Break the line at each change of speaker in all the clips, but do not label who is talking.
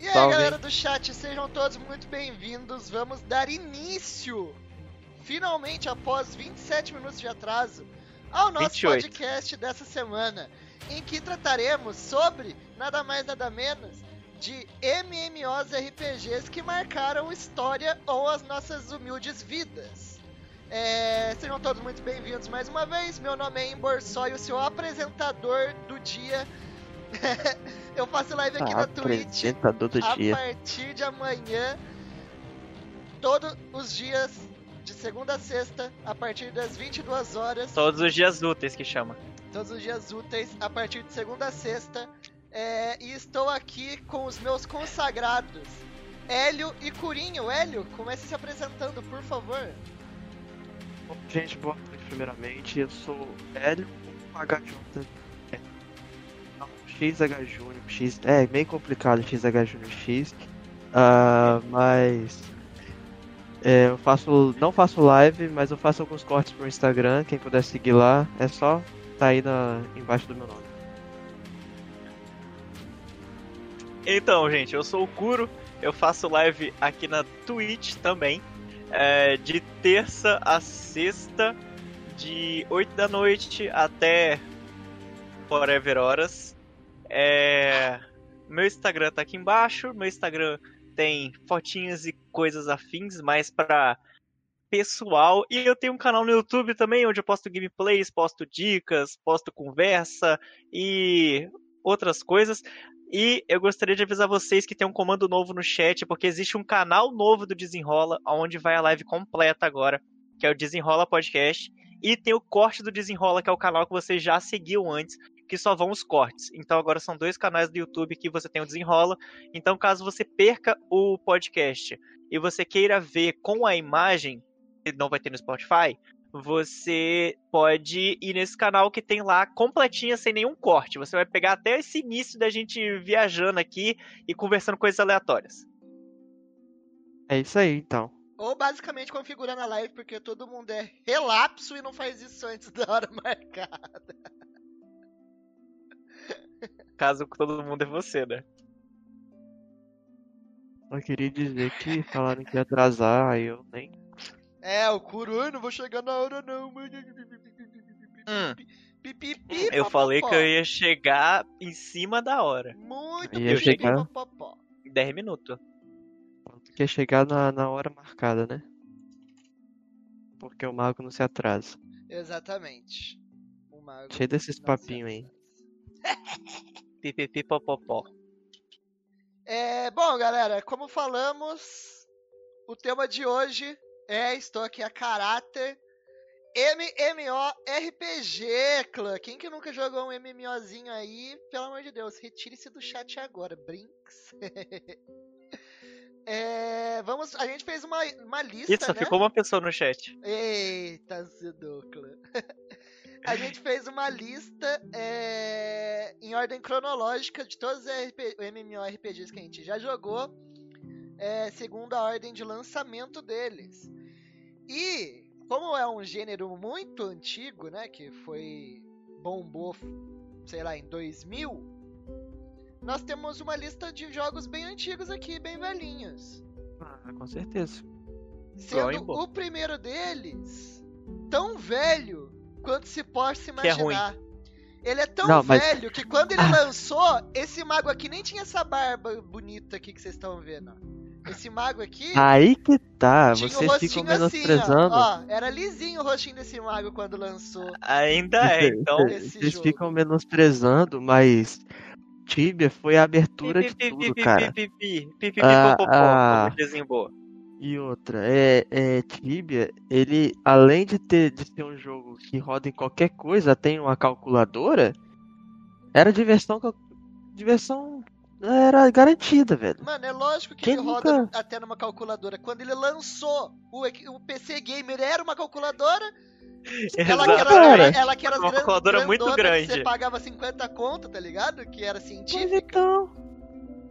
E aí, Salve. galera do chat, sejam todos muito bem-vindos. Vamos dar início, finalmente, após 27 minutos de atraso, ao nosso 28. podcast dessa semana, em que trataremos sobre nada mais nada menos de MMOs RPGs que marcaram história ou as nossas humildes vidas. É, sejam todos muito bem-vindos mais uma vez. Meu nome é Emborsói, o seu apresentador do dia. eu faço live aqui ah, na Twitch a dia. partir de amanhã, todos os dias, de segunda a sexta, a partir das 22 horas.
Todos os dias úteis que chama.
Todos os dias úteis, a partir de segunda a sexta. É, e estou aqui com os meus consagrados, Hélio e Curinho. Hélio, comece se apresentando, por favor.
Bom, gente, boa noite primeiramente. Eu sou Hélio, HJ XH X. É meio complicado XH X. Uh, mas. É, eu faço. Não faço live, mas eu faço alguns cortes pro Instagram. Quem puder seguir lá, é só tá aí na, embaixo do meu nome.
Então, gente, eu sou o Kuro. Eu faço live aqui na Twitch também. É, de terça a sexta, de 8 da noite até Forever Horas. É... Meu Instagram tá aqui embaixo. Meu Instagram tem fotinhas e coisas afins, mais para pessoal. E eu tenho um canal no YouTube também, onde eu posto gameplays, posto dicas, posto conversa e outras coisas. E eu gostaria de avisar vocês que tem um comando novo no chat, porque existe um canal novo do Desenrola, onde vai a live completa agora, que é o Desenrola Podcast. E tem o corte do Desenrola, que é o canal que você já seguiu antes, que só vão os cortes. Então agora são dois canais do YouTube que você tem o Desenrola. Então caso você perca o podcast e você queira ver com a imagem, que não vai ter no Spotify, você pode ir nesse canal que tem lá completinha, sem nenhum corte. Você vai pegar até esse início da gente viajando aqui e conversando coisas aleatórias.
É isso aí, então.
Ou basicamente configurando a live, porque todo mundo é relapso e não faz isso antes da hora marcada.
Caso todo mundo é você, né?
Eu queria dizer que falaram que ia atrasar, aí eu nem.
É, o Kuro, não vou chegar na hora não.
Hum. eu falei que eu ia chegar em cima da hora.
Muito
ia chegar...
10 minutos.
Que ia chegar na, na hora marcada, né? Porque o mago não se atrasa.
Exatamente.
Cheio desses papinhos aí.
Pipipipopopó.
É, bom, galera, como falamos, o tema de hoje é Estou aqui a caráter MMORPG, clã. Quem que nunca jogou um MMOzinho aí? Pelo amor de Deus, retire-se do chat agora, Brinks. é, vamos, a gente fez uma, uma lista,
Isso,
né?
ficou uma pessoa no chat.
Eita, Zedocla. A gente fez uma lista é, em ordem cronológica de todos os RP, MMORPGs que a gente já jogou, é, segundo a ordem de lançamento deles. E, como é um gênero muito antigo, né, que foi bombou, sei lá, em 2000, nós temos uma lista de jogos bem antigos aqui, bem velhinhos.
Ah, com certeza.
Sendo o primeiro deles tão velho quanto se possa imaginar.
É
ele é tão não, velho mas... que quando ele ah. lançou, esse mago aqui nem tinha essa barba bonita aqui que vocês estão vendo. Esse mago aqui.
Aí que tá, vocês ficam menosprezando.
Assim, ó, ó, era lisinho o rostinho desse mago quando lançou.
Ainda é, então.
Vocês ficam menosprezando, mas. Tibia foi a abertura de tudo, cara. Pipi, pipi, ah, e outra, é, é Tibia, ele além de ter de ser um jogo que roda em qualquer coisa, tem uma calculadora, era diversão diversão era garantida, velho.
Mano, é lógico que Quem ele nunca... roda até numa calculadora. Quando ele lançou o, o PC Gamer era uma calculadora, ela que era, ela que era
uma calculadora muito grande.
Você pagava 50 conto, tá ligado? Que era científica. Pois
então.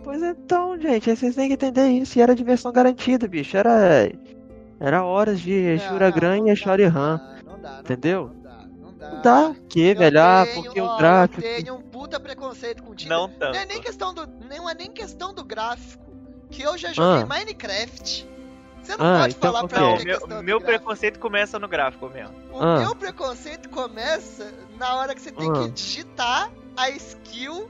Pois então, gente, vocês têm que entender isso. E era diversão garantida, bicho. Era. Era horas de Shuragram e Shorihan. Entendeu?
Não dá, não dá.
Não dá. Que, velho? Ah, porque
ó,
o Draco.
Eu tenho um puta preconceito com Tibia.
Não tanto.
Não é nem questão do, não é nem questão do gráfico. Que eu já joguei ah. Minecraft. Você não
ah,
pode
então
falar pra
mim
é meu, meu preconceito começa no gráfico mesmo.
O ah. meu preconceito começa na hora que você tem que ah. digitar a skill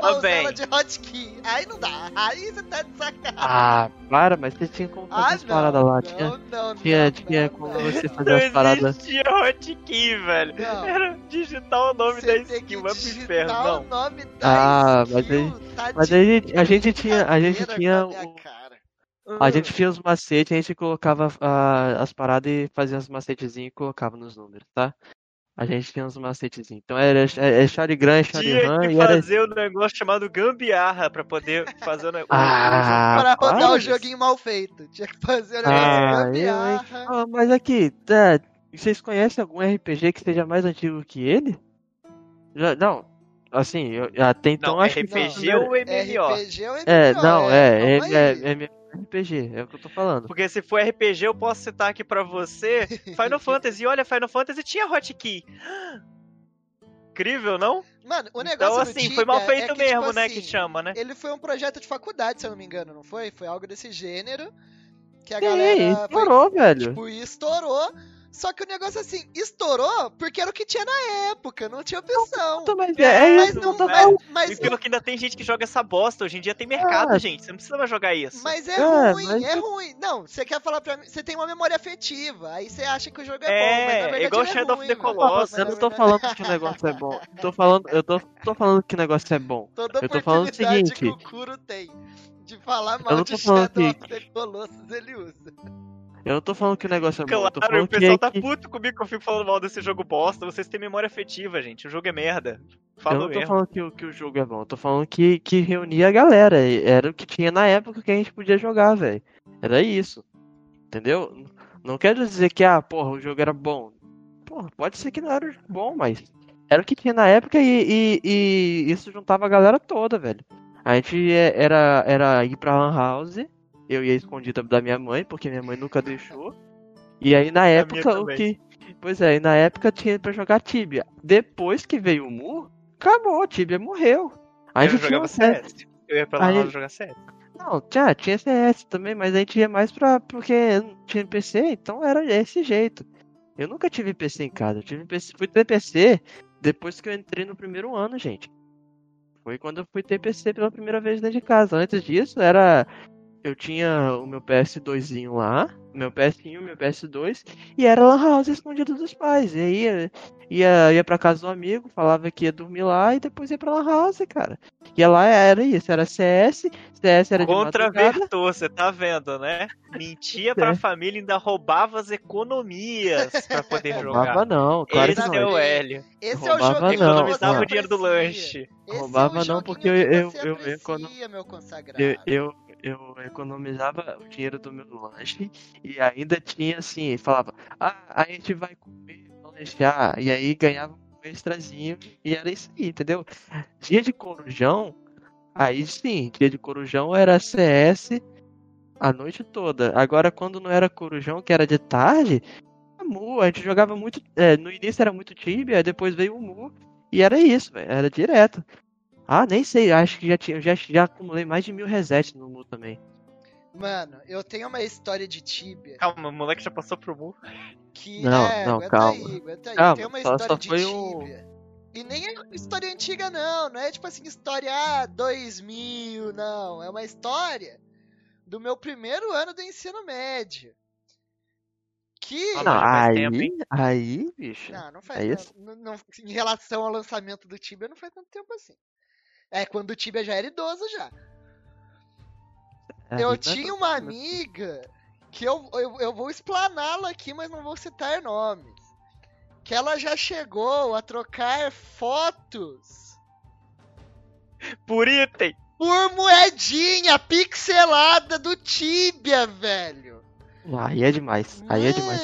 também.
de hotkey. Aí não dá. Aí você tá de sacanagem.
Ah, para, mas você tinha como fazer ah, as paradas lá. Não, tinha, não, tinha, não, tinha como você fazer
não
as paradas.
Não existia hotkey, velho. Era digitar o nome você da skill, vai pro inferno. Não.
o nome da
ah,
skill, mas
aí, tá mas aí a gente tinha, a gente tinha a gente tinha os macetes, a gente colocava uh, as paradas e fazia os macetezinhos e colocava nos números, tá? A gente tinha uns macetezinhos. Então era é, é Sharigram, é Sharihan
Tinha que fazer o um negócio chamado gambiarra pra poder fazer o negócio.
Ah, para rodar o joguinho mal feito. Tinha que fazer o negócio ah, gambiarra.
Eu, ah, mas aqui, tá, vocês conhecem algum RPG que seja mais antigo que ele? Já, não, assim, eu, até então
não,
acho
RPG
que...
ou MMO?
RPG ou MMO?
É, não, é, é, é, é, RPG, é o que eu tô falando.
Porque se for RPG, eu posso citar aqui pra você Final Fantasy. Olha, Final Fantasy tinha hotkey. Incrível, não?
Mano, o negócio
Então, assim, foi mal
é
feito
é que,
mesmo,
tipo
né?
Assim,
que chama, né?
Ele foi um projeto de faculdade, se eu não me engano, não foi? Foi algo desse gênero. Que a
Sim,
galera.
Estourou,
foi,
velho.
Tipo, estourou. Só que o negócio assim, estourou porque era o que tinha na época, não tinha opção.
Não, mas é, é
mas
isso,
não, mas, mas,
e pelo que ainda tem gente que joga essa bosta. Hoje em dia tem mercado,
ah,
gente. Você não precisa jogar isso.
Mas é, é ruim, mas... é ruim. Não, você quer falar pra mim. Você tem uma memória afetiva. Aí você acha que o jogo é, é bom, mas na verdade
igual
é
Shadow
ruim,
of the Colossus.
Eu não tô falando que o negócio é bom. Tô falando, eu tô, tô falando que o negócio é bom.
Toda
eu tô falando o seguinte.
que o Kuro tem de falar mal de Shadow que... of the Colossus, ele usa.
Eu não tô falando que o negócio é
claro,
bom. Tô falando
o pessoal
que...
tá puto comigo que eu fico falando mal desse jogo bosta. Vocês têm memória afetiva, gente. O jogo é merda.
Eu não tô
mesmo.
falando que, que o jogo é bom. Eu tô falando que, que reunia a galera. Era o que tinha na época que a gente podia jogar, velho. Era isso. Entendeu? Não quero dizer que, ah, porra, o jogo era bom. Porra, pode ser que não era bom, mas era o que tinha na época e, e, e isso juntava a galera toda, velho. A gente é, era, era ir pra Lan House eu ia escondida da minha mãe, porque minha mãe nunca deixou. E aí na época o que. Pois é, na época tinha pra jogar Tibia. Depois que veio o Mu, acabou, Tibia morreu.
Aí eu jogava CS. Eu ia pra lá aí... jogar CS.
Não, tinha, tinha CS também, mas a gente ia mais pra. porque tinha PC, então era desse jeito. Eu nunca tive PC em casa, eu tive PC, fui ter PC depois que eu entrei no primeiro ano, gente. Foi quando eu fui ter PC pela primeira vez dentro de casa. Antes disso, era eu tinha o meu PS2zinho lá, meu PS1, meu PS2, e era Lan House escondido dos pais. E aí ia, ia, ia pra casa do amigo, falava que ia dormir lá e depois ia pra Lan House, cara. E lá era isso, era CS, CS era de
Contravertou, você tá vendo, né? Mentia pra é. família, ainda roubava as economias pra poder jogar.
Roubava não, claro
Esse
que não.
é o Hélio.
Esse
roubava
é o jogo
não,
economizava
não.
o dinheiro do lanche.
Esse
roubava
é
não, porque eu, eu, eu, eu,
consagrado.
eu, eu eu economizava o dinheiro do meu lanche e ainda tinha assim, falava, ah, a gente vai comer, lanchar, e aí ganhava um extrazinho e era isso aí, entendeu? Dia de corujão, aí sim, dia de corujão era CS a noite toda. Agora quando não era corujão, que era de tarde, a Mu, a gente jogava muito, é, no início era muito Tibia, depois veio o Mu, e era isso, véio, era direto. Ah, nem sei, acho que já, tinha, já, já acumulei mais de mil resets no Mu também.
Mano, eu tenho uma história de Tibia.
Calma, o moleque já passou pro Mu.
Que
não,
é,
não,
aguenta
calma.
aí, aguenta aí.
Calma,
tem uma
só,
história
só
de
foi
Tibia.
um...
E nem é história antiga, não. Não é tipo assim, história ah, 2000, não. É uma história do meu primeiro ano do ensino médio. Que.
Ah, não, aí, aí, bicho.
Não, não faz é tanto, não, não, Em relação ao lançamento do Tibia, não faz tanto tempo assim. É, quando o Tibia já era idoso já. É, eu tinha uma amiga que eu, eu, eu vou explaná-la aqui, mas não vou citar nomes. Que ela já chegou a trocar fotos.
Por item!
Por moedinha pixelada do Tibia, velho.
Aí é demais.
Mano.
Aí é demais.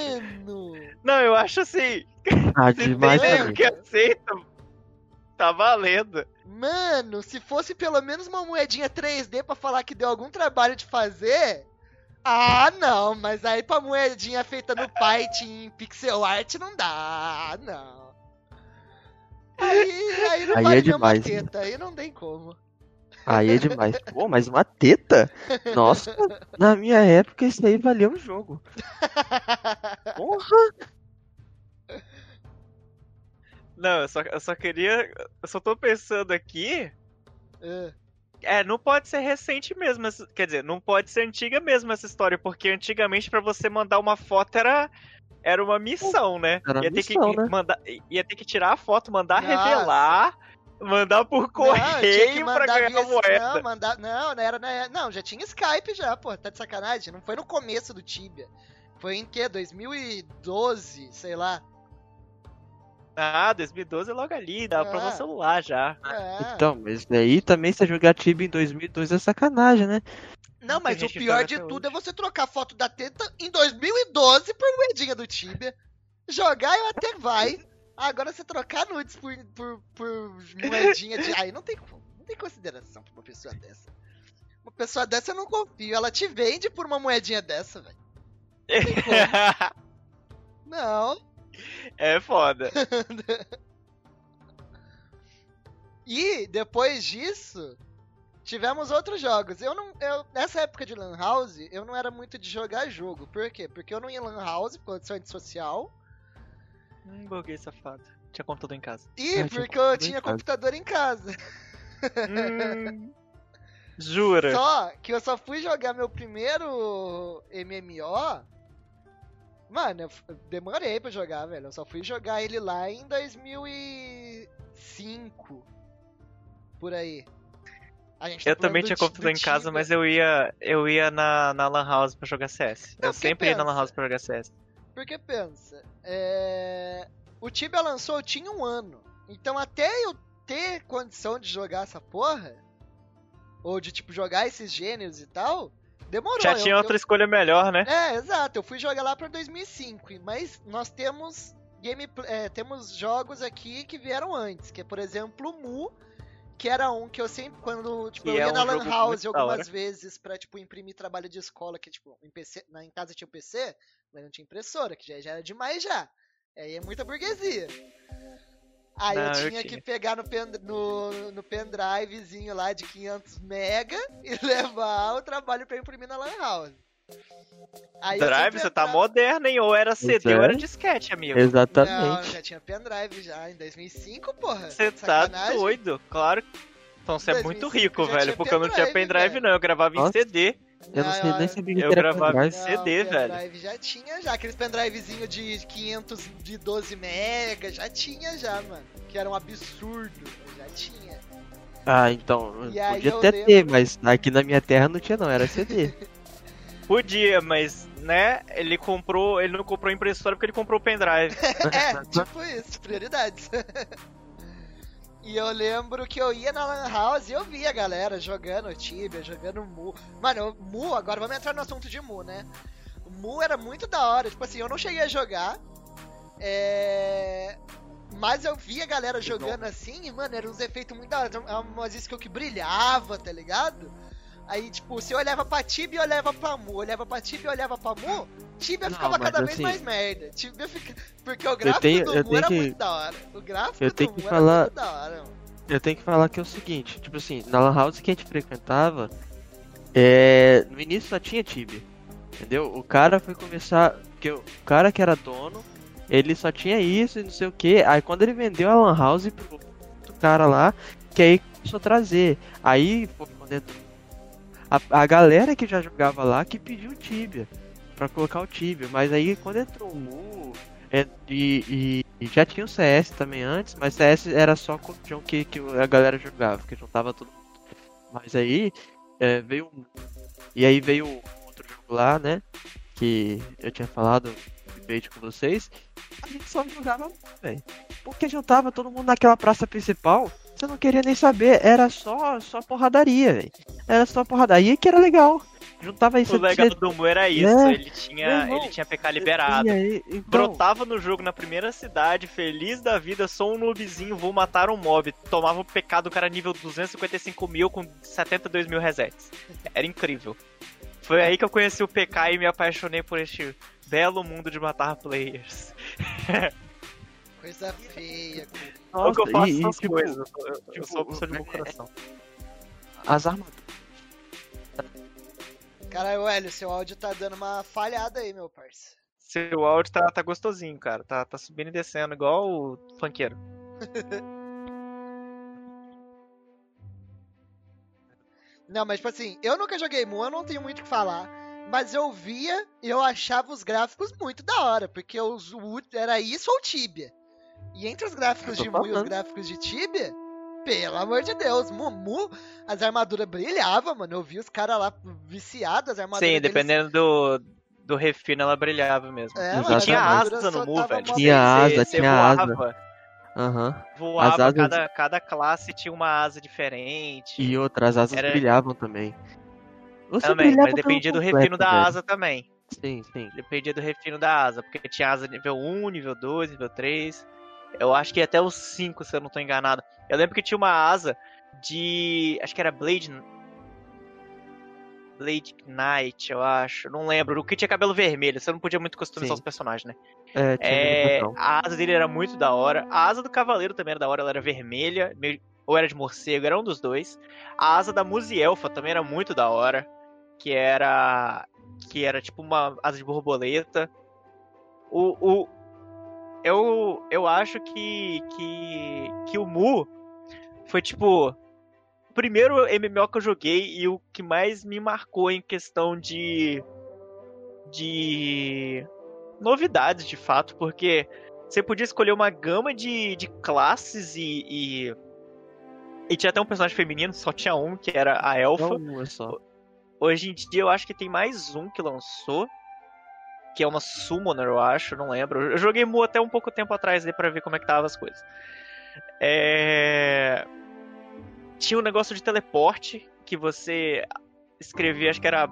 Não, eu acho assim.
Ah, demais
tem que aceita, tá valendo.
Mano, se fosse pelo menos uma moedinha 3D para falar que deu algum trabalho de fazer. Ah, não, mas aí pra moedinha feita no Python em pixel art não dá, não. Aí, aí não aí vale é demais, uma teta, aí não tem como.
Aí é demais. Pô, mas uma teta? Nossa, na minha época isso aí valia um jogo. Porra!
Não, eu só, eu só queria. Eu só tô pensando aqui. É. é, não pode ser recente mesmo. Quer dizer, não pode ser antiga mesmo essa história, porque antigamente para você mandar uma foto era era uma missão, né?
Era
ia,
missão,
ter que
né?
mandar, ia ter que tirar a foto, mandar Nossa. revelar, mandar por correio não, pra ganhar via... moeda.
Não, mandar... não, não, era, não, não, já tinha Skype já, pô, tá de sacanagem. Não foi no começo do Tibia. Foi em que? 2012, sei lá.
Ah, 2012 é logo ali, dá é. pra celular já.
É. Então, mas daí também se jogar Tibia em 2012 é sacanagem, né?
Não, mas o pior de tudo hoje. é você trocar foto da teta em 2012 por moedinha do Tibia. Jogar eu até vai. Agora você trocar nudes por, por, por moedinha de. Aí não tem, não tem consideração pra uma pessoa dessa. Uma pessoa dessa eu não confio. Ela te vende por uma moedinha dessa, velho. Não.
É foda.
e depois disso, tivemos outros jogos. Eu não, eu, nessa época de Lan House, eu não era muito de jogar jogo. Por quê? Porque eu não ia em Lan House por condição antissocial.
Hum, buguei safado. Tinha computador em casa.
E ah, porque eu tinha computador em casa.
Hum, jura?
Só que eu só fui jogar meu primeiro MMO. Mano, eu demorei pra jogar, velho. Eu só fui jogar ele lá em 2005. Por aí.
Tá eu também tinha computador em casa, mas eu ia, eu ia na, na Lan House pra jogar CS. Não, eu sempre pensa, ia na Lan House pra jogar CS.
Porque pensa, é... o Tibia lançou, eu tinha um ano. Então até eu ter condição de jogar essa porra, ou de tipo jogar esses gêneros e tal, demorou.
Já tinha
eu,
outra eu... escolha melhor, né?
É, exato. Eu fui jogar lá pra 2005, mas nós temos game, é, temos jogos aqui que vieram antes, que é por exemplo o Mu que era um que eu sempre, quando, tipo, eu ia é na um Lan House algumas vezes pra, tipo, imprimir trabalho de escola, que, tipo, em, PC, na, em casa tinha um PC, mas não tinha impressora, que já, já era demais já. Aí é muita burguesia. Aí não, eu tinha eu que pegar no, pen, no, no pendrivezinho lá de 500 mega e levar o trabalho pra imprimir na Lan House.
Aí Drive, você tá moderno, hein? Ou era CD ou era disquete, amigo.
Exatamente.
Não, já tinha pendrive já, em 2005, porra.
Você tá doido, claro. Então você é muito rico, velho, porque eu não tinha pendrive, velho. não. Eu gravava Nossa. em CD.
Eu não sei nem sabia que
Eu gravava CD, não, velho.
Pendrive já tinha já, aqueles pendrivezinho de 500 de 12 mega, já tinha já, mano. Que era um absurdo, já tinha.
Ah, então, e podia até lembro... ter, mas aqui na minha terra não tinha não, era CD.
Podia, mas, né, ele comprou. Ele não comprou impressora porque ele comprou o pendrive.
é, tipo isso, prioridades. E eu lembro que eu ia na Lan House e eu via a galera jogando Tibia, jogando Mu. Mano, Mu, agora vamos entrar no assunto de Mu, né? Mu era muito da hora. Tipo assim, eu não cheguei a jogar. É... Mas eu via a galera jogando assim e, mano, eram uns efeitos muito da hora. Umas skills que brilhava, tá ligado? Aí, tipo, se eu olhava pra Tibia, eu olhava pra Mu. Olhava pra Tibia, eu olhava pra Mu. Tibia ficava cada vez assim, mais merda. Tibia fica... Porque o gráfico tenho, do Mu era que... muito da hora. O gráfico
eu tenho
do
que Mu falar... era muito
da hora, mano.
Eu tenho que falar que é o seguinte, tipo assim, na Lan House que a gente frequentava, é... no início só tinha Tibia. Entendeu? O cara foi começar. que O cara que era dono, ele só tinha isso e não sei o que. Aí quando ele vendeu a Lan House pro cara lá, que aí começou a trazer. Aí, quando entrou a, a galera que já jogava lá que pediu Tibia para colocar o Tibia, mas aí quando entrou o Mu é, e, e, já tinha o CS também antes, mas CS era só com o que, que a galera jogava, que juntava todo mundo. Mas aí é, veio e aí veio outro jogo lá, né? Que eu tinha falado debate com vocês, a gente só jogava, velho. Porque juntava todo mundo naquela praça principal você não queria nem saber, era só, só porradaria, velho. Era só porradaria que era legal. Juntava isso.
O legal do Mu era isso, é, ele tinha, ele tinha PK liberado. Aí, então... Brotava no jogo na primeira cidade, feliz da vida, sou um noobzinho, vou matar um mob. Tomava o PK do cara nível 255 mil com 72 mil resets. Era incrível. Foi aí que eu conheci o PK e me apaixonei por este belo mundo de matar players.
Coisa feia.
Nossa, o que eu faço e, essas tipo, coisas. Eu, tipo, eu sou pessoa de bom coração.
As armaduras.
Caralho, Hélio, seu áudio tá dando uma falhada aí, meu parceiro.
Seu áudio tá, tá gostosinho, cara. Tá, tá subindo e descendo, igual o funkeiro.
não, mas tipo assim, eu nunca joguei Mu, eu não tenho muito o que falar. Mas eu via e eu achava os gráficos muito da hora, porque os, era isso ou Tibia. E entre os gráficos de Mu e os gráficos de Tibia, pelo amor de Deus, Mumu, as armaduras brilhavam, mano. Eu vi os caras lá viciados, as armaduras.
Sim, dependendo do, do refino, ela brilhava mesmo. É,
mano, tinha asa no Mu, velho. Tinha asa, tinha asa. Uhum.
Voava, asas... cada, cada classe tinha uma asa diferente.
E outras asas Era... brilhavam também.
Você também, mas dependia do refino da velho. asa também.
Sim, sim.
Dependia do refino da asa, porque tinha asa nível 1, nível 2, nível 3. Eu acho que até os 5, se eu não tô enganado. Eu lembro que tinha uma asa de. Acho que era Blade. Blade Knight, eu acho. Não lembro. O que tinha cabelo vermelho. Você não podia muito customizar Sim. os personagens, né? É, é a asa dele era muito da hora. A asa do cavaleiro também era da hora. Ela era vermelha. Meio... Ou era de morcego, era um dos dois. A asa da Musielfa também era muito da hora. Que era. Que era tipo uma asa de borboleta. O, o, eu, eu acho que, que, que o Mu foi tipo o primeiro MMO que eu joguei e o que mais me marcou em questão de de novidades de fato, porque você podia escolher uma gama de, de classes e, e, e tinha até um personagem feminino, só tinha um, que era a Elfa. Hoje em dia eu acho que tem mais um que lançou que é uma Summoner, eu acho, não lembro. Eu joguei Mu até um pouco tempo atrás aí pra ver como é que tava as coisas. É... Tinha um negócio de teleporte que você escrevia, acho que era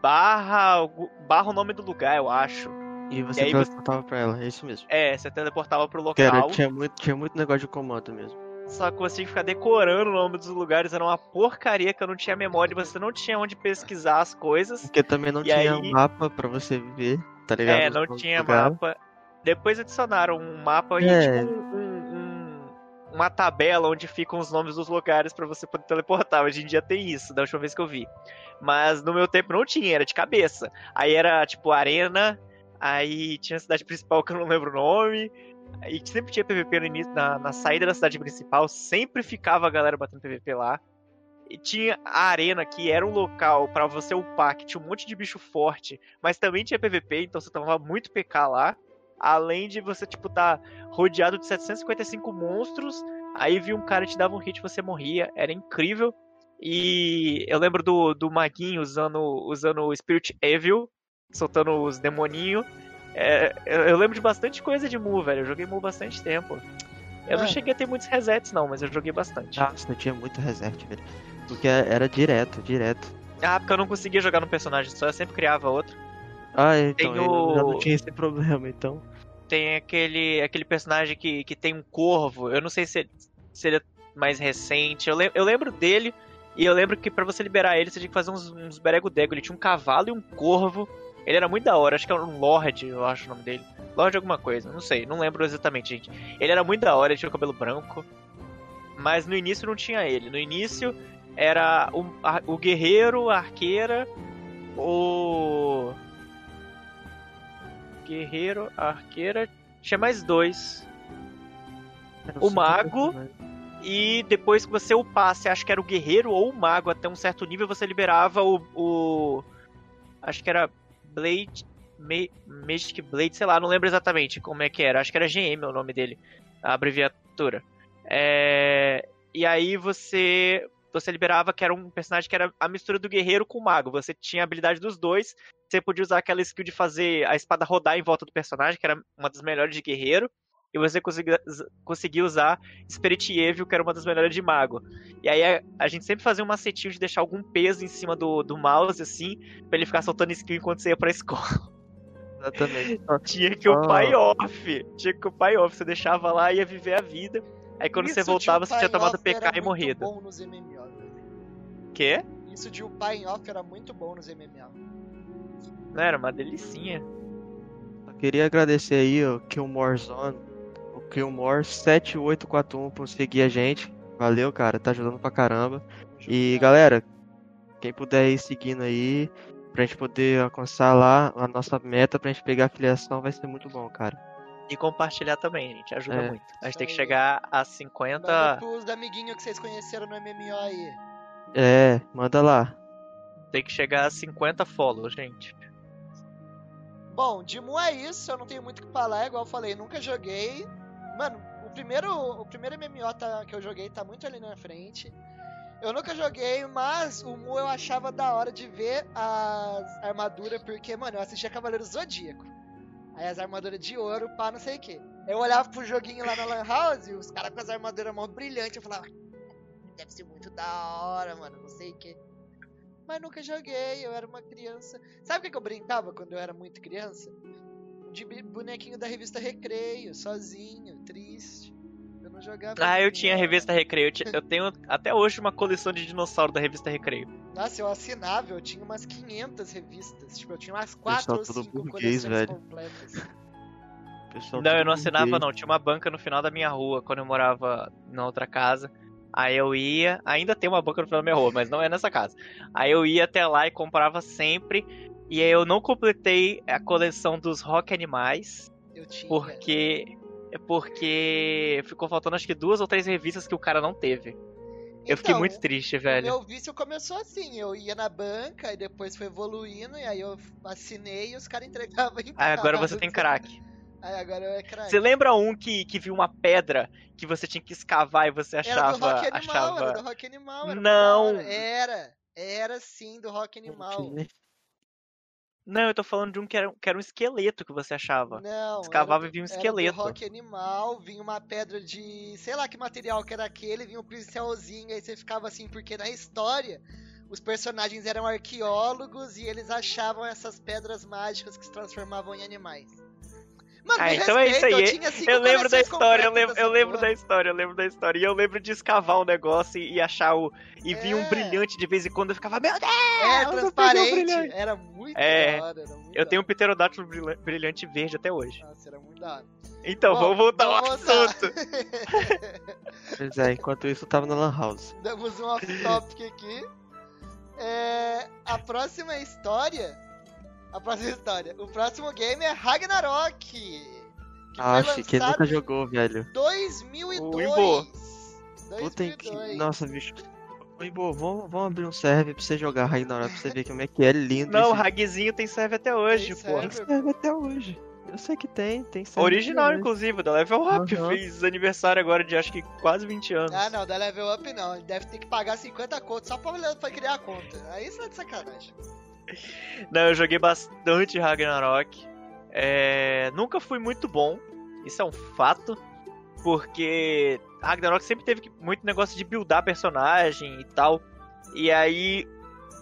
barra, barra o nome do lugar, eu acho.
E você e teleportava você... pra ela, é isso mesmo.
É, você teleportava pro local. Era,
tinha, muito, tinha muito negócio de comando mesmo.
Só que você tinha que ficar decorando o nome dos lugares, era uma porcaria que eu não tinha memória, você não tinha onde pesquisar as coisas.
Porque também não e tinha aí... mapa para você ver, tá ligado?
É, não tinha mapa. Depois adicionaram um mapa é. e tipo um, um, uma tabela onde ficam os nomes dos lugares para você poder teleportar. Hoje em dia tem isso, da última vez que eu vi. Mas no meu tempo não tinha, era de cabeça. Aí era tipo arena, aí tinha a cidade principal que eu não lembro o nome. E sempre tinha PVP no início, na, na saída da cidade principal, sempre ficava a galera batendo PVP lá. E tinha a arena que era um local para você upar, que tinha um monte de bicho forte, mas também tinha PVP, então você tomava muito PK lá. Além de você, tipo, tá rodeado de 755 monstros, aí vinha um cara te dava um hit você morria, era incrível. E eu lembro do, do Maguinho usando, usando o Spirit Evil, soltando os demoninhos. É, eu, eu, lembro de bastante coisa de Mu, velho. Eu joguei Mu bastante tempo. Eu é. não cheguei a ter muitos resets, não, mas eu joguei bastante.
Nossa, eu tinha muito reset, velho. Porque era direto, direto.
Ah, porque eu não conseguia jogar no personagem só, eu sempre criava outro.
Ah, então, tem o... já não tinha esse problema, então.
Tem aquele, aquele personagem que, que tem um corvo, eu não sei se, se ele é mais recente. Eu, lem eu lembro dele, e eu lembro que para você liberar ele, você tinha que fazer uns, uns berego-dego. Ele tinha um cavalo e um corvo. Ele era muito da hora, acho que era um Lorde, eu acho o nome dele. Lorde alguma coisa, não sei, não lembro exatamente, gente. Ele era muito da hora, ele tinha o cabelo branco. Mas no início não tinha ele. No início era o, a, o guerreiro, a arqueira, o. Guerreiro, a arqueira. Tinha mais dois. O mago. E depois que você upasse, acho que era o guerreiro ou o mago até um certo nível, você liberava o. o acho que era Blade. Magic Blade, sei lá, não lembro exatamente como é que era. Acho que era GM o nome dele, a abreviatura. É... E aí você você liberava que era um personagem que era a mistura do guerreiro com o mago. Você tinha a habilidade dos dois. Você podia usar aquela skill de fazer a espada rodar em volta do personagem, que era uma das melhores de guerreiro e você conseguia, conseguia usar Spirit Evil, que era uma das melhores de mago. E aí a, a, gente sempre fazia um macetinho de deixar algum peso em cima do, do mouse, assim, pra ele ficar soltando skill enquanto você ia pra escola.
Exatamente.
Tinha que o pai off. Tinha que o pai off. Você deixava lá e ia viver a vida. Aí quando Isso você voltava, você tinha tomado PK e morrido.
Bom nos MMO,
Quê?
Isso de upar em off era muito bom nos MMO.
Não, era uma delicinha.
Eu queria agradecer aí o Killmore Zone Killmore7841 por seguir a gente. Valeu, cara, tá ajudando pra caramba. E galera, quem puder ir seguindo aí, pra gente poder alcançar lá a nossa meta pra gente pegar a filiação, vai ser muito bom, cara.
E compartilhar também, gente, ajuda é. muito. A gente tem que chegar a 50. Manda
pros amiguinhos que vocês conheceram no MMO aí.
É, manda lá.
Tem que chegar a 50 follows, gente.
Bom, de Mu é isso, eu não tenho muito o que falar, igual eu falei, nunca joguei. Mano, o primeiro, o primeiro MMO tá, que eu joguei tá muito ali na frente. Eu nunca joguei, mas o Mu eu achava da hora de ver as armaduras, porque, mano, eu assistia Cavaleiro Zodíaco. Aí as armaduras de ouro, pá, não sei o que. Eu olhava pro joguinho lá na Lan House, os caras com as armaduras mó brilhantes, eu falava, deve ser muito da hora, mano, não sei o que mas nunca joguei, eu era uma criança. Sabe o que eu brincava quando eu era muito criança? De bonequinho da revista Recreio, sozinho, triste. Eu não jogava.
Ah, eu tinha a revista Recreio. Eu tenho até hoje uma coleção de dinossauro da revista Recreio.
Nossa, eu assinava, eu tinha umas 500 revistas. Tipo, eu tinha umas 4 ou 5 coleções velho. completas.
não, eu não assinava não. Tinha uma banca no final da minha rua, quando eu morava na outra casa. Aí eu ia, ainda tem uma banca no final da minha rua, mas não é nessa casa. Aí eu ia até lá e comprava sempre. E aí eu não completei a coleção dos Rock Animais.
Eu tinha.
Porque. Porque ficou faltando acho que duas ou três revistas que o cara não teve. eu fiquei então, muito triste, velho.
Meu vício começou assim, eu ia na banca e depois foi evoluindo, e aí eu assinei e os caras entregavam em
Aí agora você tem crack.
Aí agora eu é crack.
Você lembra um que, que viu uma pedra que você tinha que escavar e você achava.
Era do Rock Animal,
achava...
era do Rock Animal. Era
não!
Era, era sim do Rock Animal.
Não, eu tô falando de um que era, que era um esqueleto que você achava.
Não.
Escavava e vinha um esqueleto.
Era Rock Animal, vinha uma pedra de. sei lá que material que era aquele, vinha um pincelzinho, aí você ficava assim, porque na história os personagens eram arqueólogos e eles achavam essas pedras mágicas que se transformavam em animais.
Mano, ah, então respeito, é isso aí. Eu, eu lembro da história, eu lembro, eu lembro da história, eu lembro da história. E eu lembro de escavar o um negócio e, e, achar o. E é. vir um brilhante de vez em quando eu ficava, meu Deus!
É, transparente. Era muito é, da hora. Era muito
eu tenho um pterodátilo brilhante verde até hoje.
Nossa, era muito da hora.
Então, Bom, vamos voltar ao assunto.
pois é, enquanto isso eu tava na Lan House.
Damos um off-topic aqui. É, a próxima história a próxima história. O próximo game é Ragnarok. Que
ah, foi quem nunca jogou, velho.
2002.
O Puta que... Nossa, bicho. Imbo, vamos, vamos abrir um server pra você jogar Ragnarok, pra você ver como é que é lindo.
Não, o Ragzinho tem server até hoje, tem pô.
Tem server até hoje. Eu sei que tem, tem
server. Original, inclusive, da Level Up. Uhum. Fez aniversário agora de acho que quase 20 anos.
Ah, não, da Level Up não. Ele deve ter que pagar 50 contas só pra, pra criar a conta. Aí isso é de sacanagem.
Não, eu joguei bastante Ragnarok. É... Nunca fui muito bom, isso é um fato. Porque Ragnarok sempre teve muito negócio de buildar personagem e tal. E aí,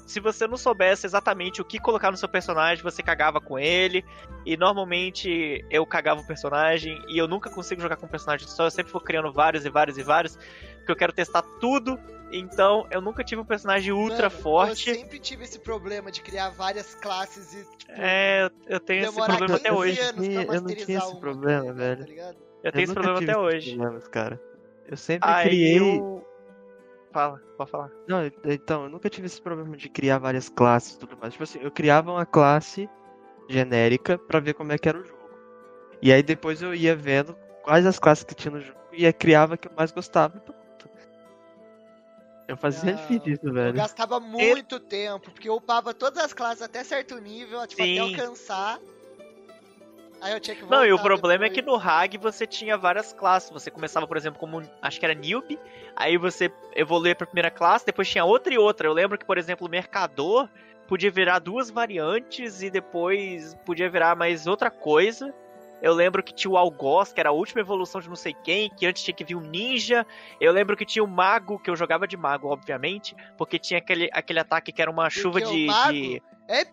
se você não soubesse exatamente o que colocar no seu personagem, você cagava com ele. E normalmente eu cagava o personagem. E eu nunca consigo jogar com um personagem só. Eu sempre vou criando vários e vários e vários. Porque eu quero testar tudo então, eu nunca tive um personagem ultra Mano, forte.
Eu sempre tive esse problema de criar várias classes e, tipo,
É, eu tenho esse problema até hoje.
Eu não tinha esse problema, velho. Tá
eu tenho esse problema até hoje.
Problemas, cara. Eu sempre Aí criei. Eu...
Fala, pode falar.
Não, então, eu nunca tive esse problema de criar várias classes e tudo mais. Tipo assim, eu criava uma classe genérica para ver como é que era o jogo. E aí depois eu ia vendo quais as classes que tinha no jogo e criava a que eu mais gostava. Então, eu fazia difícil, velho. Eu
gastava muito Ele... tempo, porque eu upava todas as classes até certo nível, tipo, Sim. até alcançar. Aí eu tinha que voltar
Não, e o problema depois. é que no RAG você tinha várias classes. Você começava, por exemplo, como acho que era Newbie, aí você evoluía pra primeira classe, depois tinha outra e outra. Eu lembro que, por exemplo, o Mercador podia virar duas variantes e depois podia virar mais outra coisa. Eu lembro que tinha o Algoz, que era a última evolução de não sei quem, que antes tinha que vir um ninja. Eu lembro que tinha o Mago, que eu jogava de Mago, obviamente, porque tinha aquele, aquele ataque que era uma chuva de, de.
É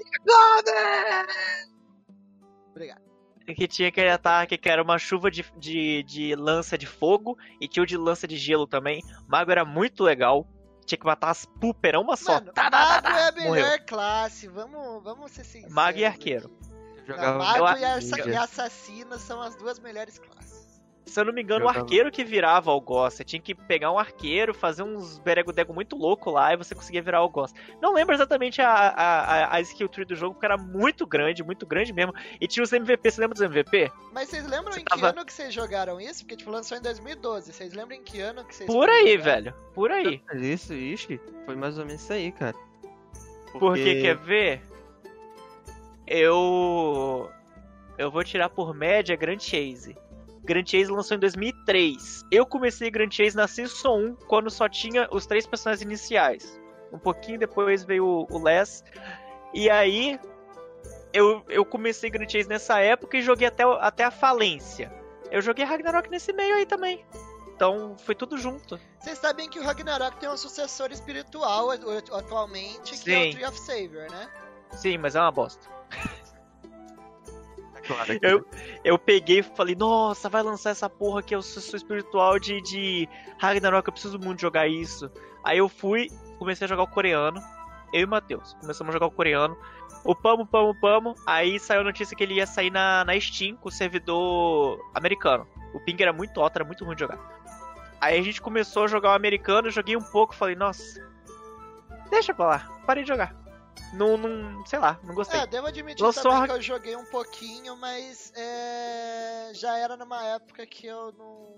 Obrigado. Que tinha aquele ataque que era uma chuva de, de, de lança de fogo e tinha o de lança de gelo também. O Mago era muito legal. Tinha que matar as púperas uma só.
Mano, tá, Mago tá, é a melhor morreu. classe. Vamos, vamos ser sinceros.
Mago e arqueiro.
Jogava Mago e, e assassino são as duas melhores classes.
Se eu não me engano, o arqueiro que virava algoz. Você tinha que pegar um arqueiro, fazer uns berego-dego muito louco lá e você conseguia virar algoz. Não lembro exatamente a, a, a, skill tree do jogo, porque era muito grande, muito grande mesmo. E tinha os MVP, você lembra dos MVP?
Mas vocês lembram você em tava... que ano que vocês jogaram isso? Porque, tipo, lançou em 2012. Vocês lembram em que ano que vocês
Por aí, jogar? velho. Por aí.
Isso, ixi, foi mais ou menos isso aí, cara.
Porque, porque quer ver? Eu. Eu vou tirar por média Grand Chase. Grand Chase lançou em 2003. Eu comecei Grand Chase na Season 1, quando só tinha os três personagens iniciais. Um pouquinho depois veio o Les. E aí, eu, eu comecei Grand Chase nessa época e joguei até, até a falência. Eu joguei Ragnarok nesse meio aí também. Então, foi tudo junto.
Vocês sabem que o Ragnarok tem um sucessor espiritual atualmente, que Sim. é o Tree of Savior, né?
Sim, mas é uma bosta. Claro eu, eu peguei e falei, nossa, vai lançar essa porra que é o sucessor espiritual de, de Ragnarok, eu preciso muito jogar isso. Aí eu fui, comecei a jogar o coreano, eu e o Matheus, começamos a jogar o coreano, o pamo, pamo, pamo, aí saiu a notícia que ele ia sair na, na Steam com o servidor americano. O ping era muito alto, era muito ruim de jogar. Aí a gente começou a jogar o americano, joguei um pouco, falei, nossa, deixa pra lá, parei de jogar não, não sei lá, não gostei. É,
devo admitir Lançou também que eu joguei um pouquinho, mas é, já era numa época que eu não,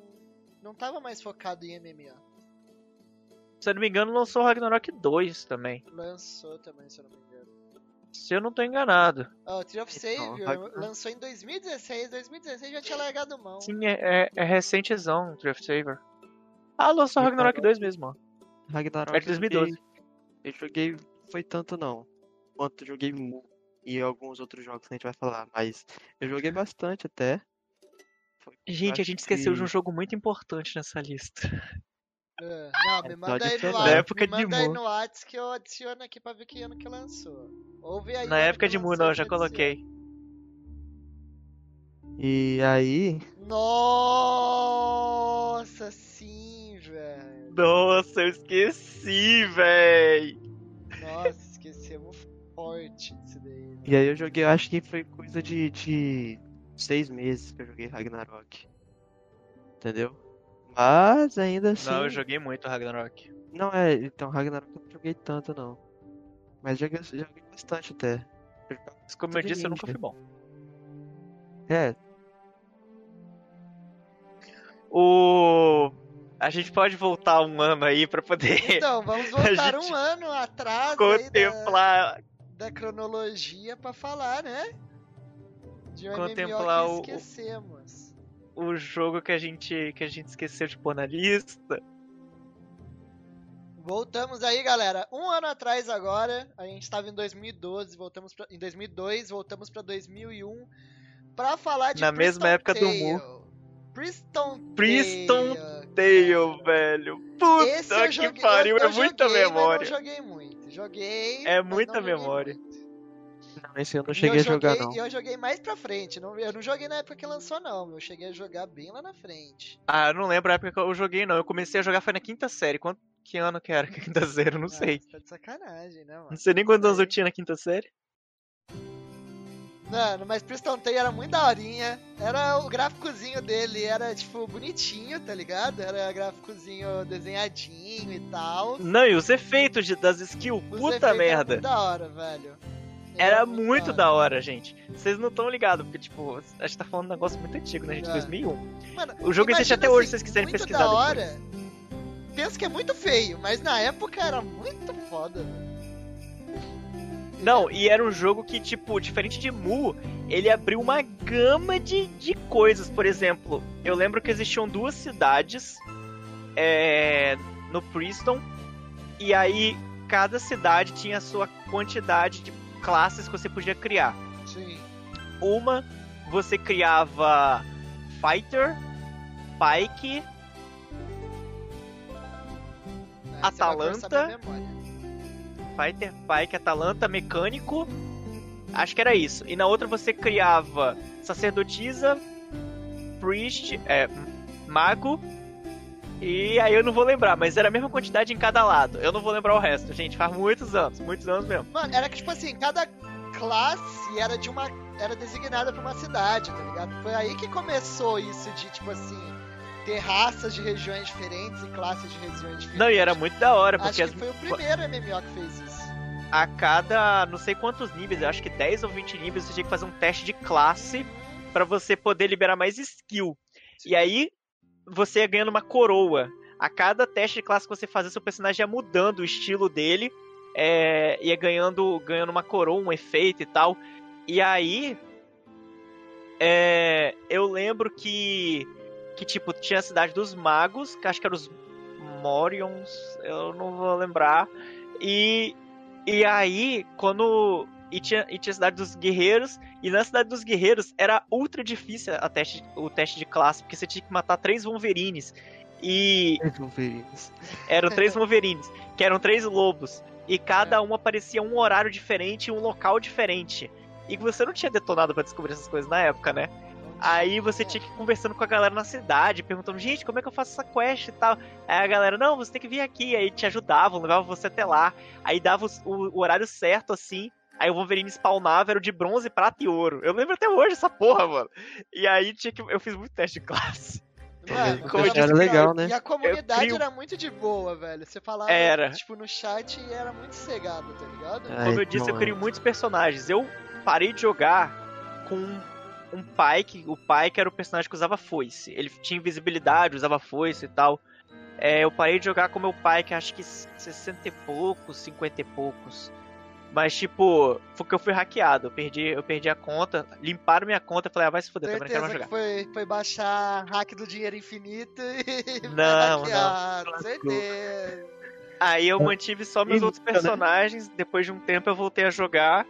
não tava mais focado em MMA.
Se eu não me engano, lançou Ragnarok 2 também.
Lançou também, se eu não me engano.
Se eu não tô enganado.
Oh, Tree of Savior lançou em 2016, 2016 já tinha largado mão.
Sim, é, é, é recentezão, Tree of Savior. Ah, lançou Ragnarok 2 mesmo, ó.
Ragnarok é de 2012. Eu joguei, eu joguei foi tanto não quanto joguei Mu e alguns outros jogos que a gente vai falar, mas eu joguei bastante até.
Foi, gente, a gente esqueceu que... de um jogo muito importante nessa lista.
Uh, não, me manda aí no WhatsApp, época me manda aí no WhatsApp que eu adiciono aqui pra ver que ano que lançou. Ouve aí.
Na época de Mu, não, já coloquei.
E aí.
Nossa, sim, velho.
Nossa, eu esqueci, velho.
Nossa, esquecemos forte disso daí. Né?
E aí eu joguei, eu acho que foi coisa de, de seis meses que eu joguei Ragnarok. Entendeu? Mas ainda assim.
Não, eu joguei muito Ragnarok.
Não, é, então Ragnarok eu não joguei tanto não. Mas joguei, joguei bastante até.
Mas como eu disse, eu nunca fui bom.
É.
O. A gente pode voltar um ano aí pra poder.
Então, vamos voltar um ano atrás.
Contemplar
da cronologia para falar, né?
De um Contemplar MMO que esquecemos. O, o jogo que a gente que a gente esqueceu de pôr na lista.
Voltamos aí, galera. Um ano atrás agora, a gente estava em 2012, voltamos pra, em 2002, voltamos para 2001 para falar de
na mesma época
Tale.
do Mu.
Priston
Priston Tale, Tale velho. Puta que joguei, pariu, eu, é muita joguei, memória.
eu joguei muito. Joguei.
É muita memória.
Não, esse eu não cheguei eu a jogar,
joguei,
não.
Eu joguei mais pra frente. Não, eu não joguei na época que lançou, não. Eu cheguei a jogar bem lá na frente.
Ah, eu não lembro a época que eu joguei, não. Eu comecei a jogar foi na quinta série. Quanto, que ano que era? Quinta série, eu não ah, sei.
Tá de sacanagem, né, mano?
Não sei nem quantos anos eu tinha na quinta série.
Mano, mas Priston Tay era muito daorinha. Era o gráficozinho dele, era tipo bonitinho, tá ligado? Era gráficozinho desenhadinho e tal.
Não, e os efeitos de, das skills, puta merda.
Era da hora, velho.
Era, era muito, da, hora. da hora, gente. Vocês não estão ligados, porque, tipo, a gente tá falando de um negócio muito antigo, né, gente? É. 2001. Mano, o jogo existe até hoje, se vocês quiserem
muito
pesquisar.
Da hora. Penso que é muito feio, mas na época era muito foda, velho.
Não, e era um jogo que, tipo, diferente de Mu, ele abriu uma gama de, de coisas. Por exemplo, eu lembro que existiam duas cidades é, no Preston, e aí cada cidade tinha a sua quantidade de classes que você podia criar.
Sim.
Uma, você criava Fighter, Pike, Atalanta. Fighter, Pike, Atalanta, Mecânico. Acho que era isso. E na outra você criava Sacerdotisa, Priest, é, Mago. E aí eu não vou lembrar, mas era a mesma quantidade em cada lado. Eu não vou lembrar o resto, gente. Faz muitos anos, muitos anos mesmo.
Mano, era que tipo assim, cada classe era de uma. era designada pra uma cidade, tá ligado? Foi aí que começou isso de, tipo assim, ter raças de regiões diferentes e classes de regiões diferentes.
Não, e era muito da hora, porque.
Acho que foi o primeiro MMO que fez isso.
A cada não sei quantos níveis, eu acho que 10 ou 20 níveis, você tinha que fazer um teste de classe para você poder liberar mais skill. Sim. E aí você ia ganhando uma coroa. A cada teste de classe que você fazia, seu personagem ia mudando o estilo dele é, ia ganhando, ganhando uma coroa, um efeito e tal. E aí, é, eu lembro que, que, tipo, tinha a cidade dos magos, que acho que eram os Morions, eu não vou lembrar. E, e aí, quando. E tinha, e tinha a cidade dos guerreiros, e na cidade dos guerreiros era ultra difícil a teste, o teste de classe, porque você tinha que matar três Wolverines. E.
Três Wolverines.
Eram três Wolverines, que eram três lobos. E cada é. um aparecia um horário diferente, um local diferente. E você não tinha detonado para descobrir essas coisas na época, né? Aí você tinha que ir conversando com a galera na cidade, perguntando, gente, como é que eu faço essa quest e tal. Aí a galera, não, você tem que vir aqui. Aí te ajudavam, levavam você até lá. Aí dava o, o horário certo, assim. Aí o Wolverine spawnava, era o de bronze, prata e ouro. Eu lembro até hoje essa porra, mano. E aí tinha que. Eu fiz muito teste de classe.
Mano, Como era legal, né? E a comunidade era muito de boa, velho. Você falava,
era.
tipo, no chat e era muito cegado, tá ligado?
Ai, Como eu disse, eu crio muitos personagens. Eu parei de jogar com um pai que o pai que era o personagem que usava foice. Ele tinha invisibilidade, usava foice e tal. É, eu parei de jogar com meu pai, que acho que 60 e poucos, 50 e poucos. Mas, tipo, foi que eu fui hackeado. Eu perdi, eu perdi a conta, limparam minha conta e falei, ah, vai se fuder, também não quero mais jogar.
Foi, foi baixar hack do dinheiro infinito e
não, hackeado, não. certeza. Aí eu mantive só meus outros né? personagens, depois de um tempo eu voltei a jogar.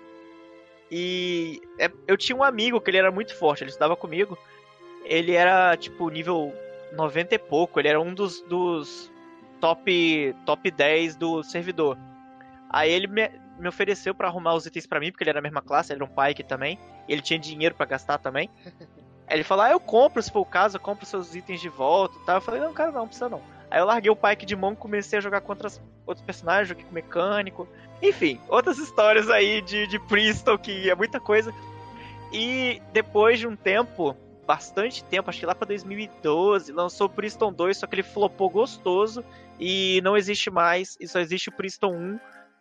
E é, eu tinha um amigo que ele era muito forte, ele estudava comigo. Ele era, tipo, nível 90 e pouco, ele era um dos, dos top, top 10 do servidor. Aí ele me, me ofereceu para arrumar os itens para mim, porque ele era a mesma classe, ele era um Pike também. ele tinha dinheiro para gastar também. Aí ele falou: Ah, eu compro, se for o caso, eu compro seus itens de volta e tal. Eu falei: Não, cara, não, não precisa não. Aí eu larguei o Pike de mão e comecei a jogar contra outros personagens, joguei com mecânico. Enfim, outras histórias aí de, de Priston, que é muita coisa. E depois de um tempo, bastante tempo, acho que lá pra 2012, lançou o Priston 2, só que ele flopou gostoso e não existe mais, e só existe o Priston 1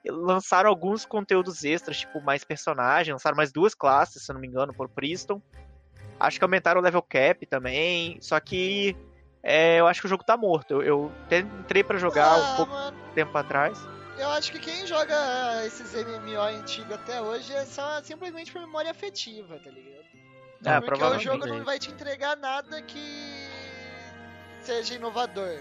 lançaram alguns conteúdos extras, tipo mais personagens, lançaram mais duas classes, se não me engano, por Priston. Acho que aumentaram o level cap também, só que é, eu acho que o jogo tá morto. Eu, eu entrei para jogar ah, um pouco mano. tempo atrás.
Eu acho que quem joga esses MMO antigos até hoje é só simplesmente por memória afetiva, tá ligado? É, Porque o jogo não vai te entregar nada que seja inovador.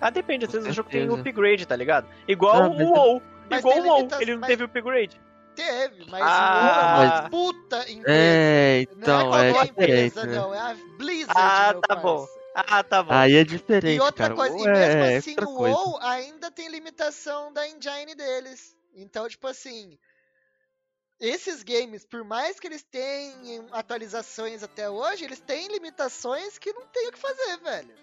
Ah, depende, às vezes o jogo tem upgrade, tá ligado? Igual ah, o WoW. Igual o WoW, ele não mas... teve upgrade.
Teve, mas ah, o WoW é puta empresa.
É, então,
não é,
é
empresa, né? não, é a Blizzard,
Ah, tá bom. Ah, tá bom.
Aí é diferente,
E outra
cara.
coisa, e mesmo é assim, o WoW ainda tem limitação da engine deles. Então, tipo assim, esses games, por mais que eles tenham atualizações até hoje, eles têm limitações que não tem o que fazer, velho.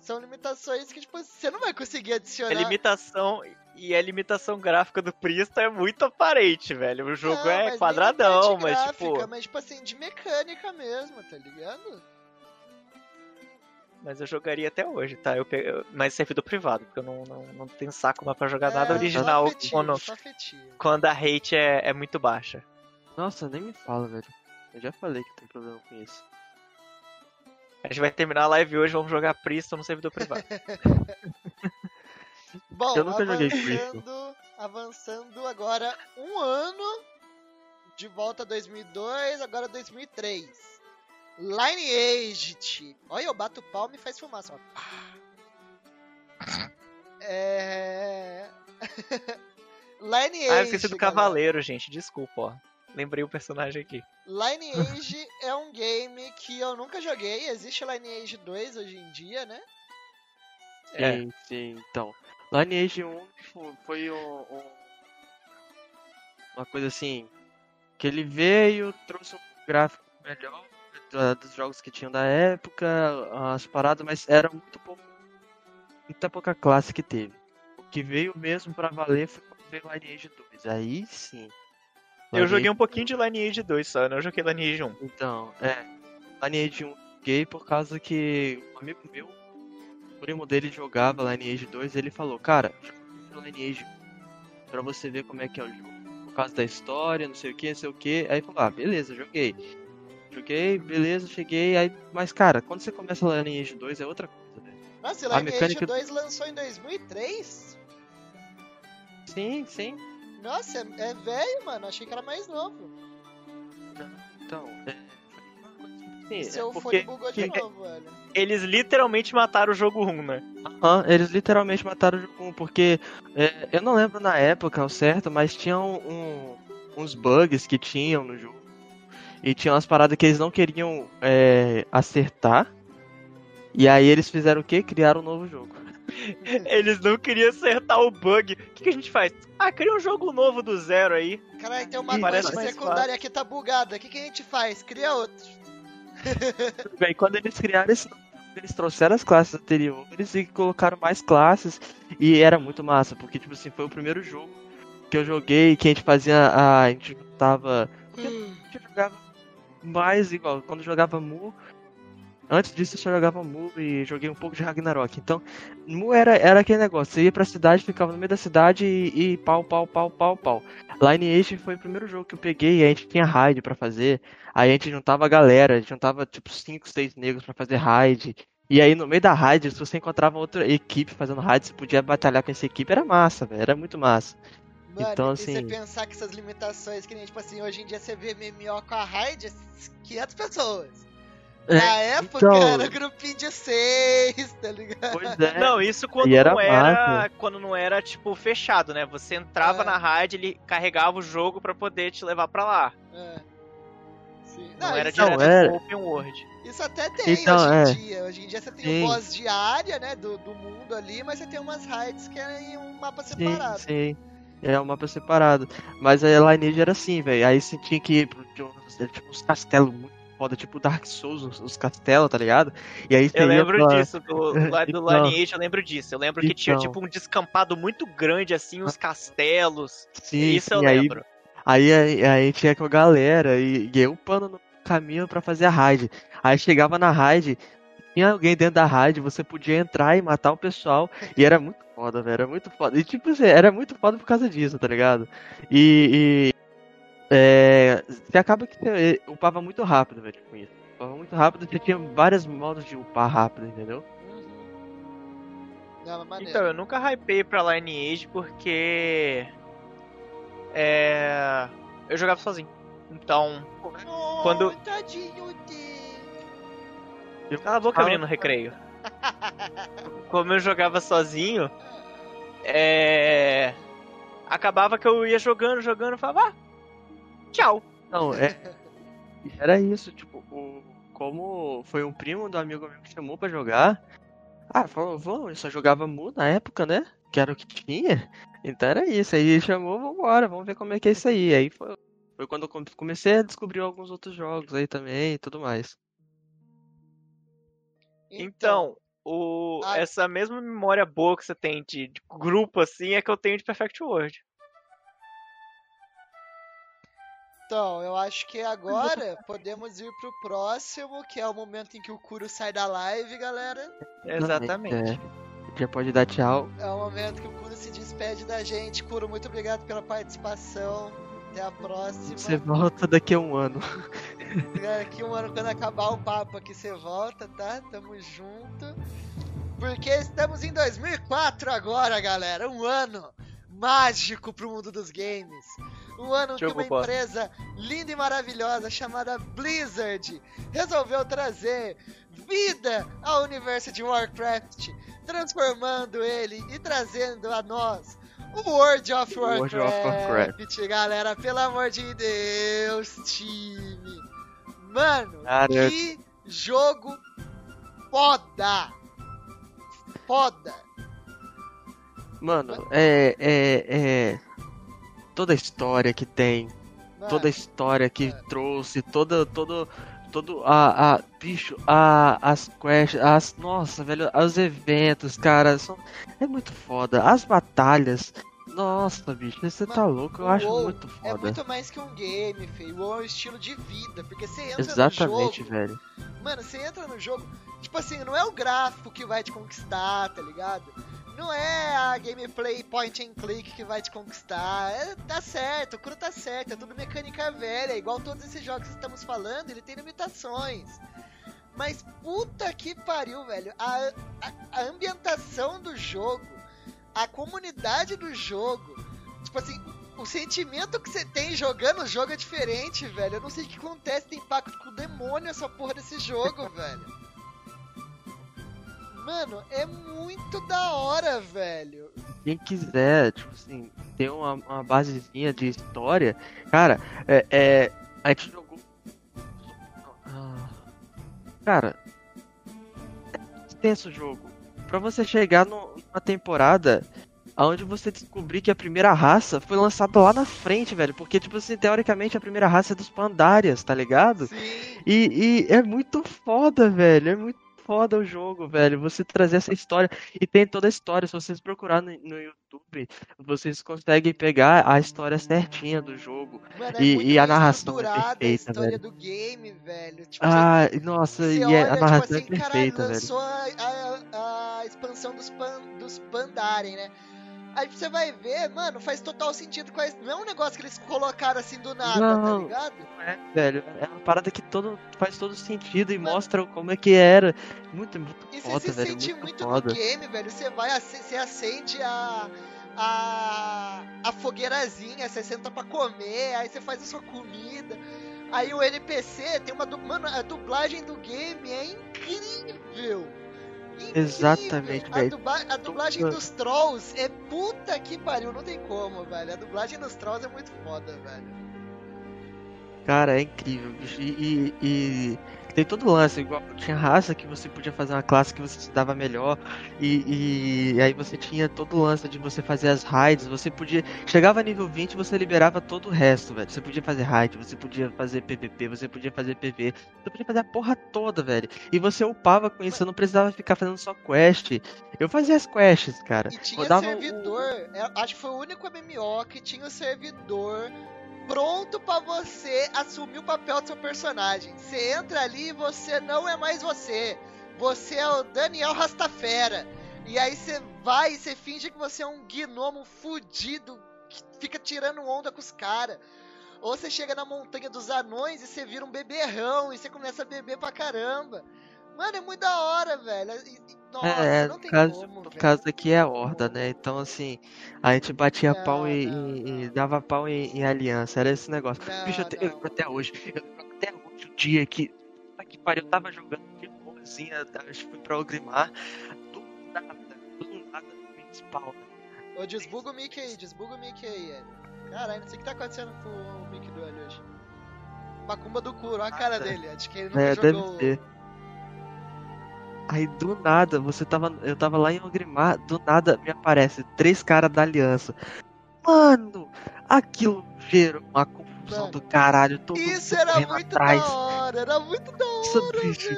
São limitações que, tipo, você não vai conseguir adicionar.
A limitação. E a limitação gráfica do Priesta é muito aparente, velho. O jogo não, é quadradão, mas gráfica, tipo.
Mas, tipo assim, de mecânica mesmo, tá ligado?
Mas eu jogaria até hoje, tá? Eu peguei, mas servidor privado, porque eu não, não, não tenho saco mais pra jogar é, nada original afetivo, quando, quando a rate é, é muito baixa.
Nossa, nem me fala, velho. Eu já falei que tem problema com isso.
A gente vai terminar a live hoje, vamos jogar Priston no servidor privado.
Bom, eu nunca avançando, avançando agora um ano de volta a 2002, agora 2003. Lineage. Olha, eu bato palma e faz fumaça. Ó. É... Lineage.
Ah, eu esqueci do galera. cavaleiro, gente. Desculpa, ó. Lembrei o personagem aqui.
Lineage é um game que eu nunca joguei. Existe Lineage 2 hoje em dia, né?
É. Sim, sim. Então, Lineage 1 tipo, foi um, um, uma coisa assim que ele veio, trouxe um gráfico melhor dos jogos que tinham da época, as paradas, mas era muito pouco, muita pouca classe que teve. O que veio mesmo para valer foi quando veio Lineage 2. Aí sim,
Eu joguei um pouquinho de Lineage 2 só, não joguei Lineage 1.
Então, é. Lineage 1 joguei por causa que um amigo meu, o primo dele jogava Lineage 2 e ele falou, cara, Lineage pra você ver como é que é o jogo. Por causa da história, não sei o que, não sei o que. Aí falou, ah, beleza, joguei. Joguei, beleza, cheguei, aí. Mas cara, quando você começa Lineage 2 é outra coisa,
velho. Nossa, Lineage mecânica... 2 lançou em 2003?
Sim, sim.
Nossa, é, é velho, mano. Achei que era mais novo.
Então, é.
Sim, Seu é fone bugou de novo, velho.
Eles literalmente mataram o jogo 1, né?
Aham, eles literalmente mataram o jogo 1, porque é, eu não lembro na época o certo, mas tinham um, uns bugs que tinham no jogo. E tinha umas paradas que eles não queriam é, acertar. E aí eles fizeram o quê? Criaram um novo jogo.
Eles não queriam acertar o bug. O que, que, a gente faz? Ah, cria um jogo novo do zero aí.
Caralho, tem uma quest secundária que tá bugada. O que, que a gente faz? Cria outro.
Bem, quando eles criaram esse eles trouxeram as classes anteriores e colocaram mais classes e era muito massa, porque tipo assim, foi o primeiro jogo que eu joguei que a gente fazia a, a gente tava a gente jogava mais igual, quando jogava Mu, Antes disso eu só jogava Mu e joguei um pouco de Ragnarok. Então, Mu era, era aquele negócio. Você ia pra cidade, ficava no meio da cidade e, e pau, pau, pau, pau, pau. Lineage foi o primeiro jogo que eu peguei e a gente tinha raid para fazer. Aí a gente juntava a galera, a gente juntava tipo 5, 6 negros para fazer raid. E aí no meio da raid, se você encontrava outra equipe fazendo raid, você podia batalhar com essa equipe, era massa. Era muito massa.
Mano, então, assim... você pensar que essas limitações, que nem, tipo assim, hoje em dia você vê MMO com a raid, 500 pessoas. É, Na época então... era grupinho de seis, tá ligado? Pois
é. Não, isso quando era não era. Quando não era, tipo, fechado, né? Você entrava é. na rádio, ele carregava o jogo para poder te levar para lá. É. Sim. Não, não era direto era... open world.
Isso até tem então, hoje em é. dia. Hoje em dia você tem sim. o boss diária, né? Do, do mundo ali, mas você tem umas raids que é em um mapa separado.
Sim, sim. É um mapa separado. Mas a Lineage era assim, velho. Aí você tinha que ir pro, tipo, uns castelos muito foda, tipo Dark Souls, os, os castelos, tá ligado? E aí
Eu lembro pra... disso, do, do então, Lineage eu lembro disso. Eu lembro que então... tinha tipo um descampado muito grande, assim, os castelos. Sim, isso sim, eu lembro.
Aí, aí, aí tinha com a galera e, e eu pano no caminho para fazer a raid. Aí chegava na raid, tinha alguém dentro da raid, você podia entrar e matar o pessoal. E era muito foda, velho. Era muito foda. E tipo, assim, era muito foda por causa disso, tá ligado? E, é, você acaba que você upava muito rápido, velho, com isso. Upava muito rápido, você tinha vários modos de upar rápido, entendeu?
Uhum. então, eu nunca hypei pra Lineage porque. É. Eu jogava sozinho. Então.
Oh,
quando.
Tadinho de...
Eu... Cala a boca, menino, recreio. Como eu jogava sozinho, é. Acabava que eu ia jogando, jogando, falava, ah, tchau.
Não, é. Era isso, tipo, o, como foi um primo do amigo meu que chamou pra jogar. Ah, falou, vamos, eu só jogava Mu na época, né? Que era o que tinha. Então era isso. Aí chamou, vambora, vamos ver como é que é isso aí. Aí foi, foi quando eu comecei a descobrir alguns outros jogos aí também e tudo mais.
Então, o, a... essa mesma memória boa que você tem de, de, grupo assim é que eu tenho de Perfect World.
Então, eu acho que agora podemos ir pro próximo, que é o momento em que o Kuro sai da live, galera.
Exatamente. É.
Já pode dar tchau.
É o momento que o Kuro se despede da gente. Kuro, muito obrigado pela participação. Até a próxima.
Você volta daqui a um ano.
Daqui a um ano, quando acabar o papo aqui, você volta, tá? Tamo junto. Porque estamos em 2004 agora, galera. Um ano mágico pro mundo dos games. Um ano que uma empresa linda e maravilhosa chamada Blizzard resolveu trazer vida ao universo de Warcraft, transformando ele e trazendo a nós World of Warcraft. World of Warcraft. Galera, pelo amor de Deus, time. Mano, Cara, que jogo foda! Foda!
Mano, é, é, é toda a história que tem, é. toda a história que é. trouxe, toda, todo, todo a, a bicho, a, as quests, as, nossa, velho, os eventos, cara, são, é muito foda. As batalhas, Nossa, bicho, você tá louco, eu acho muito é foda.
É muito mais que um game, feio. O WoW é um estilo de vida, porque você entra
Exatamente,
no jogo.
velho.
Mano, você entra no jogo, tipo assim, não é o gráfico que vai te conquistar, tá ligado? Não é a gameplay point and click que vai te conquistar. É, tá certo, o cru tá certo, é tudo mecânica velha. Igual todos esses jogos que estamos falando, ele tem limitações. Mas puta que pariu, velho. A, a, a ambientação do jogo, a comunidade do jogo, tipo assim, o sentimento que você tem jogando o jogo é diferente, velho. Eu não sei o que acontece, tem pacto com o demônio essa porra desse jogo, velho. Mano, é muito da hora, velho.
Quem quiser, tipo assim, ter uma, uma basezinha de história, cara, é, é a gente jogou. Ah, cara, é extenso o jogo. Pra você chegar no, numa temporada onde você descobrir que a primeira raça foi lançada lá na frente, velho. Porque, tipo assim, teoricamente a primeira raça é dos Pandarias, tá ligado?
Sim.
E, e é muito foda, velho. É muito foda o jogo, velho. Você trazer essa história. E tem toda a história. Se vocês procurarem no, no YouTube, vocês conseguem pegar a história certinha do jogo.
Mano, é
e, e a narração é perfeita, a
história
velho.
do game, velho.
Tipo, ah, assim, nossa, e olha, a narração tipo assim, é perfeita,
cara, lançou velho. A, a, a expansão dos, pan, dos Pandaren, né? Aí você vai ver, mano, faz total sentido com a... Não é um negócio que eles colocaram assim do nada, tá não, tá ligado?
É, velho. É uma parada que todo, faz todo sentido e mano, mostra como é que era. Muito, muito
e
foda,
você se
velho.
sente
muito,
muito no game, velho. Você vai, você acende a. A, a fogueirazinha, você senta pra comer, aí você faz a sua comida. Aí o NPC tem uma. Mano, a dublagem do game é incrível!
Exatamente,
a, dubla a dublagem dos Trolls é puta que pariu, não tem como, velho. A dublagem dos Trolls é muito foda, velho.
Cara, é incrível, bicho. E, e, e, tem todo o lance, igual tinha raça que você podia fazer uma classe que você se dava melhor. E, e, aí você tinha todo o lance de você fazer as raids. Você podia. Chegava a nível 20 você liberava todo o resto, velho. Você podia fazer raid, você podia fazer PVP, você podia fazer PV. Você podia fazer a porra toda, velho. E você upava com isso, você não precisava ficar fazendo só quest. Eu fazia as quests, cara.
E tinha Rodava servidor, o... É, acho que foi o único MMO que tinha o servidor pronto para você assumir o papel do seu personagem. Você entra ali e você não é mais você. Você é o Daniel Rastafera. E aí você vai e você finge que você é um gnomo fudido que fica tirando onda com os caras. Ou você chega na montanha dos anões e você vira um beberrão e você começa a beber pra caramba. Mano, é muito da hora, velho. Nossa, é, não tem
caso,
como,
No caso aqui é a horda, né? Então, assim, a gente batia não, pau e, não, e, dava pau em, em, aliança. Era esse negócio.
Não,
Bicho, eu, até hoje, eu, até hoje, o dia que. Que pariu, eu tava jogando de boazinha, fui pra Ogrimar. Do nada, do nada, me spawna.
Ô, desbuga o Mickey aí, desbuga o Mickey aí. Caralho, não sei o que tá acontecendo com o Mickey do olho hoje. Macumba do cu, olha a cara dele, acho que ele nunca
é,
jogou.
Deve ter. Aí do nada, você tava. Eu tava lá em Ogrimar, do nada me aparece três caras da aliança. Mano, aquilo gerou uma confusão Mano, do caralho. Todo
isso era muito atrás. da hora, era muito da hora. bicho,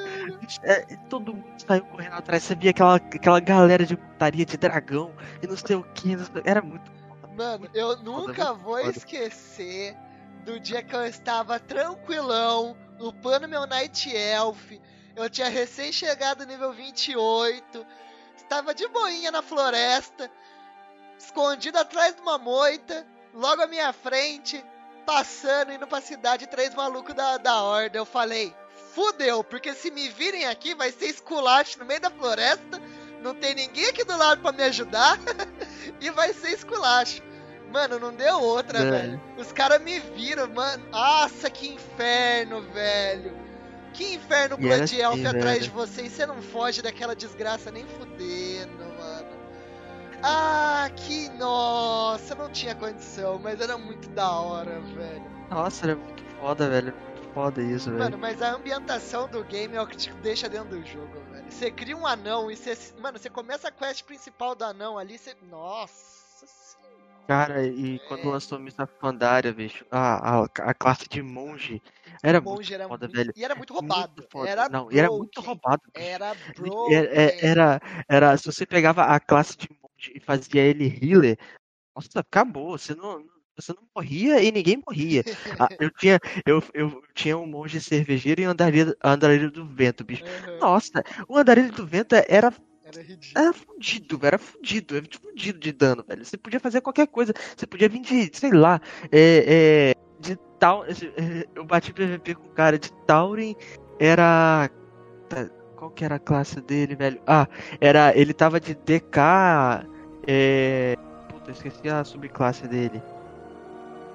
é, todo mundo saiu correndo atrás. Você via aquela, aquela galera de putaria de dragão e não sei o que. Era muito.
Mano, eu nunca vou esquecer do dia que eu estava tranquilão, upando meu Night Elf eu tinha recém chegado no nível 28. Estava de boinha na floresta. Escondido atrás de uma moita. Logo à minha frente. Passando, indo pra cidade. Três malucos da, da horda. Eu falei, fudeu. Porque se me virem aqui, vai ser esculacho no meio da floresta. Não tem ninguém aqui do lado para me ajudar. e vai ser esculacho. Mano, não deu outra, é. velho. Os caras me viram, mano. Nossa, que inferno, velho. Que inferno Blood assim, Elf atrás de você e você não foge daquela desgraça nem fudendo, mano. Ah, que nossa, não tinha condição, mas era muito da hora, velho.
Nossa, era muito foda, velho. Muito foda isso, velho.
Mano, mas a ambientação do game é o que te deixa dentro do jogo, velho. Você cria um anão e você. Mano, você começa a quest principal do anão ali, você. Nossa
Cara, e quando lançou Missa Pandaria, bicho, a, a, a classe de monge era monge muito
era
foda,
muito,
velho.
E era muito roubado. Muito era
Não, era muito roubado.
Bicho. Era bro.
Era, era, era, se você pegava a classe de monge e fazia ele healer, nossa, acabou, você não, você não morria e ninguém morria. Ah, eu, tinha, eu, eu tinha um monge cervejeiro e andarilho, andarilho do vento, bicho. Uhum. Nossa, o andarilho do vento era era ridículo. Era fudido, era fudido, era fudido de dano, velho. Você podia fazer qualquer coisa. Você podia vir de, sei lá, é, é, tal. Eu bati PVP com o cara de Tauren, era. Tá, qual que era a classe dele, velho? Ah, era. Ele tava de DK. É. Puta, esqueci a subclasse dele.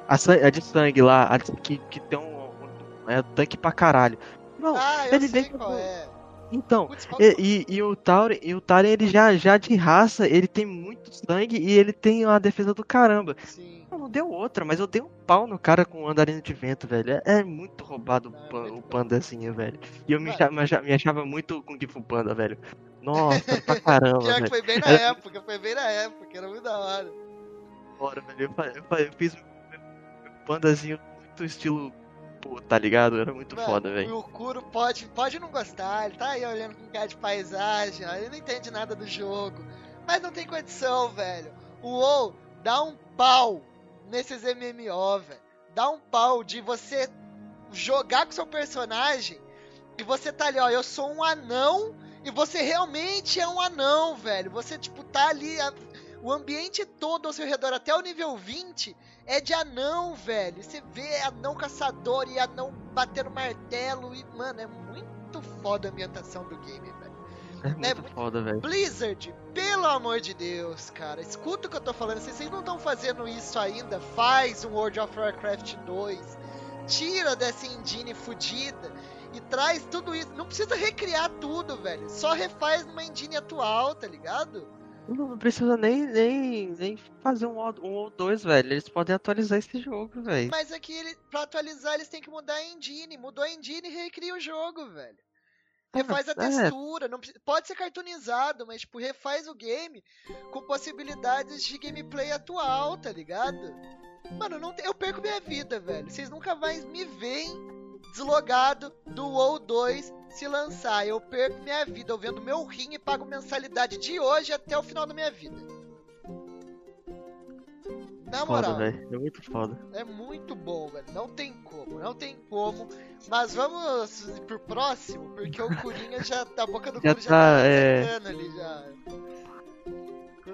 A, a de sangue lá, a de, que, que tem um. É tanque pra caralho.
Não, ah, ele vem qual é.
Então, e, e, e, o Tauren, e o Tauren, ele já, já de raça, ele tem muito sangue e ele tem uma defesa do caramba. Sim. Não, não deu outra, mas eu dei um pau no cara com o andarilho de vento, velho. É, é muito roubado não, o, pan, é o pandazinho, velho. E eu me, achava, me achava muito com Gifu Panda, velho. Nossa, pra caramba. Pior
velho. que foi bem na era... época, foi bem na época, era muito da hora.
Bora, velho. Eu, eu, eu fiz um pandazinho muito estilo pô, tá ligado? Era muito Mano, foda, velho.
O Kuro pode, pode não gostar, ele tá aí olhando com cara de paisagem, ele não entende nada do jogo. Mas não tem condição, velho. O WoW dá um pau nesses MMO, velho. Dá um pau de você jogar com seu personagem e você tá ali, ó, eu sou um anão e você realmente é um anão, velho. Você, tipo, tá ali, a, o ambiente todo ao seu redor, até o nível 20, é de anão, velho. Você vê anão caçador e anão batendo martelo. E, mano, é muito foda a ambientação do game, velho.
É muito, é muito foda, velho.
Blizzard, pelo amor de Deus, cara. Escuta o que eu tô falando. Se vocês não estão fazendo isso ainda, faz um World of Warcraft 2. Tira dessa engine fodida e traz tudo isso. Não precisa recriar tudo, velho. Só refaz numa engine atual, tá ligado?
Não precisa nem, nem, nem fazer um, um ou dois, velho. Eles podem atualizar esse jogo, velho.
Mas aqui, ele, pra atualizar, eles têm que mudar a engine. Mudou a engine e recria o jogo, velho. Refaz a é. textura, não pode ser cartoonizado, mas tipo, refaz o game com possibilidades de gameplay atual, tá ligado? Mano, não eu perco minha vida, velho. Vocês nunca mais me veem deslogado do WoW 2 se lançar. Eu perco minha vida, eu vendo meu rim e pago mensalidade de hoje até o final da minha vida. Na moral.
Foda, é muito foda.
É muito bom, velho. Não tem como, não tem como. Mas vamos pro próximo, porque o Curinha já. A boca do já Curo tá, já tá é... ali já.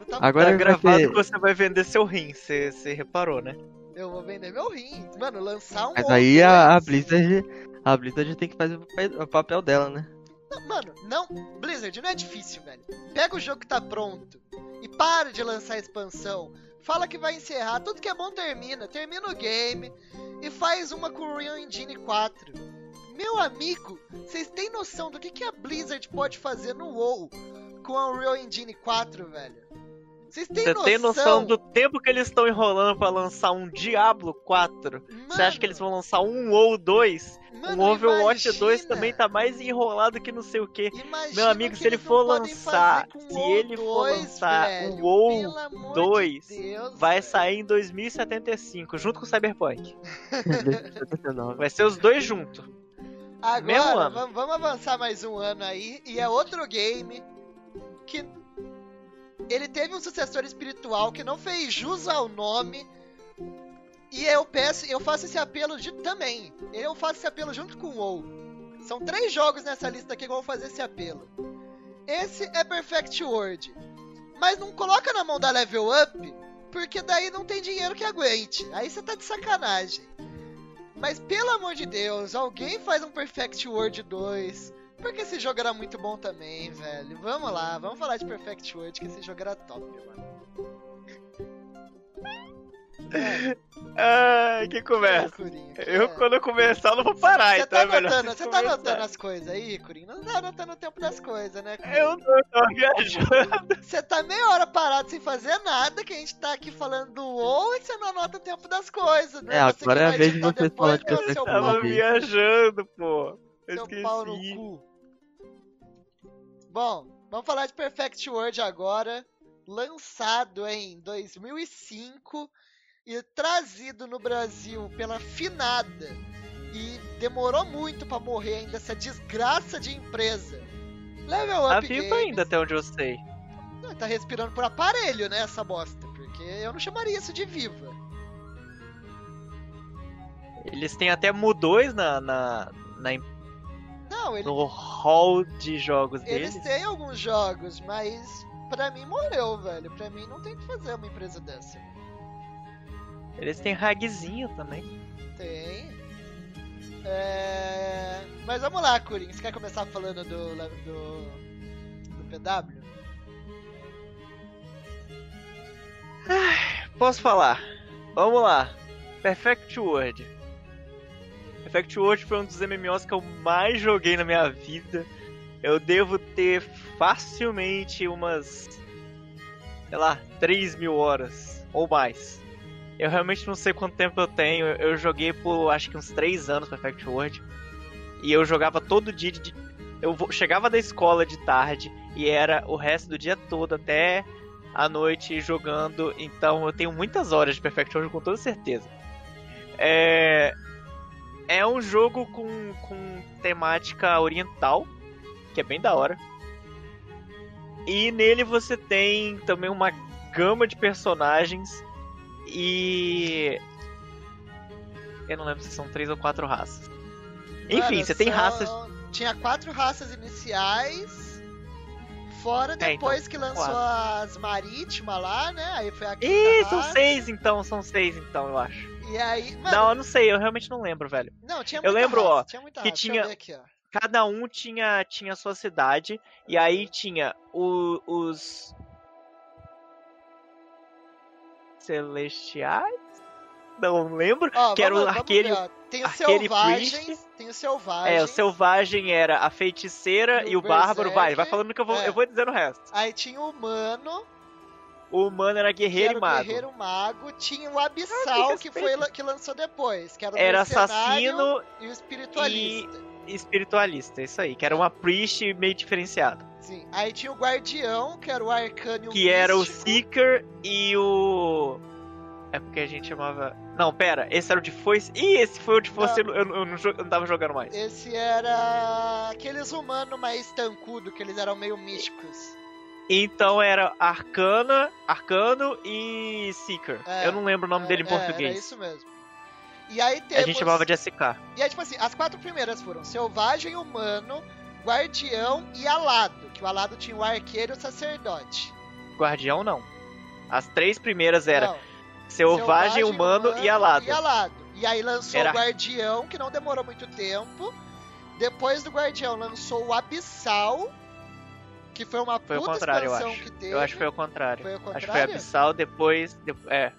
Tá Agora é gravado que você vai vender seu rim, você reparou, né?
Eu vou vender meu rim. Mano, lançar um.
Mas aí a, a Blizzard. A Blizzard tem que fazer o papel dela, né?
Não, mano, não. Blizzard, não é difícil, velho. Pega o jogo que tá pronto e para de lançar expansão. Fala que vai encerrar. Tudo que é bom termina. Termina o game e faz uma com o Real Engine 4. Meu amigo, vocês têm noção do que, que a Blizzard pode fazer no WoW com a Unreal Engine 4, velho? Vocês têm Você tem noção
do tempo que eles estão enrolando para lançar um Diablo 4? Você acha que eles vão lançar um ou dois? Mano, o Overwatch imagina. 2 também tá mais enrolado que não sei o que. Meu amigo, se ele for lançar, se ele for lançar o WoW 2, de Deus, vai velho. sair em 2075, junto com o Cyberpunk. vai ser os dois juntos.
Agora, vamos avançar mais um ano aí, e é outro game que ele teve um sucessor espiritual que não fez jus ao nome. E eu peço, eu faço esse apelo de, também. Eu faço esse apelo junto com o WoW. São três jogos nessa lista aqui que eu vou fazer esse apelo. Esse é Perfect World. Mas não coloca na mão da Level Up, porque daí não tem dinheiro que aguente. Aí você tá de sacanagem. Mas pelo amor de Deus, alguém faz um Perfect World 2 porque esse jogo era muito bom também, velho. Vamos lá, vamos falar de Perfect World, que esse jogo era top, mano.
Ai, que conversa. Eu, é. quando eu começar, não vou parar, cê então tá é
anotando, Você tá anotando as coisas aí, Curinha? Não tá anotando o tempo das coisas, né?
Curinha? Eu tô, tô viajando.
Você tá meia hora parado sem fazer nada, que a gente tá aqui falando do WoW e você não anota o tempo das coisas, né?
É, agora é a vez de você falar de
Eu tava viajando, pô. Eu seu
pau no cu. Bom, vamos falar de Perfect World agora. Lançado em 2005 e trazido no Brasil pela Finada. E demorou muito para morrer ainda essa desgraça de empresa. Level Up tá
vivo ainda até onde eu sei.
Tá respirando por aparelho, né, essa bosta. Porque Porque eu não chamaria isso de viva.
Eles têm até Mu2 na, na, na não, ele... no hall de jogos
deles. Eles têm alguns jogos, mas pra mim morreu, velho. Pra mim não tem que fazer uma empresa dessa.
Eles têm ragzinho também.
Tem. É... Mas vamos lá, Kurin. Você quer começar falando do, do, do PW?
Posso falar? Vamos lá. Perfect World. Perfect World foi um dos MMOs que eu mais joguei na minha vida. Eu devo ter facilmente umas. sei lá, 3 mil horas ou mais. Eu realmente não sei quanto tempo eu tenho. Eu joguei por acho que uns 3 anos Perfect World. E eu jogava todo dia. De... Eu chegava da escola de tarde e era o resto do dia todo até a noite jogando. Então eu tenho muitas horas de Perfect World com toda certeza. É, é um jogo com, com temática oriental, que é bem da hora. E nele você tem também uma gama de personagens e. Eu não lembro se são três ou quatro raças. Enfim, você tem raças.
Tinha quatro raças iniciais. Fora depois é, então, que lançou quatro. as marítimas lá, né? Aí foi a
Ih, são seis então, são seis então, eu acho.
E aí.
Mano, não, eu não sei, eu realmente não lembro, velho.
Não, tinha
muita Eu lembro,
raça,
ó,
tinha muita
que
raça.
tinha.
Aqui,
cada um tinha, tinha sua cidade, e aí tinha o, os Celestiais? Não lembro. Oh, que era o arqueiro.
Tem os selvagens. Tem o selvagem.
É, o selvagem era a feiticeira e, e o, bárbaro. Vai, vai falando que eu vou, é. eu vou dizendo o resto.
Aí tinha o humano.
O humano era guerreiro era e mago.
Guerreiro mago. Tinha o abissal ah, que, foi que lançou depois, que era o
Era assassino
e o espiritualista.
E espiritualista, isso aí, que era uma priest meio diferenciada.
Sim. Aí tinha o guardião, que era o arcano
Que místico. era o seeker e o é porque a gente chamava. Não, pera, esse era o de foice. Ih, esse foi o de foice, eu, eu, não, eu não tava jogando mais.
Esse era. aqueles humanos mais tancudo, que eles eram meio místicos.
Então era Arcana, Arcano e Seeker. É, eu não lembro o nome é, dele em é, português.
É isso mesmo. E aí temos...
A gente chamava de SK.
E aí, tipo assim, as quatro primeiras foram Selvagem, Humano, Guardião e Alado. Que o Alado tinha o Arqueiro e o Sacerdote.
Guardião não. As três primeiras eram Selvagem, Selvagem humano, humano, e Alado.
E Alado. E aí lançou Era... o Guardião, que não demorou muito tempo. Depois do Guardião lançou o Abissal, que foi uma foi puta expansão que teve.
Eu acho que foi o contrário. Foi o contrário? Acho que foi Abissal, depois... É,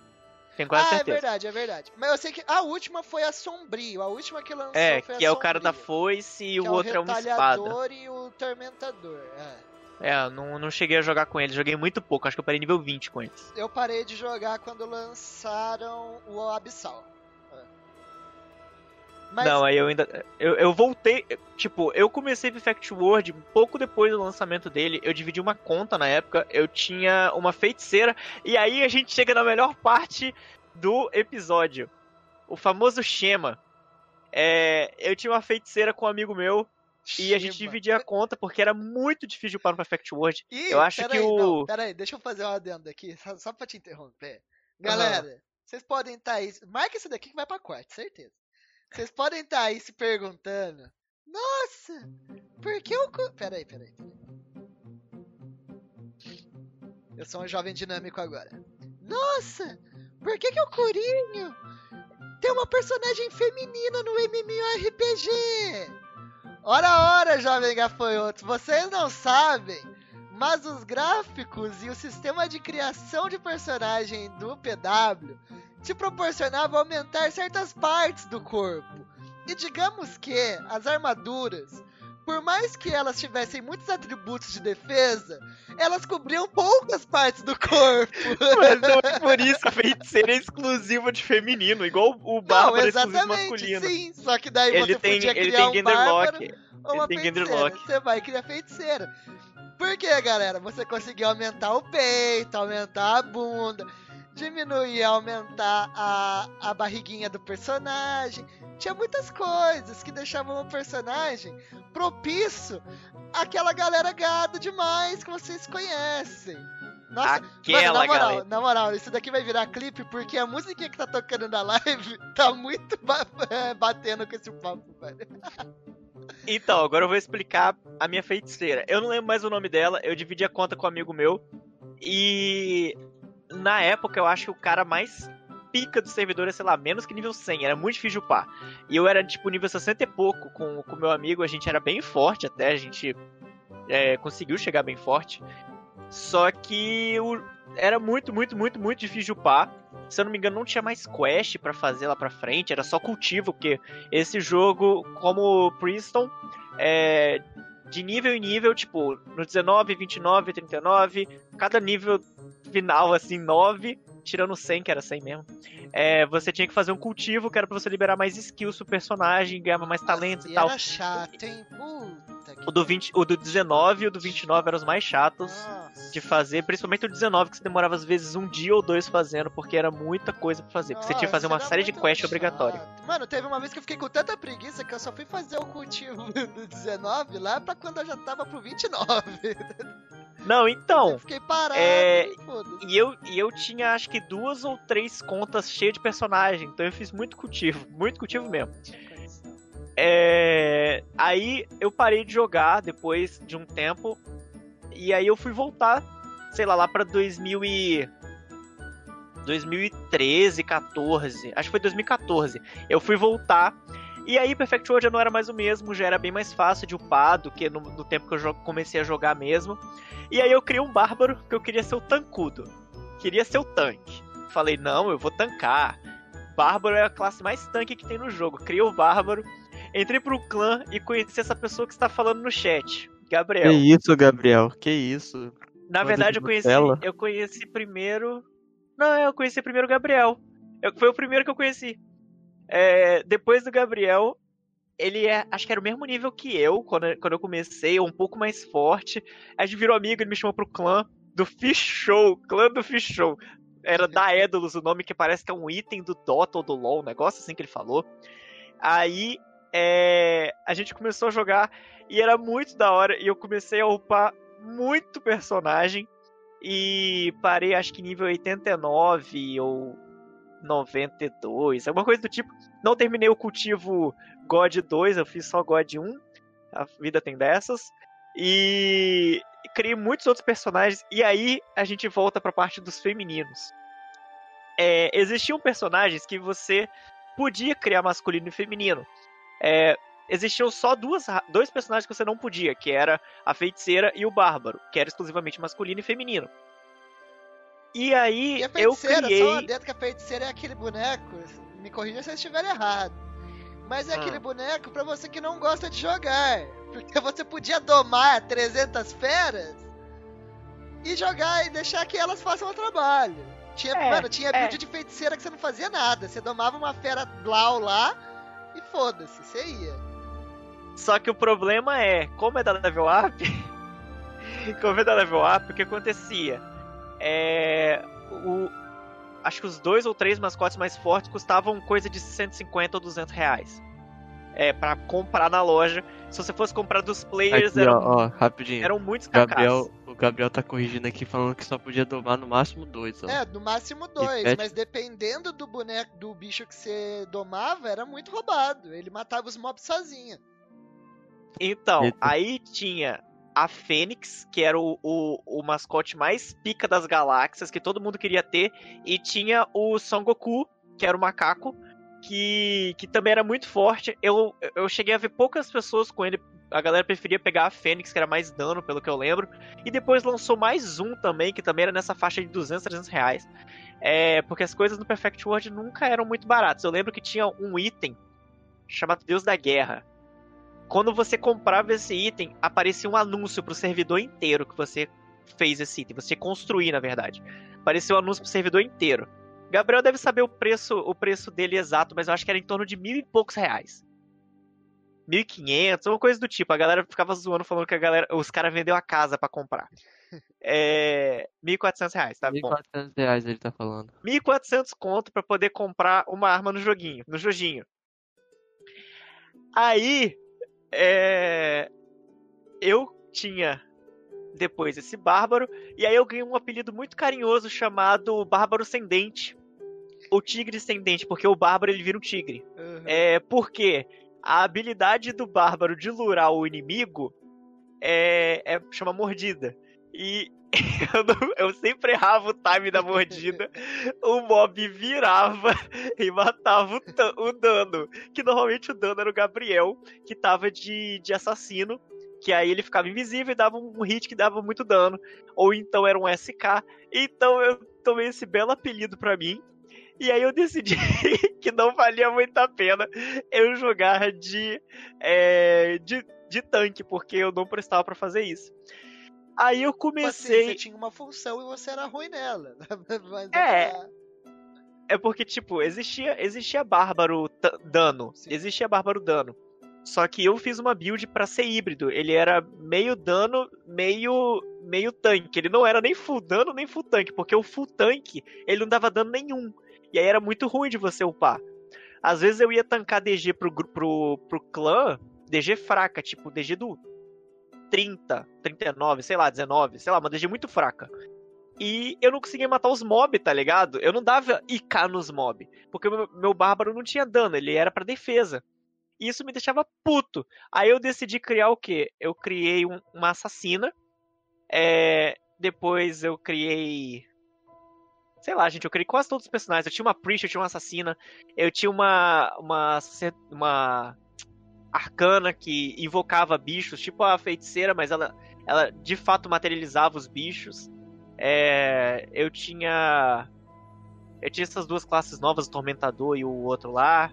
tenho quase ah, é
certeza. é verdade, é verdade. Mas eu sei que a última foi a Sombrio. A última que lançou
é,
foi
que é o cara da foice e o outro é, o uma espada.
O e o Tormentador, é.
É, não, não cheguei a jogar com eles, joguei muito pouco, acho que eu parei nível 20 com eles.
Eu parei de jogar quando lançaram o Abissal.
Mas... Não, aí eu ainda. Eu, eu voltei. Tipo, eu comecei Perfect World pouco depois do lançamento dele. Eu dividi uma conta na época. Eu tinha uma feiticeira. E aí a gente chega na melhor parte do episódio. O famoso Shema. É, eu tinha uma feiticeira com um amigo meu e a gente dividia a conta porque era muito difícil para o Perfect World. Ih, eu acho que aí, o. Não,
pera aí, deixa eu fazer uma adendo aqui, só, só pra te interromper. Galera, uhum. vocês podem estar tá aí. Marca esse daqui que vai pra corte, certeza. Vocês podem estar tá aí se perguntando. Nossa, por que o. Pera aí, pera aí. Eu sou um jovem dinâmico agora. Nossa, por que, que o Corinho tem uma personagem feminina no MMORPG? Ora, ora, jovem gafanhoto, vocês não sabem, mas os gráficos e o sistema de criação de personagem do PW te proporcionavam aumentar certas partes do corpo. E digamos que as armaduras, por mais que elas tivessem muitos atributos de defesa, elas cobriam poucas partes do corpo.
Mas não é por isso a feiticeira é exclusiva de feminino, igual o bárbaro é exclusivo masculino.
Sim, só que daí ele você tem, podia criar ele tem um bárbaro ou uma
tem
feiticeira. Você vai criar feiticeira. Por que, galera? Você conseguiu aumentar o peito, aumentar a bunda, diminuir, aumentar a, a barriguinha do personagem. Tinha muitas coisas que deixavam o personagem propício àquela galera gado demais que vocês conhecem. Nossa, Aquela, mano, na moral, galera. na moral, isso daqui vai virar clipe porque a música que tá tocando na live tá muito batendo com esse papo, velho.
Então, agora eu vou explicar a minha feiticeira. Eu não lembro mais o nome dela, eu dividi a conta com um amigo meu. E na época eu acho que o cara mais pica do servidor é, sei lá, menos que nível 100, era muito difícil upar. E eu era tipo nível 60 e pouco com o meu amigo, a gente era bem forte até, a gente é, conseguiu chegar bem forte. Só que o, era muito, muito, muito, muito difícil upar. Se eu não me engano, não tinha mais quest para fazer lá pra frente, era só cultivo, porque esse jogo, como Priston, é, de nível em nível, tipo, no 19, 29, 39, cada nível final, assim, 9, tirando 100, que era 100 mesmo, é, você tinha que fazer um cultivo que era pra você liberar mais skills pro personagem, ganhar mais talentos e, e tal.
Era chato, hein? Puta
o do, 20, o do 19 e o do 29 eram os mais chatos Nossa. de fazer, principalmente o 19, que você demorava às vezes um dia ou dois fazendo, porque era muita coisa pra fazer. Porque você tinha que fazer uma série de quests obrigatórias.
Mano, teve uma vez que eu fiquei com tanta preguiça que eu só fui fazer o cultivo do 19 lá pra quando eu já tava pro 29.
Não, então.
Eu fiquei parado.
É, e, eu, e eu tinha acho que duas ou três contas cheias de personagem. Então eu fiz muito cultivo. Muito cultivo mesmo. É, aí eu parei de jogar depois de um tempo. E aí eu fui voltar, sei lá, lá pra 2000 e... 2013, 14. Acho que foi 2014. Eu fui voltar. E aí Perfect World já não era mais o mesmo, já era bem mais fácil de upar do que no, no tempo que eu comecei a jogar mesmo. E aí eu criei um bárbaro que eu queria ser o tancudo. Queria ser o tanque. Falei, não, eu vou tancar. Bárbaro é a classe mais tanque que tem no jogo. Criei o bárbaro, entrei pro clã e conheci essa pessoa que está falando no chat. Gabriel.
Que isso, Gabriel? Que isso?
Na verdade, eu conheci, eu conheci primeiro. Não, eu conheci primeiro o Gabriel. Eu, foi o primeiro que eu conheci. É, depois do Gabriel, ele é, acho que era o mesmo nível que eu, quando, quando eu comecei, um pouco mais forte. A gente virou amigo, ele me chamou pro clã do Fish Show, clã do Fish Show. Era da Edulus o nome que parece que é um item do Dota ou do LoL, um negócio assim que ele falou. Aí é, a gente começou a jogar e era muito da hora e eu comecei a upar muito personagem e parei acho que nível 89 ou 92, alguma coisa do tipo. Não terminei o cultivo God 2, eu fiz só God 1. A vida tem dessas. E criei muitos outros personagens. E aí a gente volta pra parte dos femininos. É, existiam personagens que você podia criar masculino e feminino. É, existiam só duas, dois personagens que você não podia, que era a feiticeira e o bárbaro, que era exclusivamente masculino e feminino. E aí e eu criei. Só
dentro que a feiticeira é aquele boneco. Me corrija se eu estiver errado. Mas é ah. aquele boneco para você que não gosta de jogar. Porque você podia domar 300 feras e jogar e deixar que elas façam o trabalho. Tinha, é, mano, tinha é. build de feiticeira que você não fazia nada. Você domava uma fera blau lá e foda-se, você ia.
Só que o problema é, como é da level up, como é da level up, o que acontecia? É, o, acho que os dois ou três mascotes mais fortes custavam coisa de 150 ou 200 reais. É, pra comprar na loja. Se você fosse comprar dos players,
aqui, eram, ó, ó, rapidinho.
eram muitos
Gabriel, O Gabriel tá corrigindo aqui falando que só podia domar no máximo dois. Ó.
É, no máximo dois, mas dependendo do boneco, do bicho que você domava, era muito roubado. Ele matava os mobs sozinho.
Então, Eita. aí tinha a Fênix, que era o, o, o, mascote mais pica das galáxias, que todo mundo queria ter, e tinha o Son Goku, que era o macaco, que, que também era muito forte. Eu, eu cheguei a ver poucas pessoas com ele. A galera preferia pegar a Fênix, que era mais dano, pelo que eu lembro. E depois lançou mais um também, que também era nessa faixa de 200, 300 reais. É, porque as coisas no Perfect World nunca eram muito baratas. Eu lembro que tinha um item chamado Deus da Guerra, quando você comprava esse item, aparecia um anúncio pro servidor inteiro que você fez esse item. Você construir, na verdade. Apareceu um anúncio pro servidor inteiro. Gabriel deve saber o preço, o preço dele exato, mas eu acho que era em torno de mil e poucos reais. 1.500, uma coisa do tipo. A galera ficava zoando falando que a galera, os caras vendeu a casa para comprar. É. 1.400 reais, tá 1, bom?
1.400 reais ele tá falando.
1.400 conto para poder comprar uma arma no joguinho, no joguinho. Aí, é... Eu tinha depois esse bárbaro, e aí eu ganhei um apelido muito carinhoso chamado Bárbaro Sendente. O Tigre Sendente, porque o bárbaro ele vira um tigre. Uhum. É, porque a habilidade do bárbaro de lurar o inimigo é, é chama mordida. E eu, não, eu, sempre errava o time da mordida, o mob virava e matava o, o, dano. Que normalmente o dano era o Gabriel, que tava de, de assassino, que aí ele ficava invisível e dava um hit que dava muito dano. Ou então era um SK. Então eu tomei esse belo apelido para mim. E aí eu decidi que não valia muito a pena eu jogar de, é, de, de tanque, porque eu não prestava para fazer isso. Aí eu comecei. Tipo
assim, você tinha uma função e você era ruim nela.
Mas é. É porque, tipo, existia, existia Bárbaro Dano. Sim. Existia Bárbaro Dano. Só que eu fiz uma build para ser híbrido. Ele era meio dano, meio meio tanque. Ele não era nem full dano, nem full tanque. Porque o full tanque, ele não dava dano nenhum. E aí era muito ruim de você upar. Às vezes eu ia tancar DG pro, pro, pro clã, DG fraca, tipo DG do 30, 39, sei lá, 19, sei lá, uma DG muito fraca. E eu não conseguia matar os mobs, tá ligado? Eu não dava IK nos mobs. Porque meu, meu bárbaro não tinha dano, ele era para defesa. E isso me deixava puto. Aí eu decidi criar o quê? Eu criei um, uma assassina. É, depois eu criei. Sei lá, gente, eu criei quase todos os personagens. Eu tinha uma Priest, eu tinha uma assassina. Eu tinha uma. Uma. Uma arcana que invocava bichos, tipo a feiticeira, mas ela, ela de fato materializava os bichos. É, eu tinha. Eu tinha essas duas classes novas, o Tormentador e o outro lá.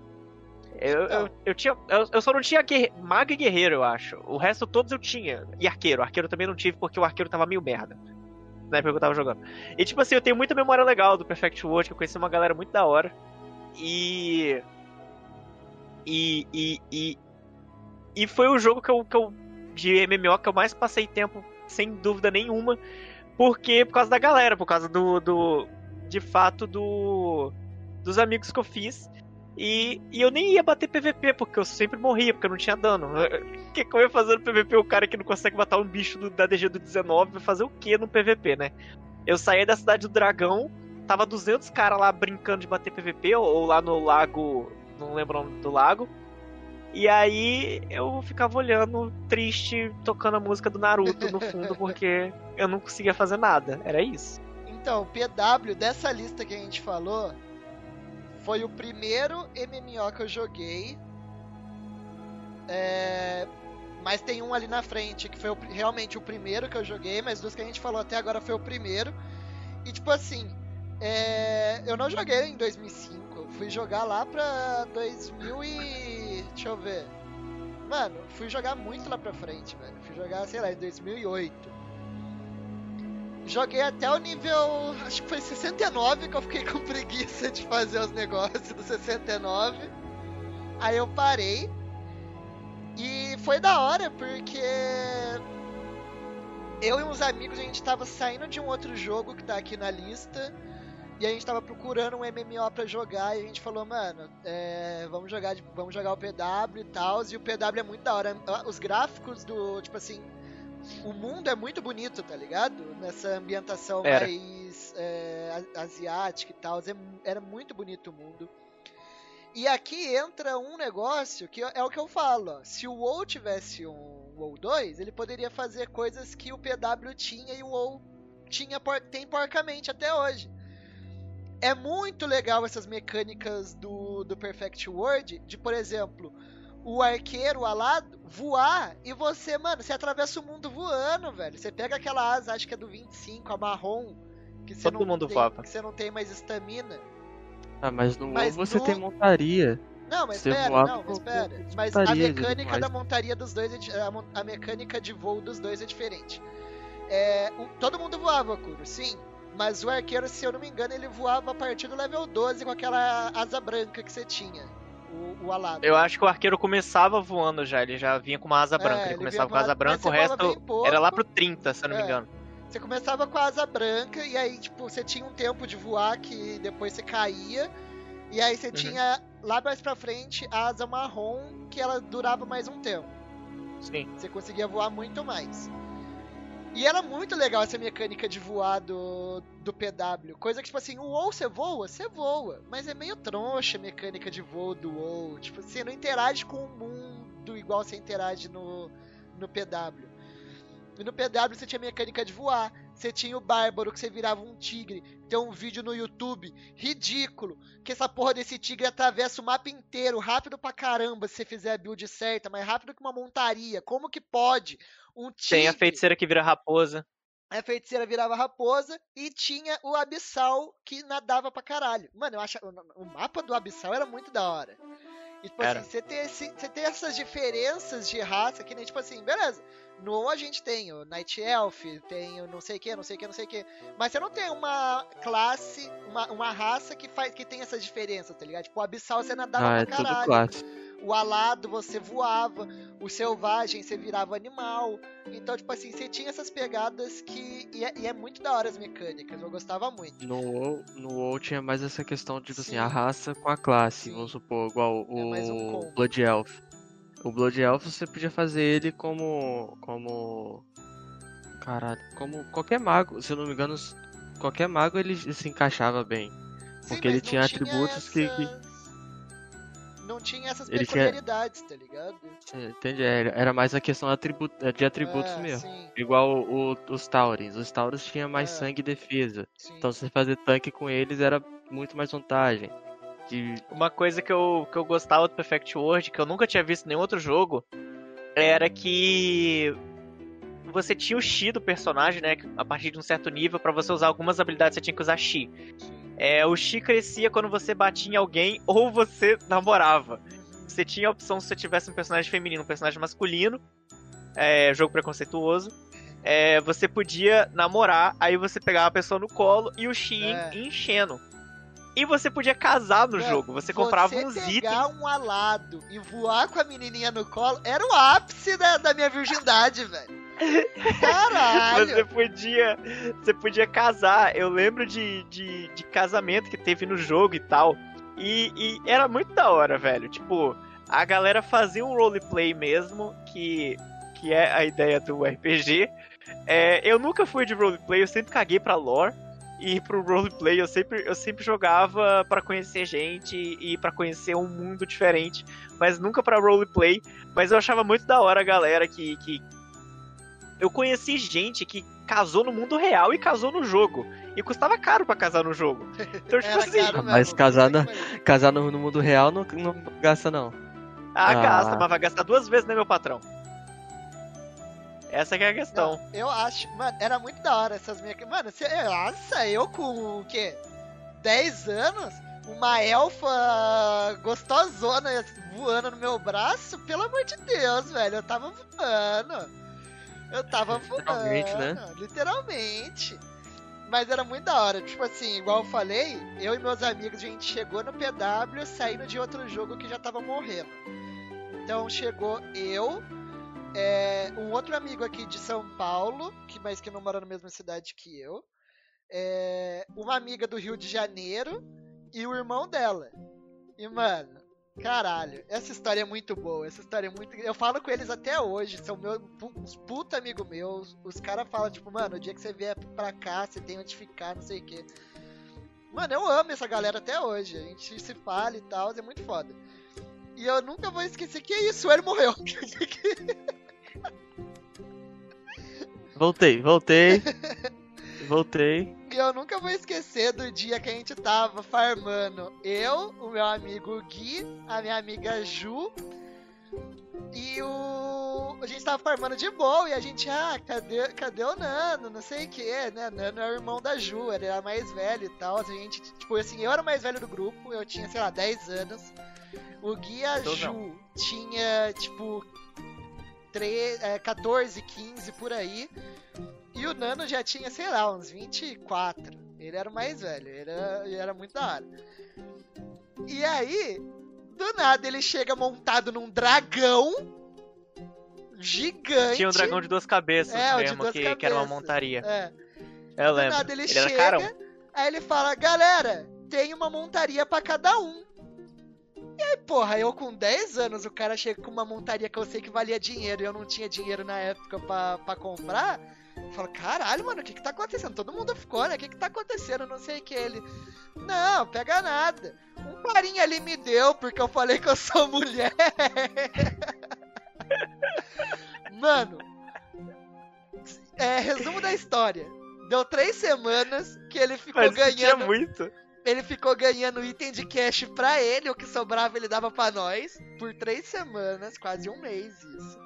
Eu, eu, eu, tinha. Eu, eu, só não tinha guerre... mago e guerreiro, eu acho. O resto todos eu tinha. E arqueiro. Arqueiro também não tive porque o arqueiro tava meio merda. Na época que eu tava jogando. E tipo assim, eu tenho muita memória legal do Perfect World, que eu conheci uma galera muito da hora. E. E. E. E, e foi o jogo que eu, que eu. De MMO que eu mais passei tempo, sem dúvida nenhuma. Porque. Por causa da galera, por causa do. do de fato, do. Dos amigos que eu fiz. E, e, eu nem ia bater PVP, porque eu sempre morria, porque eu não tinha dano. O que, que eu ia fazer no PVP? O cara que não consegue matar um bicho do, da DG do 19 vai fazer o que no PVP, né? Eu saía da cidade do dragão, tava 200 caras lá brincando de bater PVP, ou, ou lá no lago, não lembro o nome do lago. E aí eu ficava olhando, triste, tocando a música do Naruto no fundo, porque eu não conseguia fazer nada. Era isso.
Então, o PW dessa lista que a gente falou foi o primeiro MMO que eu joguei. É... Mas tem um ali na frente, que foi o, realmente o primeiro que eu joguei, mas dos que a gente falou até agora foi o primeiro. E tipo assim, é... eu não joguei em 2005, eu fui jogar lá pra 2000 e Deixa eu ver. Mano, fui jogar muito lá pra frente, velho. Fui jogar, sei lá, em 2008. Joguei até o nível. Acho que foi 69 que eu fiquei com preguiça de fazer os negócios do 69. Aí eu parei. E foi da hora, porque. Eu e uns amigos a gente tava saindo de um outro jogo que tá aqui na lista. E a gente tava procurando um MMO pra jogar e a gente falou, mano, é, vamos jogar vamos jogar o PW e tal. E o PW é muito da hora. Os gráficos do, tipo assim, o mundo é muito bonito, tá ligado? Nessa ambientação era. mais é, asiática e tal. É, era muito bonito o mundo. E aqui entra um negócio que é o que eu falo. Ó. Se o WoW tivesse um WoW 2, ele poderia fazer coisas que o PW tinha e o WoW tinha, tem porcamente até hoje é muito legal essas mecânicas do, do Perfect World, de, por exemplo, o arqueiro alado voar e você, mano, você atravessa o mundo voando, velho. Você pega aquela asa, acho que é do 25, a marrom, que você,
Todo
não,
mundo
tem,
voava.
que você não tem mais estamina.
Ah, mas no mas você no... tem montaria.
Não, mas espera, não, mas espera. Mas a mecânica da montaria dos dois, é, a, a, mecânica de voo dos dois é diferente. É, o, todo mundo voava, Kuro, sim. Mas o arqueiro, se eu não me engano, ele voava a partir do level 12 com aquela asa branca que você tinha. O, o alado.
Eu acho que o arqueiro começava voando já, ele já vinha com uma asa branca. É, ele, ele começava com a asa branca, o resto era lá pro 30, se eu não é. me engano.
Você começava com a asa branca e aí, tipo, você tinha um tempo de voar que depois você caía. E aí você uhum. tinha lá mais pra frente a asa marrom que ela durava mais um tempo.
Sim.
Você conseguia voar muito mais. E era muito legal essa mecânica de voar do, do PW. Coisa que, tipo assim, o WoW você voa, você voa. Mas é meio troncha a mecânica de voo do WoW. Tipo, você não interage com o mundo igual você interage no, no PW. E no PW você tinha mecânica de voar. Você tinha o Bárbaro, que você virava um tigre. Tem um vídeo no YouTube ridículo. Que essa porra desse tigre atravessa o mapa inteiro, rápido pra caramba, se você fizer a build certa, mais rápido que uma montaria. Como que pode? Um tigre.
Tem a feiticeira que vira raposa.
A feiticeira virava raposa e tinha o Abissal que nadava pra caralho. Mano, eu acho. O mapa do Abissal era muito da hora. E, tipo Era. assim, você tem, você tem essas diferenças de raça que nem, tipo assim, beleza. No a gente tem o Night Elf, tem o não sei o que, não sei o que, não sei o que. Mas você não tem uma classe, uma, uma raça que faz que tem essas diferenças, tá ligado? Tipo, o Abissal você nadava ah, pra é caralho. Tudo classe o alado você voava, o selvagem você virava animal. Então, tipo assim, você tinha essas pegadas que. E é, e é muito da hora as mecânicas, eu gostava muito.
No WoW, no WoW tinha mais essa questão de, tipo assim, a raça com a classe, Sim. vamos supor, igual o é um Blood Elf. O Blood Elf você podia fazer ele como. como. Caralho, como qualquer mago, se eu não me engano, qualquer mago ele se encaixava bem. Sim, porque ele tinha atributos essa... que, que
não tinha essas ele peculiaridades, tinha... tá ligado?
Entendi, era mais a questão de atributos é, mesmo. Sim. Igual o, os Taurins. Os Taurins tinham mais é. sangue e defesa. Sim. Então você fazer tanque com eles era muito mais vantagem.
De... Uma coisa que eu, que eu gostava do Perfect World, que eu nunca tinha visto em nenhum outro jogo, era que você tinha o Chi do personagem, né? A partir de um certo nível, para você usar algumas habilidades, você tinha que usar Chi. É, o Chi crescia quando você batia em alguém ou você namorava. Você tinha a opção se você tivesse um personagem feminino, um personagem masculino, é, jogo preconceituoso. É, você podia namorar, aí você pegava a pessoa no colo e o Chi é. enchendo. E você podia casar no jogo, você comprava
você
uns
pegar
itens.
pegar um alado e voar com a menininha no colo era o ápice da, da minha virgindade, velho. Caralho!
Você podia, você podia casar. Eu lembro de, de, de casamento que teve no jogo e tal. E, e, era muito da hora, velho. Tipo, a galera fazia um roleplay mesmo, que, que é a ideia do RPG. É, eu nunca fui de roleplay, eu sempre caguei pra lore. E pro roleplay eu sempre, eu sempre jogava para conhecer gente e para conhecer um mundo diferente, mas nunca para roleplay. Mas eu achava muito da hora a galera que, que eu conheci gente que casou no mundo real e casou no jogo. E custava caro para casar no jogo. Então, tipo assim.
Mas casar, na, casar no, no, mundo real não, não gasta, não.
Ah, ah, gasta, mas vai gastar duas vezes, né, meu patrão? Essa é a questão.
Não, eu acho, mano, era muito da hora essas minhas. Mano, você, nossa, eu com o quê? 10 anos? Uma elfa gostosona voando no meu braço? Pelo amor de Deus, velho, eu tava voando. Eu tava voando. Literalmente, né? Literalmente. Mas era muito da hora. Tipo assim, igual eu falei, eu e meus amigos, a gente chegou no PW saindo de outro jogo que já tava morrendo. Então chegou eu, é, um outro amigo aqui de São Paulo, que mas que não mora na mesma cidade que eu, é, uma amiga do Rio de Janeiro e o irmão dela. E, mano, Caralho, essa história é muito boa. Essa história é muito. Eu falo com eles até hoje, são meus uns puta amigo meus. Os caras falam, tipo, mano, o dia que você vier pra cá, você tem onde ficar, não sei o quê. Mano, eu amo essa galera até hoje. A gente se fala e tal, é muito foda. E eu nunca vou esquecer que é isso, ele morreu.
voltei, voltei. Voltei.
E eu nunca vou esquecer do dia que a gente tava farmando. Eu, o meu amigo Gui, a minha amiga Ju. E o. A gente tava farmando de boa e a gente, ah, cadê, cadê o Nano? Não sei o que, né? Nano é o irmão da Ju, ele era mais velho e tal. A gente, tipo assim, eu era o mais velho do grupo, eu tinha, sei lá, 10 anos. O Gui e a então, Ju não. tinha, tipo, 3, é, 14, 15 por aí. E o Nano já tinha, sei lá, uns 24. Ele era o mais velho, ele era, ele era muito da hora. E aí, do nada, ele chega montado num dragão gigante.
Tinha um dragão de duas cabeças é, mesmo, que, cabeças. que, era uma montaria. É. Eu do lembro. Nada, ele, ele chega,
aí ele fala, galera, tem uma montaria para cada um. E aí, porra, eu com 10 anos, o cara chega com uma montaria que eu sei que valia dinheiro e eu não tinha dinheiro na época para comprar. falou, caralho, mano, o que que tá acontecendo? Todo mundo ficou, né? O que que tá acontecendo? Não sei o que. Ele, não, pega nada. Um carinha ali me deu porque eu falei que eu sou mulher. mano, é, resumo da história. Deu três semanas que ele ficou Mas ganhando.
muito.
Ele ficou ganhando item de cash pra ele, o que sobrava ele dava pra nós. Por três semanas, quase um mês isso.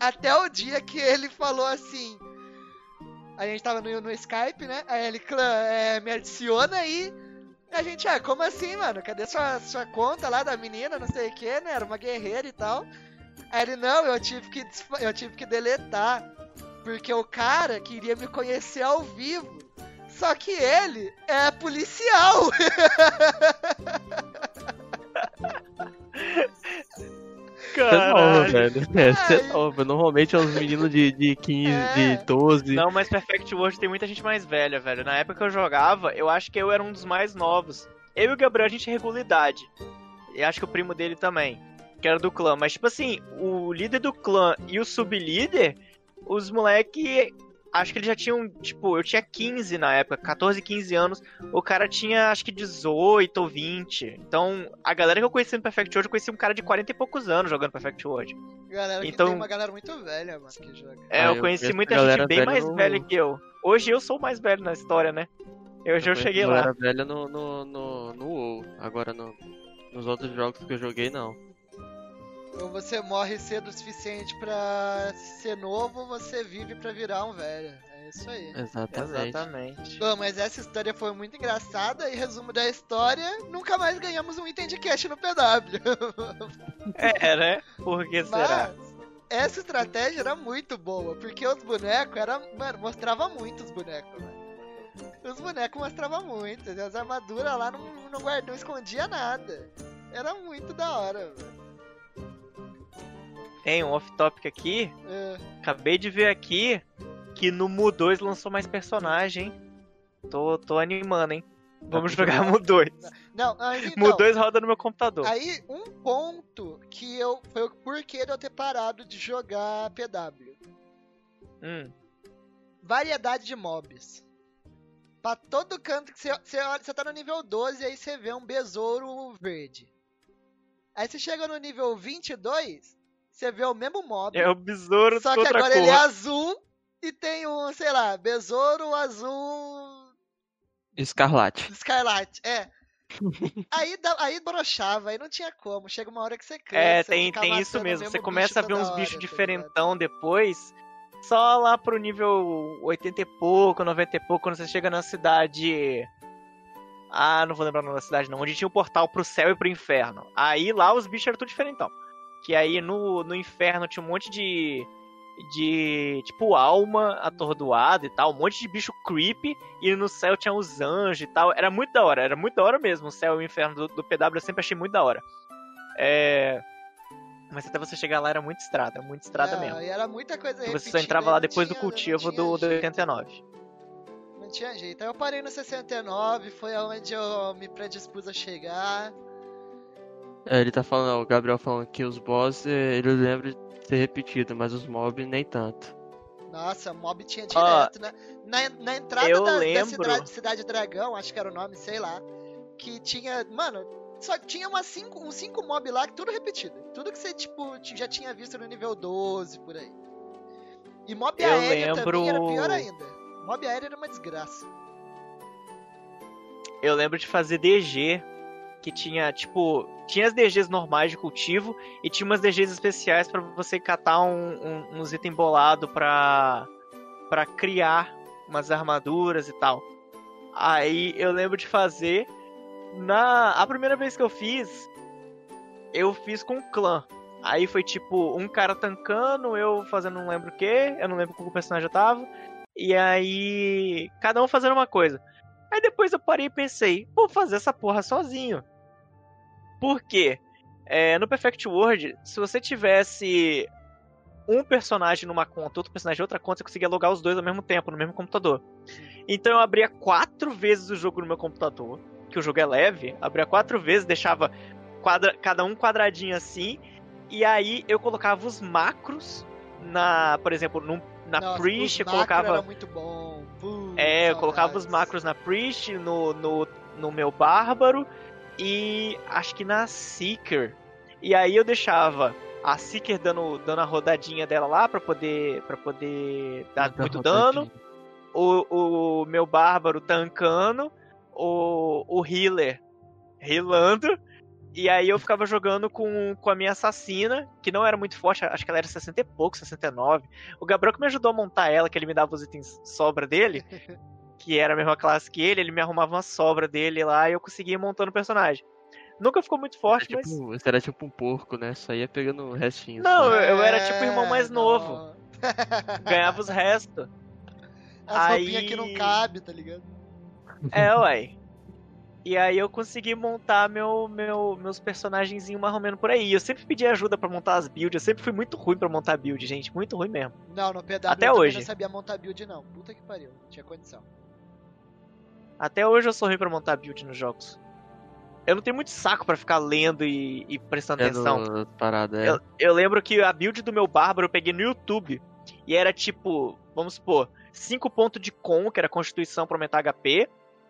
Até o dia que ele falou assim. A gente tava no, no Skype, né? Aí ele, é, me adiciona aí. A gente, ah, como assim, mano? Cadê sua, sua conta lá da menina, não sei o que, né? Era uma guerreira e tal. Aí ele, não, eu tive que, eu tive que deletar. Porque o cara queria me conhecer ao vivo. Só que ele é policial.
Caralho. velho. É, você é novo. Normalmente é uns meninos de, de 15, é. de 12.
Não, mas Perfect World tem muita gente mais velha, velho. Na época que eu jogava, eu acho que eu era um dos mais novos. Eu e o Gabriel, a gente regula idade. E acho que o primo dele também. Que era do clã. Mas, tipo assim, o líder do clã e o sublíder, os moleque acho que eles já tinham, tipo, eu tinha 15 na época, 14, 15 anos. O cara tinha, acho que 18 ou 20. Então, a galera que eu conheci no Perfect World, eu conheci um cara de 40 e poucos anos jogando Perfect World.
Galera então, tem uma galera muito velha, mano, que joga.
É, ah, eu, conheci muita gente bem mais no... velha que eu. Hoje eu sou o mais velho na história, né? Hoje eu, eu cheguei lá. Eu
era velha no, no, no, no WoW, agora no, nos outros jogos que eu joguei, não.
Ou você morre cedo o suficiente pra ser novo, ou você vive pra virar um velho. É isso aí.
Exatamente.
Exatamente.
Bom, mas essa história foi muito engraçada e resumo da história, nunca mais ganhamos um item de cash no PW.
é, né? Por que será? Mas
essa estratégia era muito boa, porque os bonecos era, mano, mostrava muito os bonecos, mano. Os bonecos mostravam muito, as armaduras lá não, não, guarda, não escondia nada. Era muito da hora, velho.
Tem um off-topic aqui. É. Acabei de ver aqui que no Mu 2 lançou mais personagem. Tô, tô animando, hein? Vamos jogar Mu 2.
Não, então,
Mu 2 roda no meu computador.
Aí, um ponto que eu. Foi o porquê de eu ter parado de jogar PW.
Hum.
Variedade de mobs. Pra todo canto que você, você, você tá no nível 12 aí você vê um besouro verde. Aí você chega no nível 22, você vê o mesmo mob.
É o besouro
Só que agora cor. ele é azul e tem um, sei lá, besouro azul.
Escarlate.
Escarlate, é. aí, aí brochava, aí não tinha como. Chega uma hora que você cansa.
É, tem, tem isso mesmo. Você começa a ver uns bichos tá diferentão depois. Só lá pro nível 80 e pouco, 90 e pouco, quando você chega na cidade. Ah, não vou lembrar o nome da cidade não. Onde tinha o um portal pro céu e pro inferno. Aí lá os bichos eram tudo diferentão. Que aí no, no inferno tinha um monte de. De tipo alma atordoada e tal, um monte de bicho creepy, e no céu tinha os anjos e tal. Era muito da hora, era muito da hora mesmo. O céu e o inferno do, do PW eu sempre achei muito da hora. É. Mas até você chegar lá era muito estrada, muito estrada é, mesmo.
E era muita coisa
Você só entrava lá depois tinha, do cultivo do, do 89.
Não tinha jeito. Aí eu parei no 69, foi aonde eu me predispus a chegar.
É, ele tá falando, o Gabriel falando que os boss é, ele lembra de ser repetido, mas os mobs nem tanto.
Nossa, mob tinha direto, né? Na, na entrada da, da, cidade, cidade Dragão, acho que era o nome, sei lá. Que tinha. Mano, só tinha umas cinco, uns 5 mob lá, tudo repetido. Tudo que você, tipo, já tinha visto no nível 12, por aí. E mob eu aéreo lembro... também era pior ainda. Mob aéreo era uma desgraça.
Eu lembro de fazer DG que tinha, tipo, tinha as DGs normais de cultivo e tinha umas DGs especiais para você catar um, um, uns itens bolados pra, pra criar umas armaduras e tal. Aí eu lembro de fazer. Na a primeira vez que eu fiz, eu fiz com clã. Aí foi tipo um cara tancando, eu fazendo não lembro o que, eu não lembro o personagem eu tava. E aí, cada um fazendo uma coisa. Aí depois eu parei e pensei, vou fazer essa porra sozinho. Por quê? É, no Perfect World, se você tivesse um personagem numa conta, outro personagem em outra conta, você conseguia logar os dois ao mesmo tempo, no mesmo computador. Então eu abria quatro vezes o jogo no meu computador, que o jogo é leve, abria quatro vezes, deixava quadra, cada um quadradinho assim, e aí eu colocava os macros na, por exemplo, num, na Nossa, Priest, colocava.
Era muito bom.
É, eu colocava os macros na Priest, no, no, no meu Bárbaro e acho que na Seeker. E aí eu deixava a Seeker dando, dando a rodadinha dela lá para poder para poder dar muito dano. O, o meu bárbaro tancando, o, o healer healando. E aí eu ficava jogando com, com a minha assassina, que não era muito forte, acho que ela era 60 e pouco, 69. O Gabriel que me ajudou a montar ela, que ele me dava os itens sobra dele, que era a mesma classe que ele, ele me arrumava uma sobra dele lá e eu conseguia ir montando o personagem. Nunca ficou muito forte,
era tipo, mas. Você era tipo um porco, né? Só ia pegando restinhos.
Não, eu, eu era tipo o irmão mais é, novo. Ganhava os restos.
As aí... roupinhas que não cabe, tá ligado?
É, uai. E aí eu consegui montar meu, meu, meus personagens mais ou menos por aí. Eu sempre pedi ajuda para montar as builds. Eu sempre fui muito ruim para montar build, gente. Muito ruim mesmo.
Não, no PW
Até eu hoje. não
sabia montar build, não. Puta que pariu. Não tinha condição.
Até hoje eu sou ruim pra montar build nos jogos eu não tenho muito saco para ficar lendo e, e prestando é atenção.
Parada, é.
eu, eu, lembro que a build do meu bárbaro eu peguei no YouTube. E era tipo, vamos supor, 5 pontos de com, que era constituição pra aumentar HP,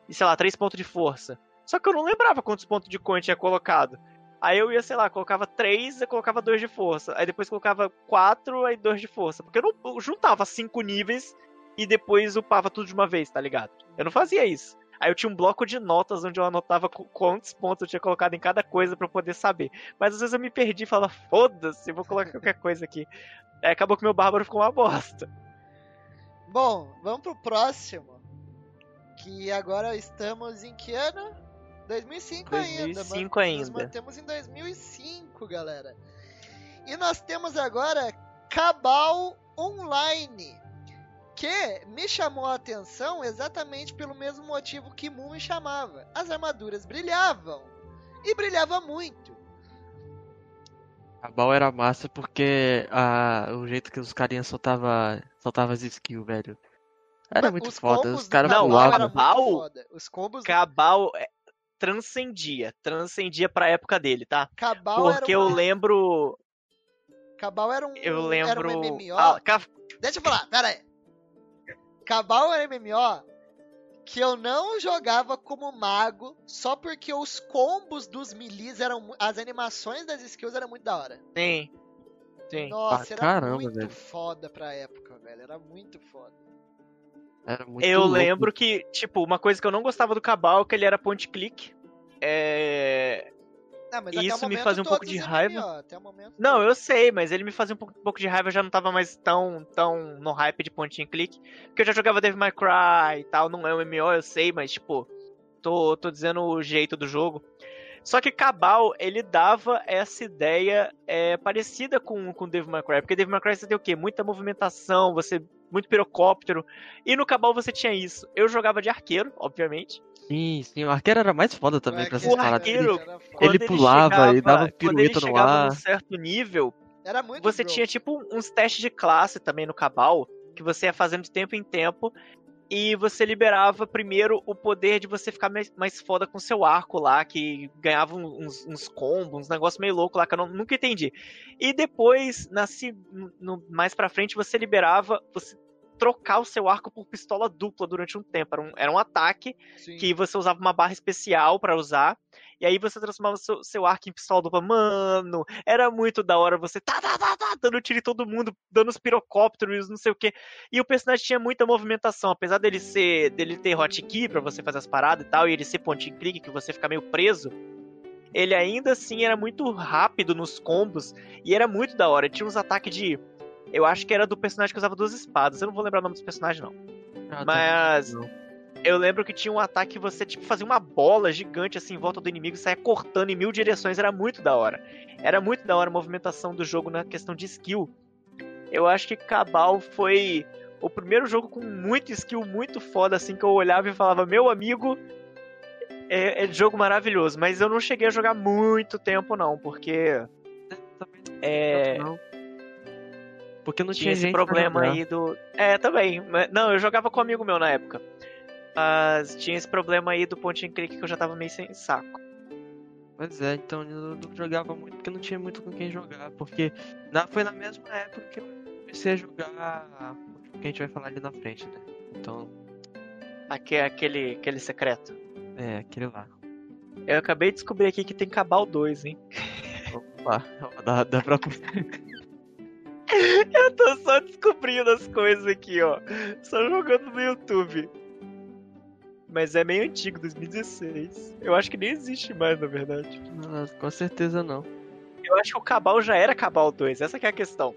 e sei lá, 3 pontos de força. Só que eu não lembrava quantos pontos de eu tinha colocado. Aí eu ia, sei lá, colocava 3 e colocava 2 de força. Aí depois colocava 4 aí 2 de força. Porque eu não eu juntava 5 níveis e depois upava tudo de uma vez, tá ligado? Eu não fazia isso. Aí eu tinha um bloco de notas onde eu anotava quantos pontos eu tinha colocado em cada coisa para poder saber. Mas às vezes eu me perdi e falava, foda-se, vou colocar qualquer coisa aqui. Aí acabou que meu bárbaro ficou uma bosta.
Bom, vamos pro próximo. Que agora estamos em que ano? 2005, 2005 ainda.
2005 ainda. Nós
mantemos em 2005, galera. E nós temos agora Cabal Online que me chamou a atenção exatamente pelo mesmo motivo que Mu me chamava. As armaduras brilhavam. E brilhava muito.
A bal era massa porque a, o jeito que os carinhas soltava, soltava as skills, velho. Era muito os foda. Os caras
não, Cabal, Os combos. Cabal é, transcendia. Transcendia pra época dele, tá?
Cabal
porque
uma...
eu lembro.
Cabal era um.
Eu lembro. Era
um MMO. Ah, ca... Deixa eu falar, pera aí. Cabal era MMO que eu não jogava como mago só porque os combos dos milis eram. As animações das skills eram muito da hora.
Sim. Sim.
Nossa, ah, era caramba, muito velho. foda pra época, velho. Era muito foda.
Era muito eu louco. lembro que, tipo, uma coisa que eu não gostava do Cabal é que ele era point click. É... Não, isso me fazia um pouco de raiva. não, eu sei, mas ele me fazia um pouco, um pouco, de raiva, eu já não tava mais tão, tão no hype de point and click. Porque eu já jogava Devil May Cry e tal, não é um MMO, eu sei, mas tipo, tô, tô dizendo o jeito do jogo. Só que Cabal, ele dava essa ideia é, parecida com, com Devil May Cry. Porque Devil May Cry você tem o quê? Muita movimentação, você muito pirocóptero. E no Cabal você tinha isso. Eu jogava de arqueiro, obviamente.
Sim, sim, o arqueiro era mais foda também pra essas
paradas. Ele,
ele pulava chegava, e dava pirueta no ar.
num certo nível, você bro. tinha tipo uns testes de classe também no Cabal, que você ia fazendo de tempo em tempo, e você liberava primeiro o poder de você ficar mais, mais foda com seu arco lá, que ganhava uns, uns combos, uns negócios meio louco lá que eu não, nunca entendi. E depois, na, no, mais pra frente, você liberava, você trocar o seu arco por pistola dupla durante um tempo. Era um, era um ataque Sim. que você usava uma barra especial para usar. E aí você transformava seu, seu arco em pistola dupla. Mano, era muito da hora você tá, tá, tá, tá, dando tiro em todo mundo, dando os pirocópteros, não sei o que. E o personagem tinha muita movimentação, apesar dele ser. dele ter hotkey para você fazer as paradas e tal, e ele ser point and click, que você fica meio preso. Ele ainda assim era muito rápido nos combos e era muito da hora. Ele tinha uns ataques de eu acho que era do personagem que usava duas espadas. Eu não vou lembrar o nome dos personagens, não. Ah, tá. Mas. Não. Eu lembro que tinha um ataque que você, tipo, fazia uma bola gigante assim em volta do inimigo e saia cortando em mil direções. Era muito da hora. Era muito da hora a movimentação do jogo na questão de skill. Eu acho que Cabal foi o primeiro jogo com muito skill, muito foda, assim, que eu olhava e falava, meu amigo, é, é jogo maravilhoso. Mas eu não cheguei a jogar muito tempo, não, porque. É. Não.
Porque não tinha, tinha esse
problema aí do. É, também. Não, eu jogava com um amigo meu na época. Mas tinha esse problema aí do point and click que eu já tava meio sem saco.
Pois é, então eu não jogava muito porque não tinha muito com quem jogar. Porque na, foi na mesma época que eu comecei a jogar que a gente vai falar ali na frente, né? Então.
Aqui é aquele, aquele secreto.
É, aquele lá.
Eu acabei de descobrir aqui que tem Cabal 2, hein?
Opa, dá, dá pra.
Eu tô só descobrindo as coisas aqui, ó. Só jogando no YouTube. Mas é meio antigo, 2016. Eu acho que nem existe mais, na verdade.
Não, com certeza não.
Eu acho que o Cabal já era Cabal 2, essa é a questão.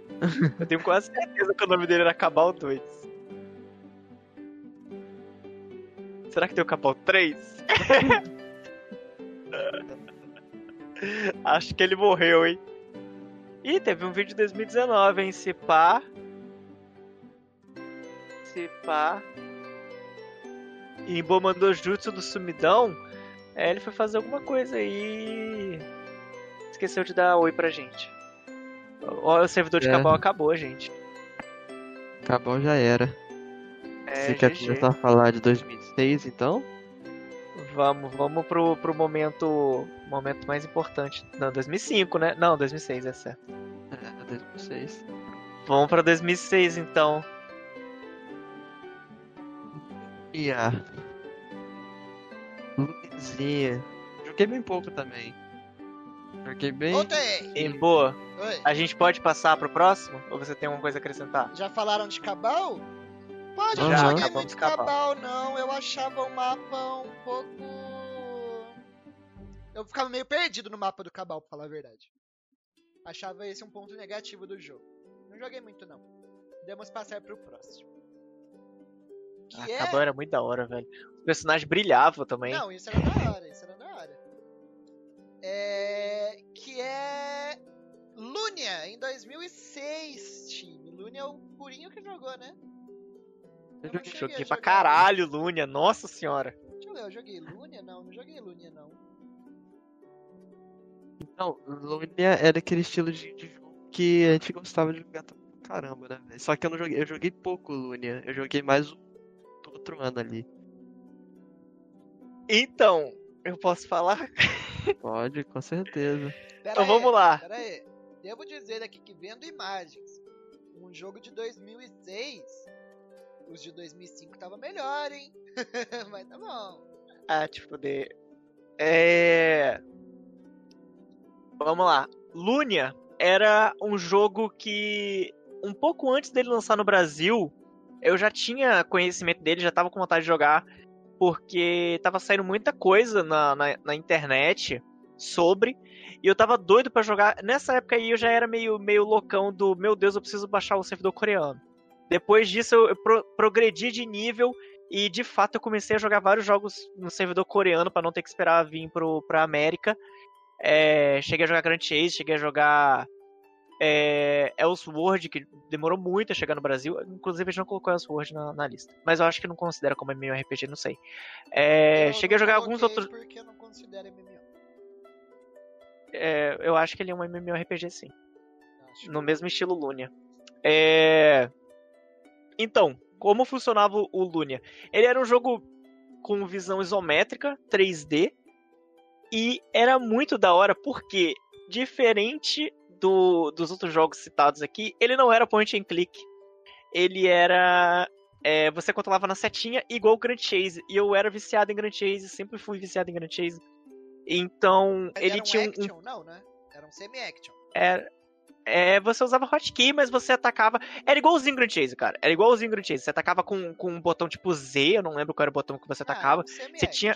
Eu tenho quase certeza que o nome dele era Cabal 2. Será que tem o Cabal 3? acho que ele morreu, hein? Ih, teve um vídeo de 2019, hein? Se pá. Se pá. E mandou Jutsu do Sumidão. É, ele foi fazer alguma coisa aí. Esqueceu de dar oi pra gente. O, o servidor de é. Cabal acabou, gente.
Cabal já era. É, Você GG. quer começar a falar de 2006 então?
Vamos, vamos pro, pro momento momento mais importante. Não, 2005, né? Não, 2006 é certo.
É, 2006.
Vamos pra 2006 então.
Yeah. Luizinha. Joguei bem pouco também. Joguei bem.
Voltei!
Em boa. Oi. A gente pode passar pro próximo? Ou você tem alguma coisa a acrescentar?
Já falaram de Cabal? Pode,
uhum.
não joguei muito Cabal, não. Eu achava o mapa um pouco eu ficava meio perdido no mapa do Cabal, pra falar a verdade. Achava esse um ponto negativo do jogo. Não joguei muito, não. Podemos passar pro próximo.
Que ah, é... Cabal era muito da hora, velho. Os personagens brilhavam também.
Não, isso era da hora, isso era da hora. É... Que é... Lunia, em 2006, time. Lunia é o purinho que jogou, né?
Eu, eu joguei pra caralho, Lunia, nossa senhora.
Deixa eu ver, eu joguei Lunia? Não, não joguei Lunia, não.
Não, Lunia era aquele estilo de, de, jogo que a gente gostava de jogar caramba, né, véio? Só que eu não joguei, eu joguei pouco Lunia, eu joguei mais o outro ano ali.
Então, eu posso falar?
Pode, com certeza.
Pera então aí, vamos lá.
Pera aí. Devo dizer aqui que vendo imagens, um jogo de 2006, os de 2005 tava melhor, hein? Mas tá bom.
Ah, tipo de é Vamos lá. Lunia era um jogo que um pouco antes dele lançar no Brasil, eu já tinha conhecimento dele, já tava com vontade de jogar, porque tava saindo muita coisa na, na, na internet sobre, e eu tava doido para jogar. Nessa época aí eu já era meio, meio loucão do, meu Deus, eu preciso baixar o servidor coreano. Depois disso eu, pro, progredi de nível e de fato eu comecei a jogar vários jogos no servidor coreano para não ter que esperar vir pro, pra América. É, cheguei a jogar Grand Chase, cheguei a jogar é, Elsword, que demorou muito a chegar no Brasil. Inclusive, a gente não colocou Elsword na, na lista. Mas eu acho que não considera como MMORPG, não sei. É, cheguei a jogar alguns outros.
Porque eu não considero MMO.
É, eu acho que ele é um MMORPG, sim. Acho no mesmo estilo Lunia. É... Então, como funcionava o Lunia? Ele era um jogo com visão isométrica, 3D, e era muito da hora porque, diferente do, dos outros jogos citados aqui, ele não era point and click. Ele era. É, você controlava na setinha igual o Grand Chase. E eu era viciado em Grand Chase, sempre fui viciado em Grand Chase. Então,
mas
ele
um
tinha
action, um. Não, né? Era um semi-action.
Era. É, você usava hotkey, mas você atacava. Era igualzinho Grand Chase, cara. Era igualzinho Grand Chase. Você atacava com, com um botão tipo Z, eu não lembro qual era o botão que você ah, atacava. Ah, você tinha.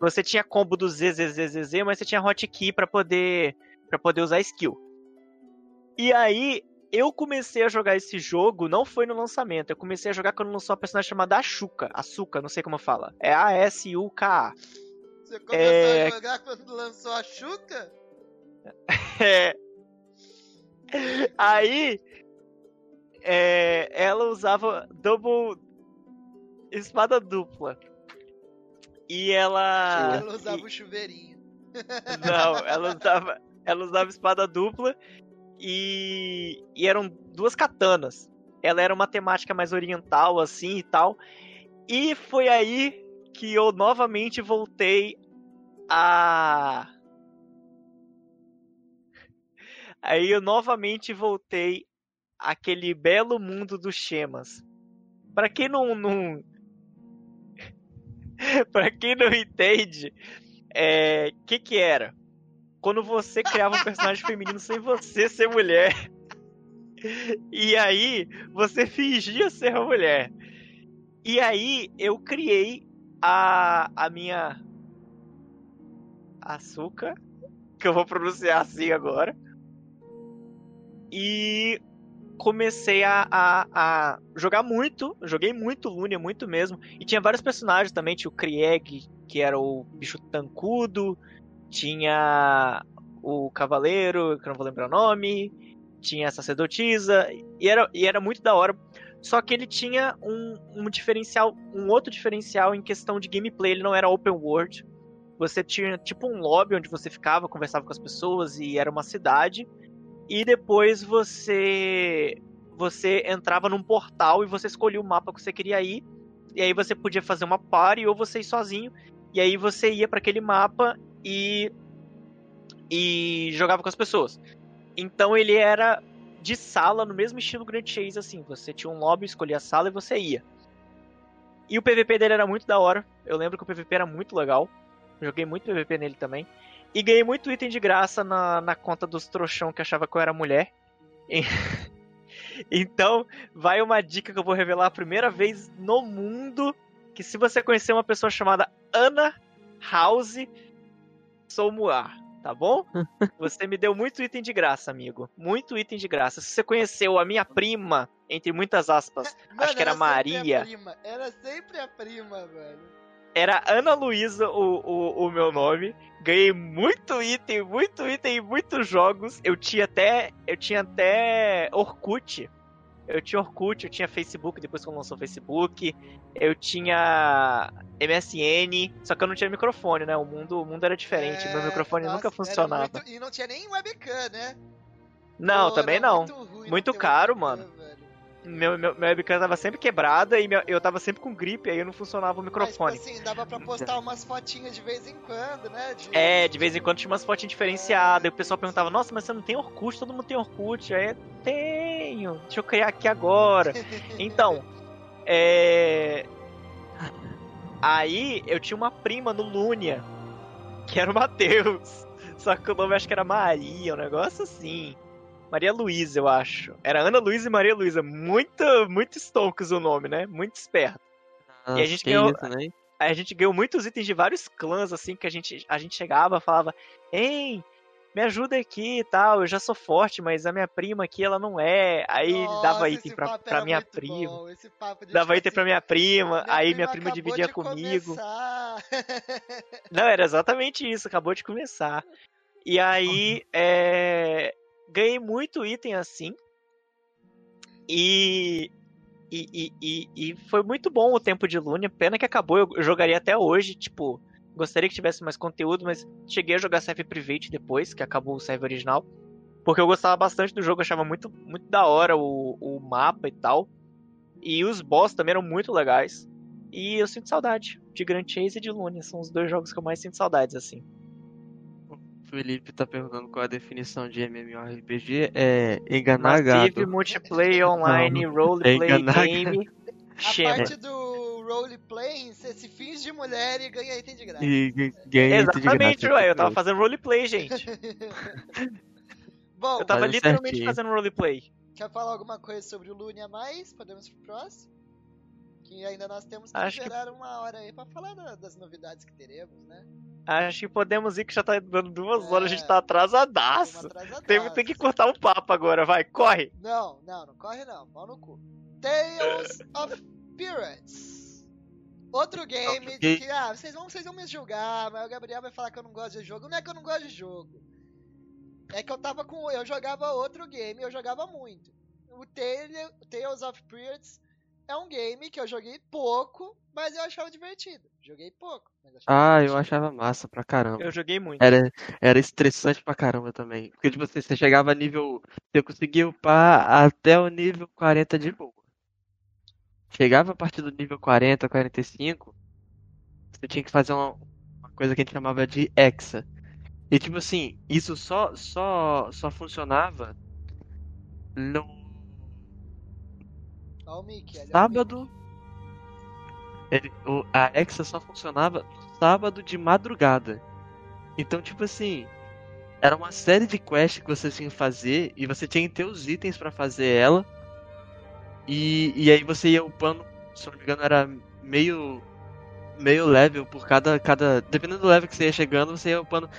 Você tinha combo do ZZZZ, mas você tinha hotkey para poder para poder usar skill. E aí eu comecei a jogar esse jogo, não foi no lançamento, eu comecei a jogar quando lançou uma personagem chamada Ashuka, Asuka, não sei como fala. É A S U K A.
Você começou é... a jogar quando lançou a Xuca?
é. Aí é, ela usava double espada dupla. E ela.
Ela usava o chuveirinho.
Não, ela usava, ela usava espada dupla e, e eram duas katanas. Ela era uma temática mais oriental, assim e tal. E foi aí que eu novamente voltei a. Aí eu novamente voltei àquele belo mundo dos Shemas. Para quem não, não... para quem não entende, é, que que era? Quando você criava um personagem feminino sem você ser mulher. E aí você fingia ser uma mulher. E aí eu criei a, a minha açúcar, que eu vou pronunciar assim agora. E comecei a, a, a, jogar muito, joguei muito Lunia, muito mesmo. E tinha vários personagens também, tinha o Krieg, que era o bicho tancudo, tinha o Cavaleiro, que eu não vou lembrar o nome, tinha a Sacerdotisa, e era, e era muito da hora. Só que ele tinha um, um diferencial, um outro diferencial em questão de gameplay, ele não era open world. Você tinha tipo um lobby onde você ficava, conversava com as pessoas e era uma cidade e depois você você entrava num portal e você escolhia o mapa que você queria ir. E aí você podia fazer uma party ou você ir sozinho. E aí você ia para aquele mapa e e jogava com as pessoas. Então ele era de sala no mesmo estilo Grand Chase assim, você tinha um lobby, escolhia a sala e você ia. E o PVP dele era muito da hora. Eu lembro que o PVP era muito legal. joguei muito PVP nele também. E ganhei muito item de graça na, na conta dos trouxão que achava que eu era mulher. E... então, vai uma dica que eu vou revelar a primeira vez no mundo. Que se você conhecer uma pessoa chamada Ana House, sou Moar, tá bom? Você me deu muito item de graça, amigo. Muito item de graça. Se você conheceu a minha prima, entre muitas aspas, Mano, acho que era, era Maria.
Era sempre a prima, velho.
Era Ana Luísa o, o, o meu nome. Ganhei muito item, muito item, muitos jogos. Eu tinha até. Eu tinha até Orkut. Eu tinha Orkut, eu tinha Facebook, depois que eu lançou o Facebook. Eu tinha MSN, só que eu não tinha microfone, né? O mundo, o mundo era diferente, é, meu microfone nossa, nunca funcionava.
Muito, e não tinha nem webcam, né?
Não, Pô, também não. Muito, muito caro, webcam, mano. Meu, meu, minha webcam tava sempre quebrada e eu tava sempre com gripe, aí eu não funcionava o microfone. Mas,
tipo assim, dava pra postar umas fotinhas de vez em quando, né?
De... É, de vez em quando tinha umas fotinhas diferenciadas. É. E o pessoal perguntava, nossa, mas você não tem Orkut? Todo mundo tem Orkut. Aí, tenho. Deixa eu criar aqui agora. então, é... Aí eu tinha uma prima no Lunia, que era o Matheus. Só que o nome acho que era Maria, um negócio assim. Maria Luísa, eu acho. Era Ana Luísa e Maria Luísa. Muito, muito Stonks o nome, né? Muito esperto.
Ah, e a gente ganhou. Isso, né?
A gente ganhou muitos itens de vários clãs, assim, que a gente, a gente chegava falava, ei, me ajuda aqui e tal, eu já sou forte, mas a minha prima aqui, ela não é. Aí Nossa, dava item pra, pra minha prima. dava item pra minha prima, minha aí minha prima dividia de comigo. não, era exatamente isso, acabou de começar. E aí, uhum. é ganhei muito item assim. E, e, e, e, foi muito bom o tempo de Lune. Pena que acabou, eu jogaria até hoje. Tipo, gostaria que tivesse mais conteúdo, mas cheguei a jogar server private depois, que acabou o server original. Porque eu gostava bastante do jogo, achava muito, muito da hora o, o mapa e tal. E os boss também eram muito legais. E eu sinto saudade de Grand Chase e de Lune. São os dois jogos que eu mais sinto saudades, assim.
Felipe tá perguntando qual a definição de MMORPG. É enganar Massive
gado. multiplayer online roleplay é game.
A parte do roleplay, você se finge de mulher e ganha item de graça.
E ganha
Exatamente, ué, eu tava fazendo roleplay, gente. Bom, eu tava literalmente certinho. fazendo roleplay.
Quer falar alguma coisa sobre o Lune a mais? Podemos ir pro próximo? Que ainda nós temos que Acho esperar que... uma hora aí pra falar das novidades que teremos, né?
Acho que podemos ir que já tá dando duas é, horas, a gente tá atrasadaço. Tem, tem que cortar o papo agora, vai, corre!
Não, não, não corre não, pau no cu. Tales of Pirates. Outro game de que, ah, vocês vão, vocês vão me julgar, mas o Gabriel vai falar que eu não gosto de jogo. Não é que eu não gosto de jogo. É que eu tava com. Eu jogava outro game, eu jogava muito. O Tales of Pirates é um game que eu joguei pouco, mas eu achava divertido. Joguei pouco.
ah, eu achava massa pra caramba.
Eu joguei muito.
Era, era estressante pra caramba também. Porque, tipo, você, você chegava a nível. Você conseguia upar até o nível 40 de boa. Chegava a partir do nível 40, 45, você tinha que fazer uma, uma coisa que a gente chamava de hexa. E tipo assim, isso só só só funcionava no
O Mickey,
sábado Ele, o, a Hexa só funcionava no sábado de madrugada. Então, tipo assim, era uma série de quests que você tinha que fazer e você tinha que ter os itens para fazer ela. E, e aí você ia upando, se não me engano, era meio meio level por cada cada dependendo do level que você ia chegando, você ia upando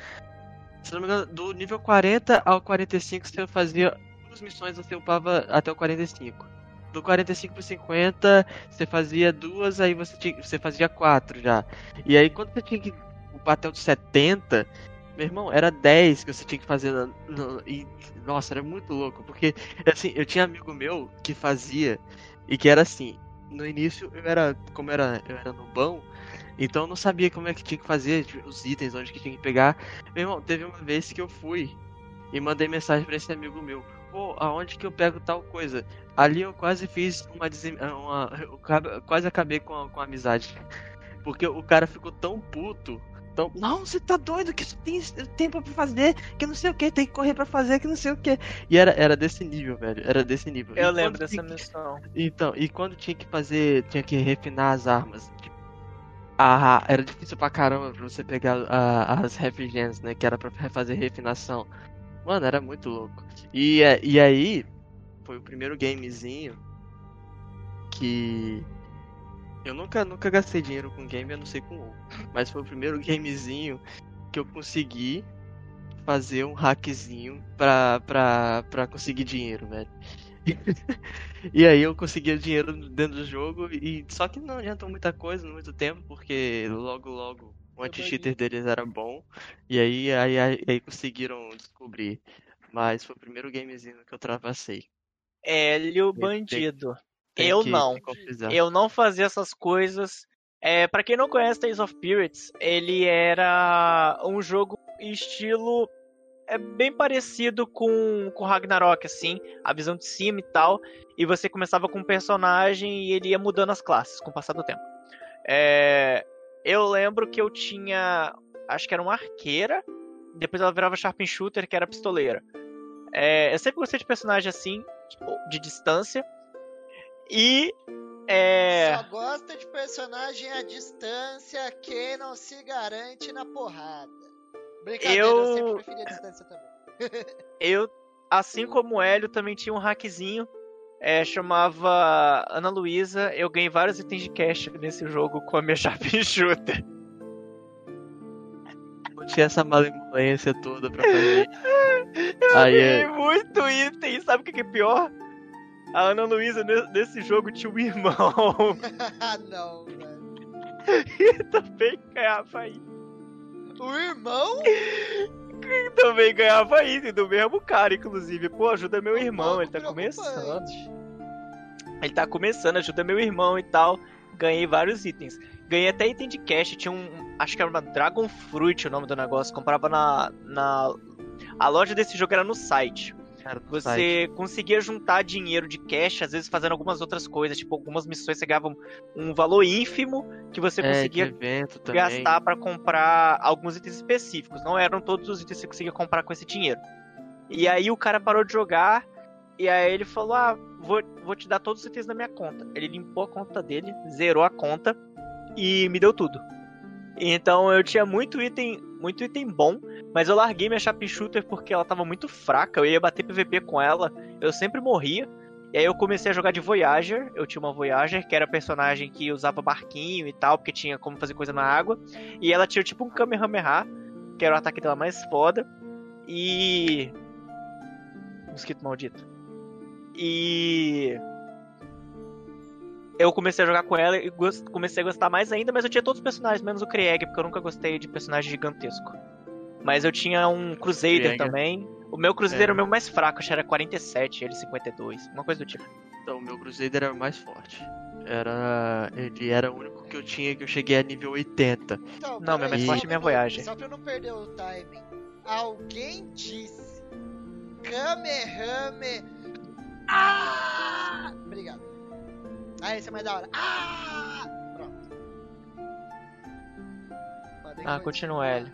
se não me engano, do nível 40 ao 45 você fazia duas missões, você upava até o 45. Do 45 pro 50, você fazia duas, aí você tinha, você fazia quatro já. E aí quando você tinha que até o 70, meu irmão, era 10 que você tinha que fazer. E, nossa, era muito louco. Porque, assim, eu tinha amigo meu que fazia. E que era assim. No início, eu era. Como era, eu era no bom. Então eu não sabia como é que tinha que fazer tipo, os itens, onde que tinha que pegar. Meu irmão, teve uma vez que eu fui e mandei mensagem para esse amigo meu. Pô, aonde que eu pego tal coisa? Ali eu quase fiz uma. uma eu quase acabei com a, com a amizade. Porque o cara ficou tão puto então, não, você tá doido que tem tempo pra fazer, que não sei o que, tem que correr pra fazer, que não sei o que. E era, era desse nível, velho. Era desse nível.
Eu e lembro dessa missão.
Então, e quando tinha que fazer, tinha que refinar as armas. Tipo, ah, era difícil pra caramba pra você pegar as refigens, né? Que era pra fazer refinação. Mano, era muito louco. E, e aí, foi o primeiro gamezinho que eu nunca, nunca gastei dinheiro com game, eu não sei com WoW. Mas foi o primeiro gamezinho que eu consegui fazer um hackzinho pra, pra, pra conseguir dinheiro, velho. e aí eu consegui dinheiro dentro do jogo e só que não adiantou muita coisa no muito tempo, porque logo logo o anti-cheater deles era bom. E aí, aí, aí, aí conseguiram descobrir. Mas foi o primeiro gamezinho que eu travassei.
Hélio Bandido eu não. Eu não fazia essas coisas. É, para quem não conhece Tales of Pirates, ele era um jogo estilo é bem parecido com, com Ragnarok, assim, a visão de cima e tal. E você começava com um personagem e ele ia mudando as classes com o passar do tempo. É, eu lembro que eu tinha. Acho que era uma arqueira. Depois ela virava Sharp Shooter, que era pistoleira. É, eu sempre gostei de personagem assim, de distância. E. É...
Só gosta de personagem à distância que não se garante na porrada. Brincadeira, eu, eu sempre preferi a distância também.
eu, assim como o Hélio, também tinha um hackzinho. É, chamava Ana Luísa. Eu ganhei vários itens de cash nesse jogo com a minha chave shooter.
Não tinha essa malemolência toda pra fazer.
eu Aí, ganhei é... muito item. Sabe o que é pior? A Ana Luísa nesse jogo tinha um irmão.
Ah, não, velho.
e também ganhava aí.
O irmão?
Também ganhava item do mesmo cara, inclusive. Pô, ajuda meu irmão, ele tá começando. Ele tá começando, ajuda meu irmão e tal. Ganhei vários itens. Ganhei até item de cash. Tinha um. Acho que era uma Dragon Fruit o nome do negócio. Comprava na. na a loja desse jogo era no site. Cara, você site. conseguia juntar dinheiro de cash, às vezes fazendo algumas outras coisas, tipo algumas missões você ganhava um, valor ínfimo que você é, conseguia gastar para comprar alguns itens específicos. Não eram todos os itens que você conseguia comprar com esse dinheiro. E aí o cara parou de jogar e aí ele falou: "Ah, vou, vou te dar todos os itens na minha conta". Ele limpou a conta dele, zerou a conta e me deu tudo. Então eu tinha muito item, muito item bom, mas eu larguei minha Chap Shooter porque ela tava muito fraca. Eu ia bater PVP com ela, eu sempre morria. E aí eu comecei a jogar de Voyager. Eu tinha uma Voyager, que era personagem que usava barquinho e tal, porque tinha como fazer coisa na água. E ela tinha tipo um Kamehameha, que era o ataque dela mais foda. E. Mosquito maldito. E eu comecei a jogar com ela e comecei a gostar mais ainda, mas eu tinha todos os personagens, menos o Krieg, porque eu nunca gostei de personagem gigantesco. Mas eu tinha um Crusader também. O meu Crusader é. era o meu mais fraco, acho que era 47, ele 52, uma coisa do tipo.
Então, o meu Crusader era o mais forte. Era. Ele era o único que eu tinha que eu cheguei a nível 80.
Então, não, meu mais forte é minha Voyage.
Só pra eu não perder o timing. Alguém disse. Kamehame. Ah! Obrigado. Ah, esse é mais da hora. Ah! Pronto.
ah, continua ele.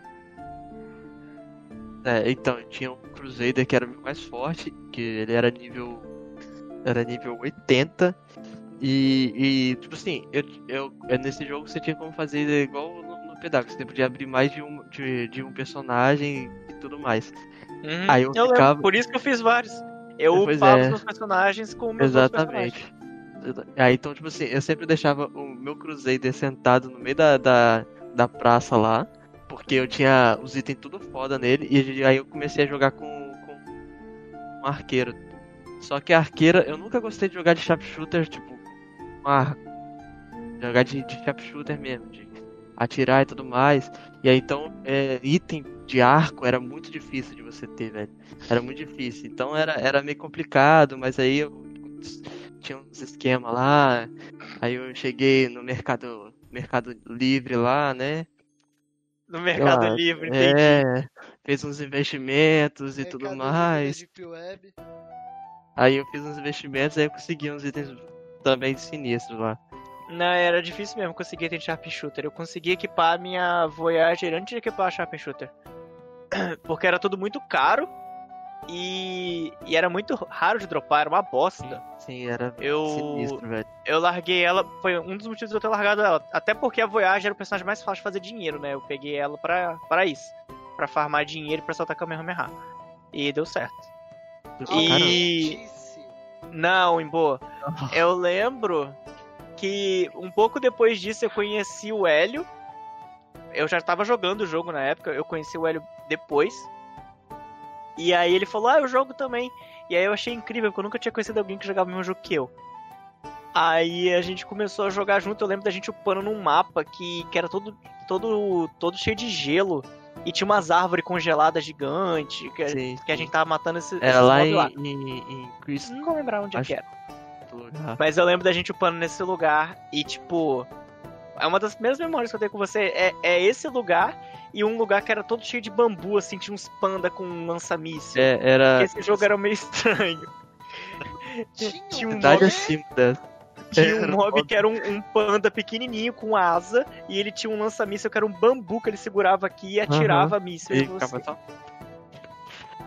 É, então, tinha um Crusader que era mais forte, que ele era nível. Era nível 80. E, e tipo assim, eu, eu, é, nesse jogo você tinha como fazer igual no, no Pedaço, você podia abrir mais de um, de, de um personagem e tudo mais.
Uhum. Aí eu, eu ficava... Por isso que eu fiz vários. Eu pois upava é. os meus personagens com meus Exatamente.
Aí então, tipo assim, eu sempre deixava o meu Crusader sentado no meio da, da, da praça lá, porque eu tinha os itens tudo foda nele, e aí eu comecei a jogar com, com um arqueiro. Só que a arqueira, eu nunca gostei de jogar de sharpshooter, tipo, uma, jogar de, de sharpshooter mesmo, de atirar e tudo mais. E aí então, é, item de arco era muito difícil de você ter, velho. Era muito difícil. Então era, era meio complicado, mas aí eu tinha uns esquemas lá. Aí eu cheguei no mercado, mercado livre lá, né?
No Mercado lá, Livre,
entendi. É, fez uns investimentos e mercado tudo mais. Aí eu fiz uns investimentos, aí eu consegui uns itens também sinistros lá.
Não, era difícil mesmo conseguir item de Sharpshooter. Eu consegui equipar a minha Voyager antes de equipar a Sharpshooter. Porque era tudo muito caro e, e era muito raro de dropar, era uma bosta.
Sim, era
eu, sinistro, velho. Eu larguei ela, foi um dos motivos de eu ter largado ela. Até porque a Voyager era o personagem mais fácil de fazer dinheiro, né? Eu peguei ela pra, pra isso. Pra farmar dinheiro e pra soltar Kamehameha. E deu certo. e... Não, em boa. Eu lembro que um pouco depois disso eu conheci o Hélio. Eu já tava jogando o jogo na época, eu conheci o Hélio depois. E aí ele falou, ah, eu jogo também. E aí eu achei incrível, porque eu nunca tinha conhecido alguém que jogava o mesmo jogo que eu. Aí a gente começou a jogar junto, eu lembro da gente upando num mapa que, que era todo, todo, todo cheio de gelo. E tinha umas árvores congeladas gigantes, que, sim, que a gente tava matando esse,
era lá em, lá. Em, em Chris...
Não vou lembrar onde Acho... é que era. Mas eu lembro da gente upando nesse lugar e, tipo... É uma das primeiras memórias que eu tenho com você. É, é esse lugar e um lugar que era todo cheio de bambu, assim, tinha uns panda com lança-míssil.
É, era...
Esse jogo era meio estranho.
tinha um mob... acima dessa.
Tinha um mob que era um, um, panda pequenininho com asa e ele tinha um lança-míssil que era um bambu que ele segurava aqui e atirava uhum. míssil e.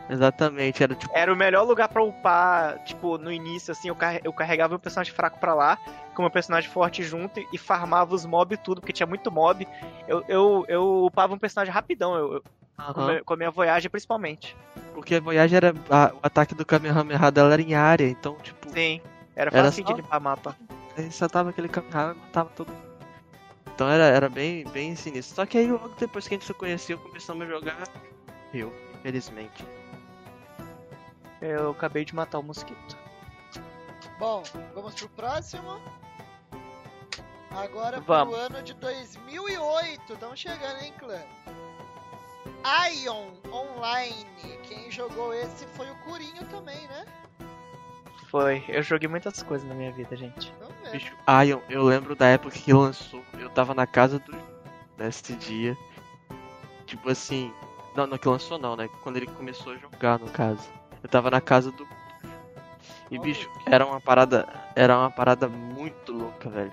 Exatamente, era tipo.
Era o melhor lugar pra upar, tipo, no início, assim, eu, car eu carregava o personagem fraco pra lá, com o personagem forte junto e farmava os mob tudo, porque tinha muito mob. Eu, eu, eu upava um personagem rapidão, eu, eu uhum. com, a minha Voyage principalmente.
Porque a Voyage era. A, o ataque do Kamehameha dela era em área, então, tipo.
Sim, era fácil só... de limpar mapa.
Aí só tava aquele Kamehameha e matava todo Então era, era bem, bem sinistro. Só que aí logo depois que a gente se conheceu, começamos a jogar. Eu, infelizmente.
Eu acabei de matar o mosquito.
Bom, vamos pro próximo. Agora vamos. pro ano de 2008. Estamos chegando, hein, clã? Ion Online. Quem jogou esse foi o Curinho também, né?
Foi. Eu joguei muitas coisas na minha vida, gente.
Bicho, Ion, eu lembro da época que lançou. Eu tava na casa do. Nesse dia. Tipo assim. Não, não que lançou não, né? Quando ele começou a jogar, no caso. Eu tava na casa do. E bicho, era uma parada. Era uma parada muito louca, velho.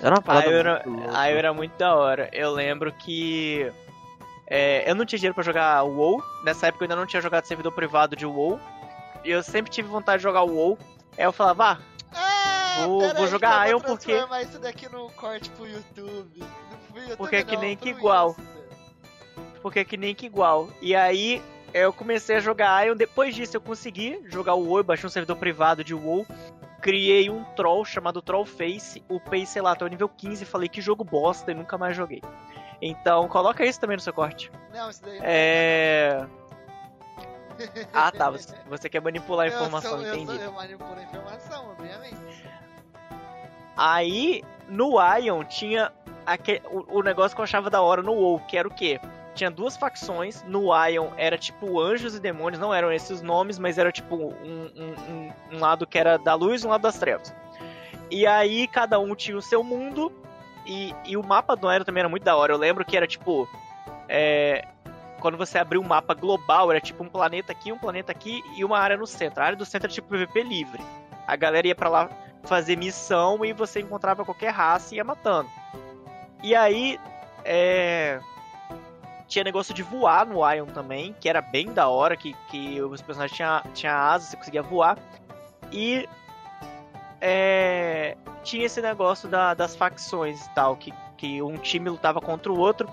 Era uma parada
aí
era, muito louca.
Aí era muito da hora. Eu lembro que. É, eu não tinha dinheiro pra jogar WoW. Nessa época eu ainda não tinha jogado servidor privado de WoW. E eu sempre tive vontade de jogar WoW. Aí eu falava, ah,
ah vou, vou jogar Ion porque. isso daqui no corte pro YouTube.
YouTube porque é que nem que igual. Porque é que nem que igual. E aí eu comecei a jogar Ion. Depois disso, eu consegui jogar o WoW. baixei um servidor privado de WoW. Criei um troll chamado Trollface. Upei, sei lá, até o nível 15. Falei que jogo bosta e nunca mais joguei. Então, coloca isso também no seu corte.
Não, isso daí.
É. ah, tá. Você, você quer manipular a informação,
eu
sou, entendi.
Eu, sou, eu manipulo a informação, obviamente.
Aí, no Ion, tinha aquele, o, o negócio que eu achava da hora no WoW, que era o quê? Tinha duas facções. No Ion era tipo anjos e demônios, não eram esses nomes, mas era tipo um, um, um, lado que era da luz e um lado das trevas. E aí cada um tinha o seu mundo. E, e o mapa do Ion também era muito da hora. Eu lembro que era tipo. É, quando você abriu um mapa global, era tipo um planeta aqui, um planeta aqui e uma área no centro. A área do centro era tipo PVP livre. A galera ia para lá fazer missão e você encontrava qualquer raça e ia matando. E aí, é, tinha negócio de voar no Ion também, que era bem da hora, que, que os personagens tinham tinha asas, você conseguia voar. E é, tinha esse negócio da, das facções e tal, que, que um time lutava contra o outro.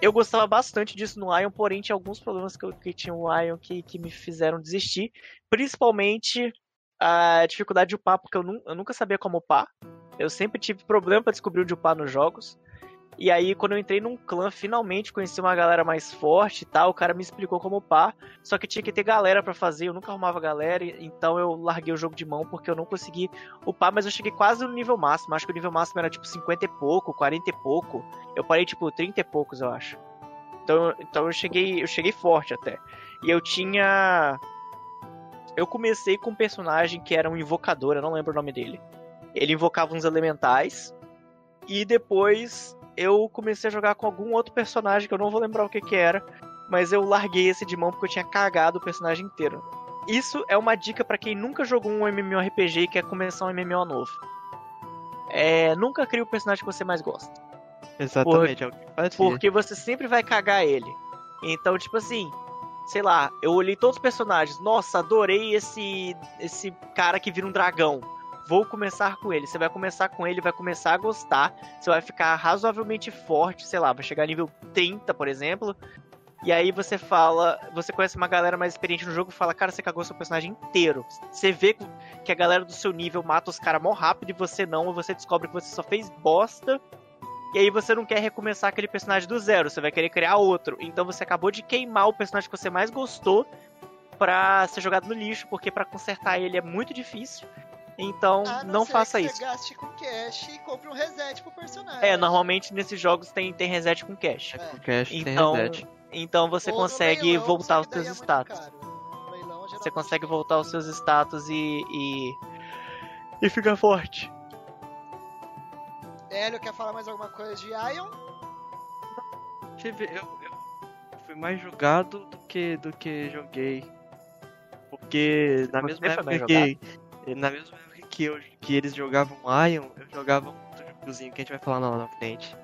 Eu gostava bastante disso no Ion, porém tinha alguns problemas que, que tinha o Ion que, que me fizeram desistir. Principalmente a dificuldade de upar, porque eu, nu eu nunca sabia como upar. Eu sempre tive problema para descobrir onde upar nos jogos. E aí, quando eu entrei num clã, finalmente conheci uma galera mais forte e tal. O cara me explicou como upar. Só que tinha que ter galera para fazer. Eu nunca arrumava galera. Então eu larguei o jogo de mão porque eu não consegui upar. Mas eu cheguei quase no nível máximo. Acho que o nível máximo era tipo 50 e pouco, 40 e pouco. Eu parei tipo 30 e poucos, eu acho. Então, então eu cheguei. Eu cheguei forte até. E eu tinha. Eu comecei com um personagem que era um invocador, eu não lembro o nome dele. Ele invocava uns elementais. E depois eu comecei a jogar com algum outro personagem que eu não vou lembrar o que que era, mas eu larguei esse de mão porque eu tinha cagado o personagem inteiro. Isso é uma dica para quem nunca jogou um MMORPG e quer começar um MMO novo. É, nunca crie o personagem que você mais gosta.
Exatamente,
Por, é Porque você sempre vai cagar ele. Então, tipo assim, sei lá, eu olhei todos os personagens. Nossa, adorei esse esse cara que vira um dragão vou começar com ele. Você vai começar com ele, vai começar a gostar, você vai ficar razoavelmente forte, sei lá, vai chegar nível 30, por exemplo. E aí você fala, você conhece uma galera mais experiente no jogo e fala, cara, você cagou seu personagem inteiro. Você vê que a galera do seu nível mata os caras mó rápido e você não, você descobre que você só fez bosta. E aí você não quer recomeçar aquele personagem do zero, você vai querer criar outro. Então você acabou de queimar o personagem que você mais gostou pra ser jogado no lixo, porque para consertar ele é muito difícil. Então, não, não faça isso.
Você gaste com cash e compre um reset pro personagem.
É, normalmente nesses jogos tem, tem reset com cash.
É. Com cash
então,
tem reset.
Então você Ou consegue leilão, voltar os seus é status. Leilão, você consegue voltar os seus status e. e, e fica forte.
Hélio, quer falar mais alguma coisa de Ion?
Tive, eu, eu fui mais jogado do que, do que joguei. Porque na mesma época que. Na mesma que, eu, que eles jogavam Ion, eu jogava um outro jogozinho que a gente vai falar lá na frente.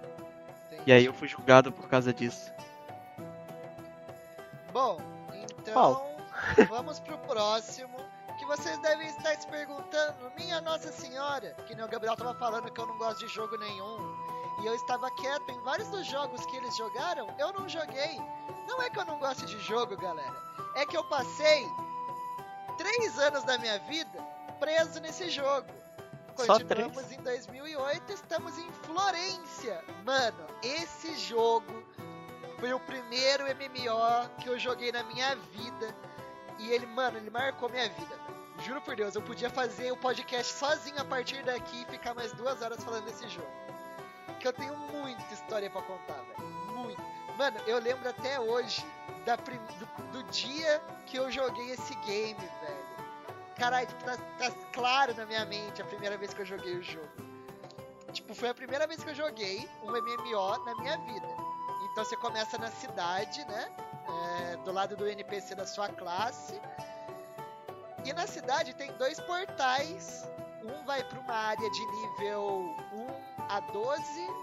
Entendi. E aí eu fui julgado por causa disso.
Bom, então vamos pro próximo. Que vocês devem estar se perguntando, minha Nossa Senhora, que nem o Gabriel tava falando que eu não gosto de jogo nenhum. E eu estava quieto em vários dos jogos que eles jogaram, eu não joguei. Não é que eu não gosto de jogo, galera. É que eu passei três anos da minha vida preso nesse jogo. Continuamos em 2008, estamos em Florência. Mano, esse jogo foi o primeiro MMO que eu joguei na minha vida. E ele, mano, ele marcou minha vida. Juro por Deus, eu podia fazer o podcast sozinho a partir daqui e ficar mais duas horas falando desse jogo. Que eu tenho muita história para contar, velho. Muito. Mano, eu lembro até hoje da, do, do dia que eu joguei esse game, velho caralho, tipo, tá, tá claro na minha mente a primeira vez que eu joguei o jogo. Tipo, foi a primeira vez que eu joguei um MMO na minha vida. Então você começa na cidade, né? É, do lado do NPC da sua classe. E na cidade tem dois portais. Um vai para uma área de nível 1 a 12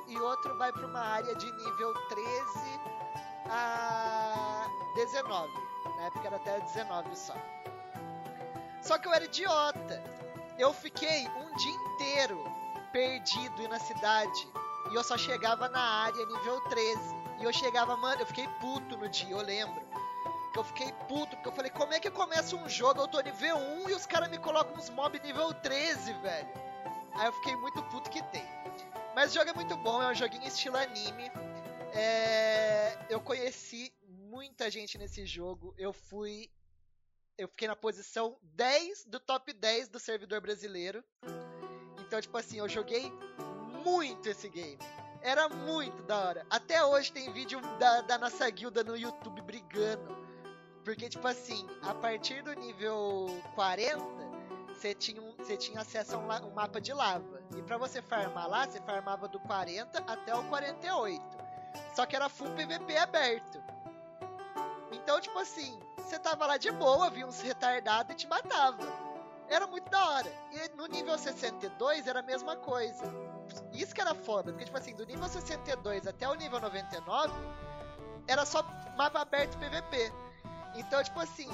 e outro vai para uma área de nível 13 a 19. Na época era até 19 só. Só que eu era idiota. Eu fiquei um dia inteiro perdido na cidade. E eu só chegava na área nível 13. E eu chegava, mano, eu fiquei puto no dia, eu lembro. Que eu fiquei puto, porque eu falei, como é que começa um jogo? Eu tô nível 1 e os caras me colocam uns mob nível 13, velho. Aí eu fiquei muito puto que tem. Mas o jogo é muito bom, é um joguinho estilo anime. É... Eu conheci muita gente nesse jogo. Eu fui eu fiquei na posição 10 do top 10 do servidor brasileiro. Então, tipo assim, eu joguei muito esse game. Era muito da hora. Até hoje tem vídeo da, da nossa guilda no YouTube brigando. Porque, tipo assim, a partir do nível 40, você tinha, um, tinha acesso a um, um mapa de lava. E para você farmar lá, você farmava do 40 até o 48. Só que era full PVP aberto. Então, tipo assim, você tava lá de boa, via uns retardados e te matava. Era muito da hora. E no nível 62 era a mesma coisa. Isso que era foda, porque tipo assim, do nível 62 até o nível 99 era só mapa aberto PVP. Então, tipo assim,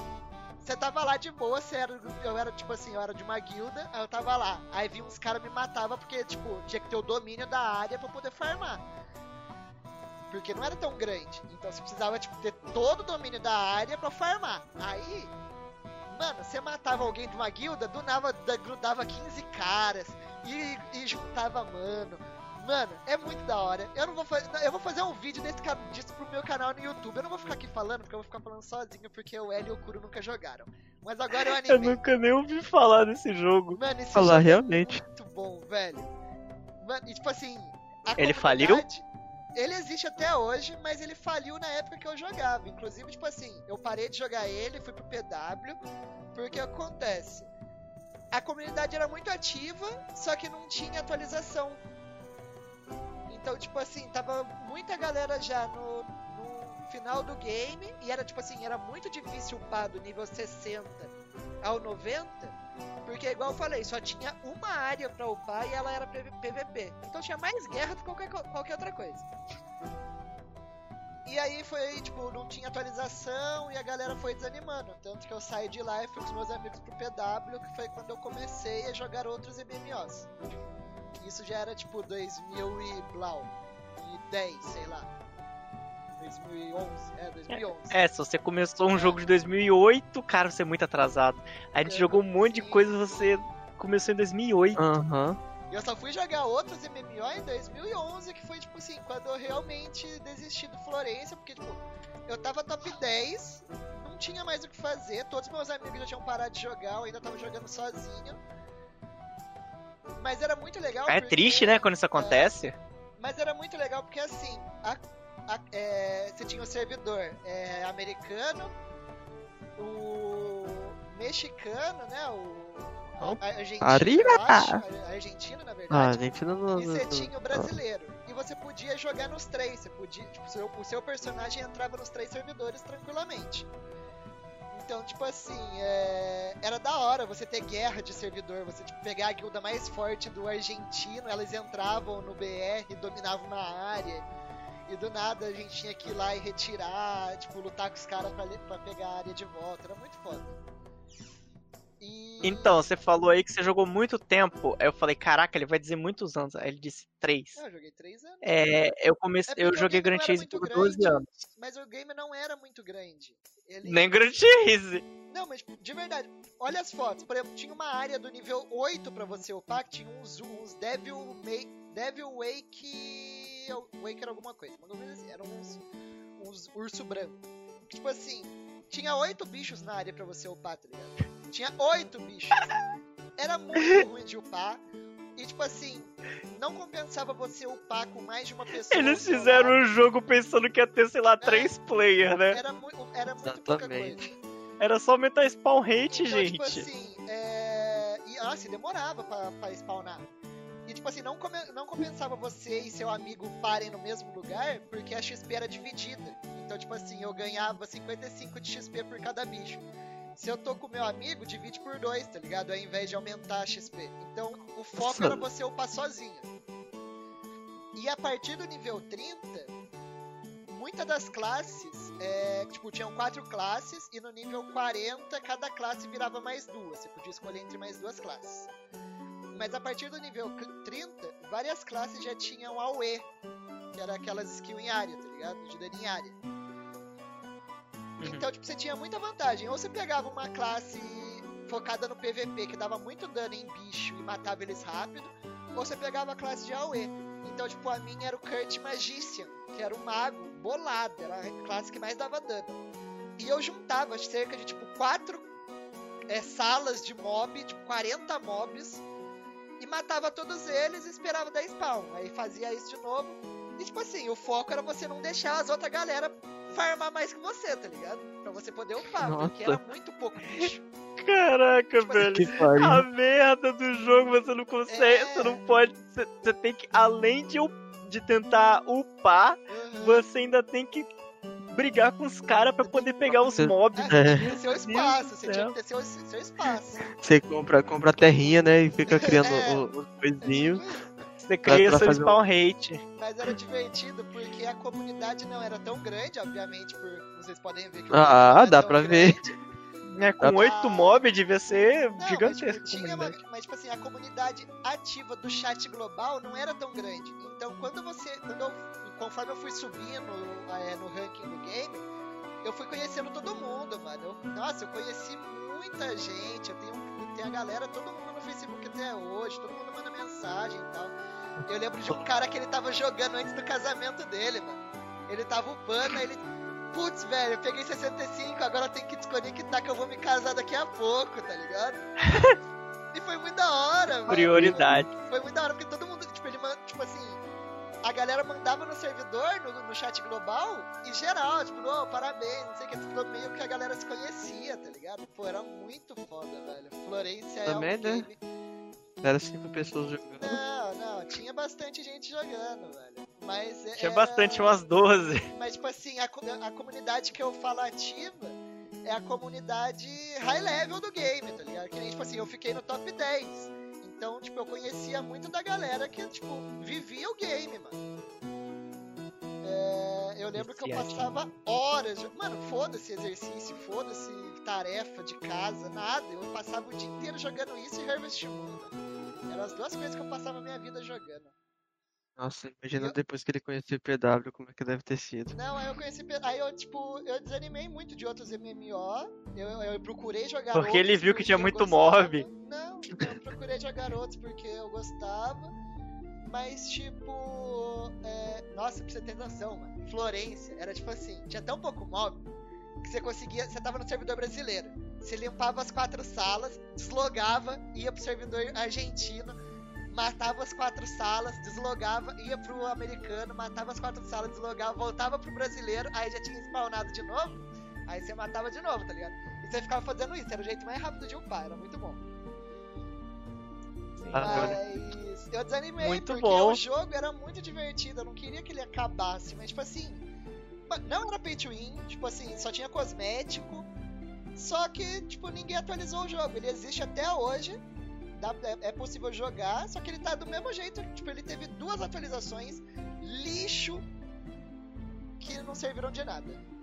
você tava lá de boa, você era, eu era tipo assim, eu era de uma guilda, aí eu tava lá. Aí vi uns caras me matava porque, tipo, tinha que ter o domínio da área para poder farmar. Porque não era tão grande. Então você precisava, tipo, ter todo o domínio da área para farmar. Aí, mano, você matava alguém de uma guilda, do nada grudava 15 caras e, e juntava mano. Mano, é muito da hora. Eu não vou fazer. Eu vou fazer um vídeo desse, disso pro meu canal no YouTube. Eu não vou ficar aqui falando, porque eu vou ficar falando sozinho, porque o L e o Kuro nunca jogaram. Mas agora eu animei.
Eu nunca nem ouvi falar desse jogo.
Mano, esse falar jogo é realmente.
É muito bom, velho. Mano, e tipo assim.
ele faliu?
Ele existe até hoje, mas ele faliu na época que eu jogava. Inclusive, tipo assim, eu parei de jogar ele, fui pro PW, porque acontece. A comunidade era muito ativa, só que não tinha atualização. Então, tipo assim, tava muita galera já no, no final do game e era tipo assim, era muito difícil upar do nível 60 ao 90, porque igual eu falei, só tinha uma área para upar e ela era PVP. Então tinha mais guerra do que qualquer, qualquer outra coisa. E aí foi, tipo, não tinha atualização e a galera foi desanimando. Tanto que eu saí de lá e fui com os meus amigos pro PW, que foi quando eu comecei a jogar outros MMOs. Isso já era tipo 2000 e blau. E 10, sei lá. 2011, é, 2011.
É, se você começou um jogo de 2008, cara, você é muito atrasado. A gente é, jogou um monte sim. de coisa você começou em 2008.
Aham. Uhum.
E eu só fui jogar outros MMO em 2011, que foi, tipo assim, quando eu realmente desisti do Florença, porque, tipo, eu tava top 10, não tinha mais o que fazer, todos meus amigos já tinham parado de jogar, eu ainda tava jogando sozinho. Mas era muito legal.
É porque, triste, né, quando isso acontece. É,
mas era muito legal porque assim, a, é, você tinha o servidor é, americano, o mexicano, né? O a, Argentina, acho, a Argentina, na verdade. Ah,
Argentina não,
e você tinha o brasileiro. E você podia jogar nos três. Você podia, tipo, seu, o seu personagem entrava nos três servidores tranquilamente. Então, tipo assim, é... era da hora você ter guerra de servidor, você tipo, pegar a guilda mais forte do argentino, elas entravam no BR, dominavam na área, e do nada a gente tinha que ir lá e retirar, tipo, lutar com os caras pra, pra pegar a área de volta, era muito foda.
E... Então, você falou aí que você jogou muito tempo. Aí eu falei, caraca, ele vai dizer muitos anos. Aí ele disse três.
Eu joguei três anos.
É, eu comecei, é eu joguei Grand Chase por grande, 12 anos.
Mas o game não era muito grande.
Ele... Nem Grand Chase.
Não, mas de verdade, olha as fotos. Por exemplo, tinha uma área do nível 8 pra você upar, que tinha uns, uns Devil, Devil Wake. Wake era alguma coisa. Assim, eram uns, uns urso branco. Tipo assim, tinha oito bichos na área pra você upar, tá ligado? Tinha oito bichos. Era muito ruim de upar. E tipo assim, não compensava você upar com mais de uma pessoa.
Eles fizeram o um jogo pensando que ia ter, sei lá, é, três players, né?
Era, mu era muito pouca coisa.
Era só aumentar spawn rate,
então,
gente.
Tipo assim, é... e, ah, assim, demorava pra, pra spawnar. E tipo assim, não, come... não compensava você e seu amigo parem no mesmo lugar, porque a XP era dividida. Então, tipo assim, eu ganhava 55 de XP por cada bicho. Se eu tô com meu amigo, divide por dois, tá ligado? Ao invés de aumentar a XP. Então, o foco era você upar sozinho. E a partir do nível 30, muitas das classes, é, tipo, tinham quatro classes, e no nível 40, cada classe virava mais duas. Você podia escolher entre mais duas classes. Mas a partir do nível 30, várias classes já tinham AOE, que era aquelas skill em área, tá ligado? De dano em área. Uhum. Então, tipo, você tinha muita vantagem. Ou você pegava uma classe focada no PVP que dava muito dano em bicho e matava eles rápido, ou você pegava a classe de AoE. Então, tipo, a minha era o Kurt Magician, que era um mago bolado, era a classe que mais dava dano. E eu juntava cerca de, tipo, quatro é, salas de mob, tipo, 40 mobs, e matava todos eles e esperava dar spawn. Aí fazia isso de novo. E, tipo assim, o foco era você não deixar as outras galera farmar mais que você, tá ligado? Pra você poder upar, Nossa. porque era muito pouco bicho.
Caraca, tipo assim, velho. a merda do jogo você não consegue. É... Você não pode. Você, você, tem que, além de, de tentar upar, uhum. você ainda tem que brigar com os caras pra poder pegar os mobs.
É, você tinha seu espaço, você tinha que ter seu, seu espaço.
Você compra, compra a terrinha, né? E fica criando é, os coisinhos.
Você cria seu spawn rate.
Mas era divertido porque a comunidade não era tão grande, obviamente, por vocês podem ver que
Ah, dá pra grande, ver.
É, com oito ah, mob devia ser não, gigantesco.
Mas, tipo, tinha uma, mas, tipo assim, a comunidade ativa do chat global não era tão grande. Então, quando você. Quando eu, conforme eu fui subindo é, no ranking do game, eu fui conhecendo todo mundo, mano. Eu, nossa, eu conheci muita gente. Eu tenho, eu tenho a galera, todo mundo no Facebook até hoje, todo mundo manda mensagem e tal. Eu lembro de um cara que ele tava jogando antes do casamento dele, mano. Ele tava upando, aí ele. Putz, velho, eu peguei 65, agora eu tenho que desconectar que eu vou me casar daqui a pouco, tá ligado? e foi muito da hora, mano.
Prioridade.
Foi muito da hora, porque todo mundo, tipo, ele, tipo assim, a galera mandava no servidor, no, no chat global, e geral, tipo, oh, parabéns, não sei o que, tipo, meio que a galera se conhecia, tá ligado? Pô, era muito foda, velho. Florência
Também,
é um
né? game... Era cinco pessoas jogando.
Não, não, tinha bastante gente jogando, velho. Mas
Tinha era... bastante, umas 12.
Mas, tipo assim, a, a comunidade que eu falo ativa é a comunidade high level do game, tá ligado? Que nem, tipo assim, eu fiquei no top 10. Então, tipo, eu conhecia muito da galera que, tipo, vivia o game, mano. É, eu lembro que eu passava horas. Mano, foda-se exercício, foda-se tarefa de casa, nada. Eu passava o dia inteiro jogando isso e Harvest Moon. Eram as duas coisas que eu passava a minha vida jogando.
Nossa, imagina eu... depois que ele conheceu o PW, como é que deve ter sido.
Não, aí eu conheci Aí eu, tipo, eu desanimei muito de outros MMO. Eu, eu procurei jogar
Porque ele viu que tinha muito mob.
Não, eu procurei jogar outros porque eu gostava. Mas, tipo. É... Nossa, pra você ter noção, mano. Florência era tipo assim: tinha tão pouco mob que você conseguia. Você tava no servidor brasileiro. Você limpava as quatro salas, deslogava, ia pro servidor argentino matava as quatro salas, deslogava, ia pro americano, matava as quatro salas, deslogava, voltava pro brasileiro, aí já tinha spawnado de novo, aí você matava de novo, tá ligado? E você ficava fazendo isso, era o jeito mais rápido de upar, era muito bom. Ah, mas eu desanimei, muito porque bom. o jogo era muito divertido, eu não queria que ele acabasse, mas tipo assim, não era pay to win, tipo assim, só tinha cosmético, só que, tipo, ninguém atualizou o jogo, ele existe até hoje, dá, é, é, possível jogar, só que ele tá do mesmo jeito. Tipo, ele teve duas atualizações lixo que não serviram de nada.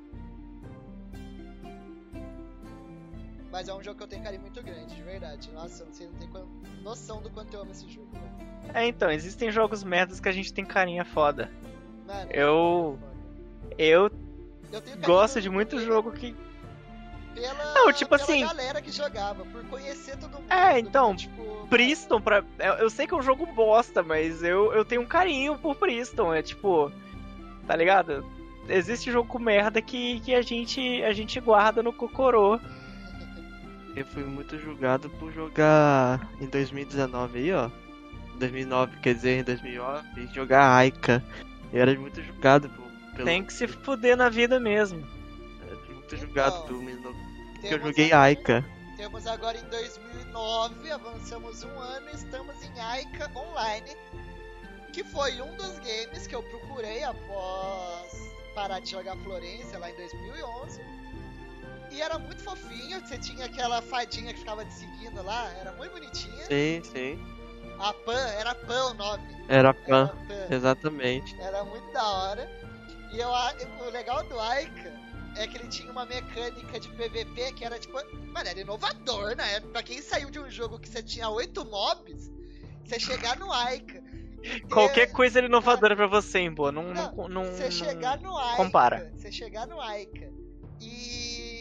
Mas é um jogo que eu tenho carinho muito grande, de verdade. Nossa, você não tem noção do quanto eu amo esse jogo.
É, então, existem jogos merdas que a gente tem carinha foda. Mano, eu. Eu, eu gosto de muito jogo que
pela, não, tipo pela assim, galera que jogava, por conhecer todo mundo.
É, então, tipo, Priston, pra, eu sei que é um jogo bosta, mas eu, eu tenho um carinho por Priston, é tipo, tá ligado? Existe jogo com merda que, que a, gente, a gente guarda no Cocorô.
Eu fui muito julgado por jogar em 2019 aí, ó. 2009, quer dizer, em 2009, jogar Aika. Eu era muito julgado por,
pelo... Tem que se fuder na vida mesmo
ter jogado Doom, porque eu joguei Aika.
Temos agora em 2009, avançamos um ano e estamos em Aika Online, que foi um dos games que eu procurei após parar de jogar Florência lá em 2011. E era muito fofinho, você tinha aquela fadinha que ficava te seguindo lá, era muito bonitinha.
Sim, sim.
A Pan, era Pan o nome.
Era Pan, era Pan. exatamente.
Era muito da hora. E eu, o legal do Aika é que ele tinha uma mecânica de PVP que era tipo. Mano, era inovador na época. Pra quem saiu de um jogo que você tinha oito mobs, você chegar no Aika.
Qualquer coisa era inovadora pra você, hein, pô. Não, não, não,
você chegar no Aika. Compara. Você chegar no Aika e.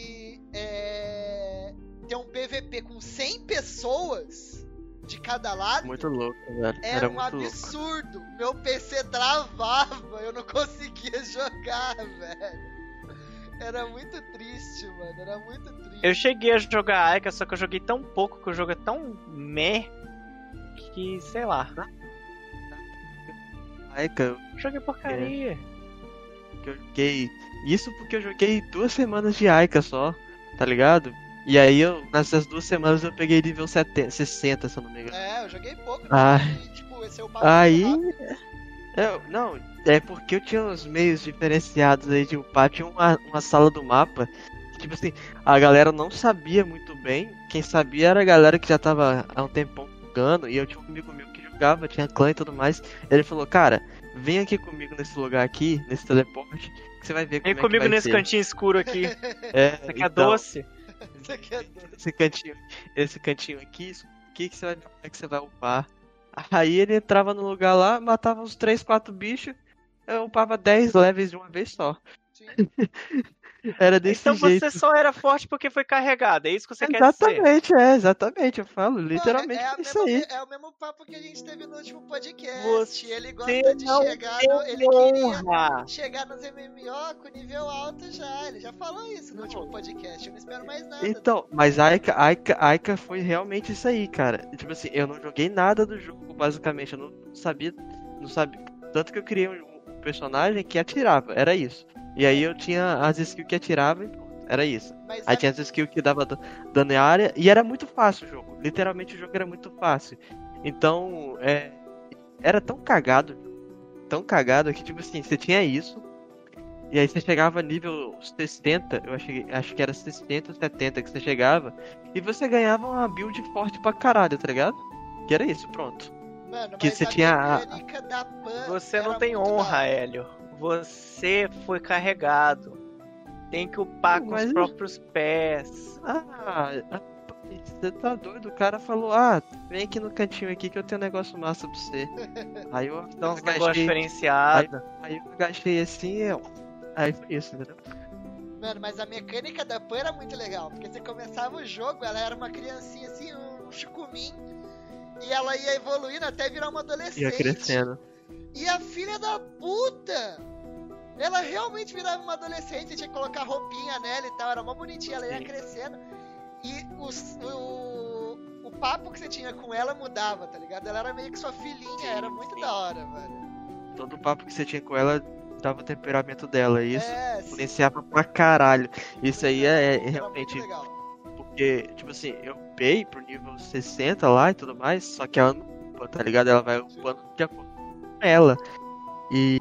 É, ter um PVP com 100 pessoas de cada lado.
Muito louco, velho.
Era, era um absurdo. Louco. Meu PC travava, eu não conseguia jogar, velho. Era muito triste, mano. Era muito triste.
Eu cheguei a jogar Aika, só que eu joguei tão pouco que o jogo é tão meh que, sei lá.
Aika. Eu
joguei porcaria.
Que eu joguei. Isso porque eu joguei duas semanas de Aika só, tá ligado? E aí eu, nessas duas semanas eu peguei nível 70, 60, se eu não me engano.
É, eu joguei pouco,
ah. E, tipo, esse é o Aí. É, não, é porque eu tinha uns meios diferenciados aí de upar. Tinha uma, uma sala do mapa. Tipo assim, a galera não sabia muito bem. Quem sabia era a galera que já tava há um tempão jogando. E eu tinha um amigo meu que jogava, tinha clã e tudo mais. Ele falou, cara, vem aqui comigo nesse lugar aqui, nesse teleporte, que você vai ver como
Vem
é
comigo nesse
ser.
cantinho escuro aqui.
é,
Isso aqui é então, doce.
esse cantinho, esse cantinho aqui, o que, que você vai como é que você vai upar? Aí ele entrava no lugar lá, matava uns 3, 4 bichos, eu upava 10 levels de uma vez só. Sim. Era desse
então
jeito.
você só era forte porque foi carregado, é isso que você
exatamente,
quer
dizer? Exatamente, é, exatamente, eu falo, literalmente
é,
é isso aí.
É o mesmo papo que a gente teve no último podcast,
você
ele gosta de chegar, no, ele queria chegar nos MMO com nível alto já, ele já falou isso no último podcast, eu não espero mais nada.
Então, mas Aika, Aika, Aika foi realmente isso aí, cara. Tipo assim, eu não joguei nada do jogo, basicamente, eu não sabia, não sabia, tanto que eu criei um personagem que atirava, era isso. E aí eu tinha as skills que atirava e era isso. Mas aí é... tinha as skills que dava dano em área e era muito fácil o jogo. Literalmente o jogo era muito fácil. Então, é, era tão cagado, tão cagado que tipo assim, você tinha isso. E aí você chegava nível 60, eu acho, acho que era 60 ou 70 que você chegava, e você ganhava uma build forte pra caralho, tá ligado? Que era isso, pronto.
Mano,
que você tinha
Você não tem honra, Hélio. Você foi carregado. Tem que upar com os próprios pés.
Ah, você tá doido? O cara falou, ah, vem aqui no cantinho aqui que eu tenho um negócio massa pra você. aí eu
então, um negócio diferenciado.
Aí, aí, eu gastei assim e eu... Aí foi isso, entendeu?
Mano, mas a mecânica da Pan era muito legal, porque você começava o jogo, ela era uma criancinha assim, um chucumim, e ela ia evoluindo até virar uma adolescente.
Ia crescendo.
E a filha da puta! Ela realmente virava uma adolescente, tinha que colocar roupinha nela e tal, era uma bonitinha, ela ia crescendo. E os, o, o papo que você tinha com ela mudava, tá ligado? Ela era meio que sua filhinha, era muito da hora, velho.
Todo o papo que você tinha com ela dava o temperamento dela, e isso é, influenciava pra caralho. Isso aí é, é realmente. Porque, tipo assim, eu upei pro nível 60 lá e tudo mais, só que ela não upa, tá ligado? Ela vai upando de acordo com ela. E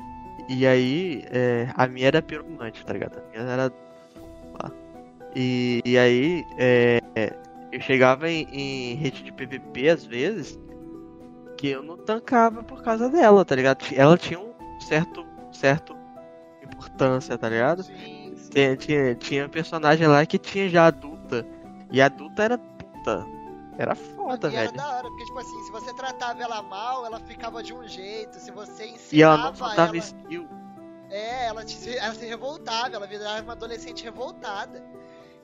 e aí, é, a minha era piromante, tá ligado? A minha era. E, e aí, é, eu chegava em, em, rede de PVP às vezes que eu não tancava por causa dela, tá ligado? Ela tinha um certo, certo importância, tá ligado? Sim, sim. Tinha, tinha, tinha personagem lá que tinha já adulta. E a adulta era puta. Era foda, e velho.
Era da hora, porque, tipo assim, se você tratava ela mal, ela ficava de um jeito. Se você ensinava
E ela não soltava ela... skill.
É, ela, te, ela se revoltava, ela virava uma adolescente revoltada.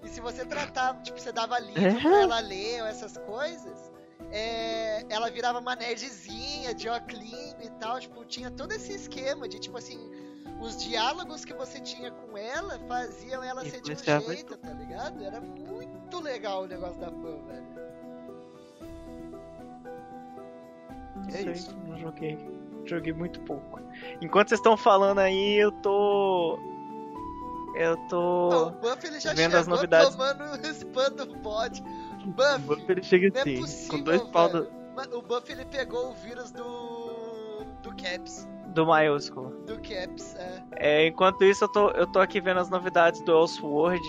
E se você tratava, tipo, você dava livro é. pra ela ler ou essas coisas, é, ela virava uma nerdzinha, de óculos e tal. Tipo, tinha todo esse esquema de, tipo assim, os diálogos que você tinha com ela faziam ela ser de um jeito, tá ligado? Era muito legal o negócio da fã, velho.
É isso, não joguei. Joguei muito pouco. Enquanto vocês estão falando aí, eu tô. Eu tô.
Não, o Buff ele já
vendo as novidades.
tomando o spam do bot. Buff,
o Buff ele chega é assim, é possível, com dois pau do...
O Buff ele pegou o vírus do. do Caps.
Do maiúsculo.
Do Caps, é.
é. Enquanto isso, eu tô, eu tô aqui vendo as novidades do Elsword.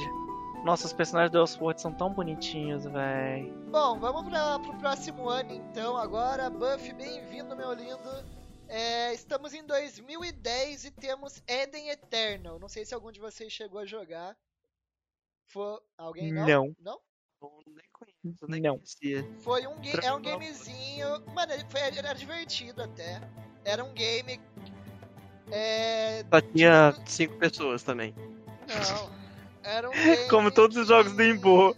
Nossa, os personagens do Elsword são tão bonitinhos, véi.
Bom, vamos pra, pro próximo ano então. Agora, Buff, bem-vindo, meu lindo. É, estamos em 2010 e temos Eden Eternal. Não sei se algum de vocês chegou a jogar. Foi alguém não?
Não.
Não?
nem conheço, nem
não.
conhecia.
Foi um game, é um gamezinho, mano, foi, era divertido até. Era um game é,
Só tinha cinco pessoas também.
Não. Era um game
Como todos os jogos do Imbo.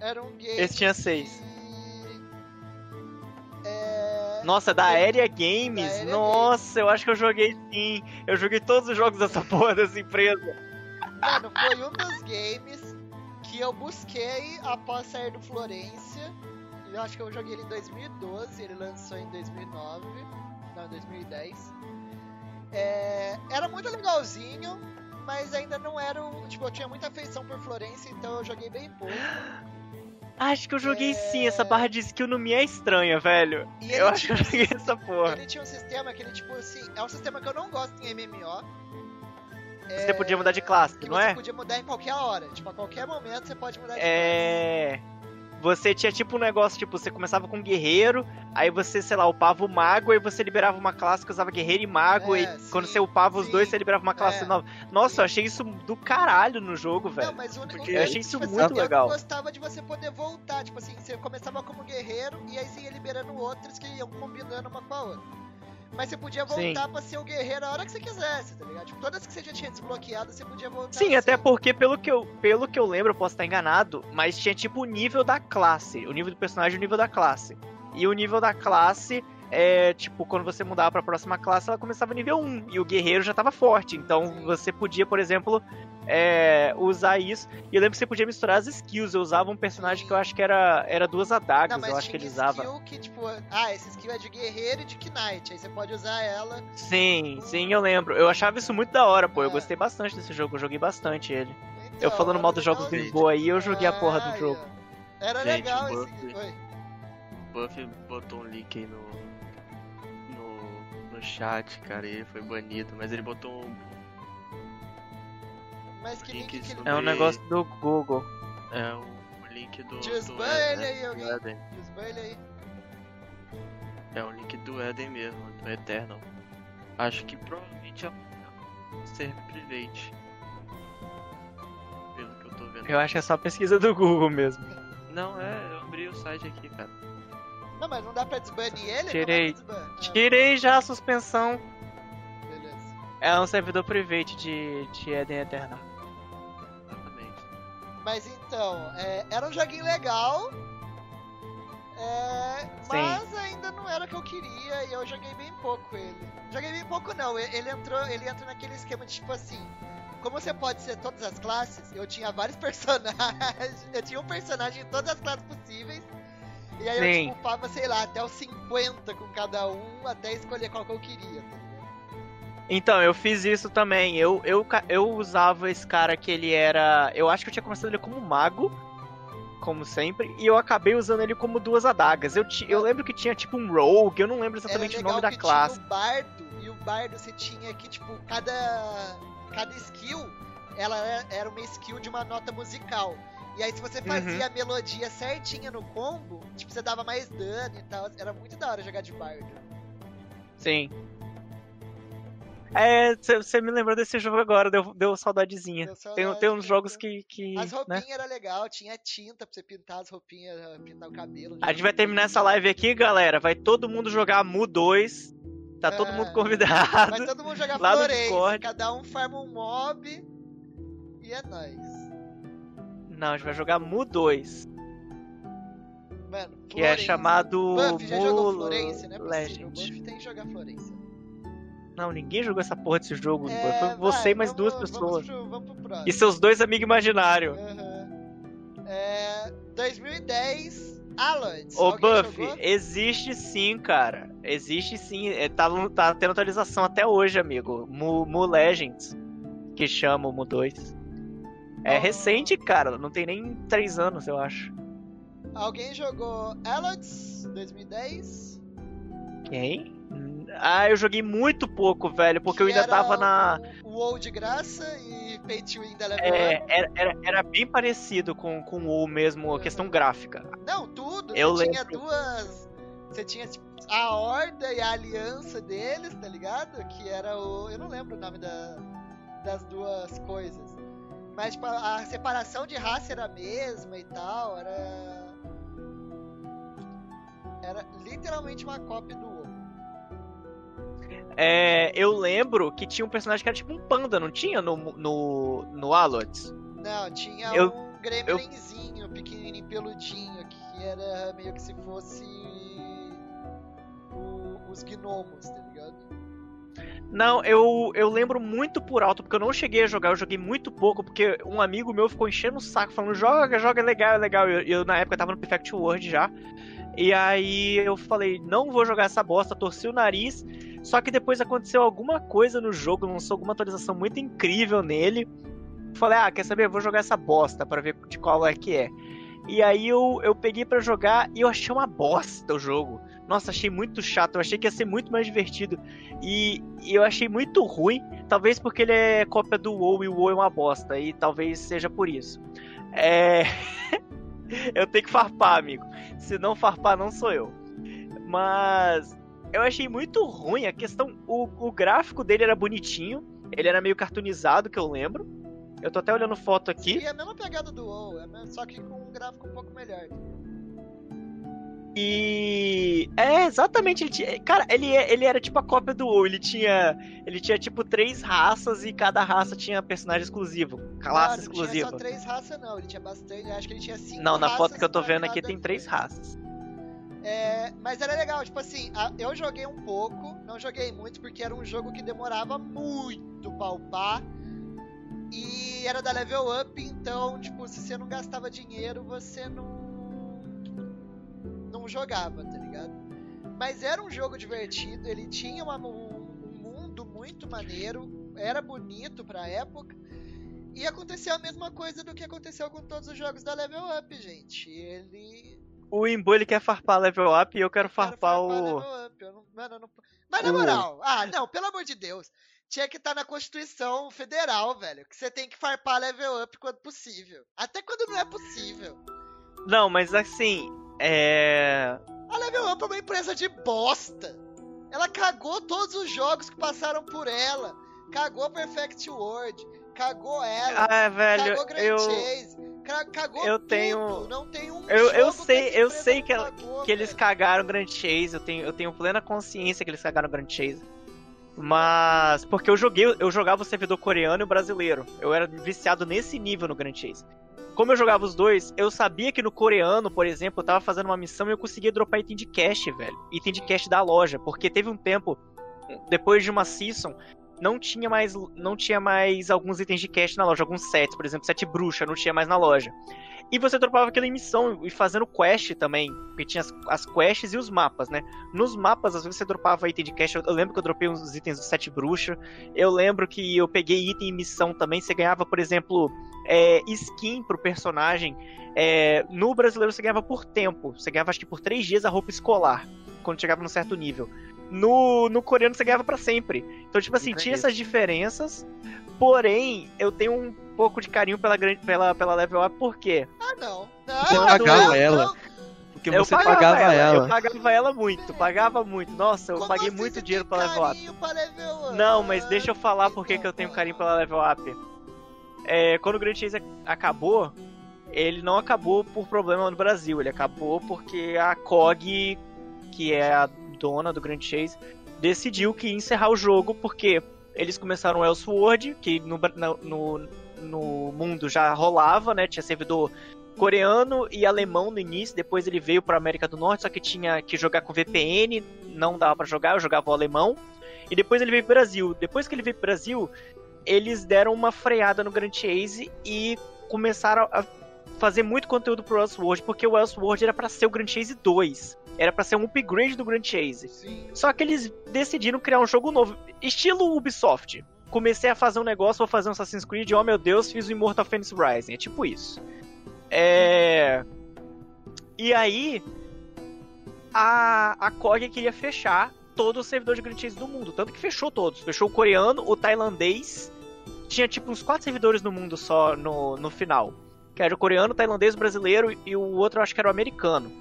Era um game.
Esse tinha seis. Nossa, da Aérea Games? Da Nossa, Games. eu acho que eu joguei sim. Eu joguei todos os jogos dessa porra dessa empresa.
Mano, foi um dos games que eu busquei após sair do Florência. Eu acho que eu joguei ele em 2012, ele lançou em 2009. Não, 2010. É, era muito legalzinho, mas ainda não era um. Tipo, eu tinha muita afeição por Florência, então eu joguei bem pouco.
Acho que eu joguei é... sim, essa barra de skill no Mi é estranha, velho. eu acho que eu joguei essa porra.
Ele tinha um sistema que ele, tipo assim, é um sistema que eu não gosto em MMO.
Você é... podia mudar de classe, não
você
é?
Você podia mudar em qualquer hora. Tipo, a qualquer momento você pode mudar de
é...
classe.
Você tinha tipo um negócio, tipo, você começava com guerreiro, aí você, sei lá, upava o mago, aí você liberava uma classe que usava guerreiro e mago, é, e sim, quando você upava sim, os dois, você liberava uma classe é, nova. Nossa, sim. eu achei isso do caralho no jogo, velho. Não, mas o, Porque o, eu achei isso tipo, muito legal.
Eu gostava de você poder voltar, tipo assim, você começava como guerreiro e aí você ia liberando outros que iam combinando uma com a outra. Mas você podia voltar Sim. pra ser o guerreiro a hora que você quisesse, tá ligado? Tipo, todas que você já tinha desbloqueado, você podia voltar.
Sim, até porque, pelo que, eu, pelo que eu lembro, eu posso estar enganado, mas tinha tipo o nível da classe. O nível do personagem e o nível da classe. E o nível da classe é, tipo, quando você mudava para a próxima classe, ela começava nível 1 e o guerreiro já estava forte. Então você podia, por exemplo, é, usar isso. E eu lembro que você podia misturar as skills. Eu usava um personagem que eu acho que era, era duas adagas, Não, eu acho que ele usava.
skill que, tipo, ah, esse skill é de guerreiro e de knight. Aí você pode usar ela.
Sim, com... sim, eu lembro. Eu achava isso muito da hora, pô. É. Eu gostei bastante desse jogo, eu joguei bastante ele. Então, eu falando mal dos jogos de boa aí, eu joguei a porra do ah, jogo.
Era Gente, legal esse.
Buff botou um link aí no, chat, cara, e ele foi banido, mas ele botou um.
Mas que link, link que
ele... É um negócio do Google.
É o link do.
Desban ele aí, alguém. Desban ele aí.
É um link do Eden mesmo, do Eternal. Acho que provavelmente é um server private. Pelo que eu tô vendo.
Eu acho que é só pesquisa do Google mesmo.
Não, é, eu abri o site aqui, cara.
Não, mas não dá pra desbanir ele?
Tirei. Tirei já a suspensão. Beleza. É um servidor private de, de Eden Eternal.
Exatamente.
Mas então, é, era um joguinho legal. É, mas ainda não era o que eu queria e eu joguei bem pouco ele. Joguei bem pouco não, ele entrou, ele entra naquele esquema de tipo assim, como você pode ser todas as classes, eu tinha vários personagens, eu tinha um personagem em todas as classes possíveis e aí Sim. eu upava, sei lá, até os 50 com cada um, até escolher qual que eu queria, tá
Então, eu fiz isso também. Eu, eu, eu usava esse cara que ele era. Eu acho que eu tinha começado ele como mago, como sempre, e eu acabei usando ele como duas adagas. Eu, eu lembro que tinha tipo um rogue, eu não lembro exatamente o nome da classe.
Tinha o bardo, e o bardo você tinha que, tipo, cada, cada skill ela era uma skill de uma nota musical. E aí, se você fazia uhum. a melodia certinha no combo, tipo, você dava mais dano e tal. Era muito da hora jogar de bardo.
Sim. É, você me lembrou desse jogo agora, deu, deu saudadezinha. Deu saudade, tem, tem uns jogos que. que
as roupinhas né? era legal, tinha tinta pra você pintar as roupinhas, pintar o cabelo.
A gente vai terminar essa live aqui, galera. Vai todo mundo jogar Mu 2. Tá é, todo mundo convidado.
Vai todo mundo jogar Florence. Cada um farma um mob. E é nóis.
Não, a gente vai jogar Mu 2.
Mano,
que é chamado
Buff já Mu jogou Florence, né? Legend. Buff tem que jogar Florence.
Não, ninguém jogou essa porra desse jogo. É, foi você e mais vamos, duas pessoas.
Vamos pro, vamos pro
e seus dois amigos imaginários.
Uhum. É, 2010, Alloys.
Ô, Buff, jogou? existe sim, cara. Existe sim. É, tá, tá tendo atualização até hoje, amigo. Mu, Mu Legends, que chama o Mu 2. É recente, cara. Não tem nem 3 anos, eu acho.
Alguém jogou Alods 2010?
Quem? Ah, eu joguei muito pouco, velho, porque que eu ainda tava na.
O WoW de graça e Pay to Win da
Level É, era, era, era, bem parecido com, com o WoW mesmo, a questão gráfica.
Não, tudo. Eu Você lembro. tinha duas. Você tinha tipo, a Horda e a Aliança deles, tá ligado? Que era o. Eu não lembro o nome da, das duas coisas. Mas tipo, a separação de raça era a mesma e tal, era. Era literalmente uma cópia do WoW.
É, eu lembro que tinha um personagem que era tipo um panda, não tinha no, no, no Alots?
Não, tinha eu, um gremlinzinho, eu... pequenininho, peludinho, que era meio que se fosse o, os gnomos, tá ligado?
Não, eu, eu lembro muito por alto, porque eu não cheguei a jogar, eu joguei muito pouco, porque um amigo meu ficou enchendo o saco, falando, joga, joga, é legal, é legal. Eu, eu, na época tava no Perfect World já. E aí eu falei, não vou jogar essa bosta, torci o nariz. Só que depois aconteceu alguma coisa no jogo, lançou alguma atualização muito incrível nele. Falei, ah, quer saber? Vou jogar essa bosta para ver de qual é que é. E aí eu, eu peguei para jogar e eu achei uma bosta o jogo. Nossa, achei muito chato. Eu achei que ia ser muito mais divertido. E, e eu achei muito ruim. Talvez porque ele é cópia do WoW e o WoW é uma bosta. E talvez seja por isso. É. eu tenho que farpar, amigo. Se não farpar, não sou eu. Mas eu achei muito ruim a questão. O, o gráfico dele era bonitinho. Ele era meio cartoonizado, que eu lembro. Eu tô até olhando foto aqui.
É a mesma pegada do WoW, é só que com um gráfico um pouco melhor.
E é exatamente, ele tinha, cara, ele, ele era tipo a cópia do WoW, ele tinha, ele tinha tipo três raças e cada raça tinha personagem exclusivo, classe não, exclusiva.
Não, tinha só três raças não, ele tinha bastante, acho que ele tinha cinco
Não, na foto que eu tô vendo aqui tem três raças.
É, mas era legal, tipo assim, eu joguei um pouco, não joguei muito porque era um jogo que demorava muito pra upar. E era da level up, então, tipo, se você não gastava dinheiro, você não não jogava, tá ligado? Mas era um jogo divertido, ele tinha uma, um, um mundo muito maneiro, era bonito pra época. E aconteceu a mesma coisa do que aconteceu com todos os jogos da Level Up, gente. Ele.
O Imbu ele quer farpar Level Up e eu quero, eu farpar, farpar, o. Level Up.
Eu não... Mano, eu não... Mas na moral, ah, não, pelo amor de Deus. Tinha que estar tá na Constituição Federal, velho. Que você tem que farpar Level Up quando possível. Até quando não é possível.
Não, mas assim, é.
A Level Up é uma empresa de bosta. Ela cagou todos os jogos que passaram por ela. Cagou Perfect World. Cagou ela.
Ah, velho, cagou Grand eu...
Chase. Cagou eu
tenho
não tem um
eu, eu sei eu sei que, cagou, que eles cagaram Grand Chase eu tenho eu tenho plena consciência que eles cagaram Grand Chase mas porque eu joguei eu jogava o servidor coreano e o brasileiro eu era viciado nesse nível no Grand Chase como eu jogava os dois, eu sabia que no coreano, por exemplo, eu tava fazendo uma missão e eu conseguia dropar item de cash, velho. Item de cash da loja. Porque teve um tempo, depois de uma season, não tinha mais não tinha mais alguns itens de cash na loja, alguns sets, por exemplo, set bruxa, não tinha mais na loja. E você dropava aquilo em missão e fazendo quest também, porque tinha as, as quests e os mapas, né? Nos mapas, às vezes você dropava item de cash, eu, eu lembro que eu dropei uns itens do set bruxa, eu lembro que eu peguei item em missão também, você ganhava, por exemplo, é, skin pro personagem. É, no brasileiro você ganhava por tempo, você ganhava acho que por três dias a roupa escolar, quando chegava num certo nível. No, no coreano você ganhava para sempre. Então, tipo assim, tinha essas diferenças. Porém, eu tenho um pouco de carinho pela, pela, pela Level Up, por quê?
Ah, não.
não você pagava não, ela. Não. Porque eu você pagava, pagava ela, ela,
Eu pagava ela muito, pagava muito. Nossa, eu
Como
paguei muito dinheiro pela Level Up.
Level Up.
Não, mas deixa eu falar por que eu tenho carinho pela Level Up. É, quando o Grand Chase acabou, ele não acabou por problema no Brasil, ele acabou porque a COG, que é a dona do Grand Chase, decidiu que ia encerrar o jogo porque eles começaram o Elsword, que no, no, no mundo já rolava, né? Tinha servidor coreano e alemão no início, depois ele veio para América do Norte, só que tinha que jogar com VPN, não dava para jogar, eu jogava o alemão. E depois ele veio pro Brasil. Depois que ele veio pro Brasil, eles deram uma freada no Grand Chase e começaram a fazer muito conteúdo pro Elsword, porque o Elsword era para ser o Grand Chase 2. Era para ser um upgrade do Grand Chase. Sim. Só que eles decidiram criar um jogo novo, estilo Ubisoft. Comecei a fazer um negócio, vou fazer um Assassin's Creed, oh meu Deus, fiz o Immortal Phoenix Rising. É tipo isso. É. E aí. A, a queria fechar todo o servidor de Grand Chase do mundo. Tanto que fechou todos. Fechou o coreano, o tailandês. Tinha tipo uns quatro servidores no mundo só no, no final. Que era o coreano, o tailandês, o brasileiro e o outro eu acho que era o americano.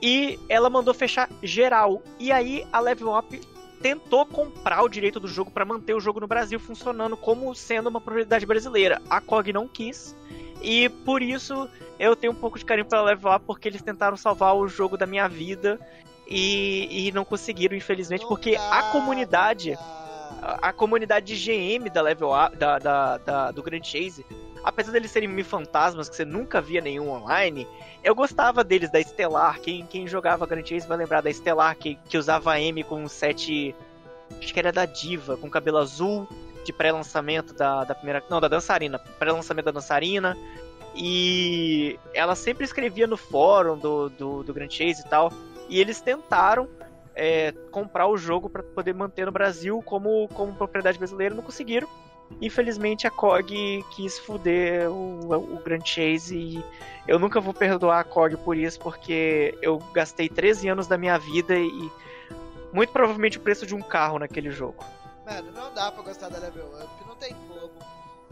E ela mandou fechar geral. E aí a Level Up tentou comprar o direito do jogo para manter o jogo no Brasil funcionando como sendo uma propriedade brasileira. A COG não quis. E por isso eu tenho um pouco de carinho pela Level Up, porque eles tentaram salvar o jogo da minha vida e, e não conseguiram, infelizmente, porque a comunidade. A, a comunidade de GM da Level Up, da, da, da, do Grand Chase, apesar deles serem me fantasmas que você nunca via nenhum online, eu gostava deles, da Estelar. Quem, quem jogava Grand Chase vai lembrar da Estelar, que, que usava a M com um set. Acho que era da Diva, com cabelo azul, de pré-lançamento da, da primeira. Não, da dançarina. Pré-lançamento da dançarina. E ela sempre escrevia no fórum do, do, do Grand Chase e tal. E eles tentaram é, comprar o jogo para poder manter no Brasil como, como propriedade brasileira, não conseguiram. Infelizmente a COG quis fuder o, o Grand Chase e eu nunca vou perdoar a COG por isso, porque eu gastei 13 anos da minha vida e muito provavelmente o preço de um carro naquele jogo.
Mano, não dá pra gostar da Level Up, não tem como.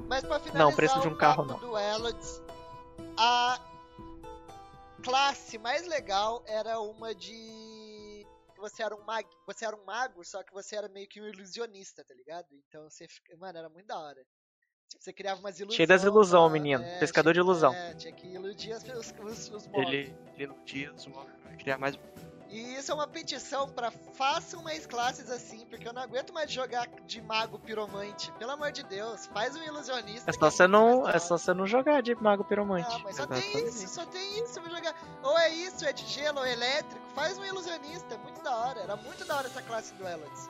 Mas pra finalizar
não, preço de um carro não.
do Elods, a classe mais legal era uma de. Você era um mago, você era um mago, só que você era meio que um ilusionista, tá ligado? Então você fica. Mano, era muito da hora. Você criava umas ilusões.
Cheio das ilusões, menino. É, Pescador tinha, de ilusão. É,
tinha que iludir os, os, os
Ele, ele iludia os mobs, criar mais
e isso é uma petição para façam mais classes assim, porque eu não aguento mais jogar de mago piromante. Pelo amor de Deus, faz um ilusionista.
É só você não, é só você não jogar de mago piromante.
Não, mas só tem isso, só tem isso, vou jogar. Ou é isso, é de gelo, ou é elétrico, faz um ilusionista, é muito da hora. Era muito da hora essa classe do Elods.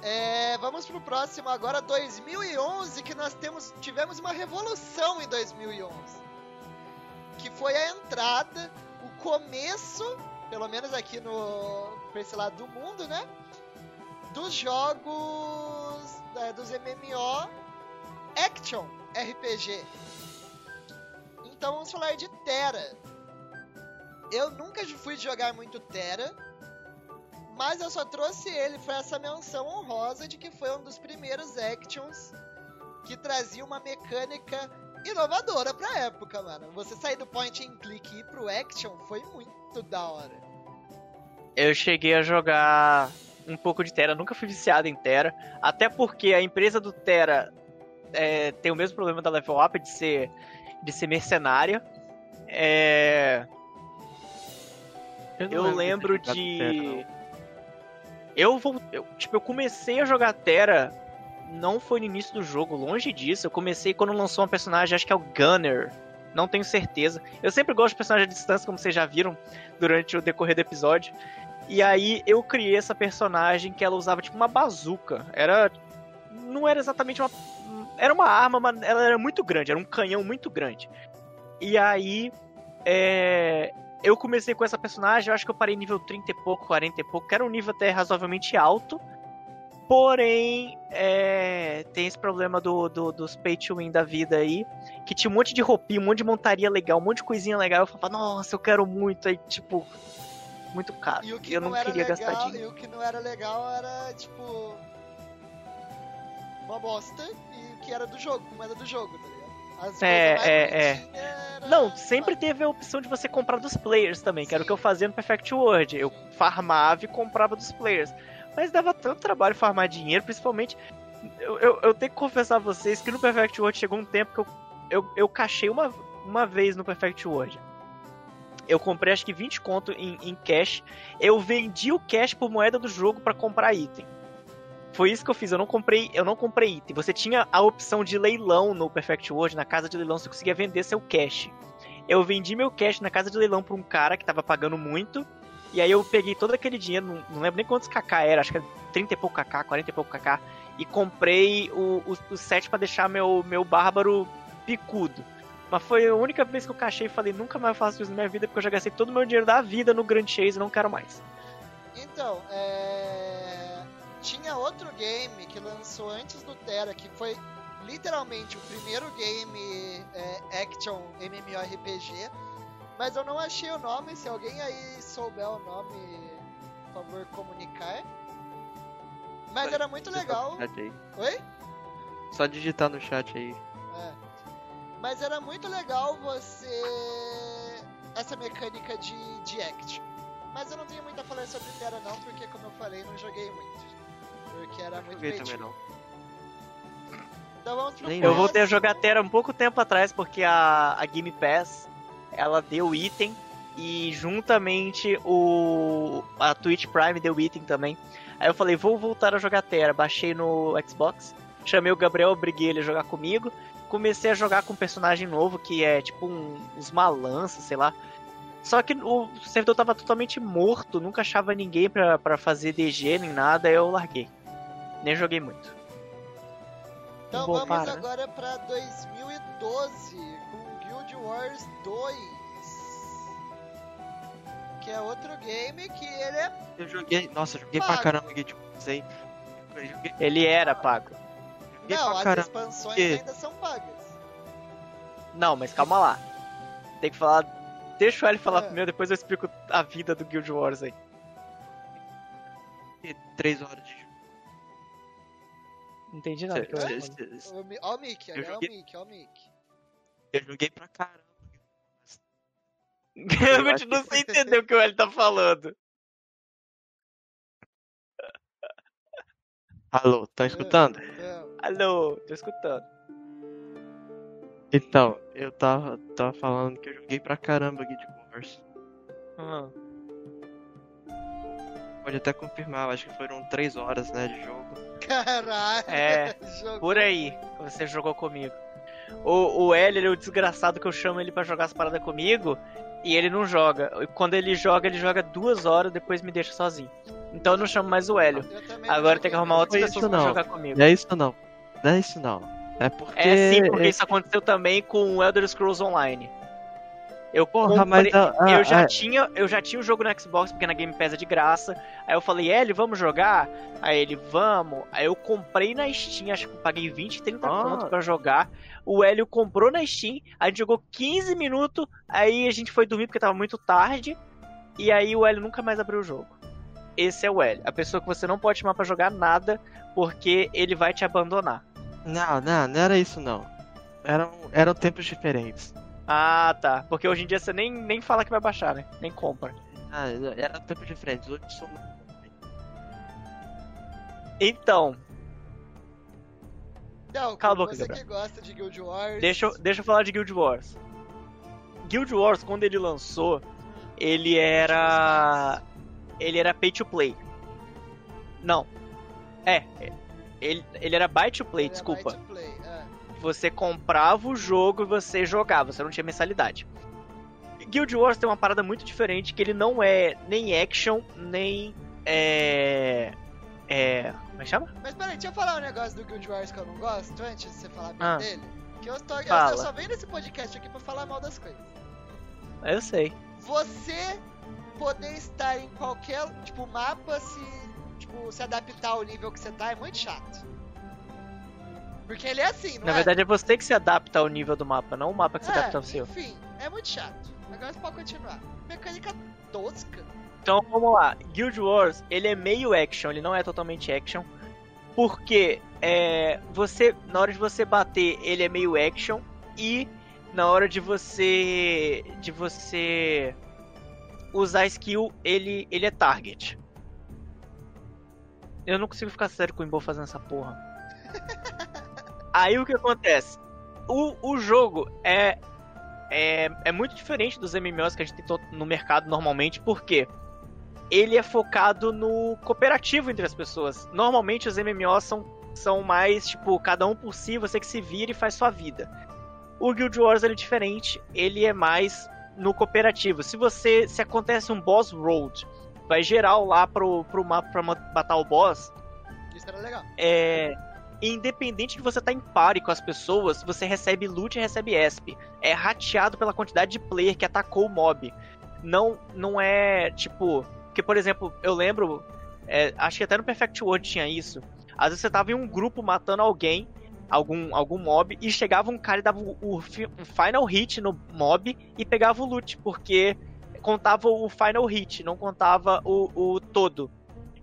É, vamos pro próximo agora, 2011, que nós temos, tivemos uma revolução em 2011. Que foi a entrada, o começo pelo menos aqui no pra esse lado do mundo, né? Dos jogos é, dos MMO Action RPG. Então vamos falar de Terra. Eu nunca fui jogar muito Terra, mas eu só trouxe ele para essa menção honrosa de que foi um dos primeiros actions que trazia uma mecânica inovadora pra época, mano. Você sair do point and click e ir pro action foi muito da hora.
Eu cheguei a jogar um pouco de Terra, nunca fui viciado em Terra, até porque a empresa do Terra é, tem o mesmo problema da Level Up de ser, de ser mercenária. É... Eu, eu lembro de. Terra, eu vou. Eu, tipo, eu comecei a jogar Terra não foi no início do jogo, longe disso. Eu comecei quando lançou um personagem, acho que é o Gunner. Não tenho certeza. Eu sempre gosto de personagem à distância, como vocês já viram durante o decorrer do episódio. E aí eu criei essa personagem que ela usava tipo uma bazuca. Era. Não era exatamente uma. Era uma arma, mas ela era muito grande, era um canhão muito grande. E aí. É, eu comecei com essa personagem, eu acho que eu parei nível 30 e pouco, 40 e pouco, que era um nível até razoavelmente alto. Porém, é, tem esse problema do, do, dos pay to win da vida aí, que tinha um monte de roupinha, um monte de montaria legal, um monte de coisinha legal. Eu falava, nossa, eu quero muito. Aí, tipo, muito caro. E o que eu não, não queria
legal,
gastar dinheiro.
E o que não era legal era, tipo. Uma bosta, e o que era do jogo, como era do jogo, tá ligado?
As é, é, é. Era... Não, sempre teve a opção de você comprar dos players também, Sim. que era o que eu fazia no Perfect World. Eu farmava e comprava dos players. Mas dava tanto trabalho farmar dinheiro, principalmente. Eu, eu, eu, tenho que confessar a vocês que no Perfect World chegou um tempo que eu, eu, eu cachei uma, uma vez no Perfect World. Eu comprei acho que 20 conto em, em cash. Eu vendi o cash por moeda do jogo para comprar item. Foi isso que eu fiz, eu não comprei, eu não comprei item. Você tinha a opção de leilão no Perfect World, na casa de leilão você conseguia vender seu cash. Eu vendi meu cash na casa de leilão pra um cara que tava pagando muito. E aí eu peguei todo aquele dinheiro, não, não lembro nem quantos kk era, acho que era 30 e pouco kk, 40 e pouco kk. E comprei o, o, o set para deixar meu, meu bárbaro picudo. Mas foi a única vez que eu cachei e falei, nunca mais faço isso na minha vida, porque eu já gastei todo o meu dinheiro da vida no Grand Chase e não quero mais.
Então, é... tinha outro game que lançou antes do Terra, que foi literalmente o primeiro game é, action MMORPG, mas eu não achei o nome, se alguém aí souber o nome, por favor, comunicar. Mas era muito legal. Oi?
Só digitar no chat aí.
É. Mas era muito legal você. essa mecânica de, de action. Mas eu não tenho muito a falar sobre Terra não, porque como eu falei, não joguei muito. Porque era muito
joguei também não.
Então vamos pro
Eu voltei a jogar Terra um pouco tempo atrás, porque a, a Game Pass ela deu item e juntamente o a Twitch Prime deu item também. Aí eu falei, vou voltar a jogar Terra. Baixei no Xbox, chamei o Gabriel, obriguei ele a jogar comigo comecei a jogar com um personagem novo que é tipo um, uns malanços, sei lá. Só que o servidor tava totalmente morto, nunca achava ninguém pra, fazer DG nem nada, eu larguei. Nem joguei muito.
Então vamos para, agora pra 2012 com Wars 2. Que é outro game que ele é.
Eu joguei. Nossa, eu joguei pago. pra caramba Guild Wars aí.
Ele era pago.
Não, as expansões ainda são pagas.
Não, mas calma lá. Tem que falar. Deixa o L falar é. primeiro, depois eu explico a vida do Guild Wars aí.
E três horas de
Não entendi nada.
Ó o Mickey, olha o Mickey, ó o Mickey.
Eu joguei pra caramba.
Realmente não sei entender o que o L tá falando.
Alô, tá escutando?
Alô, tô escutando.
Então, eu tava, tava falando que eu joguei pra caramba Guild Wars. Uhum. Pode até confirmar, acho que foram 3 horas, né, de jogo.
Caralho!
É, por aí, você jogou comigo. O, o L, ele é o desgraçado que eu chamo ele para jogar as paradas comigo e ele não joga. Quando ele joga, ele joga duas horas, depois me deixa sozinho. Então eu não chamo mais o Hélio. Agora tem que arrumar outras pessoas pra jogar comigo.
Não é isso não. Não é isso não. É porque.
É sim, porque isso aconteceu também com o Elder Scrolls Online. Eu
Porra, comprei, mas,
ah, eu já ah, tinha, eu já tinha o jogo no Xbox porque na Game Pass é de graça. Aí eu falei, Hélio, vamos jogar? Aí ele, vamos. Aí eu comprei na Steam, acho que eu paguei 20, 30 ah. pontos pra jogar. O Hélio comprou na Steam, a gente jogou 15 minutos, aí a gente foi dormir porque tava muito tarde. E aí o Hélio nunca mais abriu o jogo esse é o L. A pessoa que você não pode chamar para jogar nada porque ele vai te abandonar.
Não, não, não era isso não. Eram, eram tempos diferentes.
Ah, tá. Porque hoje em dia você nem, nem fala que vai baixar, né? Nem compra.
Ah, eram tempos diferentes. Hoje sou.
Então.
Não, Cala a boca, você que gosta de Guild Wars.
Deixa, deixa eu falar de Guild Wars. Guild Wars, quando ele lançou, ele era ele era pay to play. Não. É, ele, ele era buy to play, ele desculpa. To play. Você comprava o jogo e você jogava, você não tinha mensalidade. Guild Wars tem uma parada muito diferente, que ele não é nem action, nem é... É... Como é que chama?
Mas peraí, deixa eu falar um negócio do Guild Wars que eu não gosto, antes de você falar bem ah. dele. Que eu, tô, eu, eu só venho nesse podcast aqui pra falar mal das coisas.
Eu sei.
Você poder estar em qualquer, tipo, mapa se, tipo, se adaptar ao nível que você tá é muito chato. Porque ele é assim, não
Na
é?
verdade é você que se adapta ao nível do mapa, não o mapa que se é, adapta ao seu.
Enfim, é muito chato. Agora você pode continuar. Mecânica tosca.
Então vamos lá. Guild Wars, ele é meio action, ele não é totalmente action. Porque é, você, na hora de você bater, ele é meio action e na hora de você de você usar skill, ele, ele é target. Eu não consigo ficar sério com o Imbo fazendo essa porra. Aí o que acontece? O, o jogo é, é, é muito diferente dos MMOs que a gente tem no mercado normalmente, porque ele é focado no cooperativo entre as pessoas. Normalmente os MMOs são, são mais, tipo, cada um por si, você que se vira e faz sua vida. O Guild Wars é diferente, ele é mais no cooperativo. Se você. Se acontece um boss road, vai geral lá pro, pro mapa pra matar o boss.
Isso era legal.
É. Independente de você estar tá em pare com as pessoas, você recebe loot e recebe ESP. É rateado pela quantidade de player que atacou o mob. Não, não é tipo. Porque, por exemplo, eu lembro. É, acho que até no Perfect World tinha isso. Às vezes você tava em um grupo matando alguém algum, algum mob e chegava um cara e dava o, o, o, final hit no mob e pegava o loot, porque contava o final hit, não contava o, o todo.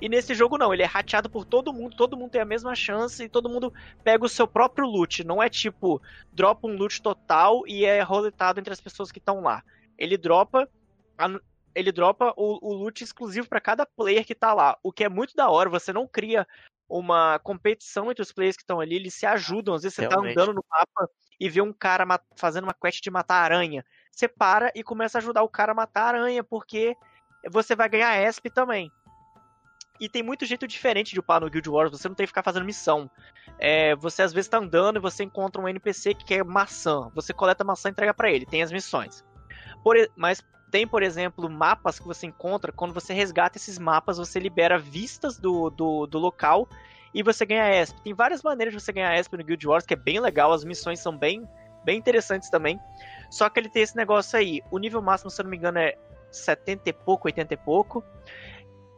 E nesse jogo não, ele é rateado por todo mundo, todo mundo tem a mesma chance e todo mundo pega o seu próprio loot. Não é tipo, dropa um loot total e é roletado entre as pessoas que estão lá. Ele dropa. Ele dropa o, o loot exclusivo para cada player que tá lá. O que é muito da hora, você não cria uma competição entre os players que estão ali, eles se ajudam. Às vezes você Realmente. tá andando no mapa e vê um cara fazendo uma quest de matar aranha. Você para e começa a ajudar o cara a matar a aranha, porque você vai ganhar ESP também. E tem muito jeito diferente de upar no Guild Wars, você não tem que ficar fazendo missão. É, você às vezes tá andando e você encontra um NPC que quer maçã. Você coleta maçã e entrega para ele, tem as missões. Por, mas tem, por exemplo, mapas que você encontra. Quando você resgata esses mapas, você libera vistas do, do, do local e você ganha ESP. Tem várias maneiras de você ganhar ESP no Guild Wars, que é bem legal. As missões são bem, bem interessantes também. Só que ele tem esse negócio aí. O nível máximo, se eu não me engano, é 70 e pouco, 80 e pouco.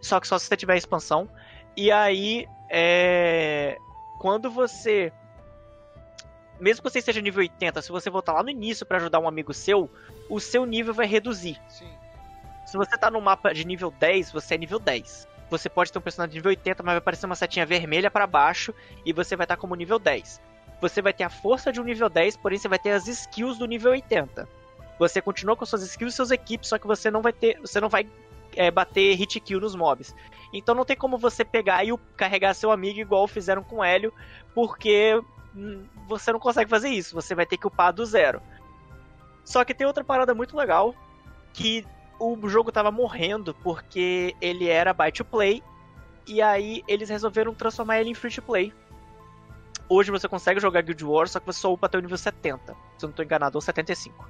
Só que só se você tiver expansão. E aí, é... quando você mesmo que você esteja nível 80, se você voltar lá no início para ajudar um amigo seu, o seu nível vai reduzir. Sim. Se você tá no mapa de nível 10, você é nível 10. Você pode ter um personagem de nível 80, mas vai aparecer uma setinha vermelha para baixo e você vai estar tá como nível 10. Você vai ter a força de um nível 10, porém você vai ter as skills do nível 80. Você continua com suas skills e seus equipes, só que você não vai ter. Você não vai é, bater hit kill nos mobs. Então não tem como você pegar e carregar seu amigo igual fizeram com o Hélio, porque hum, você não consegue fazer isso. Você vai ter que upar do zero. Só que tem outra parada muito legal, que o jogo tava morrendo porque ele era buy to play, e aí eles resolveram transformar ele em free to play. Hoje você consegue jogar Guild Wars, só que você só upa até o nível 70, se eu não tô enganado, ou 75.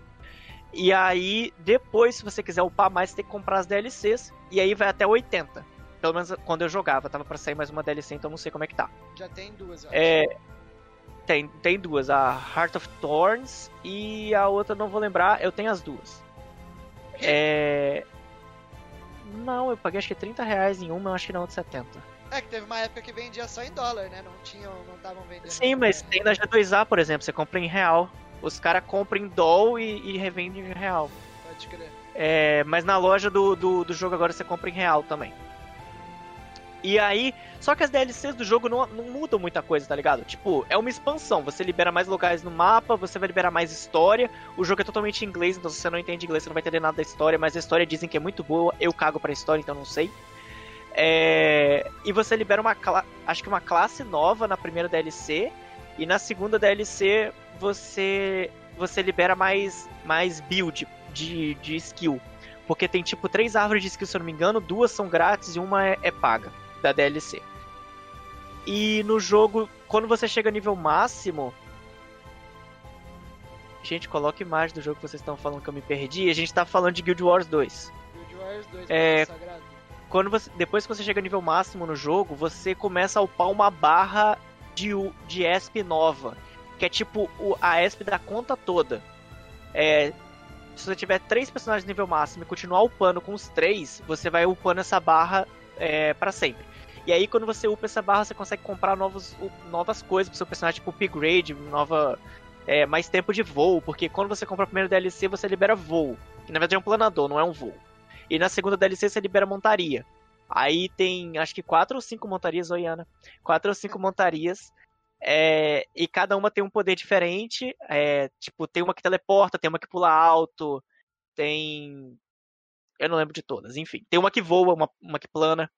E aí, depois, se você quiser upar mais, você tem que comprar as DLCs. E aí vai até 80. Pelo menos quando eu jogava, tava para sair mais uma DLC, então não sei como é que tá.
Já tem duas, eu
é... Tem, tem duas, a Heart of Thorns e a outra não vou lembrar, eu tenho as duas. É. Não, eu paguei acho que 30 reais em uma, eu acho que na outra 70.
É que teve uma época que vendia só em dólar, né? Não tinham, não estavam vendendo.
Sim, mas tem na G2A, por exemplo, você compra em real. Os caras compram em doll e, e revendem em real.
Pode crer.
É, mas na loja do, do, do, jogo agora você compra em real também. E aí, só que as DLCs do jogo não, não mudam muita coisa, tá ligado? Tipo, é uma expansão. Você libera mais locais no mapa, você vai liberar mais história. O jogo é totalmente em inglês, então se você não entende inglês, você não vai entender nada da história. Mas a história dizem que é muito boa. Eu cago pra história, então não sei. É... E você libera uma, acho que uma classe nova na primeira DLC. E na segunda DLC você você libera mais mais build de, de skill. Porque tem tipo três árvores de skill, se eu não me engano, duas são grátis e uma é, é paga da DLC. E no jogo, quando você chega nível máximo. Gente, coloca imagem do jogo que vocês estão falando que eu me perdi. A gente tá falando de Guild Wars 2.
Guild Wars 2
é, quando você, depois que você chega nível máximo no jogo, você começa a upar uma barra de, de ESP nova que é tipo o, a ESP da conta toda. É, se você tiver três personagens nível máximo e continuar upando com os três, você vai upando essa barra é, para sempre. E aí, quando você upa essa barra, você consegue comprar novos, novas coisas pro seu personagem, tipo upgrade, nova, é, mais tempo de voo, porque quando você compra o primeiro DLC, você libera voo. Que na verdade é um planador, não é um voo. E na segunda DLC você libera montaria. Aí tem, acho que quatro ou cinco montarias, Oiana. Quatro ou cinco montarias é, e cada uma tem um poder diferente. É, tipo, tem uma que teleporta, tem uma que pula alto, tem. Eu não lembro de todas, enfim. Tem uma que voa, uma, uma que plana.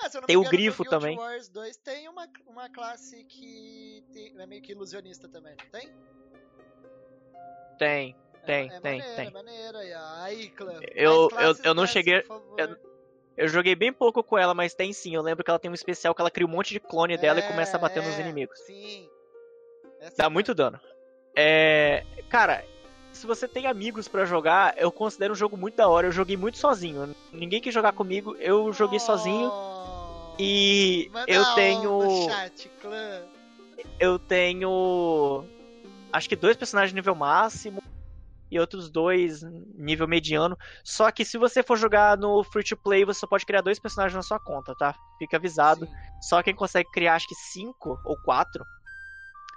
É,
tem o grifo também.
Wars 2 tem uma, uma classe que tem, é meio que ilusionista também, não tem?
Tem, tem,
é, é
tem,
maneira,
tem.
É maneira, a Icla.
Eu, eu, eu não cheguei. Eu, eu joguei bem pouco com ela, mas tem sim. Eu lembro que ela tem um especial que ela cria um monte de clone dela e começa a bater
é,
nos inimigos.
Sim.
Essa Dá é muito dano. É. Cara, se você tem amigos para jogar, eu considero um jogo muito da hora. Eu joguei muito sozinho. Ninguém quis jogar comigo, eu joguei oh, sozinho. E eu tenho.
Chat.
Eu tenho. Acho que dois personagens nível máximo e outros dois nível mediano. Só que se você for jogar no free to play, você só pode criar dois personagens na sua conta, tá? Fica avisado. Sim. Só quem consegue criar acho que cinco ou quatro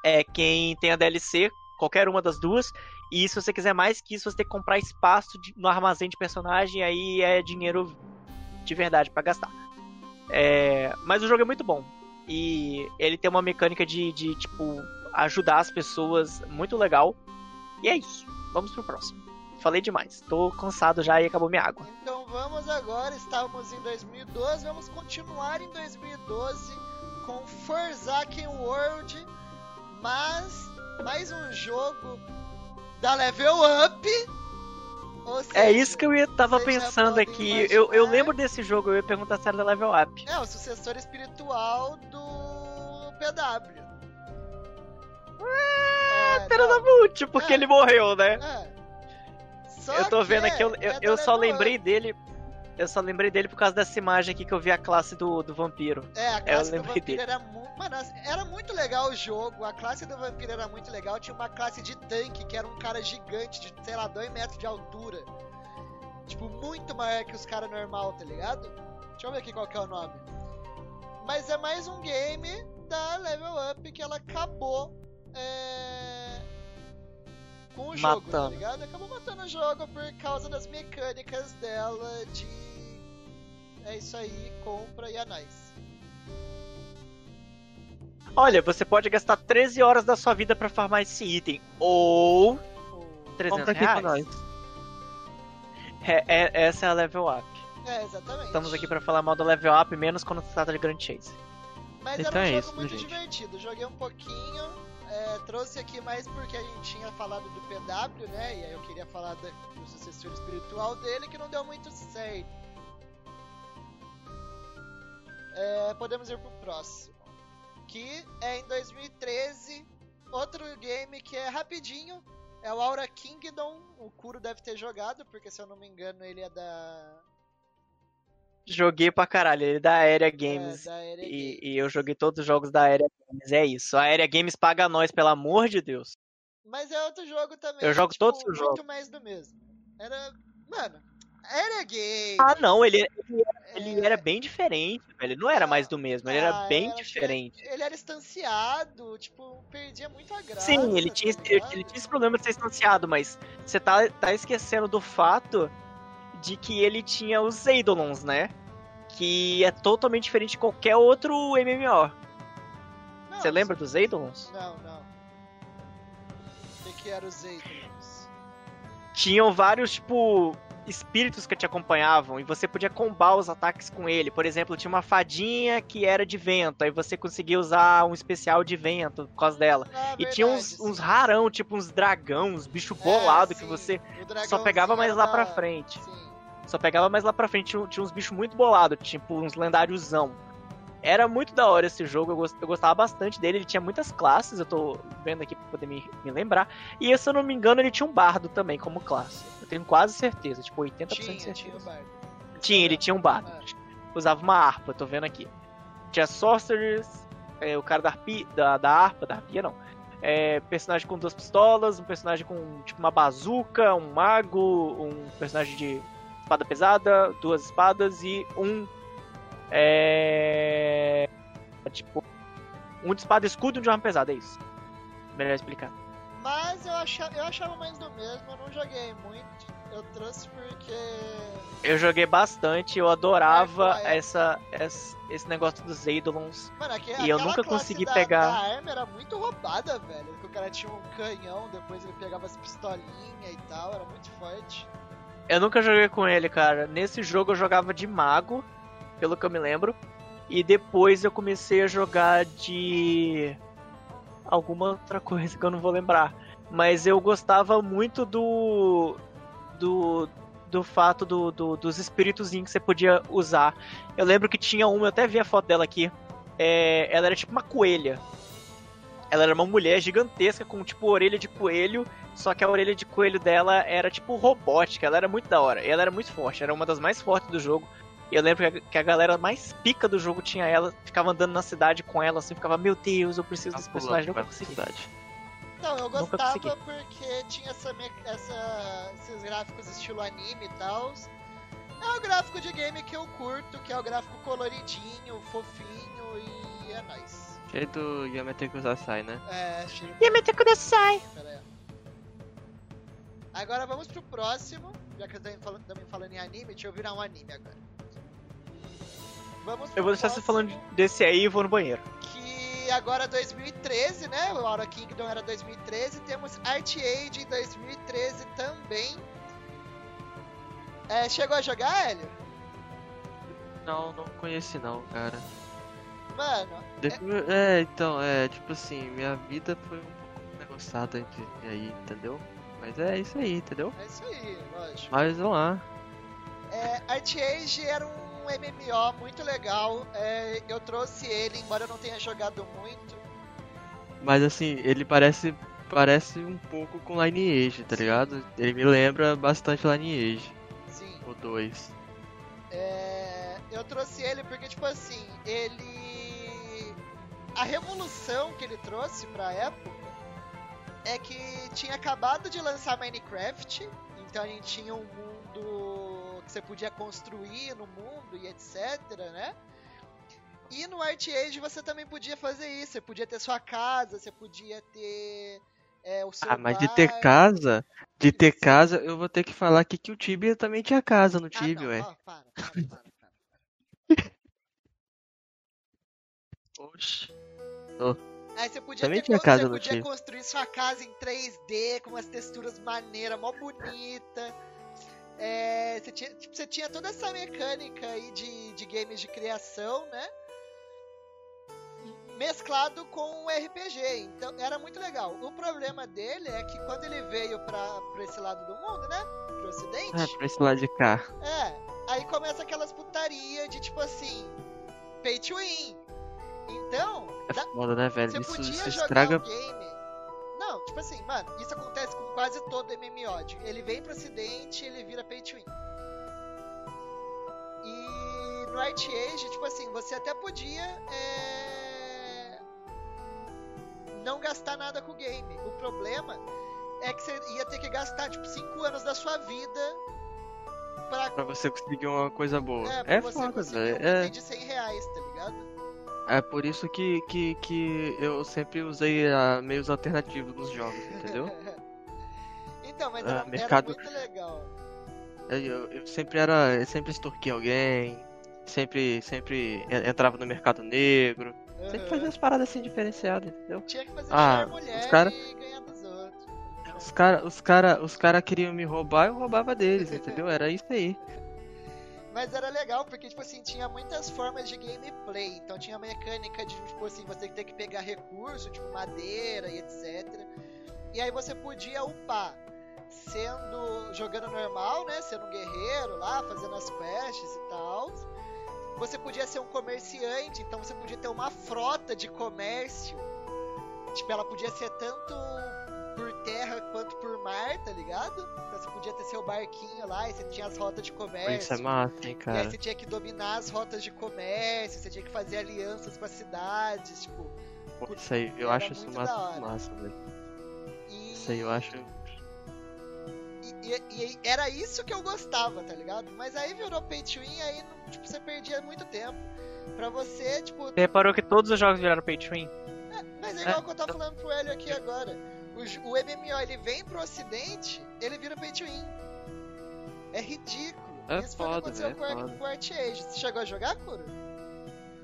é quem tem a DLC, qualquer uma das duas. E se você quiser mais que isso, você tem que comprar espaço de, no armazém de personagem, aí é dinheiro de verdade para gastar. É, mas o jogo é muito bom. E ele tem uma mecânica de, de, tipo, ajudar as pessoas muito legal. E é isso. Vamos pro próximo. Falei demais. Tô cansado já e acabou minha água.
Então vamos agora. Estávamos em 2012. Vamos continuar em 2012 com Forsaken World. Mas mais um jogo da Level Up.
É seja, é isso que eu ia, tava pensando aqui. Eu, eu lembro desse jogo, eu ia perguntar se era da Level Up.
É, o sucessor espiritual do PW.
É, pera da Multi, porque é, ele morreu, né? É. eu tô vendo aqui, eu, eu, é eu só lembrei dele. Eu só lembrei dele por causa dessa imagem aqui que eu vi a classe do, do vampiro.
É, a classe do vampiro dele. era muito. Mano, era muito legal o jogo. A classe do vampiro era muito legal. Tinha uma classe de tanque que era um cara gigante, de, sei lá, 2 metros de altura. Tipo, muito maior que os caras normal, tá ligado? Deixa eu ver aqui qual que é o nome. Mas é mais um game da Level Up que ela acabou é... com o jogo, tá ligado? Acabou matando o jogo por causa das mecânicas dela de. É isso aí, compra e é nice.
Olha, você pode gastar 13 horas da sua vida para farmar esse item. Ou. 300 reais. Nós. É, é, essa é a level up.
É, exatamente.
Estamos aqui pra falar mal do level up, menos quando se trata de Grand Chase.
Mas então era um é jogo isso, muito gente. divertido. Joguei um pouquinho, é, trouxe aqui mais porque a gente tinha falado do PW, né? E aí eu queria falar do, sucessor espiritual dele, que não deu muito certo. É, podemos ir pro próximo. Que é em 2013, outro game que é rapidinho. É o Aura Kingdom. O Kuro deve ter jogado, porque se eu não me engano ele é da
Joguei pra caralho, ele é da Aérea Games. É, da e, Games. e, eu joguei todos os jogos da Aérea Games. É isso. A Aérea Games paga nós, pelo amor de Deus.
Mas é outro jogo também.
Eu jogo tipo, todos os
jogos.
Muito
mais do mesmo. Era. Mano, Aérea Games.
Ah, não, ele, ele, ele é... era bem diferente, velho. Não era mais do mesmo, ele era ah, bem era, diferente.
Ele era estanciado, tipo, perdia muito a graça.
Sim, ele tinha, tá ele, ele tinha esse problema de ser estanciado, mas você tá, tá esquecendo do fato de que ele tinha os Eidolons, né? Que é totalmente diferente de qualquer outro MMO. Você lembra dos Eidolons?
Não, não. O que, que eram os Eidolons?
Tinham vários, tipo, espíritos que te acompanhavam e você podia combar os ataques com ele. Por exemplo, tinha uma fadinha que era de vento, aí você conseguia usar um especial de vento por causa dela. Ah, e verdade, tinha uns, uns, rarão, tipo uns dragão, uns bicho bolado é, que você só pegava mais lá pra frente. Sim. Só pegava mais lá pra frente, tinha, tinha uns bichos muito bolados, tipo uns lendáriosão. Era muito da hora esse jogo, eu, gost, eu, gostava bastante dele, ele tinha muitas classes, eu tô vendo aqui pra poder me, me lembrar. E se eu não me engano, ele tinha um bardo também como classe. Eu tenho quase certeza, tipo 80% tinha, de certeza. Tinha, bardo. tinha, ele tinha um bardo. Usava uma harpa, tô vendo aqui. Tinha sorcerers, é, o cara da, arpi, da, da harpa, da arpia não. É, personagem com duas pistolas, um personagem com tipo uma bazuca, um mago, um personagem de espada pesada, duas espadas e um. É. Tipo. Um de espada escudo e um de arma pesada, é isso. Melhor explicar.
Mas eu achava, eu achava mais do mesmo, eu não joguei muito. Eu trouxe porque.
Eu joguei bastante, eu adorava é, essa, essa, esse negócio dos Eidolons.
Mano, aqui,
e eu nunca consegui da, pegar.
A arma era muito roubada, velho. Que o cara tinha um canhão, depois ele pegava as pistolinhas e tal, era muito forte.
Eu nunca joguei com ele, cara. Nesse jogo eu jogava de mago, pelo que eu me lembro. E depois eu comecei a jogar de. alguma outra coisa que eu não vou lembrar. Mas eu gostava muito do. do. do fato do, do dos espíritos que você podia usar. Eu lembro que tinha uma, eu até vi a foto dela aqui. É, ela era tipo uma coelha. Ela era uma mulher gigantesca com tipo orelha de coelho só que a orelha de coelho dela era tipo robótica, ela era muito da hora. Ela era muito forte, era uma das mais fortes do jogo. E eu lembro que a, galera mais pica do jogo tinha ela, ficava andando na cidade com ela, assim, ficava, meu Deus, eu preciso desse personagem, nunca consegui. Cidade.
Não, eu gostava porque tinha essa, essa, esses gráficos estilo anime e tal. É o gráfico de game que eu curto, que é o gráfico coloridinho, fofinho e é nóis.
Cheio do Yamete Kudasai, né?
É, cheio
do... Yamete Kudasai!
Agora vamos pro próximo. Já que eu também falando, também falando em anime, deixa eu virar um anime agora.
Vamos Eu vou deixar você falando desse aí e vou no banheiro.
Que agora 2013, né? O Aura Kingdom era 2013. Temos Art Age em 2013 também. É, chegou a jogar, Hélio?
Não, não conheci não, cara.
Mano.
É... é, então, é, tipo assim, minha vida foi um pouco negociada de aí, entendeu? Mas é isso aí, entendeu?
É isso aí, lógico.
Mas vamos lá.
É, Art Age era um MMO muito legal. É, eu trouxe ele, embora eu não tenha jogado muito.
Mas assim, ele parece parece um pouco com Lineage, tá Sim. ligado? Ele me lembra bastante Lineage.
Sim.
O 2.
É, eu trouxe ele porque, tipo assim, ele. A revolução que ele trouxe pra época é que tinha acabado de lançar Minecraft, então a gente tinha um mundo você podia construir no mundo e etc, né? E no Art Age você também podia fazer isso, você podia ter sua casa, você podia ter é, o seu
Ah, mas bar. de ter casa, de ter casa, eu vou ter que falar aqui que o Tibia também tinha casa no Tibia, ah, ué. Oh, para, para, para, para.
Oxi. Oh. Aí você podia, Também ter, tinha casa você podia construir sua casa em 3D, com umas texturas maneiras, mó bonita. É, você, tinha, tipo, você tinha toda essa mecânica aí de, de games de criação, né? mesclado com o RPG. Então era muito legal. O problema dele é que quando ele veio pra, pra esse lado do mundo, né? Pro ocidente.
Ah, pra esse lado de cá.
É. Aí começa aquelas putaria de tipo assim. Pay to win. Então.
É foda, né, velho? Isso, isso estraga. Um
game. Tipo assim, mano, isso acontece com quase todo MMO. Ele vem pro ocidente e ele vira pay to win. E no Art Age, tipo assim, você até podia. É não gastar nada com o game. O problema é que você ia ter que gastar, tipo, 5 anos da sua vida pra...
pra você conseguir uma coisa boa.
É, pra é você foda, velho. Um é... de 100 reais, tá ligado?
É por isso que, que, que eu sempre usei uh, meios alternativos nos jogos, entendeu?
então, mas era, uh, mercado... era muito legal.
Eu, eu, sempre era. Eu sempre extorquia alguém, sempre, sempre entrava no mercado negro. Uhum. Sempre fazia umas paradas assim diferenciadas, entendeu?
Tinha que fazer ah, mulher os cara... e ganhar dos outros.
Os caras os cara, os cara queriam me roubar, eu roubava deles, entendeu? Era isso aí.
Mas era legal, porque, tipo assim, tinha muitas formas de gameplay. Então tinha mecânica de, tipo assim, você ter que pegar recurso, tipo madeira e etc. E aí você podia upar, sendo, jogando normal, né? Sendo um guerreiro lá, fazendo as quests e tal você podia ser um comerciante, então você podia ter uma frota de comércio. Tipo, ela podia ser tanto por terra quanto por mar, tá ligado? Então você podia ter seu barquinho lá e você tinha as rotas de comércio.
Isso é massa, hein, cara.
E aí você tinha que dominar as rotas de comércio, você tinha que fazer alianças com as cidades, tipo.
Pô, isso aí, eu acho isso massa, massa, velho. E... Isso aí eu acho
e, e, era isso que eu gostava, tá ligado? Mas aí virou pay to win, aí tipo, você perdia muito tempo. Pra você, tipo. Você
reparou que todos os jogos viraram pay to win?
É, mas é igual é. que eu tava falando pro Hélio aqui agora. O, o MMO ele vem pro ocidente, ele vira pay to win. É ridículo.
É Isso foda, foi o que aconteceu
é com, o Art Age. Você chegou a jogar, Kuro?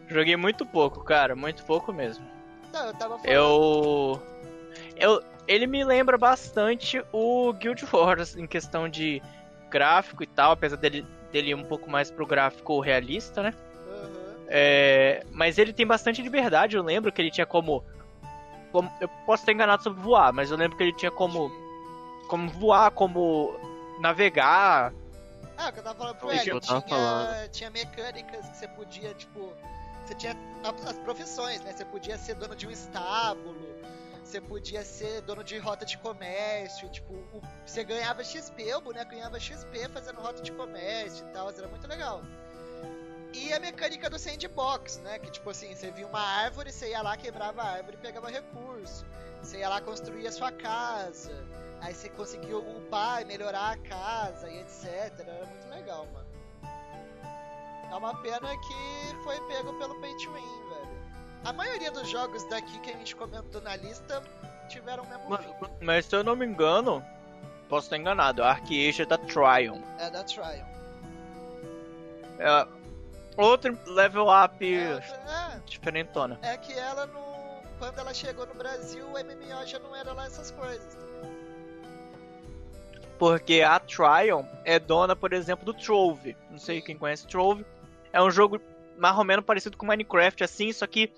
Joguei muito pouco, cara. Muito pouco mesmo.
Não, eu tava falando.
Eu. Eu, ele me lembra bastante o Guild Wars em questão de gráfico e tal, apesar dele, dele ir um pouco mais pro gráfico realista, né? Uhum. É, mas ele tem bastante liberdade, eu lembro que ele tinha como, como. Eu posso estar enganado sobre voar, mas eu lembro que ele tinha como. Como voar, como navegar.
Ah, o que eu tava falando pro Hélio, tinha, falando. tinha mecânicas que você podia, tipo. Você tinha as profissões, né? Você podia ser dono de um estábulo você podia ser dono de rota de comércio, tipo, o, você ganhava XP, o boneco ganhava XP fazendo rota de comércio e tal, era muito legal. E a mecânica do sandbox, né? Que tipo assim, você via uma árvore, você ia lá, quebrava a árvore e pegava recurso. Você ia lá construir a sua casa. Aí você conseguia upar e melhorar a casa e etc. Era muito legal, mano. É uma pena que foi pego pelo pay to win, velho. A maioria dos jogos daqui que a gente comentou na lista tiveram o mesmo mas, fim.
Mas se eu não me engano, posso estar enganado, a Arcade é da Triumph.
É da Triumph.
É, outro level up é, é, diferentona.
É que ela no. Quando ela chegou no Brasil, o MMO já não era lá essas coisas.
Porque a Triumph é dona, por exemplo, do Trove. Não sei quem conhece Trove. É um jogo mais ou menos parecido com Minecraft, assim, só que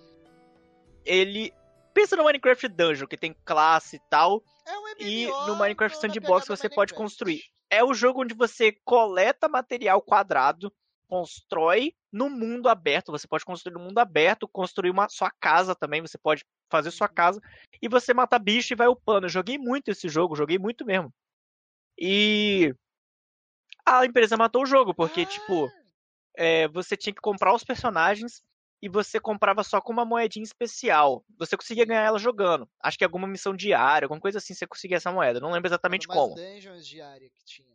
ele. Pensa no Minecraft Dungeon, que tem classe e tal.
É um
e no Minecraft Sandbox você Minecraft. pode construir. É o jogo onde você coleta material quadrado, constrói no mundo aberto. Você pode construir no mundo aberto, construir uma sua casa também. Você pode fazer sua uhum. casa e você mata bicho e vai upando. Eu joguei muito esse jogo, joguei muito mesmo. E a empresa matou o jogo, porque, ah. tipo, é, você tinha que comprar os personagens e você comprava só com uma moedinha especial. Você conseguia ganhar ela jogando. Acho que alguma missão diária, alguma coisa assim, você conseguia essa moeda. Não lembro exatamente como.
dungeons diária que tinha.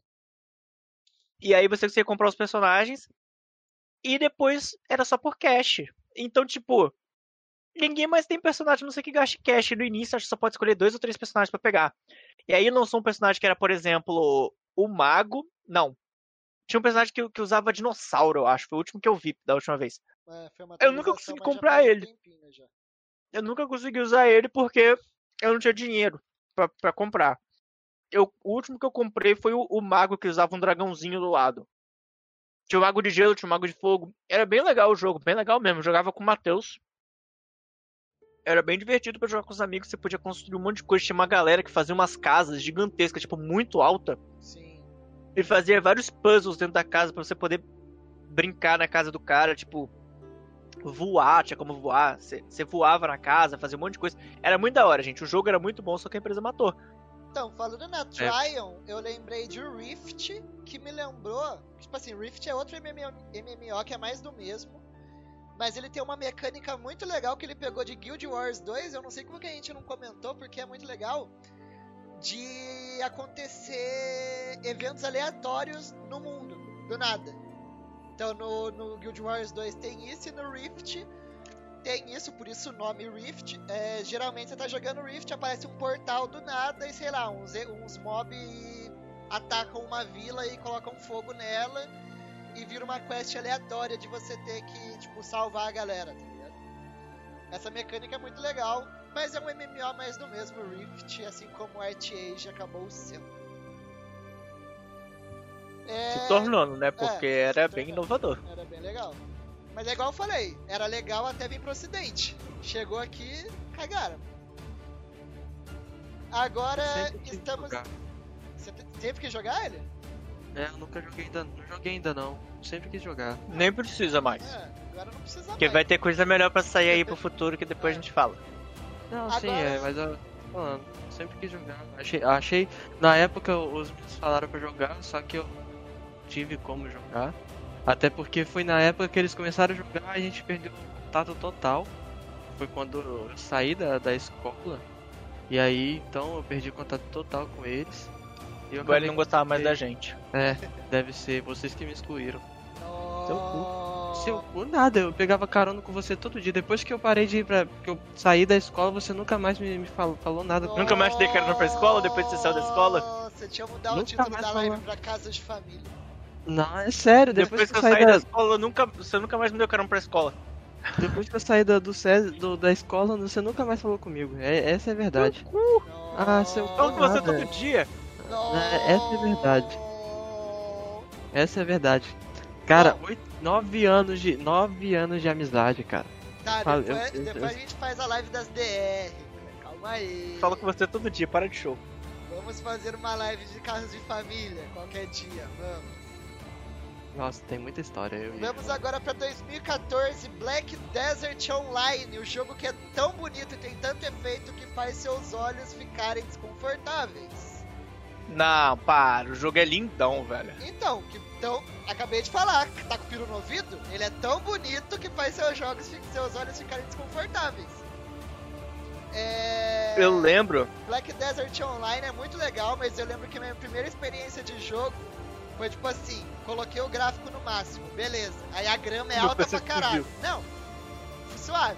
E aí você conseguia comprar os personagens e depois era só por cash. Então, tipo, ninguém mais tem personagem, não sei que gaste cash no início, acho que só pode escolher dois ou três personagens para pegar. E aí lançou um personagem que era, por exemplo, o mago. Não. Tinha um personagem que, que usava dinossauro, eu acho. Foi o último que eu vi da última vez. É, eu nunca consegui comprar ele. eu nunca consegui usar ele porque eu não tinha dinheiro para comprar. Eu, o último que eu comprei foi o, o, mago que usava um dragãozinho do lado. Tinha o mago de gelo, tinha o mago de fogo. Era bem legal o jogo, bem legal mesmo. Eu jogava com o Matheus. Era bem divertido para jogar com os amigos. Você podia construir um monte de coisa. Tinha uma galera que fazia umas casas gigantescas, tipo, muito alta.
Sim.
E fazia vários puzzles dentro da casa para você poder brincar na casa do cara, tipo, voar, tinha como voar. Você voava na casa, fazia um monte de coisa. Era muito da hora, gente. O jogo era muito bom, só que a empresa matou.
Então, falando na. Tryon, é. eu lembrei de Rift, que me lembrou. Tipo assim, Rift é outro MMO, MMO que é mais do mesmo. Mas ele tem uma mecânica muito legal que ele pegou de Guild Wars 2. Eu não sei como que a gente não comentou, porque é muito legal. De acontecer eventos aleatórios no mundo, do nada. Então no, no Guild Wars 2 tem isso e no Rift tem isso, por isso o nome Rift. É, geralmente você tá jogando Rift, aparece um portal do nada e sei lá, uns, uns mob atacam uma vila e colocam fogo nela e vira uma quest aleatória de você ter que, tipo, salvar a galera, tá ligado? Essa mecânica é muito legal, mas é um MMO mais do mesmo Rift, assim como Art Age acabou sendo.
É... Se tornando, né? Porque é, era bem inovador.
Era bem legal. Mas é igual eu falei, era legal até vir pro ocidente. Chegou aqui, cagaram. Agora estamos. Você sempre quis jogar ele?
É, eu nunca joguei ainda, não joguei ainda não. Sempre quis jogar.
Nem precisa mais.
É, agora não precisa
Porque mais. vai ter coisa melhor pra sair aí pro futuro que depois é. a gente fala.
Não, agora... sim, é, mas eu falando, sempre quis jogar. Achei, achei na época os meninos falaram pra jogar, só que eu tive como jogar. Até porque foi na época que eles começaram a jogar a gente perdeu o contato total. Foi quando eu saí da, da escola. E aí, então, eu perdi contato total com eles.
E eu Agora ele não gostava mais da gente.
É, deve ser, vocês que me excluíram. Seu cu. Seu cu nada, eu pegava carona com você todo dia. Depois que eu parei de ir pra. que eu saí da escola, você nunca mais me, me falou, falou nada.
Nunca mais te dei carona pra escola depois que você saiu da escola?
Você tinha mudado nunca o título da live falou. pra casa de família.
Não, é sério, depois,
depois que, eu saí da... da escola, nunca, você nunca mais me deu carão pra escola.
Depois que eu saí da, do, do, da escola, você nunca mais falou comigo. É, essa é a verdade.
Ah, seu Falo com você todo dia.
É, essa é a verdade. Essa é a verdade. Cara, oito, nove anos de. Nove anos de amizade, cara.
Tá, Fala, depois, eu, depois eu, a gente faz a live das DR. Calma aí.
Falo com você todo dia, para de show.
Vamos fazer uma live de carros de família qualquer dia, vamos.
Nossa, tem muita história. Eu
Vamos agora para 2014 Black Desert Online, o jogo que é tão bonito e tem tanto efeito que faz seus olhos ficarem desconfortáveis.
Não, para, o jogo é lindão, velho.
Então, que, então acabei de falar, que tá com o piro no ouvido, ele é tão bonito que faz seus, jogos, seus olhos ficarem desconfortáveis. É...
Eu lembro.
Black Desert Online é muito legal, mas eu lembro que minha primeira experiência de jogo foi tipo assim, coloquei o gráfico no máximo, beleza. Aí a grama é alta pra caralho. Não, suave.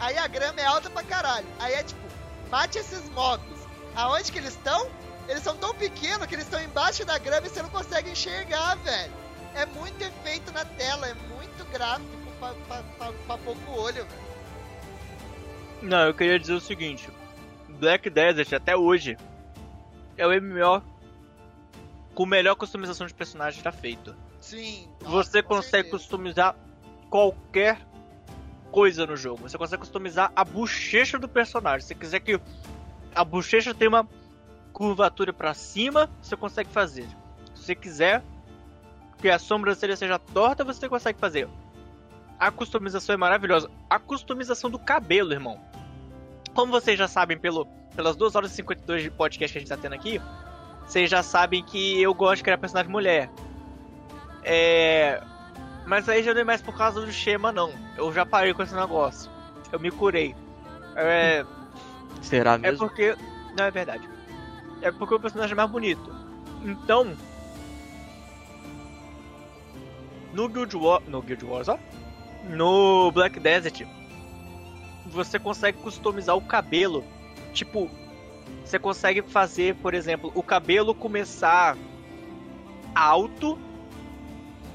Aí a grama é alta pra caralho. Aí é tipo, mate esses mobs. Aonde que eles estão? Eles são tão pequenos que eles estão embaixo da grama e você não consegue enxergar, velho. É muito efeito na tela, é muito gráfico pra, pra, pra, pra pouco olho, velho.
Não, eu queria dizer o seguinte: Black Desert até hoje é o MMO com melhor customização de personagem já feito.
Sim.
Você consegue certeza. customizar qualquer coisa no jogo. Você consegue customizar a bochecha do personagem. Se você quiser que a bochecha tenha uma curvatura para cima, você consegue fazer. Se você quiser que a sobrancelha seja torta, você consegue fazer. A customização é maravilhosa. A customização do cabelo, irmão. Como vocês já sabem pelo, pelas 2 horas e 52 de podcast que a gente tá tendo aqui, vocês já sabem que eu gosto de criar personagem mulher. É. Mas aí já não é mais por causa do Shema, não. Eu já parei com esse negócio. Eu me curei. É.
Será
é
mesmo?
É porque. Não, é verdade. É porque o personagem é mais bonito. Então. No Guild Wars. No Guild Wars, ó. No Black Desert. Você consegue customizar o cabelo. Tipo, você consegue fazer, por exemplo, o cabelo começar alto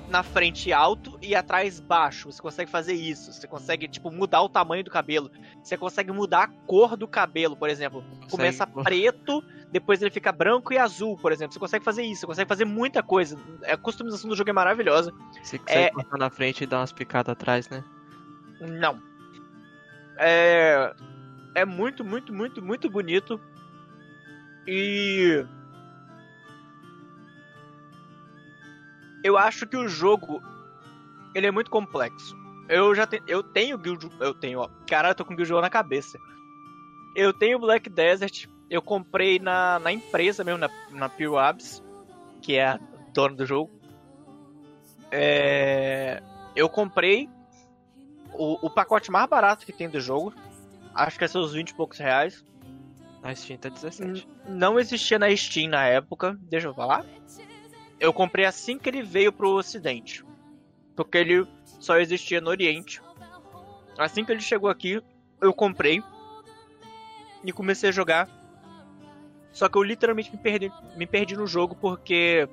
na frente alto e atrás baixo. Você consegue fazer isso. Você consegue, tipo, mudar o tamanho do cabelo. Você consegue mudar a cor do cabelo, por exemplo. Começa preto, depois ele fica branco e azul, por exemplo. Você consegue fazer isso, você consegue fazer muita coisa. A customização do jogo é maravilhosa.
Você consegue é... cortar na frente e dar umas picadas atrás, né?
Não. É. É muito, muito, muito, muito bonito. E eu acho que o jogo ele é muito complexo. Eu já te, eu tenho Guild, eu tenho, ó, cara, eu tô com Guild na cabeça. Eu tenho Black Desert, eu comprei na, na empresa mesmo, na, na Pure Abs, que é a dona do jogo. É, eu comprei o, o pacote mais barato que tem do jogo. Acho que é seus 20 e poucos reais.
Na Steam tá 17.
Não existia na Steam na época, deixa eu falar eu comprei assim que ele veio pro ocidente. Porque ele só existia no oriente. Assim que ele chegou aqui, eu comprei. E comecei a jogar. Só que eu literalmente me perdi, me perdi no jogo porque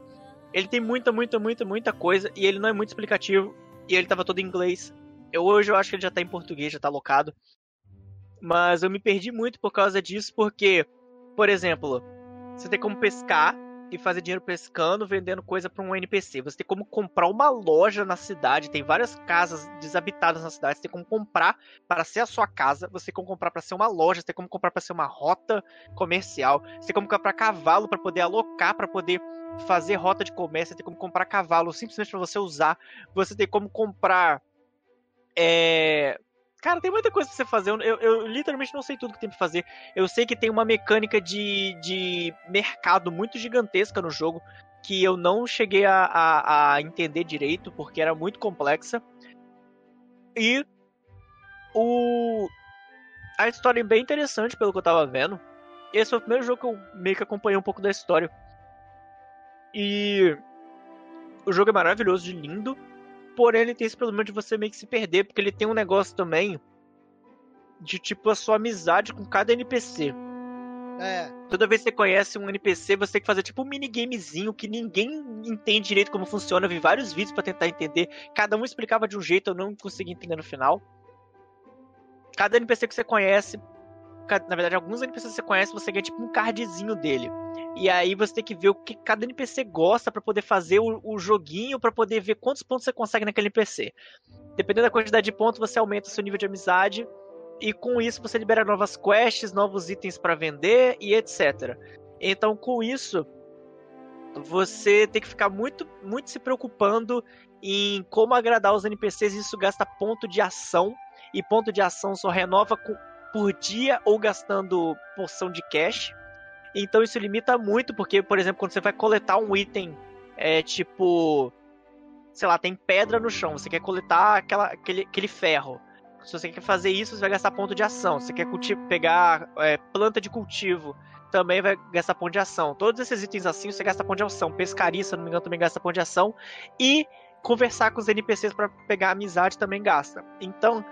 ele tem muita, muita, muita, muita coisa e ele não é muito explicativo e ele tava todo em inglês. Eu, hoje eu acho que ele já tá em português, já tá locado. Mas eu me perdi muito por causa disso, porque, por exemplo, você tem como pescar e fazer dinheiro pescando, vendendo coisa para um NPC. Você tem como comprar uma loja na cidade, tem várias casas desabitadas na cidade, você tem como comprar para ser a sua casa, você tem como comprar para ser uma loja, você tem como comprar para ser uma rota comercial, você tem como comprar cavalo para poder alocar, para poder fazer rota de comércio, você tem como comprar cavalo simplesmente para você usar, você tem como comprar é, Cara, tem muita coisa pra você fazer. Eu, eu, eu, literalmente não sei tudo que tem pra fazer. Eu sei que tem uma mecânica de, de mercado muito gigantesca no jogo que eu não cheguei a, a, a entender direito porque era muito complexa. E o a história é bem interessante pelo que eu tava vendo. Esse foi o primeiro jogo que eu meio que acompanhei um pouco da história. E o jogo é maravilhoso de lindo. Porém, ele tem esse problema de você meio que se perder, porque ele tem um negócio também de tipo a sua amizade com cada NPC. É. Toda vez que você conhece um NPC, você tem que fazer tipo um minigamezinho que ninguém entende direito como funciona. Eu vi vários vídeos para tentar entender. Cada um explicava de um jeito, eu não consegui entender no final. Cada NPC que você conhece, na verdade, alguns NPCs que você conhece, você ganha tipo um cardzinho dele. E aí você tem que ver o que cada NPC gosta para poder fazer o, o joguinho, para poder ver quantos pontos você consegue naquele NPC. Dependendo da quantidade de pontos, você aumenta o seu nível de amizade. E com isso você libera novas quests, novos itens para vender e etc. Então com isso você tem que ficar muito, muito se preocupando em como agradar os NPCs. Isso gasta ponto de ação e ponto de ação só renova com, por dia ou gastando porção de cash. Então isso limita muito, porque, por exemplo, quando você vai coletar um item, é tipo. Sei lá, tem pedra no chão, você quer coletar aquela, aquele, aquele ferro. Se você quer fazer isso, você vai gastar ponto de ação. Se você quer pegar é, planta de cultivo, também vai gastar ponto de ação. Todos esses itens assim, você gasta ponto de ação. Pescaria, se não me engano, também gasta ponto de ação. E conversar com os NPCs para pegar amizade também gasta. Então,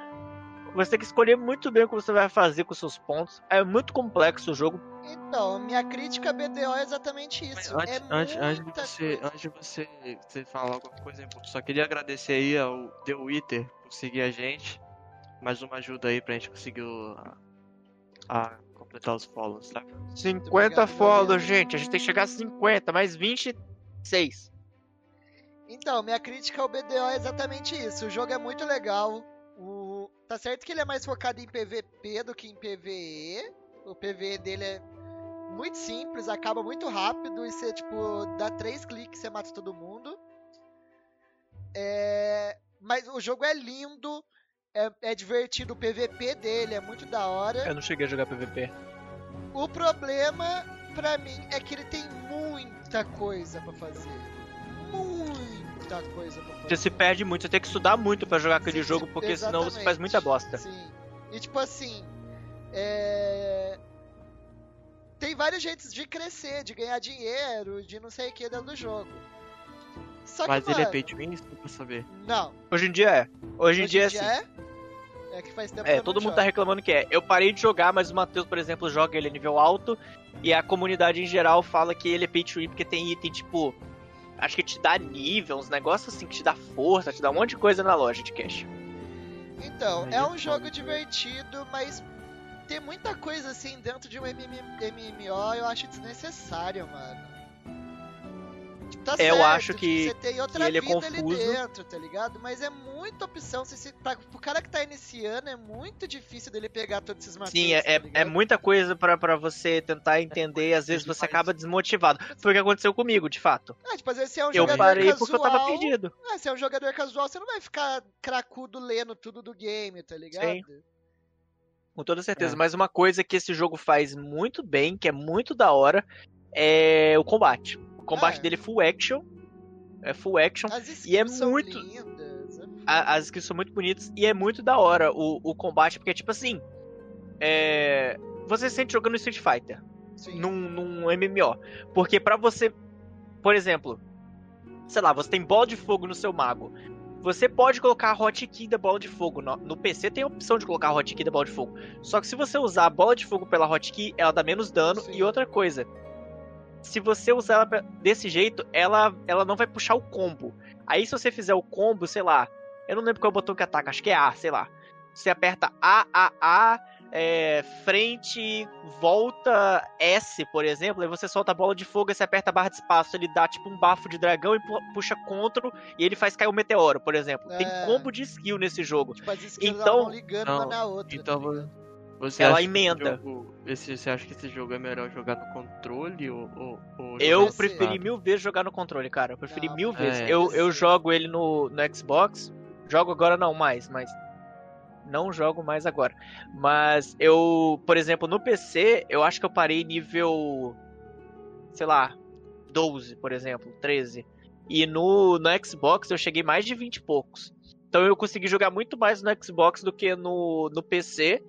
você tem que escolher muito bem o que você vai fazer com seus pontos. É muito complexo o jogo.
Então, minha crítica a BDO é exatamente isso.
Antes,
é
antes, antes, de você, antes de você, você falar alguma coisa, só queria agradecer aí ao The Wither por seguir a gente. Mais uma ajuda aí pra gente conseguir a, a completar os follows, tá?
50 follows, gente. A gente tem que chegar a 50, mais 26.
Então, minha crítica ao BDO é exatamente isso. O jogo é muito legal. Tá certo que ele é mais focado em PVP do que em PVE. O PVE dele é muito simples, acaba muito rápido e você, tipo, dá três cliques e você mata todo mundo. É... Mas o jogo é lindo, é, é divertido, o PVP dele é muito da hora.
Eu não cheguei a jogar PVP.
O problema, pra mim, é que ele tem muita coisa para fazer. Muita coisa pra fazer.
Você se perde muito, você tem que estudar muito para jogar aquele jogo, porque senão você faz muita bosta.
Sim. E tipo assim, é... Tem vários jeitos de crescer, de ganhar dinheiro, de não sei o que dentro do jogo.
Só Mas que, ele é mano, é pay to win, pra saber.
Não.
Hoje em dia é. Hoje, Hoje em dia, dia é assim.
É? é que faz tempo
É, que todo mundo jogo. tá reclamando que é. Eu parei de jogar, mas o Matheus, por exemplo, joga ele a nível alto. E a comunidade em geral fala que ele é pay to win porque tem item tipo. Acho que te dá nível, uns negócios assim que te dá força, te dá um monte de coisa na loja de cash.
Então, é um jogo divertido, mas ter muita coisa assim dentro de um MMO eu acho desnecessário, mano.
Tá é, certo, eu acho que, você tem outra ele é vida é confuso.
ali dentro, tá ligado? Mas é muita opção. Se, se, pra, pro cara que tá iniciando, é muito difícil dele pegar todos esses
materiais. Sim, é, tá é, é muita coisa pra você tentar entender. Às vezes você acaba desmotivado. Foi o que aconteceu comigo, de fato.
É, tipo, às vezes você é um
eu
jogador
parei
casual,
porque eu tava perdido.
É, se é um jogador casual, você não vai ficar cracudo lendo tudo do game, tá ligado? Sim.
Com toda certeza. É. Mas uma coisa que esse jogo faz muito bem, que é muito da hora, é o combate. Combate é. dele é full action. É full action. e é muito. Lindas, é as skills são muito bonitas. E é muito da hora o, o combate, porque, tipo assim. É... Você se sente jogando Street Fighter. Num, num MMO. Porque para você. Por exemplo. Sei lá, você tem bola de fogo no seu mago. Você pode colocar a hotkey da bola de fogo. No, no, PC tem a opção de colocar a hotkey da bola de fogo. Só que se você usar a bola de fogo pela hotkey, ela dá menos dano. Sim. E outra coisa, se você usar ela desse jeito, ela, ela não vai puxar o combo. Aí se você fizer o combo, sei lá, eu não lembro qual é o botão que ataca, acho que é A, sei lá. Você aperta A, A, A, é, frente, volta S, por exemplo, aí você solta a bola de fogo e você aperta a barra de espaço, ele dá tipo um bafo de dragão e puxa contra e ele faz cair o um meteoro, por exemplo. É. Tem combo de skill nesse jogo. Tipo, então,
ligando não, uma na outra.
Então,
tá
você
ela emenda.
Jogo, esse, você acha que esse jogo é melhor jogar no controle ou, ou, ou
Eu preferi mil vezes jogar no controle, cara. Eu preferi não, mil vezes. É, eu, eu jogo ele no, no Xbox. Jogo agora não mais, mas não jogo mais agora. Mas eu, por exemplo, no PC, eu acho que eu parei nível. Sei lá, 12, por exemplo, 13. E no, no Xbox eu cheguei mais de 20 e poucos. Então eu consegui jogar muito mais no Xbox do que no, no PC.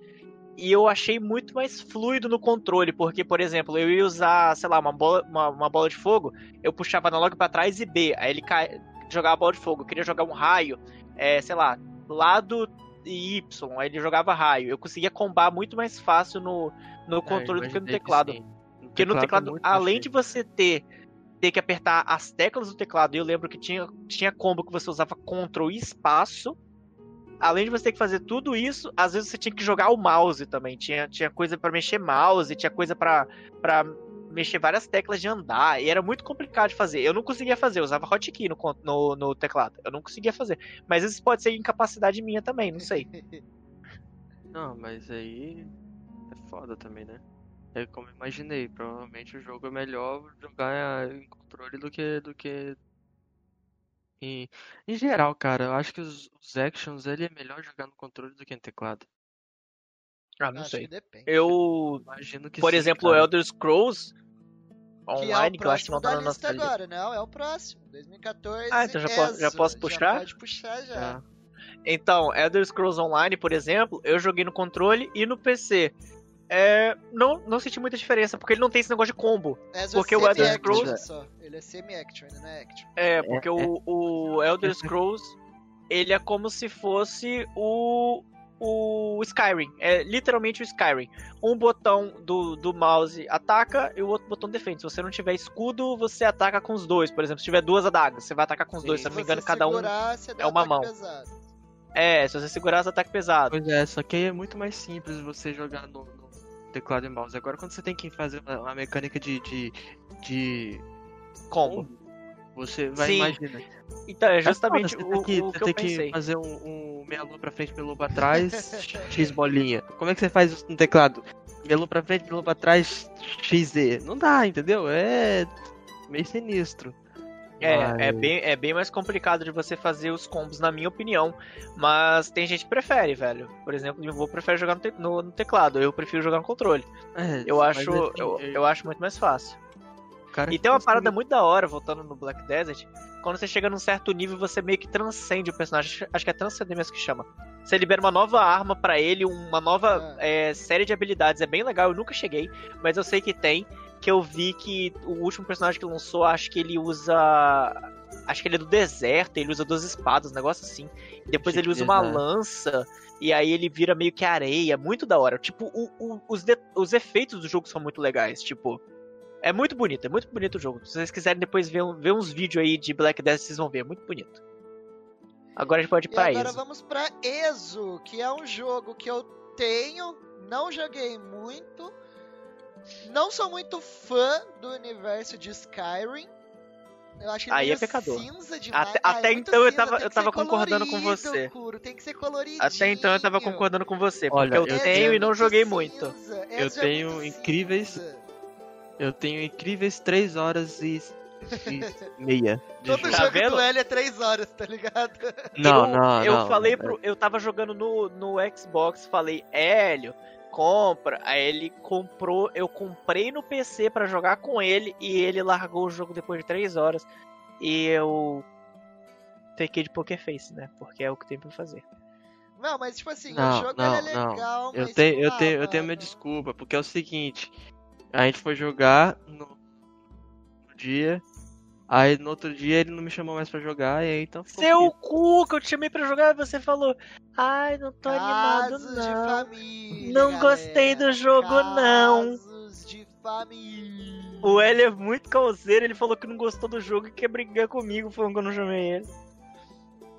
E eu achei muito mais fluido no controle, porque, por exemplo, eu ia usar, sei lá, uma bola, uma, uma bola de fogo, eu puxava analógico para trás e B, aí ele cai, jogava a bola de fogo. Eu queria jogar um raio, é, sei lá, lado e Y, aí ele jogava raio. Eu conseguia combar muito mais fácil no, no é, controle é, do que no teclado. No Porque no teclado, além de você ter ter que apertar as teclas do teclado, eu lembro que tinha, tinha combo que você usava Ctrl e espaço. Além de você ter que fazer tudo isso, às vezes você tinha que jogar o mouse também. Tinha, tinha coisa para mexer mouse, tinha coisa para mexer várias teclas de andar, e era muito complicado de fazer. Eu não conseguia fazer, eu usava hotkey no, no, no teclado. Eu não conseguia fazer. Mas isso pode ser incapacidade minha também, não sei.
Não, mas aí é foda também, né? É como imaginei, provavelmente o jogo é melhor jogar em controle do que do que em, em geral, cara, eu acho que os, os actions ele é melhor jogar no controle do que no teclado.
Ah, não Acho sei. Eu imagino que Por sim, exemplo, o Elder Scrolls online, que, é que eu acho que não tá na nossa
lista agora, não, é o próximo, 2014.
Ah, então já, posso, já posso puxar?
Já pode puxar já. Ah.
Então, Elder Scrolls Online, por exemplo, eu joguei no controle e no PC. É, não, não senti muita diferença, porque ele não tem esse negócio de combo.
É,
porque
o Elder Scrolls. Só. Ele é semi-action, ainda não é action.
É, porque é, o, o Elder Scrolls, ele é como se fosse o, o Skyrim. É literalmente o Skyrim. Um botão do, do mouse ataca e o outro botão defende. Se você não tiver escudo, você ataca com os dois. Por exemplo, se tiver duas adagas, você vai atacar com os Sim, dois. Se não me engano, cada um é uma mão. Pesado. É, se você segurar, você ataca pesado.
Pois é, só que aí é muito mais simples você jogar no, no teclado e mouse. Agora, quando você tem que fazer uma, uma mecânica de, de, de
combo,
você vai Sim. imaginar.
Então, é justamente é o, que, o que
você
eu
tem que fazer um, um meia lua pra frente, meia lua pra trás, X bolinha. Como é que você faz isso no teclado? Meia lua pra frente, meia lua pra trás, XZ. Não dá, entendeu? É meio sinistro.
É, é, bem, é bem mais complicado de você fazer os combos, na minha opinião. Mas tem gente que prefere, velho. Por exemplo, eu vou prefere jogar no, te, no, no, teclado, eu prefiro jogar no controle. É, eu acho, é eu, eu acho muito mais fácil. Cara, e tem uma parada muito da hora, voltando no Black Desert, quando você chega num certo nível, você meio que transcende o personagem. Acho que é transcender mesmo que chama. Você libera uma nova arma para ele, uma nova é. É, série de habilidades. É bem legal, eu nunca cheguei, mas eu sei que tem. Que eu vi que o último personagem que lançou, acho que ele usa. Acho que ele é do deserto, ele usa duas espadas, um negócio assim. E depois ele usa uma lança, e aí ele vira meio que areia. Muito da hora. Tipo, o, o, os, de, os efeitos do jogo são muito legais. Tipo, É muito bonito, é muito bonito o jogo. Se vocês quiserem depois ver, ver uns vídeos aí de Black Death, vocês vão ver, é muito bonito. Agora a gente pode ir pra
e agora vamos pra Exo, que é um jogo que eu tenho, não joguei muito, não sou muito fã do universo de Skyrim. Eu acho ele
Aí é pecador. Até, ah, até é então cinza, eu tava, eu tava concordando com você.
Curo, tem que ser colorido.
Até então eu tava concordando com você, porque Olha, eu, eu tenho e não joguei muito.
Eu tenho incríveis. Eu tenho incríveis 3 horas e meia.
Todo jogo, tá jogo do L é 3 horas, tá ligado?
Não, eu, não,
eu
não.
falei pro. Eu tava jogando no, no Xbox, falei, Hélio, compra. Aí ele comprou, eu comprei no PC para jogar com ele e ele largou o jogo depois de 3 horas. E eu fiquei de poker face, né? Porque é o que tem pra fazer.
Não, mas tipo assim, não, o jogo não, é legal,
não. Eu tenho, eu tenho, eu tenho minha desculpa, porque é o seguinte, a gente foi jogar no, no dia Aí no outro dia ele não me chamou mais pra jogar, e aí então.
Seu cu que eu te chamei pra jogar e você falou. Ai, não tô Casos animado, não.
Família,
não galera. gostei do jogo,
Casos
não.
De família.
O L é muito causeiro, ele falou que não gostou do jogo e quer brigar comigo, falando que eu não chamei ele.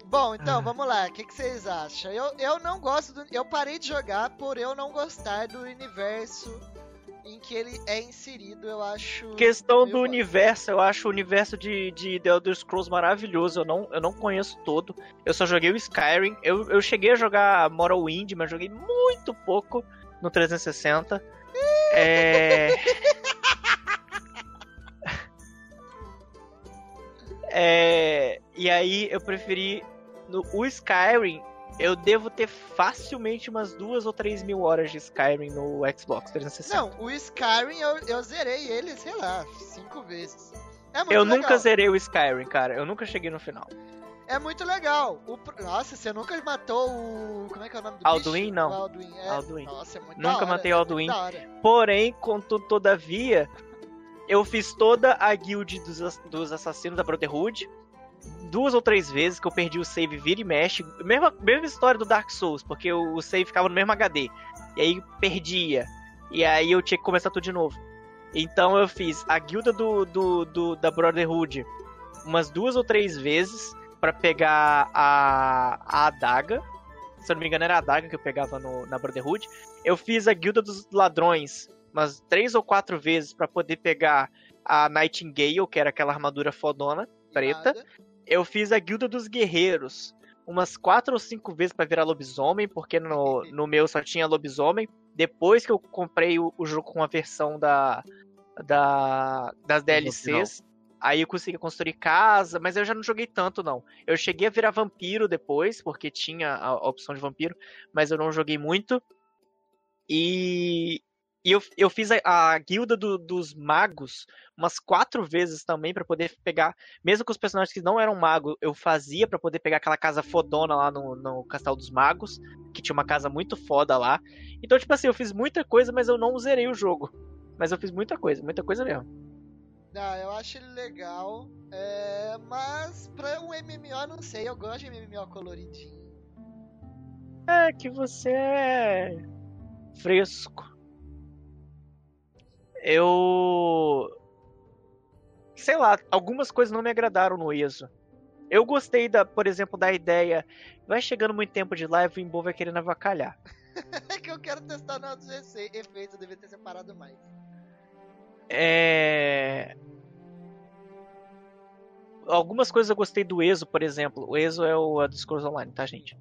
Bom, então, ah. vamos lá. O que, que, vocês acham? Eu, eu não gosto do. Eu parei de jogar por eu não gostar do universo em que ele é inserido, eu acho.
Questão do universo, eu acho o universo de, de The Elder Scrolls maravilhoso. Eu não, eu não conheço todo. Eu só joguei o Skyrim. Eu, eu cheguei a jogar Morrowind, mas joguei muito pouco no 360. é. é. E aí eu preferi. No, o Skyrim eu devo ter facilmente umas duas ou três mil horas de Skyrim no Xbox 360.
Não, o Skyrim eu, eu zerei ele, sei lá, cinco vezes. É
eu
legal.
nunca zerei o Skyrim, cara. Eu nunca cheguei no final.
É muito legal. O... Nossa, você nunca matou o. Como é que é o nome do
Alduin,
bicho?
não.
O Alduin. É...
Alduin.
Nossa, é muito
Nunca matei o
é
Alduin. Porém, contudo, todavia, eu fiz toda a guild dos, dos assassinos da Brotherhood duas ou três vezes que eu perdi o save vira e mexe. Mesma, mesma história do Dark Souls, porque o, save ficava no mesmo HD. E aí perdia. E aí eu tinha que começar tudo de novo. Então eu fiz a guilda do, do, do da Brotherhood umas duas ou três vezes para pegar a, a adaga. Se eu não me engano, era a adaga que eu pegava no, na Brotherhood. Eu fiz a guilda dos ladrões umas três ou quatro vezes para poder pegar a Nightingale, que era aquela armadura fodona, preta. Nada. Eu fiz a Guilda dos Guerreiros umas quatro ou cinco vezes para virar lobisomem, porque no, no meu só tinha lobisomem. Depois que eu comprei o, o jogo com a versão da, da das DLCs, aí eu consegui construir casa, mas eu já não joguei tanto não. Eu cheguei a virar vampiro depois, porque tinha a, a opção de vampiro, mas eu não joguei muito. E e eu, eu fiz a, a guilda do, dos magos umas quatro vezes também para poder pegar, mesmo com os personagens que não eram magos, eu fazia para poder pegar aquela casa fodona lá no, no Castelo dos Magos, que tinha uma casa muito foda lá. Então, tipo assim, eu fiz muita coisa, mas eu não zerei o jogo. Mas eu fiz muita coisa, muita coisa mesmo.
Ah, eu acho ele legal, é... mas pra um MMO, não sei, eu gosto de MMO coloridinho.
É que você é fresco eu. Sei lá, algumas coisas não me agradaram no ISO. Eu gostei, da, por exemplo, da ideia. Vai chegando muito tempo de live, o Imbu vai querendo avacalhar.
é que eu quero testar novos efeitos, eu devia ter separado mais.
É. Algumas coisas eu gostei do ESO, por exemplo. O ESO é o Discourse Online, tá, gente?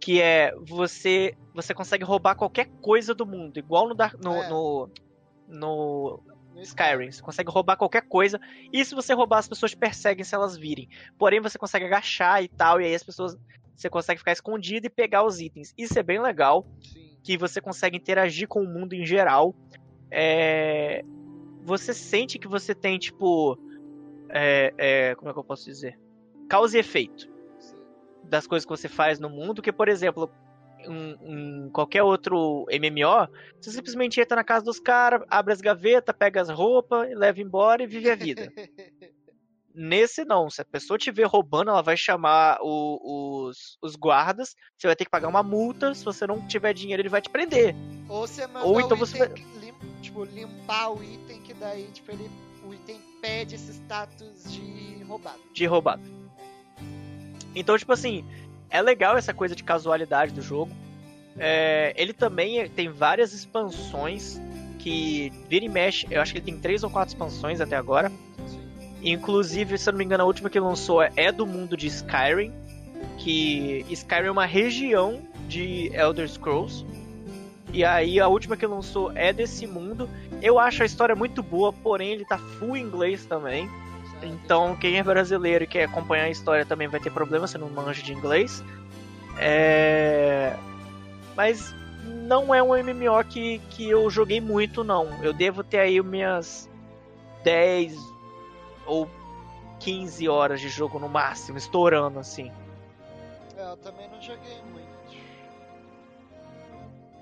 Que é você você consegue roubar qualquer coisa do mundo, igual no, no, é. no no, Skyrim. Você consegue roubar qualquer coisa. E se você roubar, as pessoas perseguem se elas virem. Porém, você consegue agachar e tal. E aí as pessoas. Você consegue ficar escondido e pegar os itens. Isso é bem legal. Sim. Que você consegue interagir com o mundo em geral. É, você sente que você tem, tipo. É, é, como é que eu posso dizer? Causa e efeito. Das coisas que você faz no mundo. Que, por exemplo, em, qualquer outro MMO, você simplesmente entra na casa dos caras, abre as gavetas, pega as roupas, leva embora e vive a vida. Nesse não, se a pessoa te ver roubando, ela vai chamar o, os, os guardas, você vai ter que pagar uma multa, se você não tiver dinheiro, ele vai te prender.
Ou, você Ou então você vai... tipo, limpar o item, que daí, tipo, ele, o item pede esse status de roubado.
De roubado. Então, tipo assim, é legal essa coisa de casualidade do jogo. É, ele também tem várias expansões que vira e mexe. Eu acho que ele tem três ou quatro expansões até agora. Inclusive, se eu não me engano, a última que lançou é do mundo de Skyrim. Que Skyrim é uma região de Elder Scrolls. E aí a última que lançou é desse mundo. Eu acho a história muito boa, porém ele tá full inglês também. Então quem é brasileiro e quer acompanhar a história também vai ter problema se não manja de inglês. É... Mas não é um MMO que, que eu joguei muito, não. Eu devo ter aí minhas 10 ou 15 horas de jogo no máximo, estourando assim.
É, eu também não joguei muito.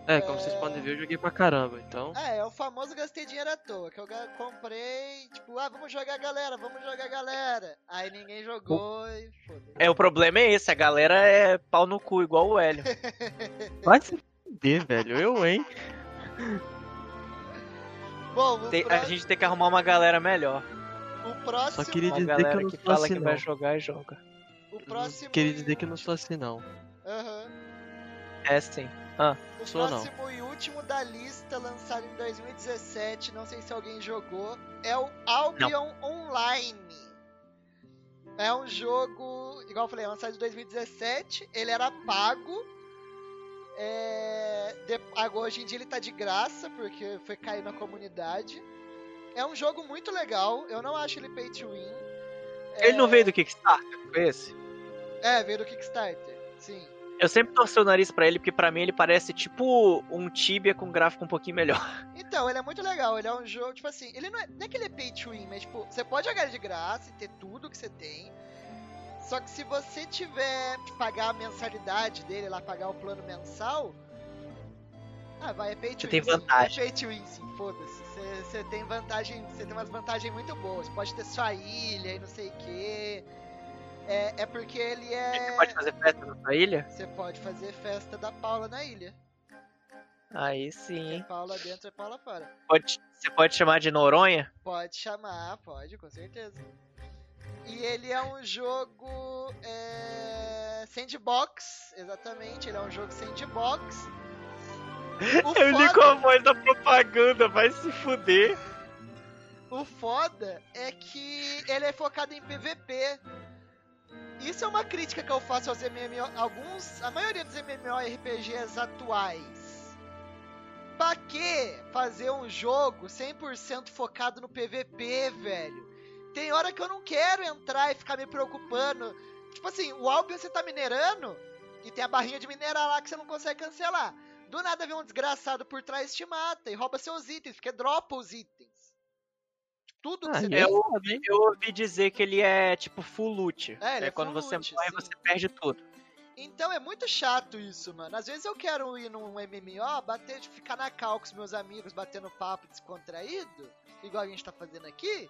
É, como é... vocês podem ver, eu joguei pra caramba, então.
É, é o famoso gastei dinheiro à toa, que eu comprei, tipo, ah, vamos jogar galera, vamos jogar galera. Aí ninguém jogou o... e foda
É, o problema é esse, a galera é pau no cu, igual o Hélio.
Vai se fuder, velho, eu, hein?
Bom,
tem, próximo... a gente tem que arrumar uma galera melhor.
O próximo.
Só queria dizer que eu não que fala assim,
que
não.
vai jogar e joga.
O próximo.
Queria dizer que eu não sou assim, não.
Aham. Uhum.
É sim. Ah,
o
sou
próximo não. e último da lista, lançado em 2017, não sei se alguém jogou, é o Albion não. Online. É um jogo, igual eu falei, lançado em 2017, ele era pago. É, de, agora, hoje em dia ele tá de graça, porque foi cair na comunidade. É um jogo muito legal, eu não acho ele pay to win.
Ele é... não veio do Kickstarter, foi esse?
É, veio do Kickstarter, sim.
Eu sempre torci o nariz pra ele, porque pra mim ele parece tipo um Tibia com gráfico um pouquinho melhor.
Então, ele é muito legal. Ele é um jogo, tipo assim, ele não é, não é que ele é pay to win, mas tipo, você pode jogar de graça e ter tudo que você tem. Só que se você tiver que pagar a mensalidade dele lá, pagar o plano mensal. Ah, vai, é pay to
você win. Você tem vantagem.
Sim, é pay to win, sim, foda-se. Você, você tem vantagem, você tem umas vantagens muito boas. Você pode ter sua ilha e não sei o quê. É, é porque ele é.
Você pode fazer festa na sua ilha?
Você pode fazer festa da Paula na ilha.
Aí sim.
É Paula dentro e Paula fora.
Pode, você pode chamar de Noronha?
Pode chamar, pode, com certeza. E ele é um jogo é, sandbox, exatamente. Ele é um jogo sandbox.
O Eu foda... li com a voz da propaganda, vai se fuder.
O foda é que ele é focado em PVP. Isso é uma crítica que eu faço aos MMO, alguns, a maioria dos MMORPGs atuais. Pra que fazer um jogo 100% focado no PVP, velho? Tem hora que eu não quero entrar e ficar me preocupando. Tipo assim, o Albion você tá minerando e tem a barrinha de minerar lá que você não consegue cancelar. Do nada vem um desgraçado por trás te mata e rouba seus itens, porque dropa os itens tudo que ah, você
eu, ouvi, eu ouvi dizer que ele é tipo full loot.
É, é,
é quando
você
loot, morre, sim. você perde tudo.
Então é muito chato isso, mano. Às vezes eu quero ir num MMO, bater, ficar na cal com os meus amigos, batendo papo descontraído, igual a gente tá fazendo aqui,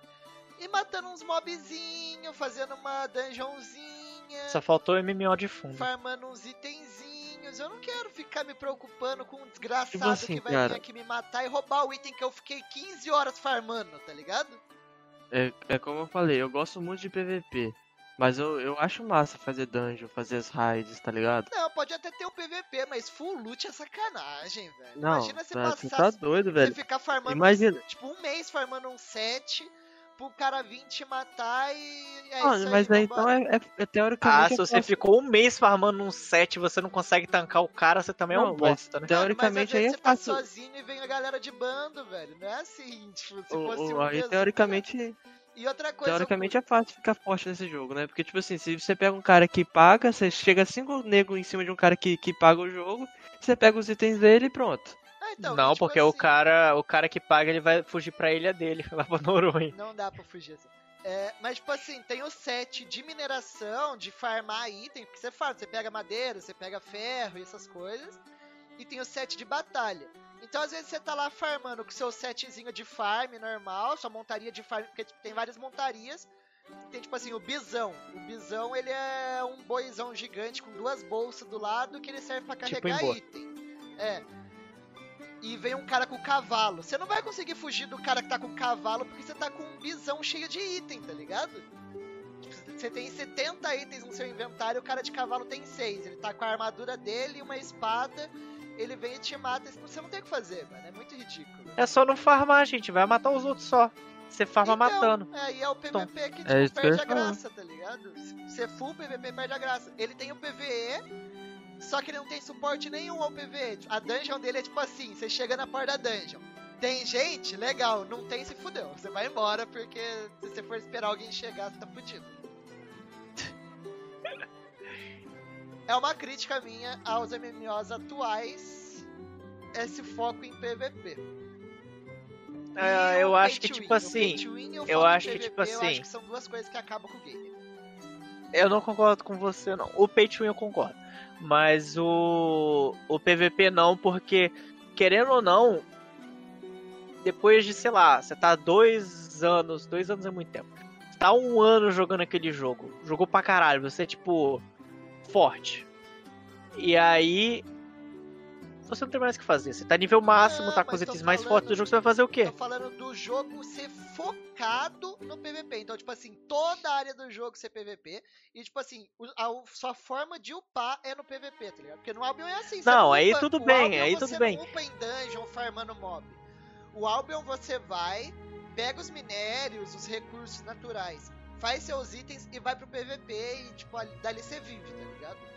e matando uns mobzinhos, fazendo uma dungeonzinha.
Só faltou o MMO de fundo.
Farmando uns itenzinhos. Eu não quero ficar me preocupando com um desgraçado assim, que vai cara... vir aqui me matar e roubar o item que eu fiquei 15 horas farmando, tá ligado?
É, é como eu falei, eu gosto muito de PVP. Mas eu, eu acho massa fazer dungeon, fazer as raids, tá ligado?
Não, pode até ter um PVP, mas full loot é sacanagem, velho.
Não, Imagina você tá, passar. Você tá doido, velho.
Você ficar farmando.
Imagina.
Tipo, um mês farmando um set pro cara vir te matar e. É
ah, mas aí, então é, é, é, teoricamente.
Ah, se você ficou um mês farmando um set e você não consegue tancar o cara, você também não, é um bosta, né?
Teoricamente
mas,
aí
é fácil. Você tá sozinho e vem a galera de bando, velho. Não é assim, tipo, se o, fosse
o, um Aí mesmo, teoricamente. Cara
e outra coisa.
Teoricamente eu... é fácil ficar forte nesse jogo, né? Porque, tipo assim, se você pega um cara que paga, você chega cinco negros em cima de um cara que, que paga o jogo, você pega os itens dele e pronto.
Então, não, tipo porque assim... o cara o cara que paga ele vai fugir pra ilha dele, lá pra Noronha.
Não dá pra fugir assim. É, mas, tipo assim, tem o set de mineração, de farmar item, porque você farma, você pega madeira, você pega ferro e essas coisas. E tem o set de batalha. Então, às vezes, você tá lá farmando com seu setzinho de farm normal, sua montaria de farm, porque tipo, tem várias montarias. Tem, tipo assim, o bisão. O bisão, ele é um boizão gigante com duas bolsas do lado que ele serve para tipo carregar tipo item. É. e vem um cara com cavalo. Você não vai conseguir fugir do cara que tá com cavalo porque você tá com um bisão cheio de item, tá ligado? Você tem 70 itens no seu inventário, o cara de cavalo tem 6. Ele tá com a armadura dele e uma espada. Ele vem e te mata. Você não tem o que fazer, mano. É muito ridículo.
É só não farmar, gente. Vai matar os outros só. Você farma então, matando.
É, e é o PVP que é tipo, é perde a graça, tá ligado? Se é full PVP, perde a graça. Ele tem o PVE, só que ele não tem suporte nenhum ao PVE. A dungeon dele é tipo assim: você chega na porta da dungeon. Tem gente? Legal. Não tem, se fudeu. Você vai embora, porque se você for esperar alguém chegar, você tá fudido. é uma crítica minha aos MMOs atuais esse foco em PVP.
É, eu acho que tipo assim, eu acho que tipo assim,
são duas coisas que acabam com o game.
Eu não concordo com você não. O pay to win eu concordo, mas o o PVP não, porque querendo ou não, depois de sei lá, você tá dois anos, dois anos é muito tempo. Você tá um ano jogando aquele jogo, jogou pra caralho, você é tipo forte. E aí você não tem mais o que fazer. Você tá nível máximo, tá com os itens mais fortes do jogo, você vai fazer o quê?
Tô falando do jogo ser focado no PVP. Então, tipo assim, toda a área do jogo ser PVP. E, tipo assim, a, a sua forma de upar é no PVP, tá ligado? Porque no Albion é assim.
Não, aí upa, tudo bem, Albion aí tudo bem.
Você upa em dungeon farmando mob. O Albion você vai, pega os minérios, os recursos naturais, faz seus itens e vai pro PVP e, tipo, dali você vive, tá ligado?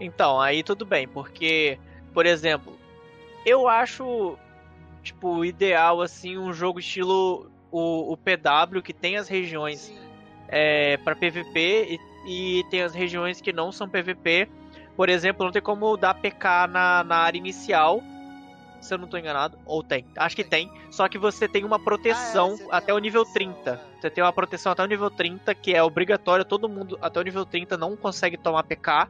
Então, aí tudo bem, porque, por exemplo, eu acho, tipo, ideal, assim, um jogo estilo o, o PW, que tem as regiões é, para PVP e, e, tem as regiões que não são PVP. Por exemplo, não tem como dar PK na, na área inicial, se eu não estou enganado. Ou tem, acho que tem. Só que você tem uma proteção ah, é, até o nível 30. É. Você tem uma proteção até o nível 30, que é obrigatório, todo mundo até o nível 30 não consegue tomar PK.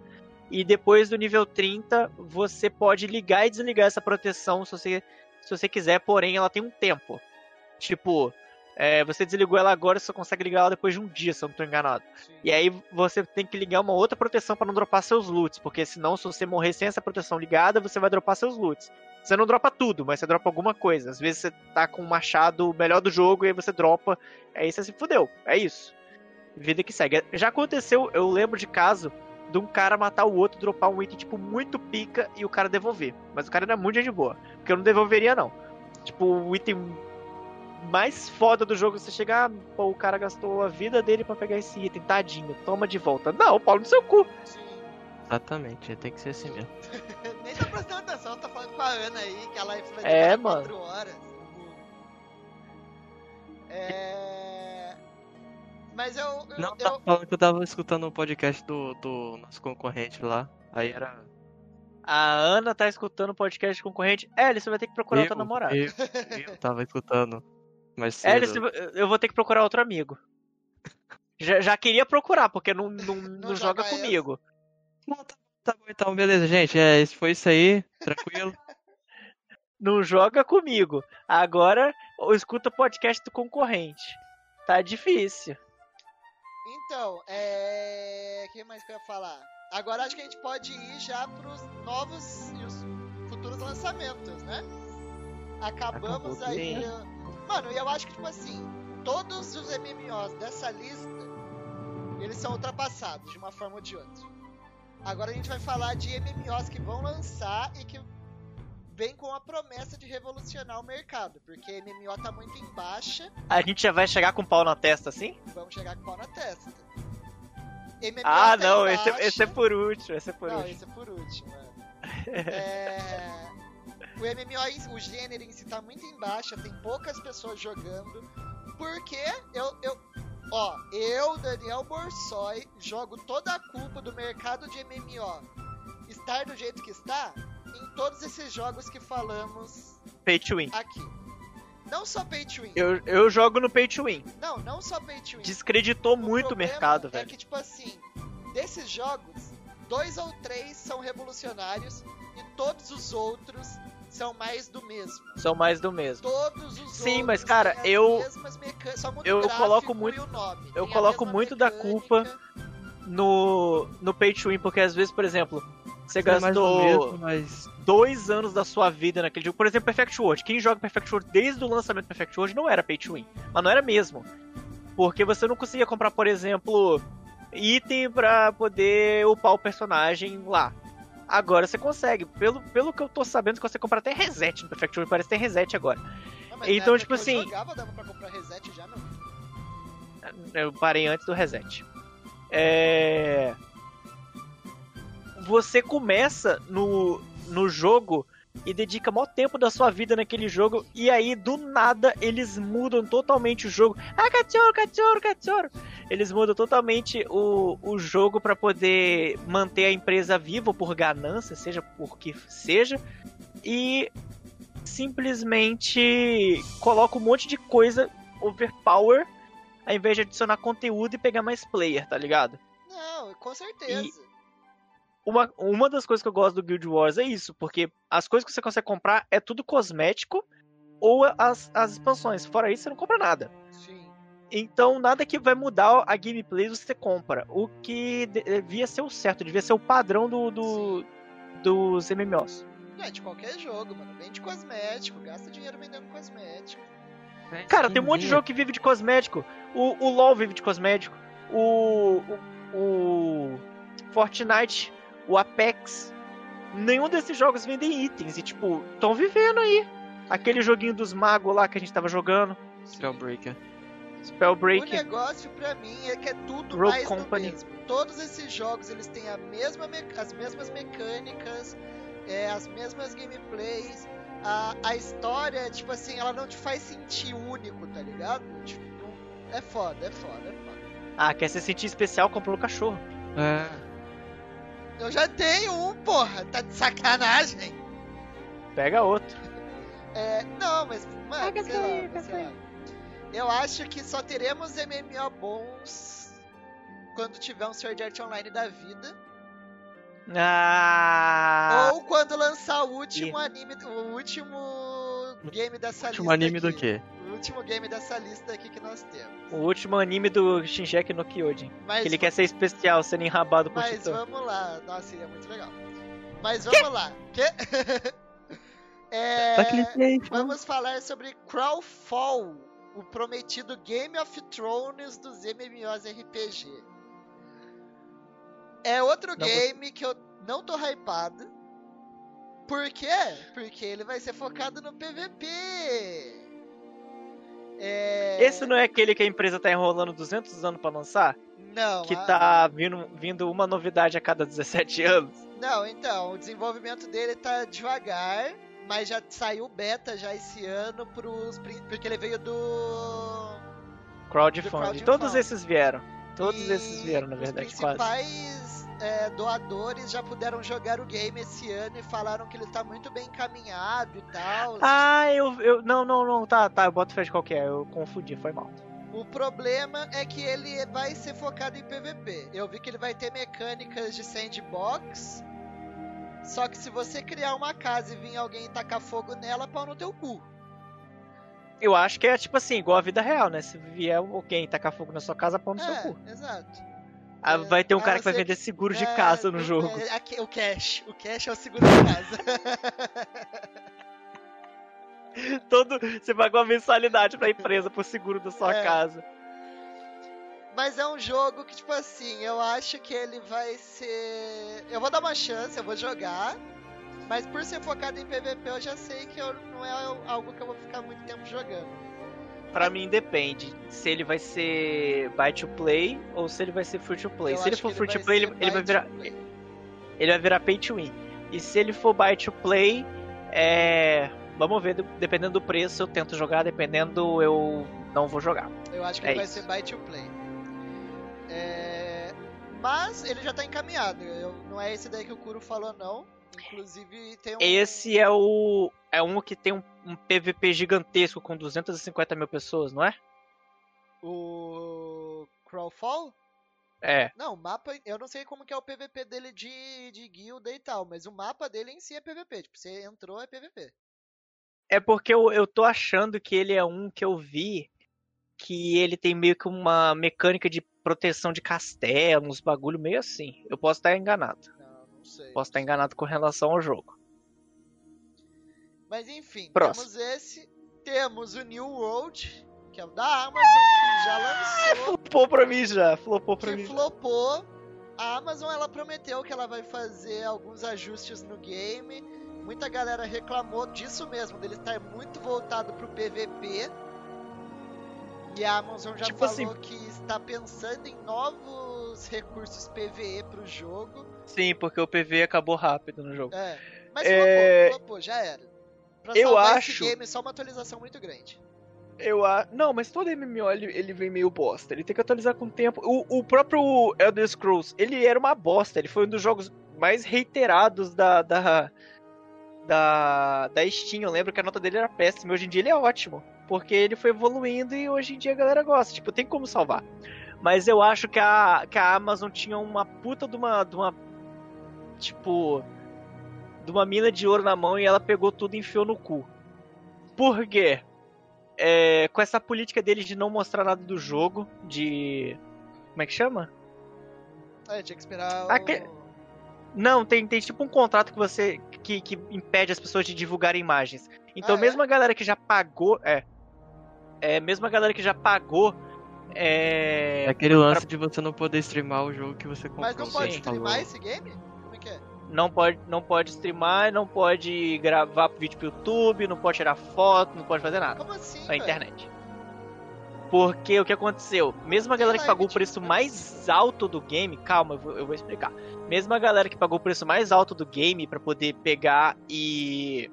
E depois do nível 30, você pode ligar e desligar essa proteção se você, se você quiser, porém ela tem um tempo. Tipo, é, você desligou ela agora, você só consegue ligar ela depois de um dia, se eu não estou enganado. Sim. E aí você tem que ligar uma outra proteção para não dropar seus loots, porque senão, se você morrer sem essa proteção ligada, você vai dropar seus loots. Você não dropa tudo, mas você dropa alguma coisa. Às vezes você tá com o machado melhor do jogo e aí você dropa, aí você se fudeu. É isso. Vida que segue. Já aconteceu, eu lembro de caso de um cara matar o outro, dropar um item, tipo, muito pica e o cara devolver. Mas o cara era muito de boa. Porque eu não devolveria, não. Tipo, o item mais foda do jogo, você chegar, pô, o cara gastou a vida dele para pegar esse item, tadinho, toma de volta. Não, Paulo no seu cu. Sim.
Exatamente, tem que ser assim mesmo.
Nem tá prestando atenção, tá falando com a Ana aí, que a live vai
é, mano. 4
horas. É. Mas eu. eu
não,
tá
falando que eu tava escutando um podcast do, do nosso concorrente lá. Aí era.
A Ana tá escutando o podcast concorrente. É, você vai ter que procurar eu, outra namorada.
Eu, eu tava escutando. Mas
é, eu vou ter que procurar outro amigo. já, já queria procurar, porque não, não, não, não joga comigo.
Não, tá, tá bom então, beleza, gente. É, foi isso aí. Tranquilo.
não joga comigo. Agora escuta o podcast do concorrente. Tá difícil.
Então, é. O que mais que eu ia falar? Agora acho que a gente pode ir já pros novos e os futuros lançamentos, né? Acabamos aí. Mano, eu acho que, tipo assim, todos os MMOs dessa lista eles são ultrapassados de uma forma ou de outra. Agora a gente vai falar de MMOs que vão lançar e que vem com a promessa de revolucionar o mercado, porque MMO tá muito em baixa.
A gente já vai chegar com pau na testa assim?
Vamos chegar com pau na testa.
MMO ah, tá não, esse, é, esse, é por último, esse é por
não,
último.
esse é por último, mano. é... O MMO, o gênero em si tá muito em baixa, tem poucas pessoas jogando, porque eu, eu, ó, eu, Daniel Borsoi, jogo toda a culpa do mercado de MMO estar do jeito que está em todos esses jogos que falamos
pay to win.
aqui. Não só pay to win.
Eu, eu jogo no pay to win.
Não, não só pay to win.
Descreditou o muito o mercado,
é
velho.
É que, tipo assim, desses jogos, dois ou três são revolucionários e todos os outros são mais do mesmo.
São mais do mesmo.
Todos os
Sim, mas cara, eu eu coloco muito eu coloco muito mecânica. da culpa no no pay to win porque às vezes, por exemplo, Você gastou mesmo, mas... dois anos da sua vida naquele jogo. Por exemplo, Perfect World. Quem joga Perfect World desde o lançamento do Perfect World não era pay to win. Mas não era mesmo. Porque você não conseguia comprar, por exemplo, item pra poder upar o personagem lá. Agora você consegue. Pelo, pelo que eu tô sabendo, você compra até reset no Perfect World. Parece que tem reset agora. Não, então, tipo assim. Eu jogava, dava pra comprar reset já, não. Eu parei antes do reset. É você começa no, no jogo e dedica maior tempo da sua vida naquele jogo e aí do nada eles mudam totalmente o jogo. Ah, cachorro, cachorro, cachorro. Eles mudam totalmente o, o jogo para poder manter a empresa viva por ganância, seja por que seja, e simplesmente coloca um monte de coisa overpower ao invés de adicionar conteúdo e pegar mais player, tá ligado?
Não, com certeza.
E uma, uma das coisas que eu gosto do Guild Wars é isso, porque as coisas que você consegue comprar é tudo cosmético ou as, as expansões. Fora isso, você não compra nada. Sim. Então, nada que vai mudar a gameplay você compra. O que devia ser o certo, devia ser o padrão do, do dos MMOs.
É, de qualquer jogo, mano. Vende cosmético, gasta dinheiro vendendo cosmético.
Cara, tem um monte de jogo que vive de cosmético. O, o LoL vive de cosmético. O, o, o Fortnite o Apex. Nenhum desses jogos vendem itens e, tipo, estão vivendo aí. Aquele joguinho dos magos lá que a gente tava jogando.
Spellbreaker.
Spellbreaker.
O negócio pra mim é que é tudo Rogue mais Company. do mesmo. Todos esses jogos eles têm a mesma as mesmas mecânicas, é, as mesmas gameplays. A, a história, tipo assim, ela não te faz sentir único, tá ligado? Tipo, é foda, é foda, é foda.
Ah, quer se sentir especial? Comprou o cachorro.
É.
Eu já tenho um, porra. Tá de sacanagem.
Pega outro.
É, não, mas, mano, pega sei, aí, lá, sei lá. Eu acho que só teremos MMO bons quando tiver um Sword Art Online da vida.
Ah.
Ou quando lançar o último e... anime, o último game dessa
último lista. Anime aqui. do quê?
O último game dessa lista aqui que nós temos.
O último anime do Shinjeki no Kyojin. Mas, que ele quer ser especial, sendo enrabado por
Mas vamos lá. Nossa, seria muito legal. Mas vamos que? lá. Que? é, vamos falar sobre Crawlfall, o prometido Game of Thrones dos MMOs RPG. É outro não, game que eu não tô hypado. Por quê? Porque ele vai ser focado no PVP.
É... Esse não é aquele que a empresa tá enrolando 200 anos para lançar?
Não.
Que a... tá vindo, vindo uma novidade a cada 17 anos?
Não, então, o desenvolvimento dele tá devagar, mas já saiu beta já esse ano pros, porque ele veio do
crowdfunding. crowdfunding. Todos esses vieram. Todos e esses vieram, na verdade,
os principais é, doadores já puderam jogar o game esse ano e falaram que ele tá muito bem encaminhado e tal.
Ah, eu. eu não, não, não, tá, tá, eu boto fé de qualquer, eu confundi, foi mal.
O problema é que ele vai ser focado em PVP. Eu vi que ele vai ter mecânicas de sandbox. Só que se você criar uma casa e vir alguém tacar fogo nela, pau no teu cu.
Eu acho que é tipo assim, igual a vida real, né? Se vier alguém tacar fogo na sua casa, pau no
é,
seu cu.
Exato.
Ah, vai ter um cara que vai vender seguro de casa no jogo.
É, o cash. O cash é o seguro de casa.
Todo, você paga uma mensalidade pra empresa por seguro da sua é. casa.
Mas é um jogo que, tipo assim, eu acho que ele vai ser. Eu vou dar uma chance, eu vou jogar. Mas por ser focado em PVP, eu já sei que eu, não é algo que eu vou ficar muito tempo jogando.
Pra mim depende se ele vai ser buy to play ou se ele vai ser free to play. Eu se ele for free to play, ele, ele vai virar ele vai virar pay to win. E se ele for buy to play, é vamos ver, dependendo do preço eu tento jogar, dependendo eu não vou jogar.
Eu acho que é ele isso. vai ser buy to play. É... Mas ele já tá encaminhado. Eu, não é esse daí que o Kuro falou não. Inclusive tem um...
Esse é o é um que tem um, um PVP gigantesco com 250 mil pessoas, não é?
O Crawlfall?
É.
Não, o mapa, eu não sei como que é o PVP dele de, de guilda e tal, mas o mapa dele em si é PVP. Tipo, você entrou é PVP.
É porque eu, eu tô achando que ele é um que eu vi que ele tem meio que uma mecânica de proteção de castelo, uns bagulho meio assim. Eu posso estar enganado.
Não,
Não sei. Posso estar enganado com relação ao jogo.
Mas enfim, Próximo. temos esse. Temos o New World, que é o da Amazon, que já lançou.
flopou pra mim já, flopou pra
que
mim.
flopou. A Amazon ela prometeu que ela vai fazer alguns ajustes no game. Muita galera reclamou disso mesmo, dele estar muito voltado pro PVP. E a Amazon já tipo falou assim... que está pensando em novos recursos PVE pro jogo.
Sim, porque o PVE acabou rápido no jogo.
É. Mas é... flopou, flopou, já era. Pra eu acho. Esse game, só uma atualização muito grande.
Eu acho. Não, mas todo MMO ele, ele vem meio bosta. Ele tem que atualizar com o tempo. O, o próprio Elder Scrolls, ele era uma bosta. Ele foi um dos jogos mais reiterados da, da, da, da Steam. Eu lembro que a nota dele era péssima. Hoje em dia ele é ótimo. Porque ele foi evoluindo e hoje em dia a galera gosta. Tipo, tem como salvar. Mas eu acho que a, que a Amazon tinha uma puta de uma, de uma. Tipo de uma mina de ouro na mão e ela pegou tudo e enfiou no cu. Por quê? É, com essa política deles de não mostrar nada do jogo, de. Como é que chama?
É, tinha que esperar. O...
Não, tem, tem tipo um contrato que você. Que, que impede as pessoas de divulgar imagens. Então, ah, mesmo é? a galera que já pagou. É. É, mesmo a galera que já pagou. É,
é aquele lance pra... de você não poder streamar o jogo que você comprou.
Mas não pode streamar esse game?
Não pode, não pode streamar, não pode gravar vídeo pro YouTube, não pode tirar foto, não pode fazer nada.
Como assim?
Na internet. Porque o que aconteceu? Mesmo a galera que pagou o preço mais alto do game, calma, eu vou, eu vou explicar. Mesmo a galera que pagou o preço mais alto do game para poder pegar e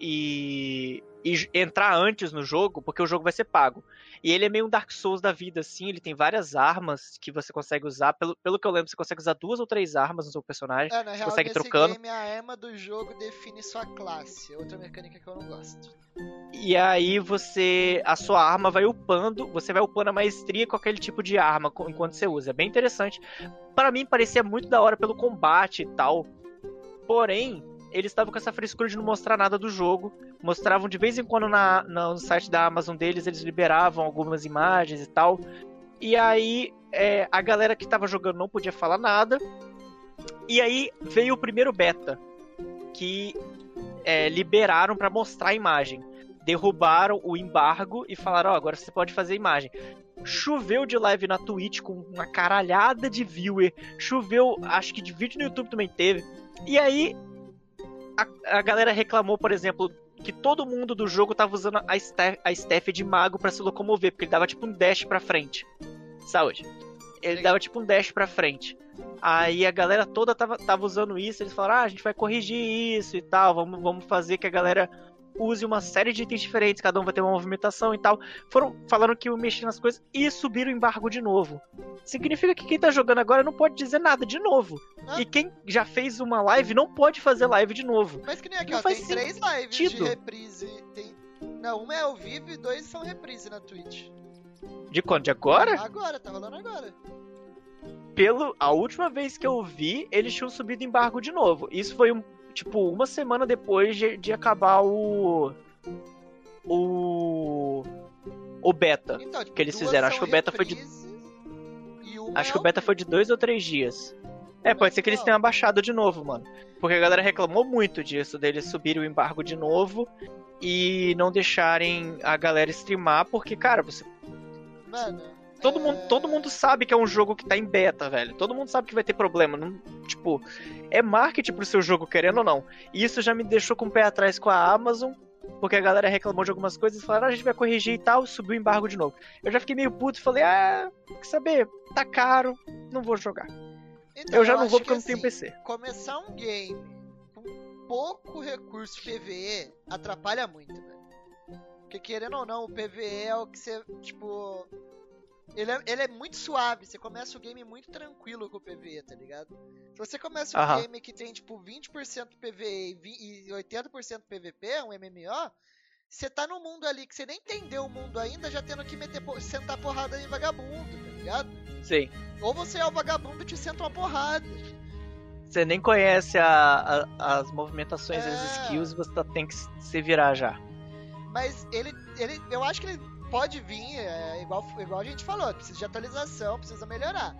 e e entrar antes no jogo, porque o jogo vai ser pago. E ele é meio um Dark Souls da vida, assim, ele tem várias armas que você consegue usar. Pelo, pelo que eu lembro, você consegue usar duas ou três armas no seu personagem. É, na real, consegue nesse trocando.
game, a arma do jogo define sua classe. Outra mecânica que eu não gosto.
E aí você. A sua arma vai upando, você vai upando a maestria com aquele tipo de arma enquanto você usa. É bem interessante. Para mim parecia muito da hora pelo combate e tal. Porém, eles estavam com essa frescura de não mostrar nada do jogo. Mostravam de vez em quando na, no site da Amazon deles, eles liberavam algumas imagens e tal. E aí é, a galera que estava jogando não podia falar nada. E aí veio o primeiro beta, que é, liberaram para mostrar a imagem. Derrubaram o embargo e falaram: oh, agora você pode fazer imagem. Choveu de live na Twitch com uma caralhada de viewer. Choveu, acho que de vídeo no YouTube também teve. E aí a, a galera reclamou, por exemplo, que todo mundo do jogo tava usando a Steph, a Steph de mago para se locomover, porque ele dava tipo um dash pra frente. Saúde. Ele dava tipo um dash pra frente. Aí a galera toda tava, tava usando isso, eles falaram, ah, a gente vai corrigir isso e tal, vamos, vamos fazer que a galera use uma série de itens diferentes, cada um vai ter uma movimentação e tal. Foram falando que eu mexi nas coisas e subiram o embargo de novo. Significa que quem tá jogando agora não pode dizer nada de novo. Ah. E quem já fez uma live não pode fazer live de novo.
Mas que nem aqui, ó, tem três lives de reprise. Tem... Não, uma é ao vivo e dois são reprise na Twitch.
De quando? De agora?
Agora, tá rolando agora.
Pelo, a última vez que eu vi, eles tinham subido embargo de novo. Isso foi um tipo, uma semana depois de, de acabar o. O. O beta então, que eles fizeram. Acho que o beta foi de. Acho que o beta foi de dois ou três dias. É, pode ser que eles tenham abaixado de novo, mano. Porque a galera reclamou muito disso, deles subirem o embargo de novo e não deixarem a galera streamar, porque, cara, você.
Mano,
Todo, mundo, todo mundo sabe que é um jogo que tá em beta, velho. Todo mundo sabe que vai ter problema. Não, tipo, é marketing pro seu jogo, querendo ou não. E isso já me deixou com o pé atrás com a Amazon, porque a galera reclamou de algumas coisas e falaram, ah, a gente vai corrigir e tal, subiu o embargo de novo. Eu já fiquei meio puto e falei, ah, quer saber? Tá caro, não vou jogar. Então, eu já não vou porque eu não tenho assim, PC.
Começar um game com pouco recurso PVE atrapalha muito, velho. Porque querendo ou não, o PVE é o que você, tipo, ele é, ele é muito suave, você começa o game muito tranquilo com o PvE, tá ligado? Se você começa um Aham. game que tem tipo 20% PvE e 80% PvP, um MMO, você tá no mundo ali que você nem entendeu o mundo ainda, já tendo que meter, sentar porrada em vagabundo, tá ligado?
Sim.
Ou você é o vagabundo e te senta uma porrada.
Você nem conhece a, a, as movimentações, é... as skills, você tá, tem que se virar já.
Mas ele, ele, eu acho que ele pode vir, é, igual, igual a gente falou, precisa de atualização, precisa melhorar.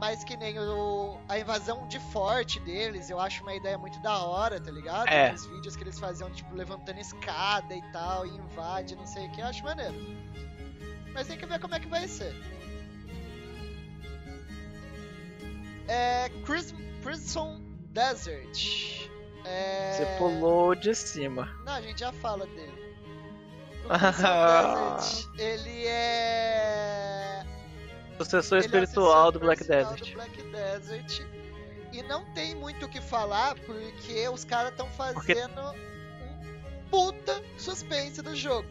Mas que nem o, a invasão de forte deles, eu acho uma ideia muito da hora, tá ligado?
É.
Os vídeos que eles faziam, tipo, levantando escada e tal, e invade, não sei o que, eu acho maneiro. Mas tem que ver como é que vai ser. É. Chris, Prison Desert. É...
Você pulou de cima.
Não, a gente já fala dele. Ele é.
Sucessor ele espiritual é do Black Desert.
do Black Desert. E não tem muito o que falar, porque os caras estão fazendo porque... um puta suspense do jogo.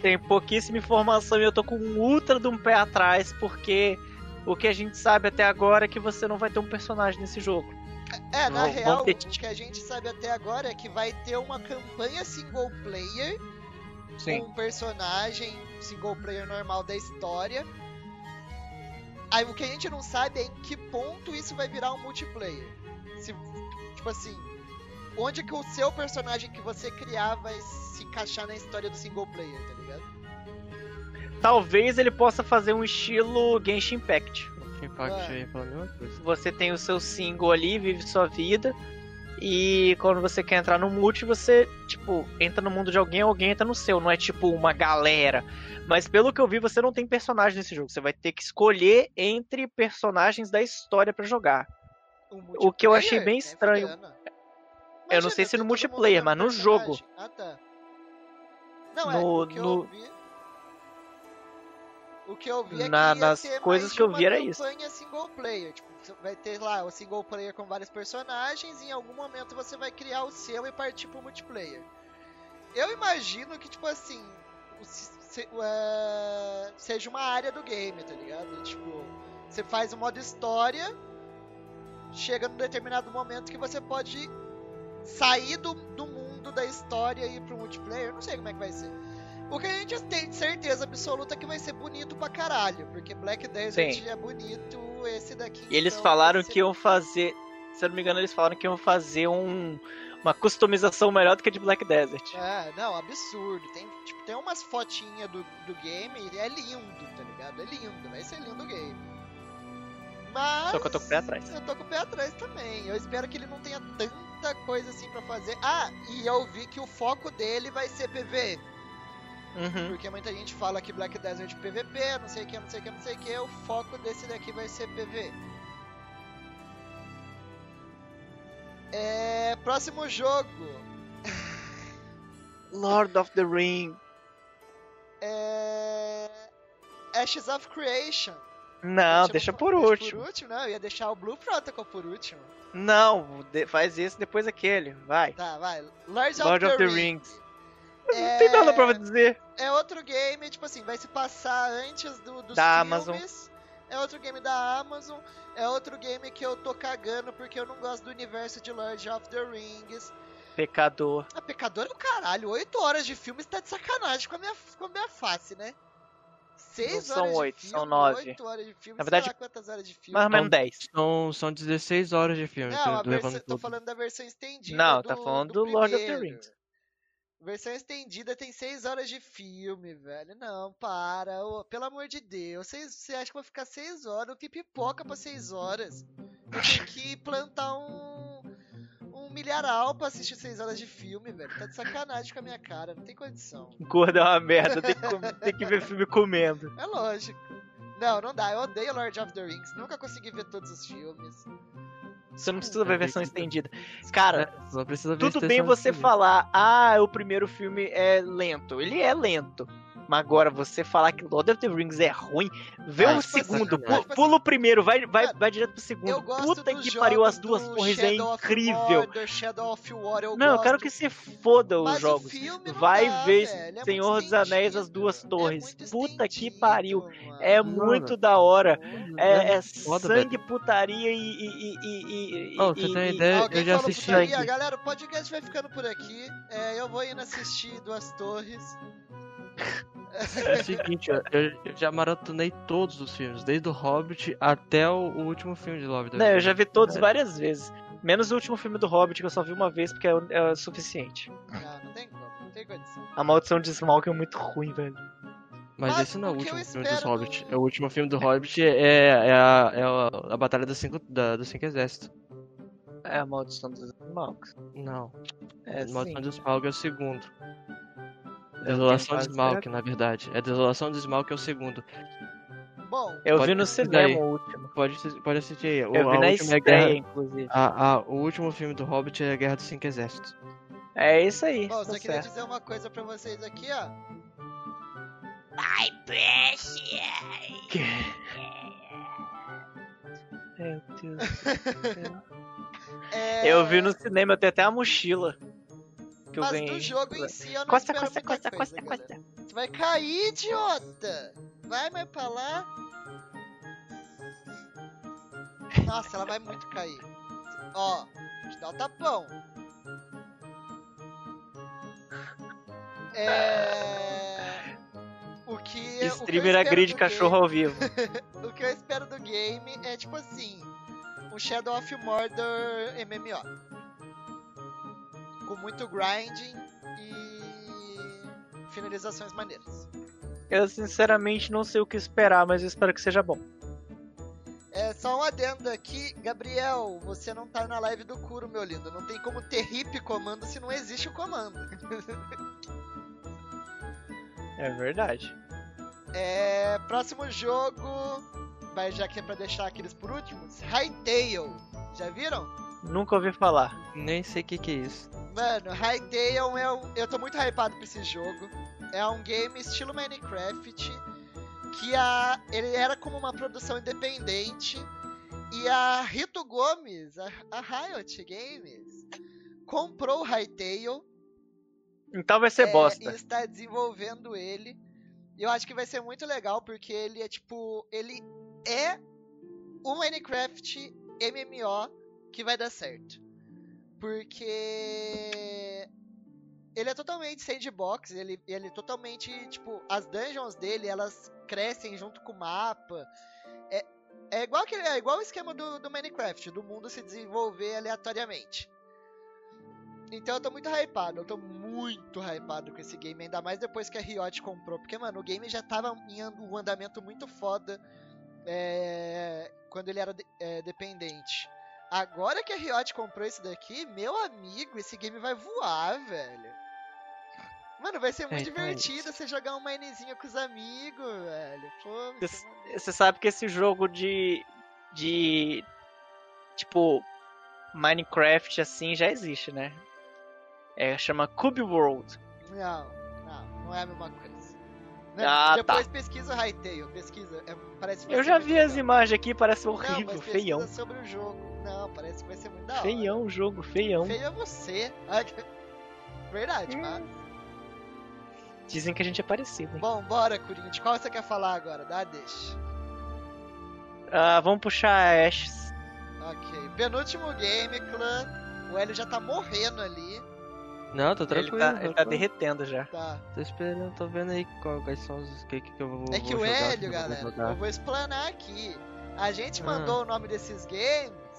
Tem pouquíssima informação e eu tô com um ultra de um pé atrás, porque o que a gente sabe até agora é que você não vai ter um personagem nesse jogo.
É, na não, real, ter... o que a gente sabe até agora é que vai ter uma campanha single player Sim. com um personagem single player normal da história. Aí o que a gente não sabe é em que ponto isso vai virar um multiplayer. Se, tipo assim, onde que o seu personagem que você criar vai se encaixar na história do single player, tá ligado?
Talvez ele possa fazer um estilo Genshin Impact.
Impact aí fala a mesma coisa.
Você tem o seu single ali, vive sua vida. E quando você quer entrar no multi, você, tipo, entra no mundo de alguém, alguém entra no seu. Não é tipo uma galera. Mas pelo que eu vi, você não tem personagem nesse jogo. Você vai ter que escolher entre personagens da história para jogar. O, o, que eu achei bem estranho. É eu não sei se no multiplayer, mas no jogo. Ah, tá.
Não, é, no, é, no... Vi... O que eu vi é
Na, que nas coisas que eu vi era isso.
single player, tipo, vai ter lá o single player com vários personagens e em algum momento você vai criar o seu e partir pro multiplayer. Eu imagino que tipo assim, se, uh, seja uma área do game, tá ligado? Tipo, você faz o modo história, chega num determinado momento que você pode sair do, do mundo da história e ir pro multiplayer. Não sei como é que vai ser. O que a gente tem certeza absoluta é que vai ser bonito pra caralho, porque Black Desert é bonito, esse daqui.
E eles então falaram que iam fazer, se eu não me engano, eles falaram que iam fazer um uma customização melhor do que a de Black Desert.
É, não, absurdo. Tem, tipo, tem umas fotinhas do, do game e é lindo, tá ligado? É lindo, vai ser lindo o game. Mas.
Só que eu tô com o pé atrás.
Eu tô com o pé atrás também. Eu espero que ele não tenha tanta coisa assim para fazer. Ah, e eu vi que o foco dele vai ser PV. Uhum. Porque muita gente fala que Black Desert PVP, não sei o que, não sei o que, não sei o que. O foco desse daqui vai ser PV. É. Próximo jogo.
Lord of the Ring.
É. Ashes of Creation.
Não, deixa por último.
Por último, não, eu ia deixar o Blue Protocol por último.
Não, faz esse depois aquele, vai.
Tá, vai. Lord,
Lord of, the, of the Rings. Rings. É... Não tem nada pra dizer.
É outro game, tipo assim, vai se passar antes do, dos
da
filmes.
Amazon.
É outro game da Amazon. É outro game que eu tô cagando porque eu não gosto do universo de Lord of the Rings.
Pecador.
Ah, Pecador é o caralho. Oito horas de filme está de sacanagem com a minha, com a minha face, né? Seis
não são oito, são nove.
Oito horas de filme,
Na verdade,
sei lá quantas horas de filme.
Mais ou menos dez.
São, são 16 horas de filme.
Não, a versão, tô falando da versão estendida.
Não,
do,
tá falando do, do Lord of the Rings.
Versão estendida tem 6 horas de filme, velho. Não, para. Oh, pelo amor de Deus. Você acha que vai ficar 6 horas? Eu tenho pipoca pra 6 horas. Eu tenho que plantar um. Um milharal pra assistir 6 horas de filme, velho. Tá de sacanagem com a minha cara. Não tem condição.
Gordo é uma merda. Tem que, tem que ver filme comendo.
É lógico. Não, não dá. Eu odeio Lord of the Rings. Nunca consegui ver todos os filmes.
Você não precisa ver a versão estendida. Cara, é, tudo bem você falar, ah, o primeiro filme é lento. Ele é lento. Mas agora você falar que Lord of the Rings é ruim, vê o um segundo, pu pula o primeiro, vai, vai, vai direto pro segundo. Puta que pariu, as duas torres é incrível.
War, eu
não, eu quero que você foda os jogos. Vai dá, ver velho, é Senhor dos Anéis, as duas é torres. É Puta que pariu. Mano. É muito da hora. É, é sangue, putaria e. e, e,
e oh, você tem ideia? eu já assisti. Putaria?
Galera, o podcast vai ficando por aqui. É, eu vou indo assistir Duas Torres.
É o seguinte, eu, eu, já maratonei todos os filmes, desde o Hobbit até o, o último filme de Love.
Não, eu já vi todos é. várias vezes. Menos o último filme do Hobbit, que eu só vi uma vez, porque é, é o suficiente.
Ah, não tem como, não tem condição.
A maldição de Smaug é muito ruim, velho.
Mas, Mas esse não é o último filme dos Hobbit. Do... O último filme do Hobbit é, é, a, é a, a Batalha dos Cinco, da, dos cinco Exércitos.
É a Maldição dos Smaug.
Não. É, a Maldição dos Smaug é o segundo. Desolação de Smaug, na verdade. É Desolação de Smaug é o segundo.
Bom, eu vi no cinema o último.
Pode, pode assistir aí.
Eu o, vi na estreia, guerra, inclusive.
A, a, o último filme do Hobbit é a Guerra dos Cinco Exércitos.
É isso aí.
Bom, tá só queria dizer uma coisa pra vocês aqui, ó. My precious!
Meu Deus é... Eu vi no cinema, eu tenho até a mochila.
Que Mas eu ganhei. do jogo em si eu não costa, espero costa, costa, coisa, costa, costa. Você vai cair, idiota! Vai mais pra lá. Nossa, ela vai muito cair. Ó, te dá o um tapão. É. O que.
Streamer a grid cachorro ao vivo.
o que eu espero do game é tipo assim: um Shadow of Mordor MMO. Com muito grinding e finalizações maneiras.
Eu sinceramente não sei o que esperar, mas eu espero que seja bom.
É, só um adendo aqui, Gabriel, você não tá na live do Kuro, meu lindo. Não tem como ter hip comando se não existe o comando.
é verdade.
É, próximo jogo, mas já que é pra deixar aqueles por últimos, Hytale. Já viram?
Nunca ouvi falar.
Nem sei o que, que é isso.
Mano, Hytale é um, eu tô muito hypado pra esse jogo. É um game estilo Minecraft que a, ele era como uma produção independente e a Rito Gomes, a, a Riot Games, comprou o Hytale.
Então vai ser é, bosta.
E está desenvolvendo ele. E eu acho que vai ser muito legal porque ele é tipo, ele é um Minecraft MMO que vai dar certo. Porque ele é totalmente sandbox, ele, ele é totalmente, tipo, as dungeons dele, elas crescem junto com o mapa. É, é igual que é igual o esquema do, do Minecraft, do mundo se desenvolver aleatoriamente. Então eu tô muito hypado, eu tô muito hypado com esse game, ainda mais depois que a Riot comprou, porque, mano, o game já tava em um andamento muito foda é, quando ele era de, é, dependente. Agora que a Riot comprou esse daqui, meu amigo, esse game vai voar, velho. Mano, vai ser muito é, divertido é você jogar um minezinho com os amigos, velho. Pô,
você sabe que esse jogo de. de. tipo. Minecraft assim já existe, né? É, chama Cube World.
Não, não, não é a mesma coisa. Né? Ah, Depois tá. pesquisa o Hytale, pesquisa. É, parece
Eu já vi legal. as imagens aqui, parece horrível, não, feião.
sobre o jogo. Não, parece que vai ser muito da
hora. Feião o jogo, feião.
Feio é você. Verdade, hum. mas...
Dizem que a gente é parecido. Hein?
Bom, bora, Curinho. De qual você quer falar agora? Dá, deixa.
Uh, vamos puxar Ashes.
Ok. Penúltimo game, clã. O Hélio já tá morrendo ali.
Não, tô tranquilo.
Ele tá, ele tá derretendo já.
Tá.
Tô esperando, tô vendo aí quais são os que, que eu vou
É que
vou
o Hélio, galera, eu vou, eu vou explanar aqui. A gente ah. mandou o nome desses games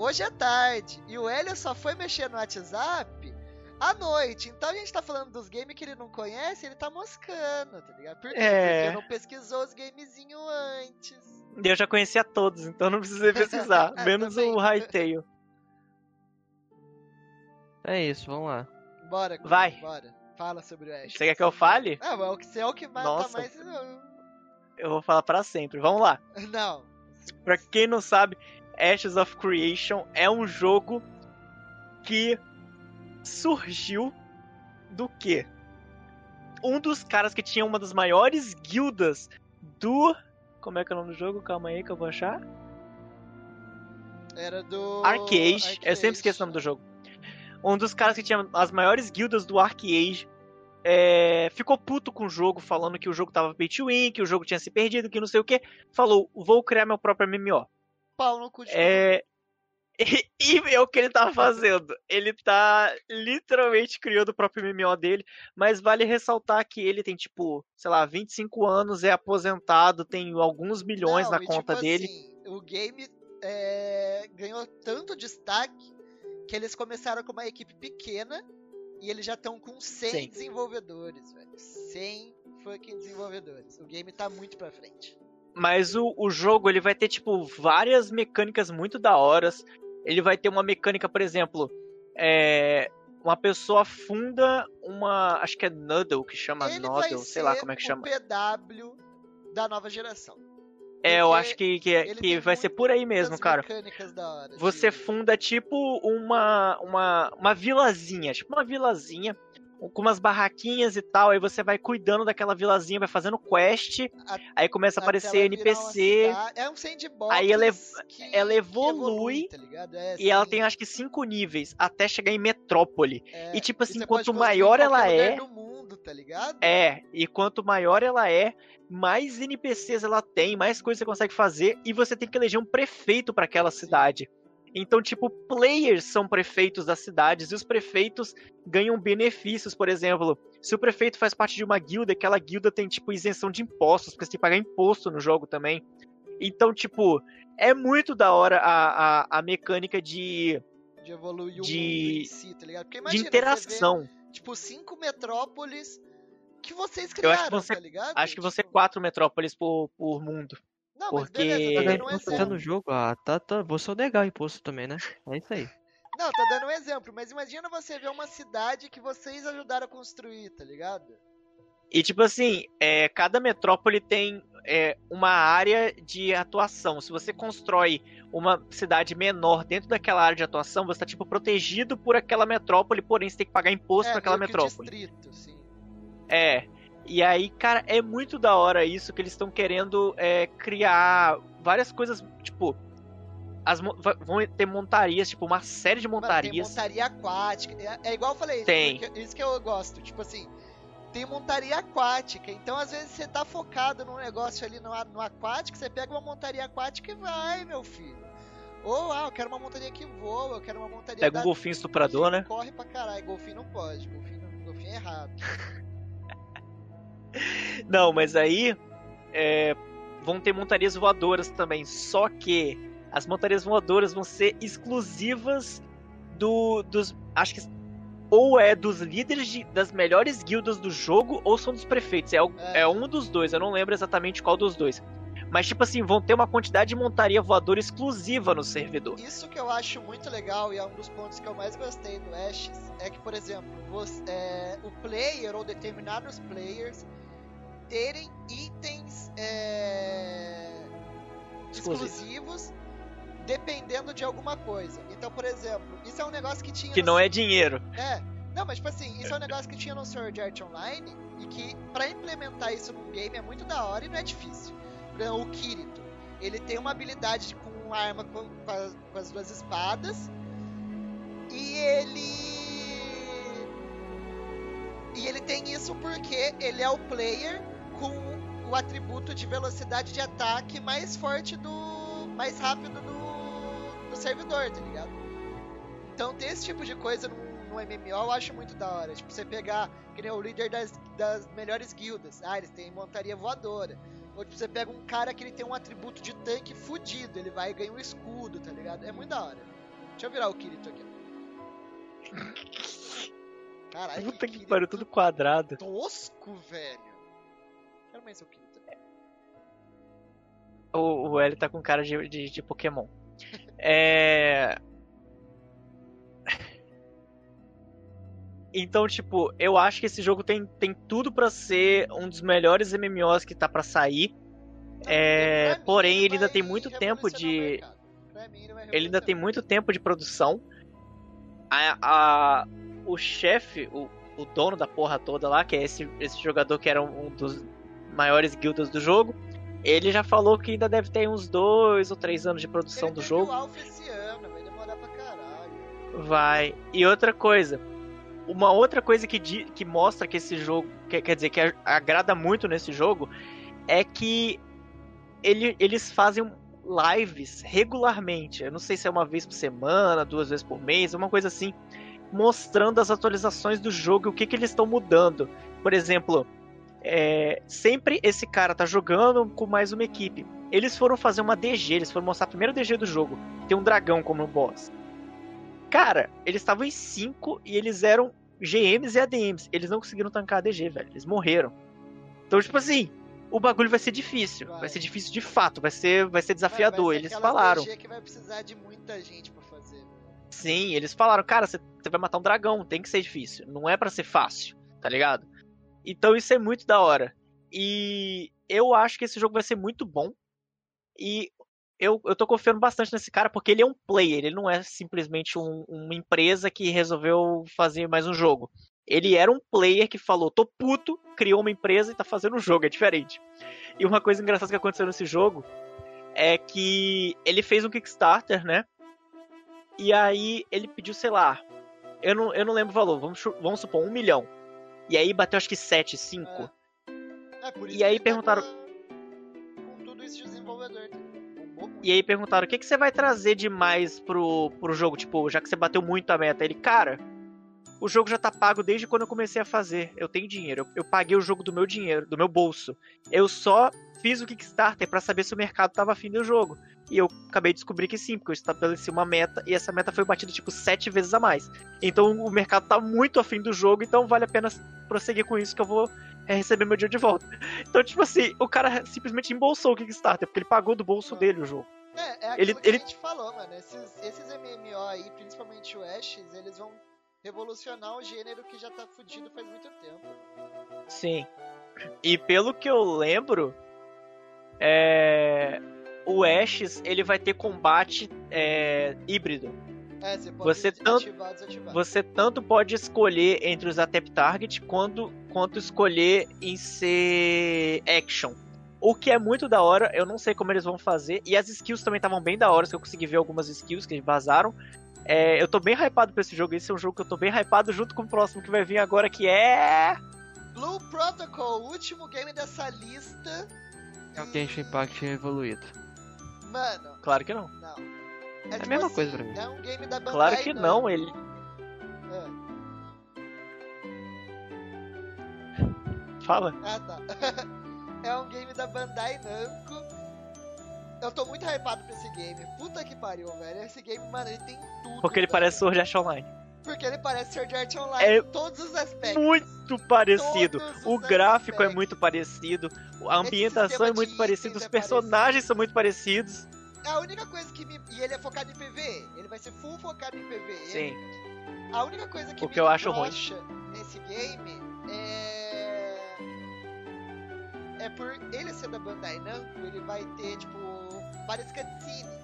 hoje é tarde. E o Hélio só foi mexer no WhatsApp à noite. Então a gente tá falando dos games que ele não conhece, ele tá moscando, tá ligado? Por quê? É... Porque não pesquisou os gamezinhos antes.
Eu já conhecia todos, então não precisei pesquisar. menos o Hytale.
É isso, vamos lá.
Bora,
Vai.
Bora. Fala sobre o Ash.
Você quer que eu fale?
É, é o que você é o que mata Nossa. mais.
Eu vou falar para sempre. Vamos lá.
Não.
Pra quem não sabe, Ashes of Creation é um jogo que surgiu do quê? Um dos caras que tinha uma das maiores guildas do. Como é que é o nome do jogo? Calma aí que eu vou achar.
Era do.
Arcade. Arcade. Eu sempre esqueço o nome do jogo um dos caras que tinha as maiores guildas do Arcade é, ficou puto com o jogo, falando que o jogo tava pay to win, que o jogo tinha se perdido, que não sei o que. Falou, vou criar meu próprio MMO.
Pau no cu de
é... E, e é o que ele tá fazendo. Ele tá literalmente criando o próprio MMO dele, mas vale ressaltar que ele tem, tipo, sei lá, 25 anos, é aposentado, tem alguns milhões não, na conta tipo dele. Assim,
o game é, ganhou tanto destaque que eles começaram com uma equipe pequena e eles já estão com 100 Sim. desenvolvedores, velho. 100 fucking desenvolvedores. O game tá muito pra frente.
Mas o, o jogo ele vai ter, tipo, várias mecânicas muito da horas. Ele vai ter uma mecânica, por exemplo, é, uma pessoa funda uma. Acho que é Noodle, que chama
ele
Noodle, sei lá como é que chama.
O PW da nova geração.
É, eu acho que, que, que vai ser por aí mesmo, cara.
Hora,
Você funda tipo uma, uma, uma vilazinha, tipo uma vilazinha com umas barraquinhas e tal, aí você vai cuidando daquela vilazinha, vai fazendo quest, a, aí começa a aparecer NPC.
É um sandbox.
Aí ela, que, ela evolui, que evolui tá é, e ela tem acho que cinco níveis até chegar em Metrópole. É, e tipo assim, quanto maior ela é.
Mundo, tá
é, e quanto maior ela é, mais NPCs ela tem, mais coisas você consegue fazer, e você tem que eleger um prefeito para aquela cidade. Então, tipo, players são prefeitos das cidades e os prefeitos ganham benefícios, por exemplo, se o prefeito faz parte de uma guilda, aquela guilda tem, tipo, isenção de impostos, porque você tem que pagar imposto no jogo também. Então, tipo, é muito da hora a, a, a mecânica de.
De evoluir de, o si, tá ligado? Porque
imagina, de interação.
Vê, tipo, cinco metrópoles que vocês criaram,
Eu acho que você,
tá ligado?
Acho que você tipo... quatro metrópoles por, por mundo.
Não,
porque...
mas beleza, tá, um
tá no jogo, ah, tá, tá, vou só negar o imposto também, né? É isso aí.
Não, tá dando um exemplo, mas imagina você ver uma cidade que vocês ajudaram a construir, tá ligado?
E tipo assim, é, cada metrópole tem é, uma área de atuação. Se você constrói uma cidade menor dentro daquela área de atuação, você tá tipo protegido por aquela metrópole, porém você tem que pagar imposto
é,
para aquela metrópole.
Distrito, sim.
É. E aí, cara, é muito da hora isso que eles estão querendo é, criar várias coisas, tipo. As, vão ter montarias, tipo, uma série de montarias. Mano,
tem montaria aquática. É, é, igual eu falei,
tem.
isso que eu gosto. Tipo assim, tem montaria aquática. Então, às vezes, você tá focado num negócio ali no, no aquático, você pega uma montaria aquática e vai, meu filho. Ou, ah, eu quero uma montaria que voa, eu quero uma montaria.
Pega um golfinho estuprador, né?
Corre pra caralho. Golfinho não pode, golfinho, golfinho é errado.
Não, mas aí é, vão ter montarias voadoras também. Só que as montarias voadoras vão ser exclusivas do, dos. Acho que ou é dos líderes de, das melhores guildas do jogo, ou são dos prefeitos. É, é. é, um dos dois, eu não lembro exatamente qual dos dois. Mas, tipo assim, vão ter uma quantidade de montaria voadora exclusiva no servidor.
Isso que eu acho muito legal e é um dos pontos que eu mais gostei do Ashes é que, por exemplo, você, é, o player ou determinados players terem itens é, exclusivos dependendo de alguma coisa. Então, por exemplo, isso é um negócio que tinha.
Que não é dinheiro.
É. Não, mas tipo assim, isso é um negócio que tinha no Sword Art Online e que para implementar isso num game é muito da hora e não é difícil. Por exemplo, o Kirito. Ele tem uma habilidade com uma arma com, com, as, com as duas espadas. E ele. E ele tem isso porque ele é o player com o atributo de velocidade de ataque mais forte do. mais rápido do, do servidor, tá ligado? Então ter esse tipo de coisa no, no MMO eu acho muito da hora. Tipo, você pegar, que nem o líder das, das melhores guildas. Ah, eles têm montaria voadora. Ou tipo, você pega um cara que ele tem um atributo de tanque fudido, ele vai e ganha um escudo, tá ligado? É muito da hora. Deixa eu virar o Kirito aqui.
Caralho, Puta que, que pariu, tudo quadrado.
Tosco, velho. O quinto.
O, o L tá com cara de, de, de Pokémon. é. Então, tipo, eu acho que esse jogo tem, tem tudo para ser um dos melhores MMOs que tá para sair. Não, é, porém, ele, ainda tem muito tempo de. Mim, ele, ele ainda tem muito tempo de produção. A, a o chefe, o, o dono da porra toda lá, que é esse, esse jogador que era um dos maiores guildas do jogo. Ele já falou que ainda deve ter uns dois ou três anos de produção
ele
do jogo.
Esse ano, vai demorar pra caralho.
Vai. E outra coisa, uma outra coisa que, que mostra que esse jogo, que, quer dizer, que agrada muito nesse jogo, é que ele, eles fazem lives regularmente. Eu não sei se é uma vez por semana, duas vezes por mês, uma coisa assim, mostrando as atualizações do jogo e o que, que eles estão mudando. Por exemplo, é, sempre esse cara tá jogando com mais uma equipe. Eles foram fazer uma DG, eles foram mostrar a primeira DG do jogo. Tem um dragão como boss. Cara, eles estavam em 5 e eles eram GMs e ADMs. Eles não conseguiram tancar a DG, velho. Eles morreram. Então, tipo assim, o bagulho vai ser difícil. Vai, vai ser difícil de fato, vai ser, vai ser desafiador. Vai, vai ser eles falaram.
que vai precisar de muita gente pra fazer.
Sim, eles falaram, cara, você vai matar um dragão, tem que ser difícil. Não é para ser fácil, tá ligado? Então isso é muito da hora. E eu acho que esse jogo vai ser muito bom. E eu, eu tô confiando bastante nesse cara porque ele é um player, ele não é simplesmente um, uma empresa que resolveu fazer mais um jogo. Ele era um player que falou, tô puto, criou uma empresa e tá fazendo um jogo, é diferente. E uma coisa engraçada que aconteceu nesse jogo é que ele fez um Kickstarter, né? E aí ele pediu, sei lá, eu não, eu não lembro o valor, vamos, vamos supor, um milhão. E aí bateu acho que 7, 5. É. É, e aí perguntaram.
Com tudo isso de desenvolvedor.
E aí perguntaram: o que, que você vai trazer demais pro, pro jogo? Tipo, já que você bateu muito a meta. Ele, cara, o jogo já tá pago desde quando eu comecei a fazer. Eu tenho dinheiro. Eu, eu paguei o jogo do meu dinheiro, do meu bolso. Eu só fiz o Kickstarter para saber se o mercado tava afim do jogo. E eu acabei de descobrir que sim, porque eu estabeleci uma meta e essa meta foi batida tipo sete vezes a mais. Então o mercado tá muito afim do jogo, então vale a pena prosseguir com isso que eu vou é receber meu dinheiro de volta. Então, tipo assim, o cara simplesmente embolsou o Kickstarter, porque ele pagou do bolso dele o jogo.
É, é aquilo ele, que ele... a gente falou, mano. Esses, esses MMO aí, principalmente o Ashes, eles vão revolucionar o gênero que já tá fudido faz muito tempo.
Sim. E pelo que eu lembro, é... o Ashes ele vai ter combate é... híbrido.
É, você pode você tanto, desativar.
Você tanto pode escolher entre os Atep Target quanto, quanto escolher em ser action. O que é muito da hora, eu não sei como eles vão fazer. E as skills também estavam bem da hora, que eu consegui ver algumas skills que vazaram. É, eu tô bem hypado pra esse jogo. Esse é um jogo que eu tô bem hypado junto com o próximo que vai vir agora, que é.
Blue Protocol, o último game dessa lista.
É o Genshin Impact evoluído.
Mano.
Claro que não.
Não.
É, é tipo a mesma assim, coisa pra mim.
É um game da Bandai
Claro que não, não ele. É. Fala.
Ah, tá. é um game da Bandai Namco. Eu tô muito hypado pra esse game. Puta que pariu, velho. Esse game, mano, ele tem tudo.
Porque ele
velho.
parece Sword Art Online.
Porque ele parece Sword Art Online é em todos os aspectos.
Muito parecido. Todos o gráfico aspectos. é muito parecido. A ambientação é muito parecida. Os é personagens são muito parecidos.
A única coisa que me. E ele é focado em PVE. Ele vai ser full focado em PVE.
Sim.
A única coisa que
o
me
que eu acho ruim
nesse game é. É por ele ser da Bandai Namco, ele vai ter, tipo, várias cutscenes.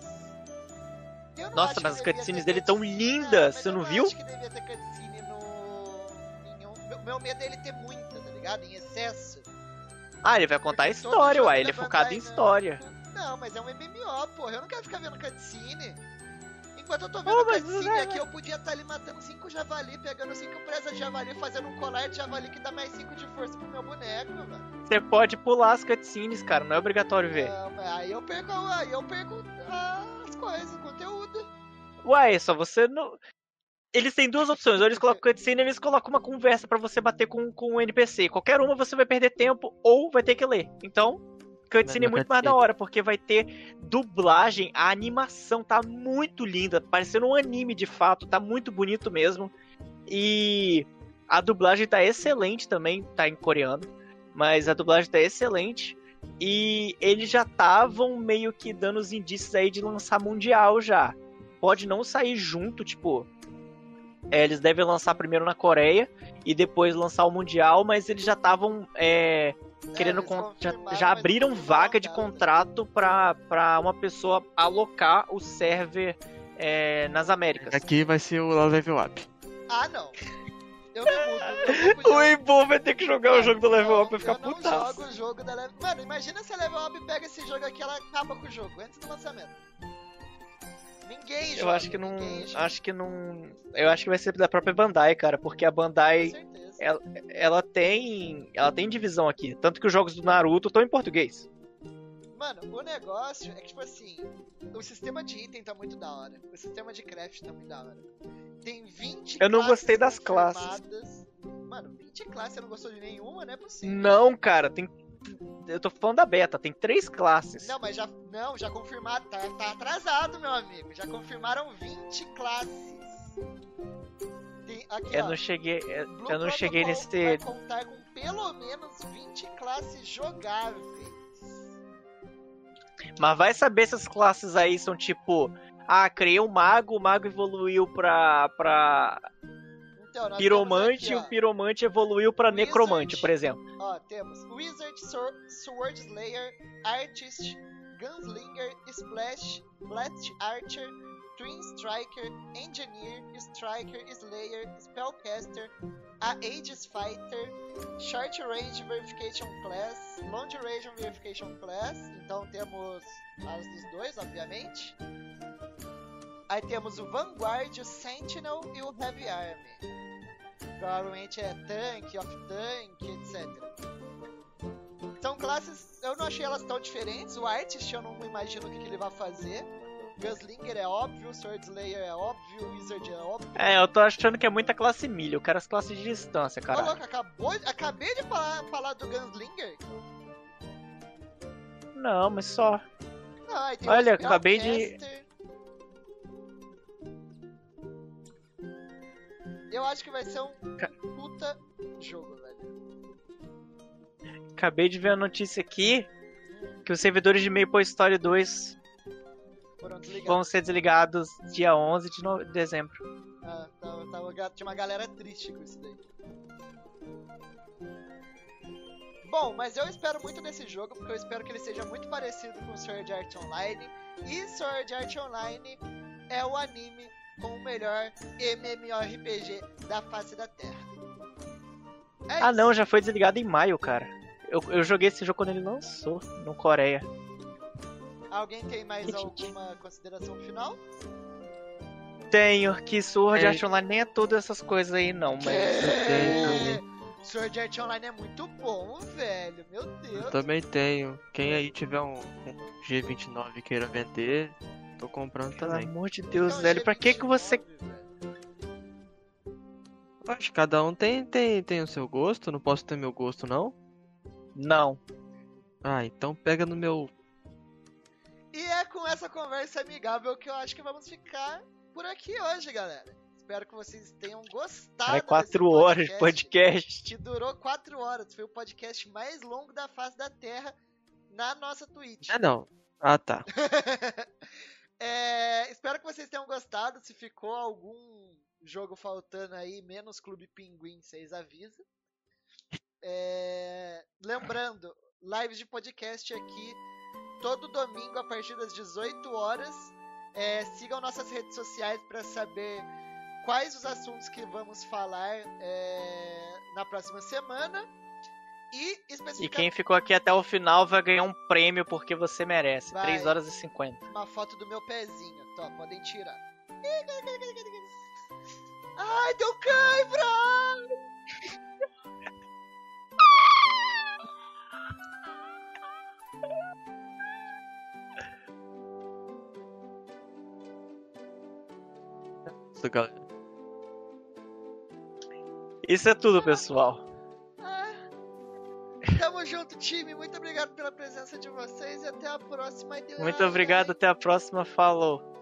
Nossa, mas as cutscenes dele tão lindas, você não, viu? Eu
acho que devia ter cutscene no. Meu, meu medo é ele ter muita, tá ligado? Em excesso.
Ah, ele vai contar a história, uai. Ele é focado em história.
Não, mas é um MMO, porra. Eu não quero ficar vendo cutscene. Enquanto eu tô vendo oh, cutscene é... aqui, eu podia estar tá ali matando 5 javali, pegando 5 presas de javali, fazendo um colar de javali que dá mais 5 de força pro meu boneco, mano.
Você pode pular as cutscenes, cara, não é obrigatório ver.
Não, aí eu perco, aí eu perco as coisas, o conteúdo.
Ué, é só você não. Eles têm duas opções, ou eles colocam cutscene eles colocam uma conversa para você bater com, com o um NPC. Qualquer uma você vai perder tempo ou vai ter que ler. Então, Cutscene é muito mais da hora, porque vai ter dublagem, a animação tá muito linda, parecendo um anime de fato, tá muito bonito mesmo. E a dublagem tá excelente também, tá em coreano, mas a dublagem tá excelente. E eles já estavam meio que dando os indícios aí de lançar mundial já. Pode não sair junto, tipo. É, eles devem lançar primeiro na Coreia e depois lançar o mundial, mas eles já estavam é, querendo já, já abriram vaga de contrato para uma pessoa alocar o server é, nas Américas.
Aqui vai ser o level up.
Ah, não. Eu me mudo.
o Ibo vai ter que jogar o jogo do level up e ficar putaço. Eu
não jogo o jogo da level Mano, imagina se a level up pega esse jogo aqui e ela acaba com o jogo antes do lançamento. Ninguém
joga. Eu acho que não. Acho que não. Eu acho que vai ser da própria Bandai, cara, porque a Bandai. Com certeza ela, ela tem. Ela tem divisão aqui. Tanto que os jogos do Naruto estão em português.
Mano, o negócio é que, tipo assim, o sistema de item tá muito da hora. O sistema de craft tá muito da hora. Tem 20
Eu não gostei das classes.
Mano, 20 classes, você não gostou de nenhuma? Não é possível.
Não, cara, tem. Eu tô falando da beta, tem três classes.
Não, mas já. Não, já confirmaram. Tá, tá atrasado, meu amigo. Já confirmaram 20 classes
aqui, eu ó, não cheguei, eu, eu não cheguei nesse. Vai
contar com pelo menos 20 classes jogáveis.
Mas vai saber se as classes aí são tipo. Ah, criei um mago, o mago evoluiu pra. pra... Então, piromante aqui, e o piromante evoluiu Wizard, necromante, por exemplo.
Ó, temos Wizard, Sword Slayer, Artist, Gunslinger, Splash, Blast Archer, Twin Striker, Engineer, Striker, Slayer, Spellcaster, Aegis Fighter, Short Range Verification Class, Long Range Verification Class, então temos as dos dois, obviamente. Aí temos o Vanguard, o Sentinel e o Heavy Army. Provavelmente é Tank, Off-Tank, etc. São classes, eu não achei elas tão diferentes. O Artist eu não imagino o que, que ele vai fazer. Gunslinger é óbvio, Sword Slayer é óbvio, Wizard é óbvio.
É, eu tô achando que é muita classe milha, eu quero as classes de distância, cara. Ô, louco,
acabou, acabei de falar, falar do Gunslinger.
Não, mas só. Não, Olha, acabei de.
Eu acho que vai ser um puta jogo, velho.
Acabei de ver a notícia aqui que os servidores de Maple Story 2 vão ser desligados dia 11 de no... dezembro.
Ah, tava, tava, tinha uma galera triste com isso daí. Bom, mas eu espero muito desse jogo, porque eu espero que ele seja muito parecido com Sword Art Online. E Sword Art Online é o anime com o melhor MMORPG da face da Terra.
É ah não, já foi desligado em maio, cara. Eu, eu joguei esse jogo quando ele lançou, no Coreia.
Alguém tem mais alguma consideração final?
Tenho, que Sword é. Art Online nem é todas essas coisas aí não, mas
é. Sword Art Online é muito bom, velho. Meu Deus.
Eu também tenho. Quem aí tiver um, um G29 queira vender, tô comprando também.
Pelo amor de Deus, então, velho, G29, pra que que você
Acho que cada um tem, tem, tem o seu gosto, não posso ter meu gosto, não?
Não.
Ah, então pega no meu
e é com essa conversa amigável que eu acho que vamos ficar por aqui hoje, galera. Espero que vocês tenham gostado.
É quatro horas de podcast.
Que durou quatro horas. Foi o podcast mais longo da face da Terra na nossa Twitch.
É não. Ah, tá.
é, espero que vocês tenham gostado. Se ficou algum jogo faltando aí, menos Clube Pinguim, vocês avisam. É, lembrando, lives de podcast aqui todo domingo a partir das 18 horas. É, sigam nossas redes sociais para saber quais os assuntos que vamos falar é, na próxima semana. E, especificamente...
e quem ficou aqui até o final vai ganhar um prêmio porque você merece. Vai. 3 horas e 50.
Uma foto do meu pezinho. Tó, podem tirar. Ai, deu cãibra!
isso,
é tudo, pessoal.
Junto, time. Muito obrigado pela presença de vocês e até a próxima.
Muito obrigado, até a próxima. Falou.